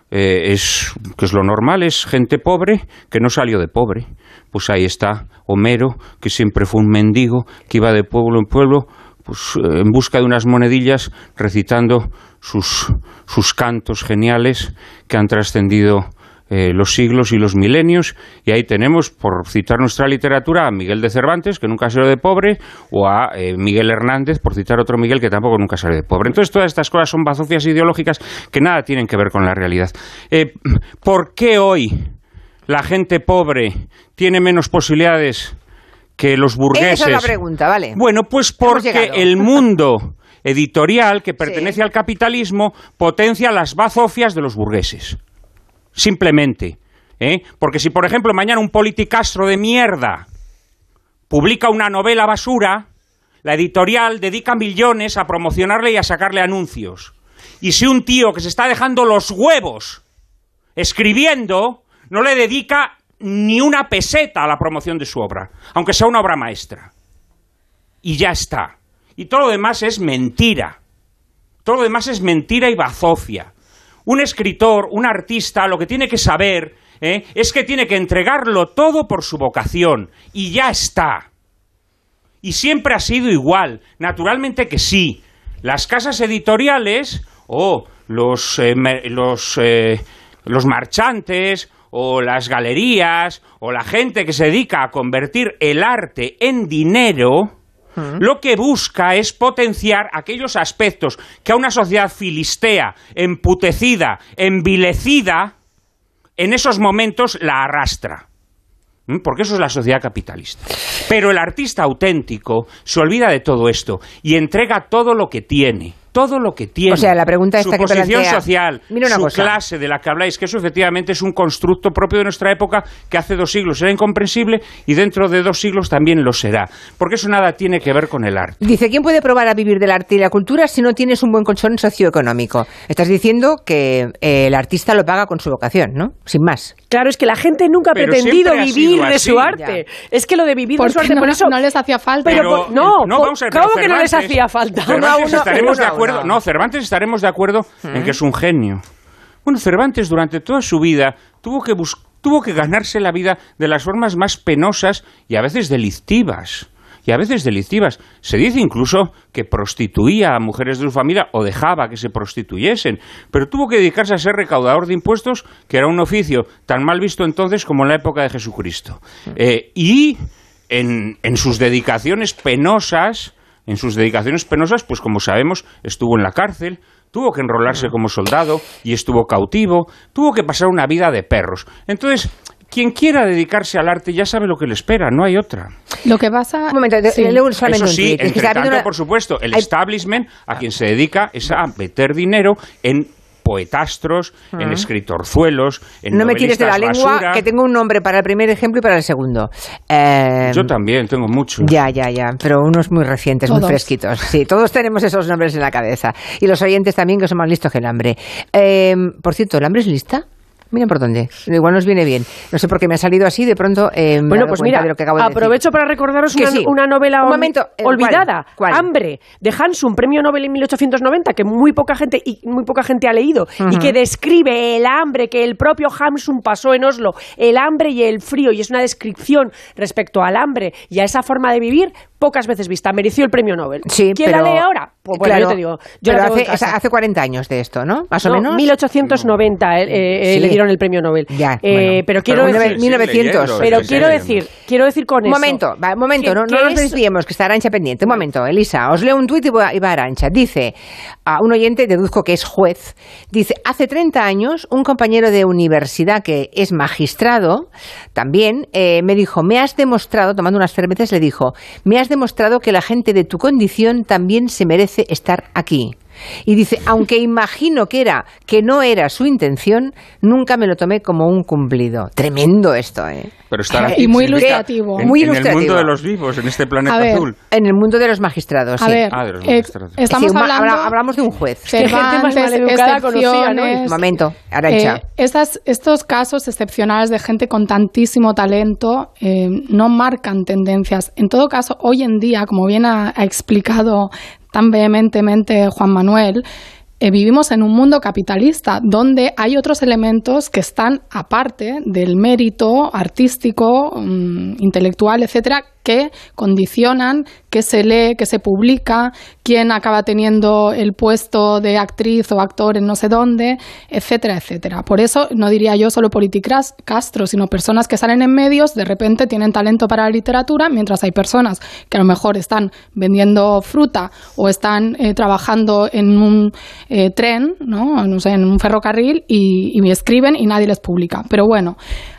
eh, es, que es lo normal, es gente pobre que no salió de pobre. Pues ahí está Homero, que siempre fue un mendigo, que iba de pueblo en pueblo, pues eh, en busca de unas monedillas, recitando sus, sus cantos geniales que han trascendido eh, los siglos y los milenios, y ahí tenemos, por citar nuestra literatura, a Miguel de Cervantes, que nunca salió de pobre, o a eh, Miguel Hernández, por citar otro Miguel, que tampoco nunca salió de pobre. Entonces, todas estas cosas son bazofias ideológicas que nada tienen que ver con la realidad. Eh, ¿Por qué hoy la gente pobre tiene menos posibilidades que los burgueses? Esa es la pregunta, vale. Bueno, pues porque el mundo editorial que pertenece al capitalismo potencia las bazofias de los burgueses. Simplemente. ¿eh? Porque si, por ejemplo, mañana un politicastro de mierda publica una novela basura, la editorial dedica millones a promocionarle y a sacarle anuncios. Y si un tío que se está dejando los huevos escribiendo, no le dedica ni una peseta a la promoción de su obra, aunque sea una obra maestra. Y ya está. Y todo lo demás es mentira. Todo lo demás es mentira y bazofia. Un escritor, un artista, lo que tiene que saber ¿eh? es que tiene que entregarlo todo por su vocación. Y ya está. Y siempre ha sido igual. Naturalmente que sí. Las casas editoriales o los, eh, los, eh, los marchantes o las galerías o la gente que se dedica a convertir el arte en dinero, lo que busca es potenciar aquellos aspectos que a una sociedad filistea, emputecida, envilecida, en esos momentos la arrastra. ¿Mm? Porque eso es la sociedad capitalista. Pero el artista auténtico se olvida de todo esto y entrega todo lo que tiene. Todo lo que tiene. O sea, la pregunta su que posición plantea- social, Mira una su cosa. clase de la que habláis, que eso efectivamente es un constructo propio de nuestra época que hace dos siglos era incomprensible y dentro de dos siglos también lo será. Porque eso nada tiene que ver con el arte. Dice, ¿quién puede probar a vivir del arte y la cultura si no tienes un buen colchón socioeconómico? Estás diciendo que eh, el artista lo paga con su vocación, ¿no? Sin más. Claro, es que la gente nunca ha Pero pretendido ha vivir de así. su arte. Es que lo de vivir de ¿Por su arte, no- por eso... no les hacía falta? Pero, Pero, no, no, vamos a ver, ¿cómo pero que no les hacía falta? Cervantes estaremos de uno a acuerdo. No, Cervantes estaremos de acuerdo en que es un genio. Bueno, Cervantes durante toda su vida tuvo que tuvo que ganarse la vida de las formas más penosas y a veces delictivas. Y a veces delictivas. Se dice incluso que prostituía a mujeres de su familia o dejaba que se prostituyesen. Pero tuvo que dedicarse a ser recaudador de impuestos, que era un oficio tan mal visto entonces como en la época de Jesucristo. Eh, y en, en sus dedicaciones penosas, en sus dedicaciones penosas, pues como sabemos, estuvo en la cárcel, tuvo que enrolarse como soldado y estuvo cautivo, tuvo que pasar una vida de perros. Entonces, quien quiera dedicarse al arte ya sabe lo que le espera, no hay otra. Lo que pasa... Un momento, Sí. leo Eso sí, entre tanto, por supuesto, el establishment a quien se dedica es a meter dinero en poetastros, en Ah. escritorzuelos, en No me tires de la lengua, basura. que tengo un nombre para el primer ejemplo y para el segundo. Eh, Yo también tengo muchos. Ya, ya, ya, pero unos muy recientes, muy fresquitos. Sí, todos tenemos esos nombres en la cabeza. Y los oyentes también, que son más listos que el hambre. Eh, por cierto, ¿el hambre es lista? Miren por dónde. Igual nos viene bien. No sé por qué me ha salido así, de pronto. eh, Bueno, pues mira, de lo que acabo de decir. aprovecho para recordaros una, sí. una novela Un ol- momento, eh, olvidada, ¿cuál? ¿Cuál? Hambre, de Hansum, premio Nobel en 1890, que muy poca gente y muy poca gente ha leído y que describe el hambre que el propio Hansum pasó en Oslo, el hambre y el frío y es una descripción respecto al hambre y a esa forma de vivir pocas veces vista. Mereció el premio Nobel. Sí, ¿Quién pero- la lee ahora? Pues bueno, Claro, yo te digo, yo pero hace, hace 40 años de esto, ¿no? Más o No, menos. 1890 eh, eh, Sí. Dieron el premio Nobel. Ya, Eh, bueno. pero quiero Pero decir, 1900. pero quiero decir, quiero decir con Un eso. momento, va, un momento, que- no, nos es- desviemos, que está Arancha pendiente. Un momento, Elisa, os leo un tuit y va, y va Arancha. Dice, a un oyente, deduzco que es juez, dice, hace 30 años un compañero de universidad que es magistrado, también, eh, me dijo, me has demostrado, tomando unas cervezas, le dijo, me has demostrado que la gente de tu condición también se merece estar aquí. Y dice, aunque imagino que era, que no era su intención, nunca me lo tomé como un cumplido. Tremendo esto, ¿eh? Pero estar Y muy ilustrativo. En, Muy en el ilustrativo. mundo de los vivos, en este planeta ver, azul. En el mundo de los magistrados, A sí. ver, Ah, de los eh, magistrados. estamos Sí, hablando... habla- hablamos de un juez. que gente más maleducada conocía, ¿no? momento, Arancha. Eh, estas- estos casos excepcionales de gente con tantísimo talento eh, no marcan tendencias. En todo caso, hoy en día, como bien ha, ha explicado tan vehementemente Juan Manuel, eh, vivimos en un mundo capitalista donde hay otros elementos que están aparte del mérito artístico, mm, intelectual, etcétera, que condicionan qué se lee, qué se publica, quién acaba teniendo el puesto de actriz o actor en no sé dónde, etcétera, etcétera. Por eso no diría yo solo políticas Castro, sino personas que salen en medios, de repente tienen talento para la literatura, mientras hay personas que a lo mejor están vendiendo fruta o están eh, trabajando en un eh, tren, ¿no? no sé, en un ferrocarril y, y escriben y nadie les publica. Pero bueno,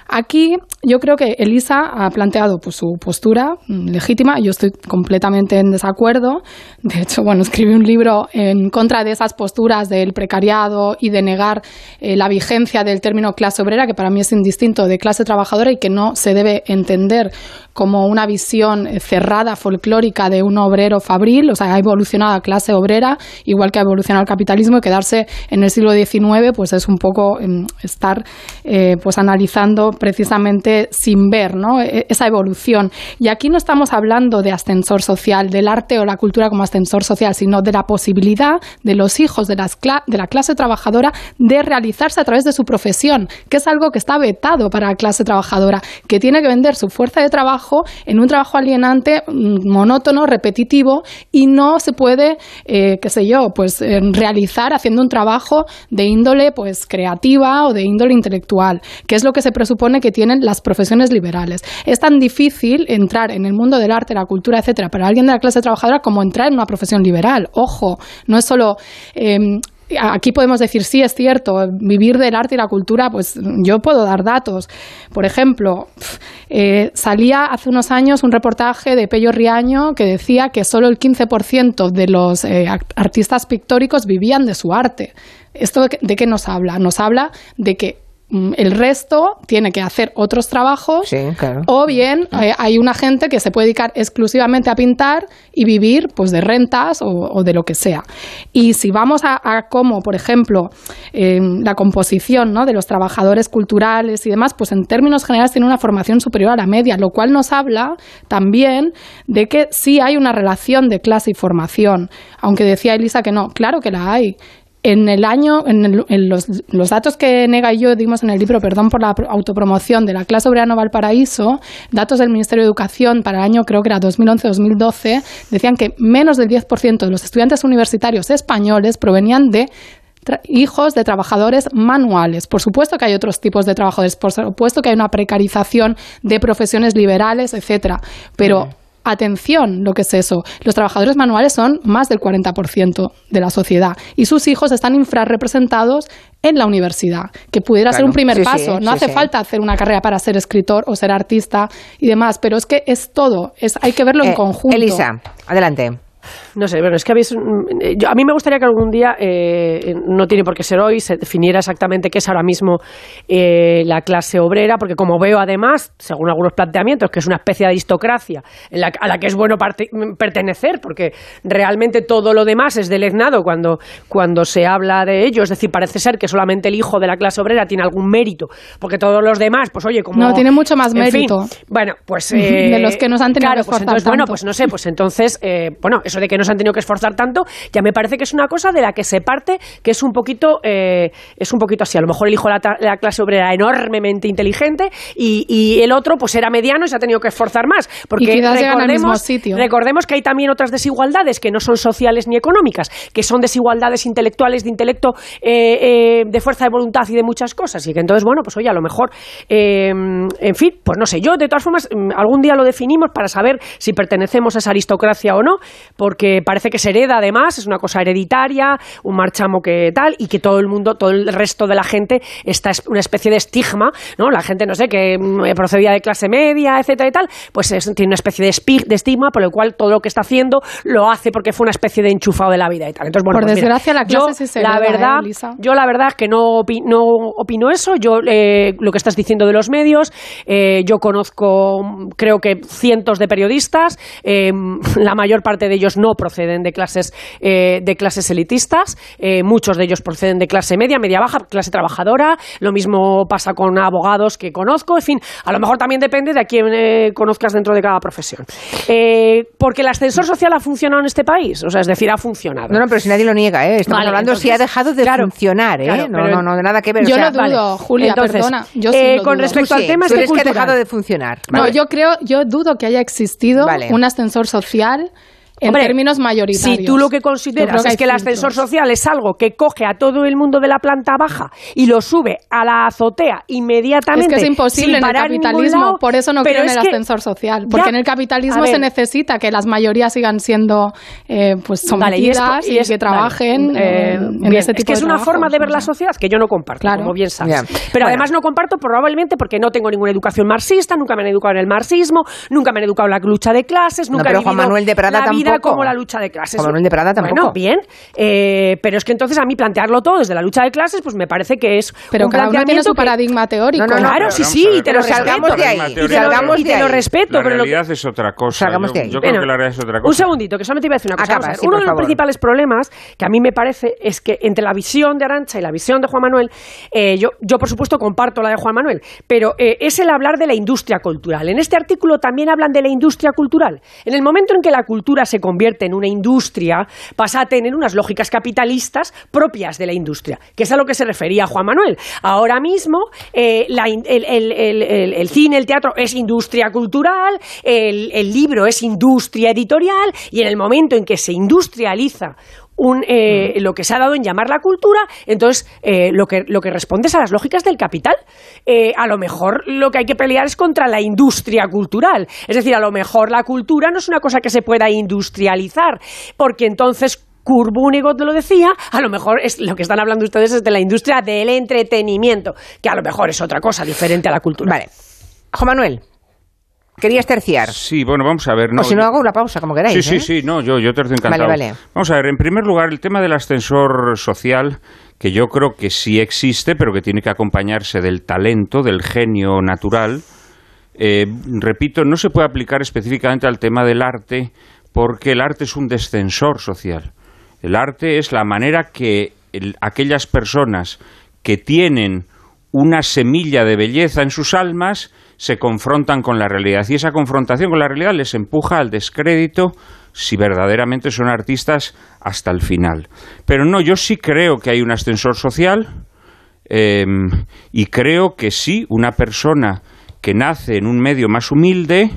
Aquí yo creo que Elisa ha planteado pues, su postura mm, legítima. Yo estoy completamente en desacuerdo. De hecho, bueno, escribí un libro en contra de esas posturas del precariado y de negar eh, la vigencia del término clase obrera, que para mí es indistinto de clase trabajadora y que no se debe entender como una visión eh, cerrada, folclórica de un obrero fabril. O sea, ha evolucionado a clase obrera, igual que ha evolucionado el capitalismo, y quedarse en el siglo XIX pues es un poco em, estar eh, pues analizando precisamente sin ver ¿no? E- esa evolución. Y aquí no estamos hablando de ascensor social, del arte o la cultura como ascensor social, sino de la posibilidad de los hijos de, las cla- de la clase trabajadora de realizarse a través de su profesión, que es algo que está vetado para la clase trabajadora, que tiene que vender su fuerza de trabajo en un trabajo alienante, mm, monótono, repetitivo, y no se puede, eh, qué sé yo, pues eh, realizar haciendo un trabajo de índole pues creativa o de índole intelectual, que es lo que se presupone que tienen las profesiones liberales. Es tan difícil entrar en el mundo del arte, la cultura, etcétera, para alguien de la clase trabajadora como entrar en una profesión liberal. Ojo, no es solo eh, Aquí podemos decir, sí, es cierto, vivir del arte y la cultura, pues yo puedo dar datos. Por ejemplo, eh, salía hace unos años un reportaje de Pello Riaño que decía que solo el 15% de los eh, artistas pictóricos vivían de su arte. ¿Esto de qué- nos habla? Nos habla de que el resto tiene que hacer otros trabajos o bien eh, hay una gente que se puede dedicar exclusivamente a pintar y vivir pues de rentas o, o de lo que sea. Y si vamos a, a cómo, por ejemplo, eh, la composición ¿no? de los trabajadores culturales y demás, pues en términos generales tiene una formación superior a la media, lo cual nos habla también de que sí hay una relación de clase y formación, aunque decía Elisa que no, claro que la hay. En el año, en, los, datos que Nega y yo dimos en el libro, perdón por la pro- autopromoción de la clase obrera Valparaíso, datos del Ministerio de Educación para el año creo que era 2011-2012, decían que menos del 10% de los estudiantes universitarios españoles provenían de hijos de trabajadores manuales. Por supuesto que hay otros tipos de trabajadores, por supuesto que hay una precarización de profesiones liberales, etcétera, pero atención lo que es eso. Los trabajadores manuales son más del 40% de la sociedad y sus hijos están infrarrepresentados en la universidad, que pudiera ser un primer paso. no hace falta hacer una carrera para ser escritor o ser artista y demás, pero es que es todo, es, hay que verlo en Eh, conjunto. Elisa, adelante. No sé, bueno, es que habéis. mm, eh, yo- a mí me gustaría que algún día, eh, no tiene por qué ser hoy, se definiera exactamente qué es ahora mismo eh, la clase obrera, porque como veo además, según algunos planteamientos, que es una especie de aristocracia en la- a la que es bueno parte- pertenecer, porque realmente todo lo demás es deleznado cuando, cuando se habla de ello. Es decir, parece ser que solamente el hijo de la clase obrera tiene algún mérito, porque todos los demás, pues oye, como. No, tiene mucho más en fin, mérito. bueno, pues. De eh, los que nos han tenido claro, que pues entonces, bueno, pues no sé, pues entonces, eh, bueno, eso de que han tenido que esforzar tanto, ya me parece que es una cosa de la que se parte, que es un poquito, eh, es un poquito así. A lo mejor el hijo de la, la clase obrera era enormemente inteligente y, y el otro, pues era mediano y se ha tenido que esforzar más. Porque recordemos, sitio. recordemos que hay también otras desigualdades que no son sociales ni económicas, que son desigualdades intelectuales, de intelecto, eh, eh, de fuerza de voluntad y de muchas cosas. Y que entonces, bueno, pues oye, a lo mejor, eh, en fin, pues no sé, yo de todas formas, mm, algún día lo definimos para saber si pertenecemos a esa aristocracia o no, porque parece que se hereda además, es una cosa hereditaria, un marchamo que tal, y que todo el mundo, todo el resto de la gente está es una especie de estigma, ¿no? La gente, no sé, que mm, procedía de clase media, etcétera y tal, pues es- tiene una especie de, de estigma por el cual todo lo que está haciendo lo hace porque fue una especie de enchufado de la vida y tal. Entonces, bueno, Por pues mira, desgracia, la yo, clase sí se la ¿eh, verdad, yo la verdad es que no, opi- no opino eso. Yo eh, lo que estás diciendo de los medios, eh, yo conozco, creo que cientos de periodistas, eh, la mayor parte de ellos no proceden de clases eh, de clases elitistas, eh, muchos de ellos proceden de clase media, media baja, clase trabajadora. Lo mismo pasa con abogados que conozco. En fin, a lo mejor también depende de a quién eh, conozcas dentro de cada profesión. Eh, porque el ascensor social ha funcionado en este país, o sea, es decir, ha funcionado. No, no, pero si nadie lo niega, ¿eh? Estamos Vale, hablando si ha dejado de claro, funcionar, ¿eh? claro, no, no, no, nada que ver. Yo o sea, lo dudo, Julia, Entonces, perdona. Yo sí eh, lo con dudo. respecto al sí, tema este crees que ha dejado de funcionar. No, yo creo, yo dudo que haya existido Vale. un ascensor social en Hombre, términos mayoritarios. Si tú lo que consideras hay es que el ascensor filtros. social es algo que coge a todo el mundo de la planta baja y lo sube a la azotea inmediatamente. Es que es imposible en el capitalismo, lado, por eso no en es el que- ascensor social, porque Ya, en el capitalismo a se ver, necesita que las mayorías sigan siendo eh, pues Vale, y es- sometidas y, y es- que trabajen vale, eh, en, en bien, ese es tipo que de es una trabajos, forma de ver la sociedad que yo no comparto, Claro. como bien sabes. Ya. Pero Bueno. además no comparto probablemente porque no tengo ninguna educación marxista, nunca me han educado en el marxismo, nunca me han educado en la lucha de clases, No, nunca pero he Juan Manuel de Prada la vida tampoco. como la lucha de clases. De Prada tampoco. Bueno, bien, eh, pero es que entonces a mí plantearlo todo desde la lucha de clases, pues me parece que es Pero un cada uno tiene su planteamiento que- paradigma teórico. No, no, no, Claro, sí, sí, y te lo salgamos respeto. de ahí, Y te lo- y te lo respeto, La pero lo que- realidad es otra cosa. Salgamos Yo, de ahí. yo creo Bueno, que la realidad es otra cosa. Un segundito, que solamente iba a decir una cosa. Acaba, sí, Uno de los favor. principales problemas que a mí me parece es que entre la visión de Arancha y la visión de Juan Manuel, eh, yo, yo por supuesto comparto la de Juan Manuel, pero eh, es el hablar de la industria cultural. En este artículo también hablan de la industria cultural. En el momento en que la cultura se convierte en una industria, pasa a tener unas lógicas capitalistas propias de la industria, que es a lo que se refería Juan Manuel. Ahora mismo, eh, la el, cine, el teatro es industria cultural, el libro es industria editorial, y en el momento en que se industrializa un, eh, lo que se ha dado en llamar la cultura, entonces eh, lo, que, lo que responde es a las lógicas del capital. Eh, a lo mejor lo que hay que pelear es contra la industria cultural. Es decir, a lo mejor la cultura no es una cosa que se pueda industrializar, porque entonces Kurt Vonnegut lo decía, a lo mejor es lo que están hablando ustedes es de la industria del entretenimiento, que a lo mejor es otra cosa diferente a la cultura. Vale. Juan Manuel, querías terciar. Sí, bueno, vamos a ver. o si no, yo- hago una pausa, como queráis. Sí, sí, ¿eh? sí, no, yo, yo te estoy encantado. Vale, vale. Vamos a ver, en primer lugar, el tema del ascensor social, que yo creo que sí existe, pero que tiene que acompañarse del talento, del genio natural. Eh, repito, no se puede aplicar específicamente al tema del arte, porque el arte es un descensor social. El arte es la manera que el- aquellas personas que tienen una semilla de belleza en sus almas se confrontan con la realidad. Y esa confrontación con la realidad les empuja al descrédito si verdaderamente son artistas hasta el final. Pero no, yo sí creo que hay un ascensor social eh, y creo que sí, una persona que nace en un medio más humilde,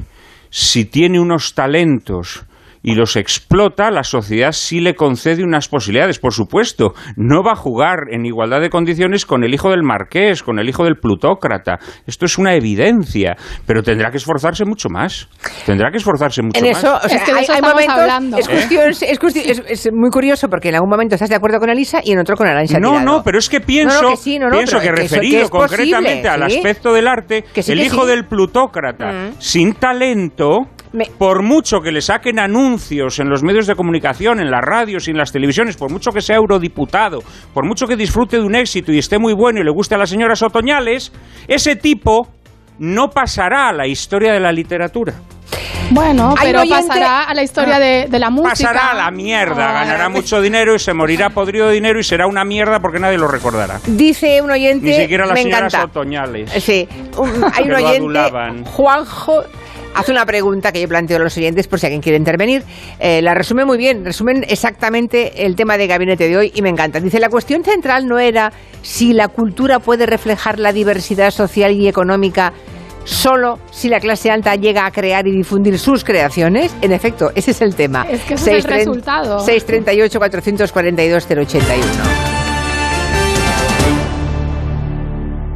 si tiene unos talentos y los explota, la sociedad sí le concede unas posibilidades. Por supuesto, no va a jugar en igualdad de condiciones con el hijo del marqués, con el hijo del plutócrata. Esto es una evidencia, pero tendrá que esforzarse mucho más. Tendrá que esforzarse mucho En más. eso, o sea, Es que de hay, eso hay momentos, hablando. Es, ¿Eh? cuestión- es, cuestión- es- es muy curioso porque en algún momento estás de acuerdo con Elisa y en otro con Arantxa No, Tirado. no, pero es que pienso, No, no, que sí, no, no, pienso que referido que es concretamente posible, al ¿sí? aspecto del arte, Que sí, el que hijo sí. del plutócrata, Mm. sin talento, por mucho que le saquen anuncios en los medios de comunicación, en las radios y en las televisiones, por mucho que sea eurodiputado, por mucho que disfrute de un éxito y esté muy bueno y le guste a las señoras otoñales, ese tipo no pasará a la historia de la literatura. Bueno, pero oyente- pasará a la historia de, de la música. Pasará a la mierda, ganará mucho dinero y se morirá podrido de dinero y será una mierda porque nadie lo recordará. Dice un oyente, Ni siquiera las me señoras encanta. otoñales. Sí, un- hay un oyente, adulaban. Juanjo, hace una pregunta que yo planteo a los oyentes por si alguien quiere intervenir. Eh, la resume muy bien, resumen exactamente el tema de gabinete de hoy y me encanta. Dice, la cuestión central no era si la cultura puede reflejar la diversidad social y económica solo si la clase alta llega a crear y difundir sus creaciones. En efecto, ese es el tema. Es que ese es el 630 resultado. 638 442 081.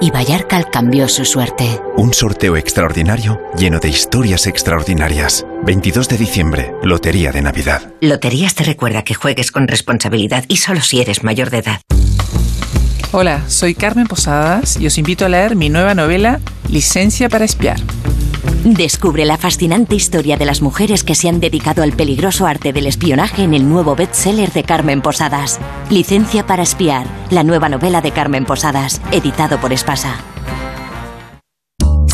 y Vallarcal cambió su suerte. Un sorteo extraordinario lleno de historias extraordinarias. 22 de diciembre, Lotería de Navidad. Loterías te recuerda que juegues con responsabilidad y solo si eres mayor de edad. Hola, soy Carmen Posadas y os invito a leer mi nueva novela Licencia para espiar. Descubre la fascinante historia de las mujeres que se han dedicado al peligroso arte del espionaje en el nuevo bestseller de Carmen Posadas. Licencia para espiar, la nueva novela de Carmen Posadas, editado por Espasa.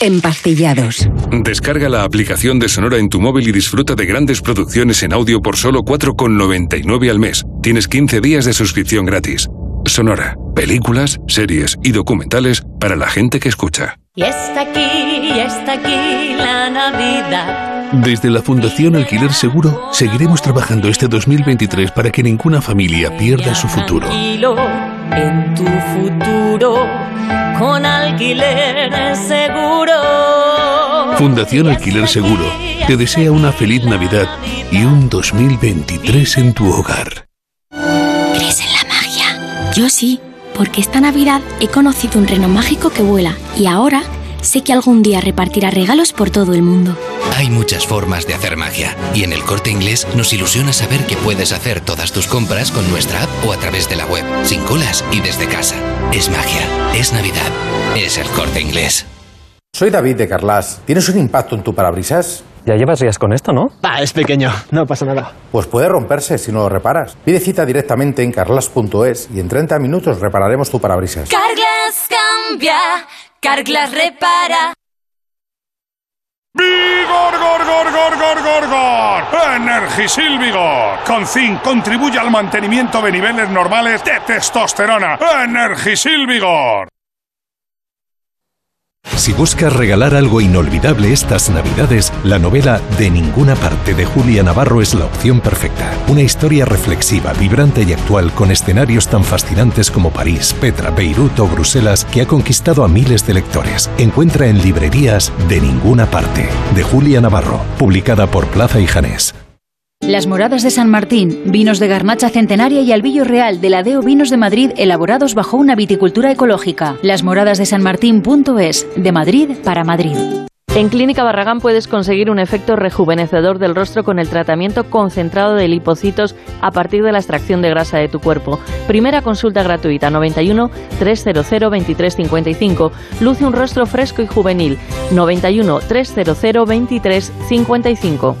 Empastillados. Descarga la aplicación de Sonora en tu móvil y disfruta de grandes producciones en audio por solo 4,99 al mes. Tienes 15 días de suscripción gratis. Sonora. Películas, series y documentales para la gente que escucha. Y está aquí, y está aquí la Navidad. Desde la Fundación Alquiler Seguro seguiremos trabajando este 2023 para que ninguna familia pierda su futuro. Tranquilo en tu futuro con alquiler seguro. Fundación Alquiler Seguro te desea una feliz Navidad y un 2023 en tu hogar. ¿Crees en la magia? Yo sí, porque esta Navidad he conocido un reno mágico que vuela y ahora sé que algún día repartirá regalos por todo el mundo. Hay muchas formas de hacer magia y en el corte inglés nos ilusiona saber que puedes hacer todas tus compras con nuestra app o a través de la web, sin colas y desde casa. Es magia, es Navidad, es el corte inglés. Soy David de Carlas. ¿Tienes un impacto en tu parabrisas? Ya llevas días con esto, ¿no? Ah, es pequeño, no pasa nada. Pues puede romperse si no lo reparas. Pide cita directamente en carlas.es y en 30 minutos repararemos tu parabrisas. Carglass cambia, Carglass repara. ¡Vigor, gor, gor, gor, gor, gor, gor! ¡Energisil Vigor! Con zinc contribuye al mantenimiento de niveles normales de testosterona. ¡Energisil Vigor! Si buscas regalar algo inolvidable estas Navidades, la novela De ninguna parte de Julia Navarro es la opción perfecta. Una historia reflexiva, vibrante y actual con escenarios tan fascinantes como París, Petra, Beirut o Bruselas que ha conquistado a miles de lectores. Encuentra en librerías De ninguna parte de Julia Navarro, publicada por Plaza y Janés. Las Moradas de San Martín, vinos de garnacha centenaria y albillo real de la Deo Vinos de Madrid elaborados bajo una viticultura ecológica. Las Moradas de San Martín.es, de Madrid para Madrid. En Clínica Barragán puedes conseguir un efecto rejuvenecedor del rostro con el tratamiento concentrado de lipocitos a partir de la extracción de grasa de tu cuerpo. Primera consulta gratuita 91 300 2355. Luce un rostro fresco y juvenil 91 300 2355.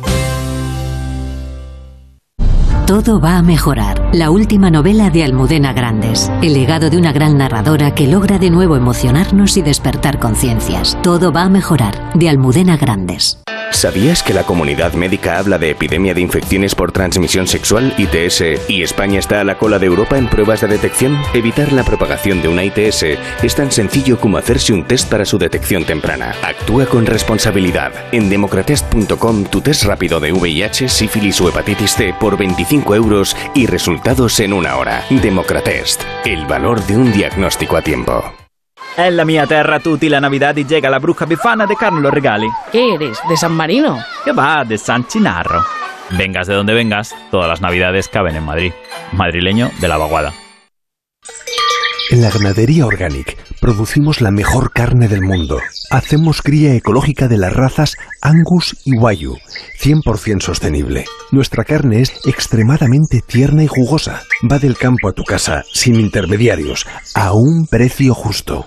Todo va a mejorar. La última novela de Almudena Grandes. El legado de una gran narradora que logra de nuevo emocionarnos y despertar conciencias. Todo va a mejorar. De Almudena Grandes. ¿Sabías que la comunidad médica habla de epidemia de infecciones por transmisión sexual, ITS, y España está a la cola de Europa en pruebas de detección? Evitar la propagación de una ITS es tan sencillo como hacerse un test para su detección temprana. Actúa con responsabilidad. En democratest.com tu test rápido de VIH, sífilis o hepatitis C por 25 euros y resultados en una hora. Democratest. El valor de un diagnóstico a tiempo. En la mia terra tutti la Navidad y llega la bruja bifana de Carlos Regali. ¿Qué eres? ¿De San Marino? ¿Qué va? De San Chinarro. Vengas de donde vengas, todas las Navidades caben en Madrid. Madrileño de la vaguada. En la ganadería Organic producimos la mejor carne del mundo. Hacemos cría ecológica de las razas Angus y Wayu, 100% sostenible. Nuestra carne es extremadamente tierna y jugosa. Va del campo a tu casa, sin intermediarios, a un precio justo.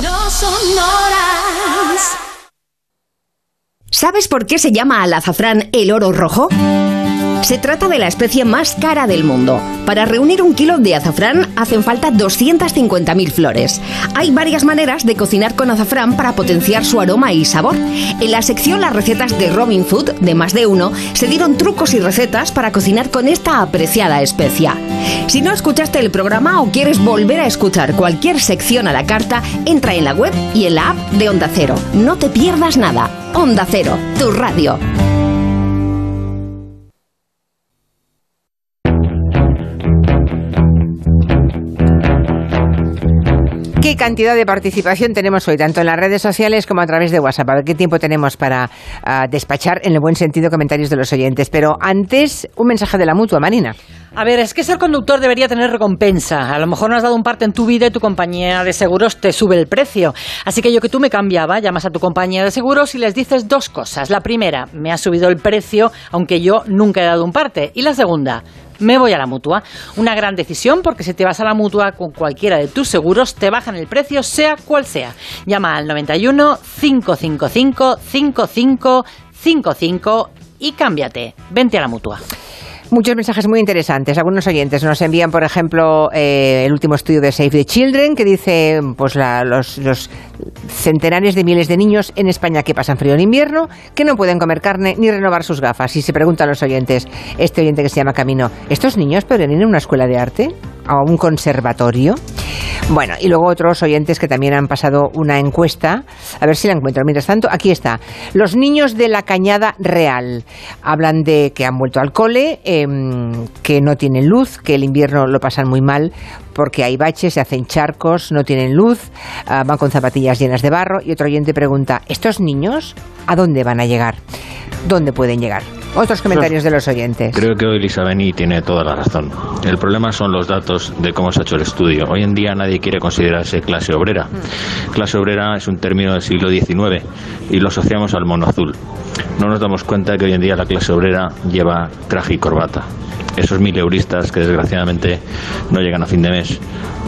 No son horas. ¿Sabes por qué se llama al azafrán el oro rojo? Se trata de la especie más cara del mundo. Para reunir un kilo de azafrán hacen falta 250.000 flores. Hay varias maneras de cocinar con azafrán para potenciar su aroma y sabor. En la sección Las recetas de Robin Food, de más de uno, se dieron trucos y recetas para cocinar con esta apreciada especia. Si no escuchaste el programa o quieres volver a escuchar cualquier sección a la carta, entra en la web y en la app de Onda Cero. No te pierdas nada. Onda Cero, tu radio. ¿Qué cantidad de participación tenemos hoy, tanto en las redes sociales como a través de WhatsApp? A ver qué tiempo tenemos para ah, despachar, en el buen sentido, comentarios de los oyentes. Pero antes, un mensaje de la mutua, Marina. A ver, es que ser conductor debería tener recompensa. A lo mejor no has dado un parte en tu vida y tu compañía de seguros te sube el precio. Así que yo que tú me cambiaba, llamas a tu compañía de seguros y les dices dos cosas. La primera, me ha subido el precio, aunque yo nunca he dado un parte. Y la segunda, me voy a la mutua. Una gran decisión porque si te vas a la mutua con cualquiera de tus seguros te bajan el precio sea cual sea. Llama al 91 555 5555 y cámbiate. Vente a la mutua. Muchos mensajes muy interesantes. Algunos oyentes nos envían, por ejemplo, eh, el último estudio de Save the Children que dice, pues los centenares de miles de niños en España que pasan frío en invierno, que no pueden comer carne ni renovar sus gafas. Y se preguntan los oyentes, este oyente que se llama Camino, ¿estos niños podrían ir a una escuela de arte? ¿A un conservatorio? Bueno, y luego otros oyentes que también han pasado una encuesta, a ver si la encuentro. Mientras tanto, aquí está. Los niños de la Cañada Real hablan de que han vuelto al cole, em, que no tienen luz, que el invierno lo pasan muy mal porque hay baches, se hacen charcos, no tienen luz, ah, van con zapatillas llenas de barro. Y otro oyente pregunta, ¿estos niños a dónde van a llegar? ¿Dónde pueden llegar? Otros comentarios de los oyentes. Creo que hoy Lisa Beni tiene toda la razón. El problema son los datos de cómo se ha hecho el estudio. Hoy en día nadie quiere considerarse clase obrera. Clase obrera es un término del siglo XIX y lo asociamos al mono azul. No nos damos cuenta que hoy en día la clase obrera lleva traje y corbata. Esos mil euristas que desgraciadamente no llegan a fin de mes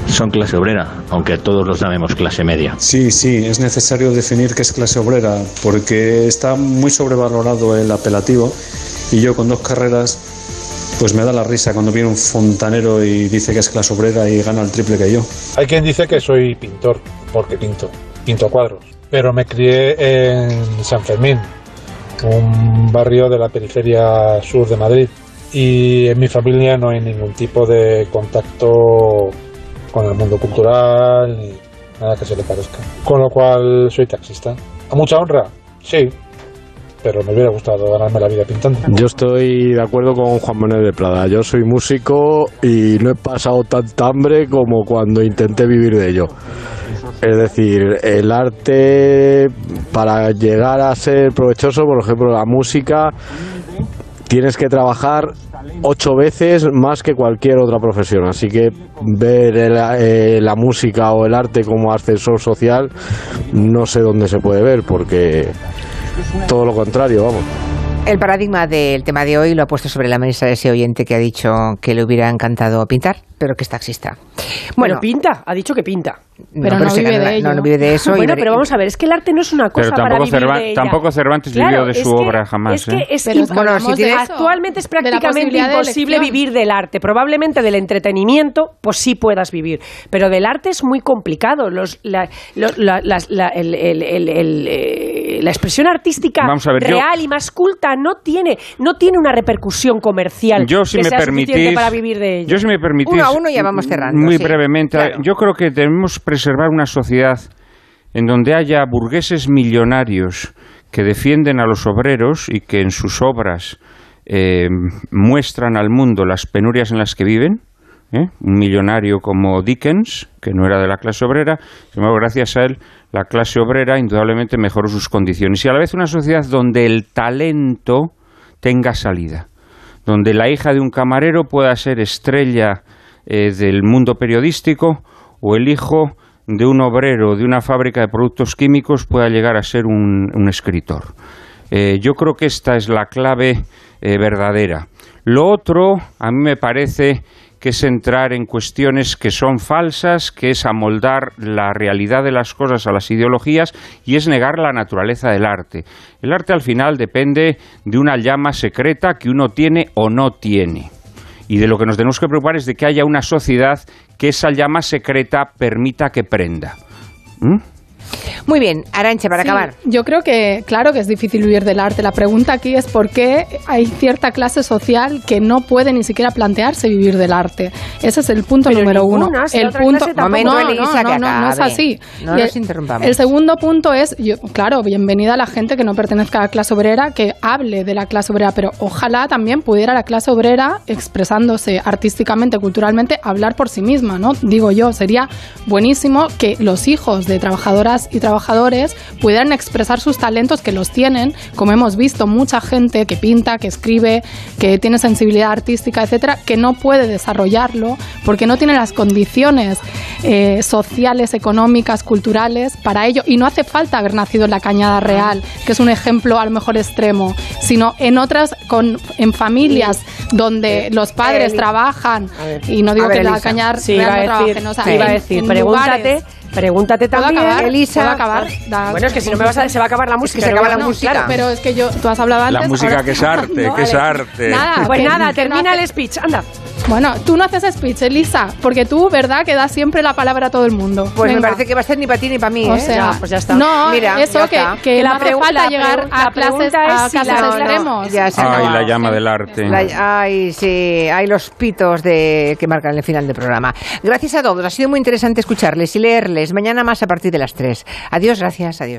son clase obrera, aunque todos los llamemos clase media. Sí, sí, es necesario definir qué es clase obrera, porque está muy sobrevalorado el apelativo y yo con dos carreras pues me da la risa cuando viene un fontanero y dice que es clase obrera y gana el triple que yo. Hay quien dice que soy pintor, porque pinto, pinto cuadros, pero me crié en San Fermín, un barrio de la periferia sur de Madrid, y en mi familia no hay ningún tipo de contacto con el mundo cultural ni nada que se le parezca. Con lo cual soy taxista. ¿A mucha honra? Sí, pero me hubiera gustado ganarme la vida pintando. Yo estoy de acuerdo con Juan Manuel de Prada. Yo soy músico y no he pasado tanta hambre como cuando intenté vivir de ello. Es decir, el arte para llegar a ser provechoso, por ejemplo, la música, tienes que trabajar ocho veces más que cualquier otra profesión. Así que ver eh, la música o el arte como ascensor social, no sé dónde se puede ver, porque todo lo contrario, vamos. El paradigma del tema de hoy lo ha puesto sobre la mesa ese oyente que ha dicho que le hubiera encantado pintar, pero que es taxista. Bueno, pinta, ha dicho que pinta. Pero, no, vive de ello. No, vive de eso. bueno, pero vamos a ver, es que el arte no es una cosa para vivir de ella. Tampoco Cervantes vivió de su obra jamás. Es que, es ¿eh? bueno, actualmente es prácticamente imposible vivir del arte. Probablemente del entretenimiento, pues sí puedas vivir. Pero del arte es muy complicado. Los, la, la, el, el, el, la, expresión artística real y más culta no tiene, no tiene una repercusión comercial yo, si que me sea permitís, para vivir de ello. Yo, si me permitís, a uno ya vamos cerrando. Muy brevemente, yo creo que debemos preservar una sociedad en donde haya burgueses millonarios que defienden a los obreros y que en sus obras eh, muestran al mundo las penurias en las que viven. ¿eh? Un millonario como Dickens, que no era de la clase obrera, sin embargo, gracias a él, la clase obrera indudablemente mejoró sus condiciones. Y a la vez una sociedad donde el talento tenga salida, donde la hija de un camarero pueda ser estrella del mundo periodístico o el hijo de un obrero de una fábrica de productos químicos pueda llegar a ser un, escritor. Eh, yo creo que esta es la clave eh, verdadera. Lo otro, a mí me parece que es entrar en cuestiones que son falsas, que es amoldar la realidad de las cosas a las ideologías y es negar la naturaleza del arte. El arte al final depende de una llama secreta que uno tiene o no tiene. Y de lo que nos tenemos que preocupar es de que haya una sociedad que esa llama secreta permita que prenda. ¿Mm? Muy bien, Arancha, para acabar. Yo creo que, claro que es difícil vivir del arte. La pregunta aquí es por qué hay cierta clase social que no puede ni siquiera plantearse vivir del arte. Ese es el punto número uno. El punto, no, no, no, no, es así. No nos interrumpamos. El segundo punto es, claro, bienvenida a la gente que no pertenezca a la clase obrera, que hable de la clase obrera, pero ojalá también pudiera la clase obrera, expresándose artísticamente, culturalmente, hablar por sí misma, ¿no? Digo yo, sería buenísimo que los hijos de trabajadoras y trabajadores pudieran expresar sus talentos que los tienen, como hemos visto mucha gente que pinta, que escribe, que tiene sensibilidad artística, etcétera, que no puede desarrollarlo porque no tiene las condiciones eh, sociales, económicas, culturales para ello. Y no hace falta haber nacido en la Cañada Real, que es un ejemplo a lo mejor extremo, sino en otras, con, en familias donde los padres trabajan, y no digo que la Cañada Real no trabajen, o sea, iba a decir, pregúntate. Pregúntate también, acabar? Elisa. acabar? bueno, es que si no me vas a, se va a acabar la música. Se acaba la música. pero es que yo, tú has hablado antes. La música que es arte, que es arte. Nada, pues nada, termina el speech, anda. Bueno, tú no haces speech, Elisa, porque tú, ¿verdad?, que das siempre la palabra a todo el mundo. Pues me parece que va a ser ni para ti ni para mí, O ¿eh? sea, pues ya está. No, Mira, eso que, está. que La no hace falta llegar a la clases, a es si casos la- no, no, extremos. ya se Ay, la llama del arte. La- ay, sí, hay los pitos de, que marcan el final del programa. Gracias a todos, ha sido muy interesante escucharles y leerles. Mañana más a partir de las 3. Adiós, gracias, adiós.